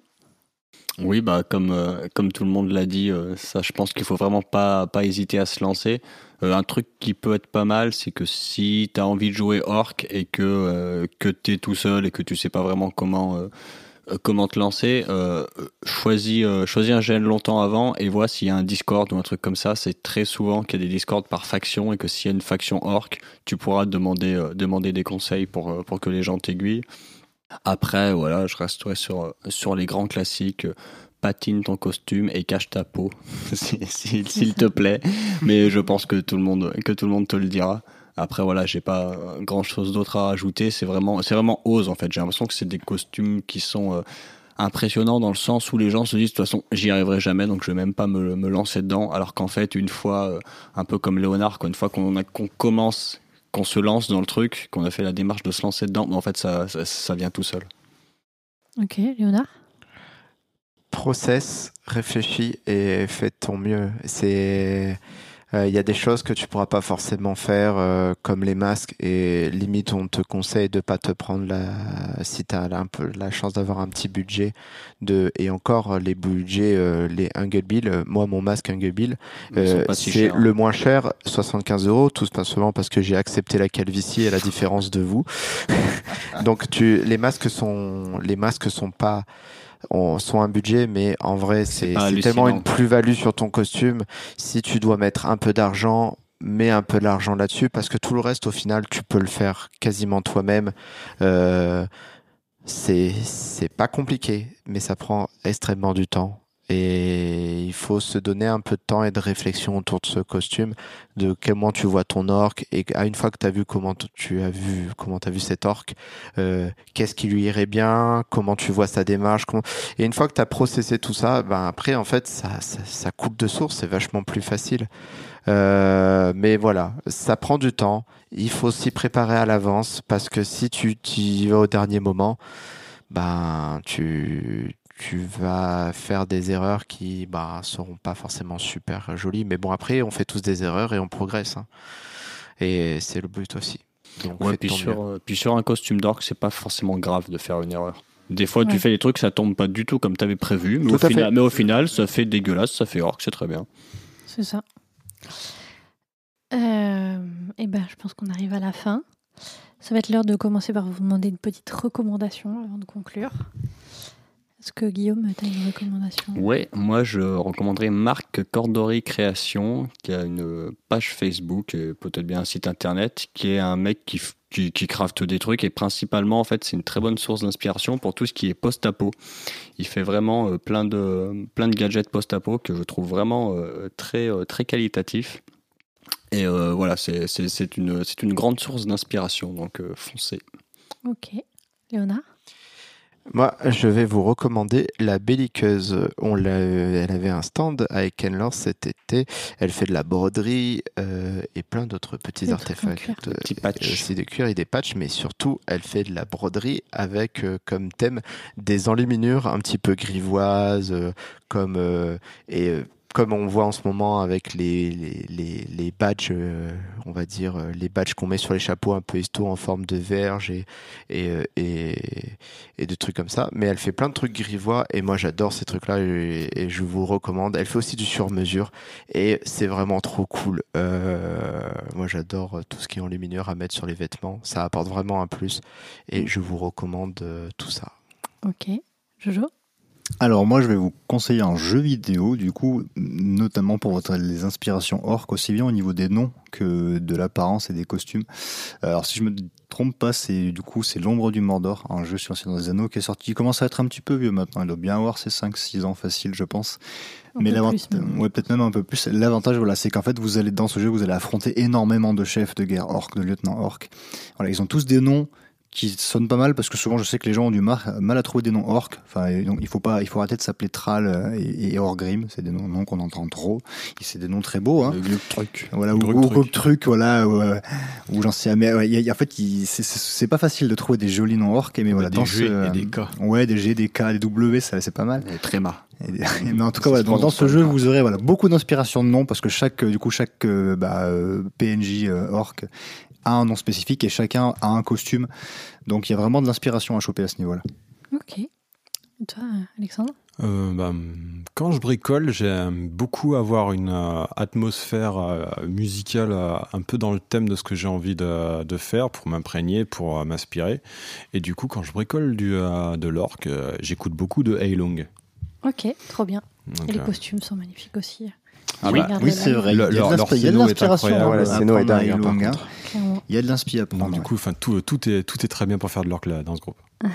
Speaker 4: Oui, bah comme euh, comme tout le monde l'a dit, euh, ça, je pense qu'il faut vraiment pas pas hésiter à se lancer. Euh, un truc qui peut être pas mal, c'est que si tu as envie de jouer orc et que que t'es tout seul et que tu sais pas vraiment comment comment te lancer, choisis choisis un gène longtemps avant et vois s'il y a un Discord ou un truc comme ça. C'est très souvent qu'il y a des Discords par faction et que s'il y a une faction orc, tu pourras demander demander des conseils pour pour que les gens t'aiguillent. Après, voilà, je resterai sur, sur les grands classiques. Patine ton costume et cache ta peau, si- si- s'il te plaît. Mais je pense que tout le monde, que tout le monde te le dira. Après, voilà, j'ai pas grand chose d'autre à rajouter. C'est vraiment, c'est vraiment ose, en fait. J'ai l'impression que c'est des costumes qui sont euh, impressionnants dans le sens où les gens se disent, de toute façon, j'y arriverai jamais, donc je vais même pas me, me lancer dedans. Alors qu'en fait, une fois, euh, un peu comme Léonard, quoi, une fois qu'on commence qu'on se lance dans le truc, qu'on a fait la démarche de se lancer dedans, mais en fait ça, ça, ça vient tout seul.
Speaker 2: Ok, Léonard?
Speaker 3: Process, réfléchis et fais ton mieux. C'est il y a des choses que tu pourras pas forcément faire euh, comme les masques et limite on te conseille de pas te prendre la si tu as un peu la chance d'avoir un petit budget de et encore les budgets euh, les Bill moi mon masque Bill euh,
Speaker 4: si
Speaker 3: c'est
Speaker 4: hein.
Speaker 3: le moins cher 75 euros tout simplement parce que j'ai accepté la calvitie et la différence de vous donc tu les masques sont les masques sont pas ont, sont un budget, mais en vrai, c'est tellement une plus-value sur ton costume. Si tu dois mettre un peu d'argent, mets un peu d'argent là-dessus, parce que tout le reste, au final, tu peux le faire quasiment toi-même. Euh, c'est c'est pas compliqué, mais ça prend extrêmement du temps. Et il faut se donner un peu de temps et de réflexion autour de ce costume, de comment tu vois ton orc. Et à une fois que tu as vu comment tu as vu comment t'as vu cet orc, euh, qu'est-ce qui lui irait bien, comment tu vois sa démarche. Et une fois que tu as processé tout ça, ben après en fait ça, ça, ça coupe de source, c'est vachement plus facile. Euh, mais voilà, ça prend du temps. Il faut s'y préparer à l'avance parce que si tu y vas au dernier moment, ben tu tu vas faire des erreurs qui bah seront pas forcément super jolies. Mais bon après on fait tous des erreurs et on progresse. hein. Et c'est le but aussi. Donc
Speaker 4: Ouais, puis sur, euh, puis sur un costume d'orc, c'est pas forcément grave de faire une erreur. Des fois,
Speaker 2: Ouais.
Speaker 4: tu fais des trucs, ça tombe pas du tout comme tu avais prévu, mais au, final,
Speaker 3: fait.
Speaker 4: mais au final, ça fait dégueulasse, ça fait orc, c'est très bien.
Speaker 2: C'est ça. Euh, et ben, je pense qu'on arrive à la fin. Ça va être l'heure de commencer par vous demander une petite recommandation avant de conclure. Est-ce que Guillaume, tu as une recommandation?
Speaker 4: Ouais, moi je recommanderais Marc Cordori Création, qui a une page Facebook et peut-être bien un site internet, qui est un mec qui, qui, qui crafte des trucs et principalement en fait c'est une très bonne source d'inspiration pour tout ce qui est post-apo. Il fait vraiment euh, plein de plein de gadgets post-apo que je trouve vraiment euh, très euh, très qualitatifs. Et euh, voilà, c'est une une grande source d'inspiration, donc foncez.
Speaker 2: Ok. Léonard?
Speaker 3: Moi, je vais vous recommander la belliqueuse. On l'a, elle avait un stand avec Kenlor cet été. Elle fait de la broderie euh, et plein d'autres petits
Speaker 2: Des
Speaker 3: artefacts.
Speaker 2: cuir.
Speaker 3: euh,
Speaker 4: Petits patchs.
Speaker 3: et aussi des cuirs et des patchs, mais surtout, elle fait de la broderie avec euh, comme thème des enluminures un petit peu grivoises, euh, comme euh, et euh, comme on voit en ce moment avec les, les, les, badges, euh, on va dire, euh, les badges qu'on met sur les chapeaux un peu histo en forme de verge et, et, euh, et, et de trucs comme ça. Mais elle fait plein de trucs grivois et moi j'adore ces trucs-là et, je vous recommande. Elle fait aussi du sur-mesure et c'est vraiment trop cool. Moi j'adore tout ce qui est enluminure à mettre sur les vêtements. Ça apporte vraiment un plus et je vous recommande tout ça.
Speaker 2: Ok. Jojo?
Speaker 5: Alors moi je vais vous conseiller un jeu vidéo du coup notamment pour votre les inspirations orques aussi bien au niveau des noms que de l'apparence et des costumes. Alors si je me trompe pas c'est du coup c'est l'ombre du Mordor un jeu sur Seigneur des Anneaux qui est sorti qui commence à être un petit peu vieux maintenant il doit bien avoir ses 5 6 ans facile je pense.
Speaker 2: Un
Speaker 5: Mais l'avantage, ouais, peut-être même un peu plus. L'avantage, voilà, c'est qu'en fait, vous allez dans ce jeu, vous allez affronter énormément de chefs de guerre orques, de lieutenants orques. Voilà, ils ont tous des noms qui sonnent pas mal parce que souvent, je sais que les gens ont du mal, mal à trouver des noms orques. Enfin, donc, il faut pas, il faut arrêter de s'appeler Thrall euh, et, et Orgrim. C'est des noms, noms qu'on entend trop. C'est des noms très beaux, hein.
Speaker 6: Le truc.
Speaker 5: Voilà, ou
Speaker 6: truc.
Speaker 5: Truc, voilà, ou, euh, ou j'en sais, mais ouais, il y a- en fait, c'est- pas facile de trouver des jolis noms orques, mais voilà,
Speaker 6: des
Speaker 5: dans
Speaker 6: G
Speaker 5: ce,
Speaker 6: et des K.
Speaker 5: Ouais, des G, des K, des W, ça, c'est pas mal.
Speaker 4: Et Tréma.
Speaker 5: Mais en tout cas, voilà, dans ce jeu, vous aurez voilà, beaucoup d'inspiration de noms parce que chaque, euh, du coup, chaque euh, bah, euh, PNJ euh, orc a un nom spécifique et chacun a un costume. Donc il y a vraiment de l'inspiration à choper à ce niveau-là.
Speaker 2: Ok. Et toi, Alexandre?
Speaker 6: Euh, bah, quand je bricole, j'aime beaucoup avoir une euh, atmosphère euh, musicale euh, un peu dans le thème de ce que j'ai envie de, de faire pour m'imprégner, pour euh, m'inspirer. Et du coup, quand je bricole du, euh, de l'orc, euh, j'écoute beaucoup de Heilung.
Speaker 2: Ok, trop bien.
Speaker 6: Donc,
Speaker 2: Et les
Speaker 6: euh,
Speaker 2: costumes sont magnifiques aussi.
Speaker 6: Ah
Speaker 2: Oui,
Speaker 6: bah,
Speaker 5: Oui, c'est vrai.
Speaker 6: Le-
Speaker 5: il y a
Speaker 6: leur-
Speaker 5: de
Speaker 6: leur
Speaker 5: l'inspi- il y a de
Speaker 6: scéno est
Speaker 5: l'inspiration.
Speaker 6: incroyable.
Speaker 3: Ouais, le
Speaker 5: à
Speaker 3: scéno est dingue, hein,
Speaker 5: hein. Il y a de l'inspi à
Speaker 6: donc,
Speaker 5: prendre.
Speaker 6: du coup, enfin, tout, tout, est, tout est très bien pour faire de l'orc là, dans ce groupe.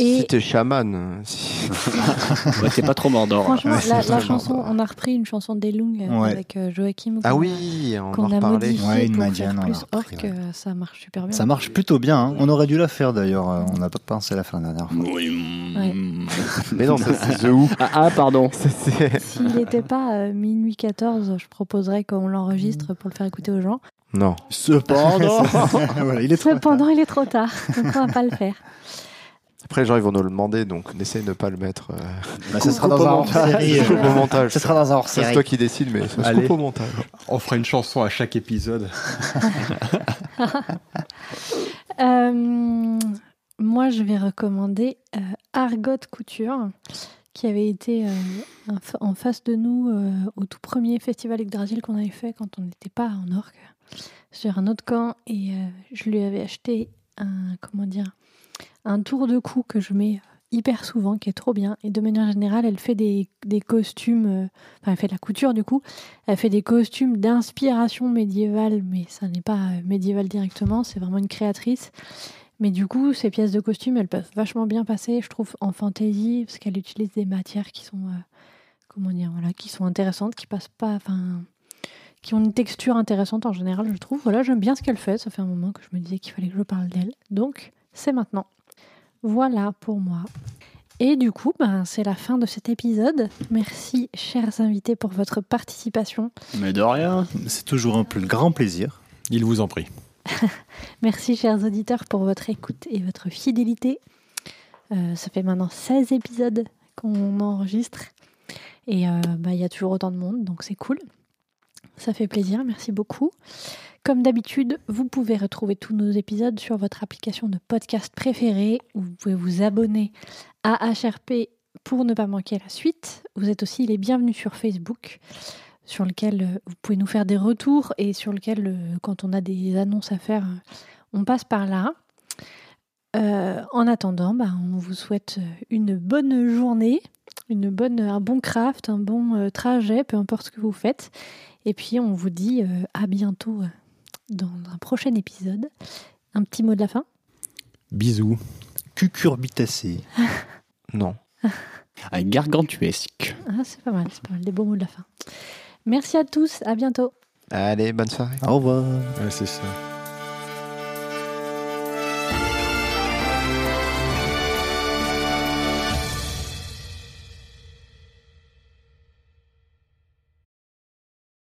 Speaker 2: Et
Speaker 3: Si t'es chaman, si-
Speaker 4: Ouais, t'es pas trop mordor.
Speaker 2: franchement,
Speaker 5: Ouais,
Speaker 2: la,
Speaker 5: c'est
Speaker 2: chanson, on a repris une chanson d'Elung euh,
Speaker 5: Ouais.
Speaker 2: avec euh, Joachim.
Speaker 3: ah
Speaker 2: qu'on a-
Speaker 3: oui, on
Speaker 2: Qu'on
Speaker 3: en
Speaker 2: a
Speaker 3: reparlait.
Speaker 2: modifié
Speaker 5: Ouais, une
Speaker 2: pour
Speaker 5: Madiane,
Speaker 2: faire plus
Speaker 5: repris,
Speaker 2: orc,
Speaker 5: ouais.
Speaker 2: euh, ça marche super bien.
Speaker 5: Ça marche plutôt bien. hein. On aurait dû la faire d'ailleurs. euh, On n'a pas pensé à la faire la dernière fois.
Speaker 2: Ouais.
Speaker 3: Mais non, ça c'est The Who.
Speaker 4: Ah, ah, pardon.
Speaker 3: C'est-
Speaker 2: S'il n'était pas euh, minuit 14, je proposerais qu'on l'enregistre pour le faire écouter aux gens.
Speaker 3: Non.
Speaker 4: Cependant.
Speaker 5: voilà, il est trop...
Speaker 2: Cependant, il est trop tard, donc on va pas le faire.
Speaker 3: Après, les gens, ils vont nous le demander, donc n'essaye de ne pas le mettre. euh,
Speaker 5: Bah, ça sera dans un hors-série.
Speaker 3: Au
Speaker 5: euh,
Speaker 3: montage.
Speaker 5: Ça sera dans un
Speaker 3: Ça, c'est toi qui décides, mais ça se coupe au montage.
Speaker 6: On fera une chanson à chaque épisode.
Speaker 2: Euh, moi, je vais recommander euh, Argot Couture, qui avait été euh, en fa- en face de nous euh, au tout premier festival Yggdrasil qu'on avait fait quand on n'était pas en orque, sur un autre camp. Et euh, je lui avais acheté un, comment dire, un tour de cou que je mets hyper souvent, qui est trop bien. Et de manière générale, elle fait des, des costumes, euh, enfin, elle fait de la couture du coup. Elle fait des costumes d'inspiration médiévale, mais ça n'est pas euh, médiéval directement, c'est vraiment une créatrice. Mais du coup, ces pièces de costume, elles peuvent vachement bien passer, je trouve, en fantasy, parce qu'elle utilise des matières qui sont, euh, comment dire, voilà, qui sont intéressantes, qui passent pas, enfin, qui ont une texture intéressante en général, je trouve. Voilà, j'aime bien ce qu'elle fait. Ça fait un moment que je me disais qu'il fallait que je parle d'elle, donc c'est maintenant. Voilà pour moi. Et du coup, ben, c'est la fin de cet épisode. Merci, chers invités, pour votre participation.
Speaker 4: Mais de rien.
Speaker 5: C'est toujours un plus grand plaisir.
Speaker 6: Il vous en prie.
Speaker 2: Merci, chers auditeurs, pour votre écoute et votre fidélité. Euh, ça fait maintenant 16 épisodes qu'on enregistre. Et euh, bah, il y a toujours autant de monde, donc c'est cool. Ça fait plaisir, merci beaucoup. Comme d'habitude, vous pouvez retrouver tous nos épisodes sur votre application de podcast préférée, où vous pouvez vous abonner à HRP pour ne pas manquer la suite. Vous êtes aussi les bienvenus sur Facebook, sur lequel euh, vous pouvez nous faire des retours et sur lequel, euh, quand on a des annonces à faire, euh, on passe par là. En attendant, bah, on vous souhaite une bonne journée, une bonne, un bon craft, un bon trajet, peu importe ce que vous faites. Et puis on vous dit euh, à bientôt euh, dans un prochain épisode. Un petit mot de la fin?
Speaker 6: Bisous.
Speaker 5: Cucurbitacé.
Speaker 3: Non.
Speaker 4: Gargantuesque.
Speaker 2: ah, C'est pas mal, c'est pas mal, des beaux mots de la fin. Merci à tous, à bientôt.
Speaker 3: Allez, bonne soirée.
Speaker 5: Au revoir.
Speaker 6: Ouais, c'est ça.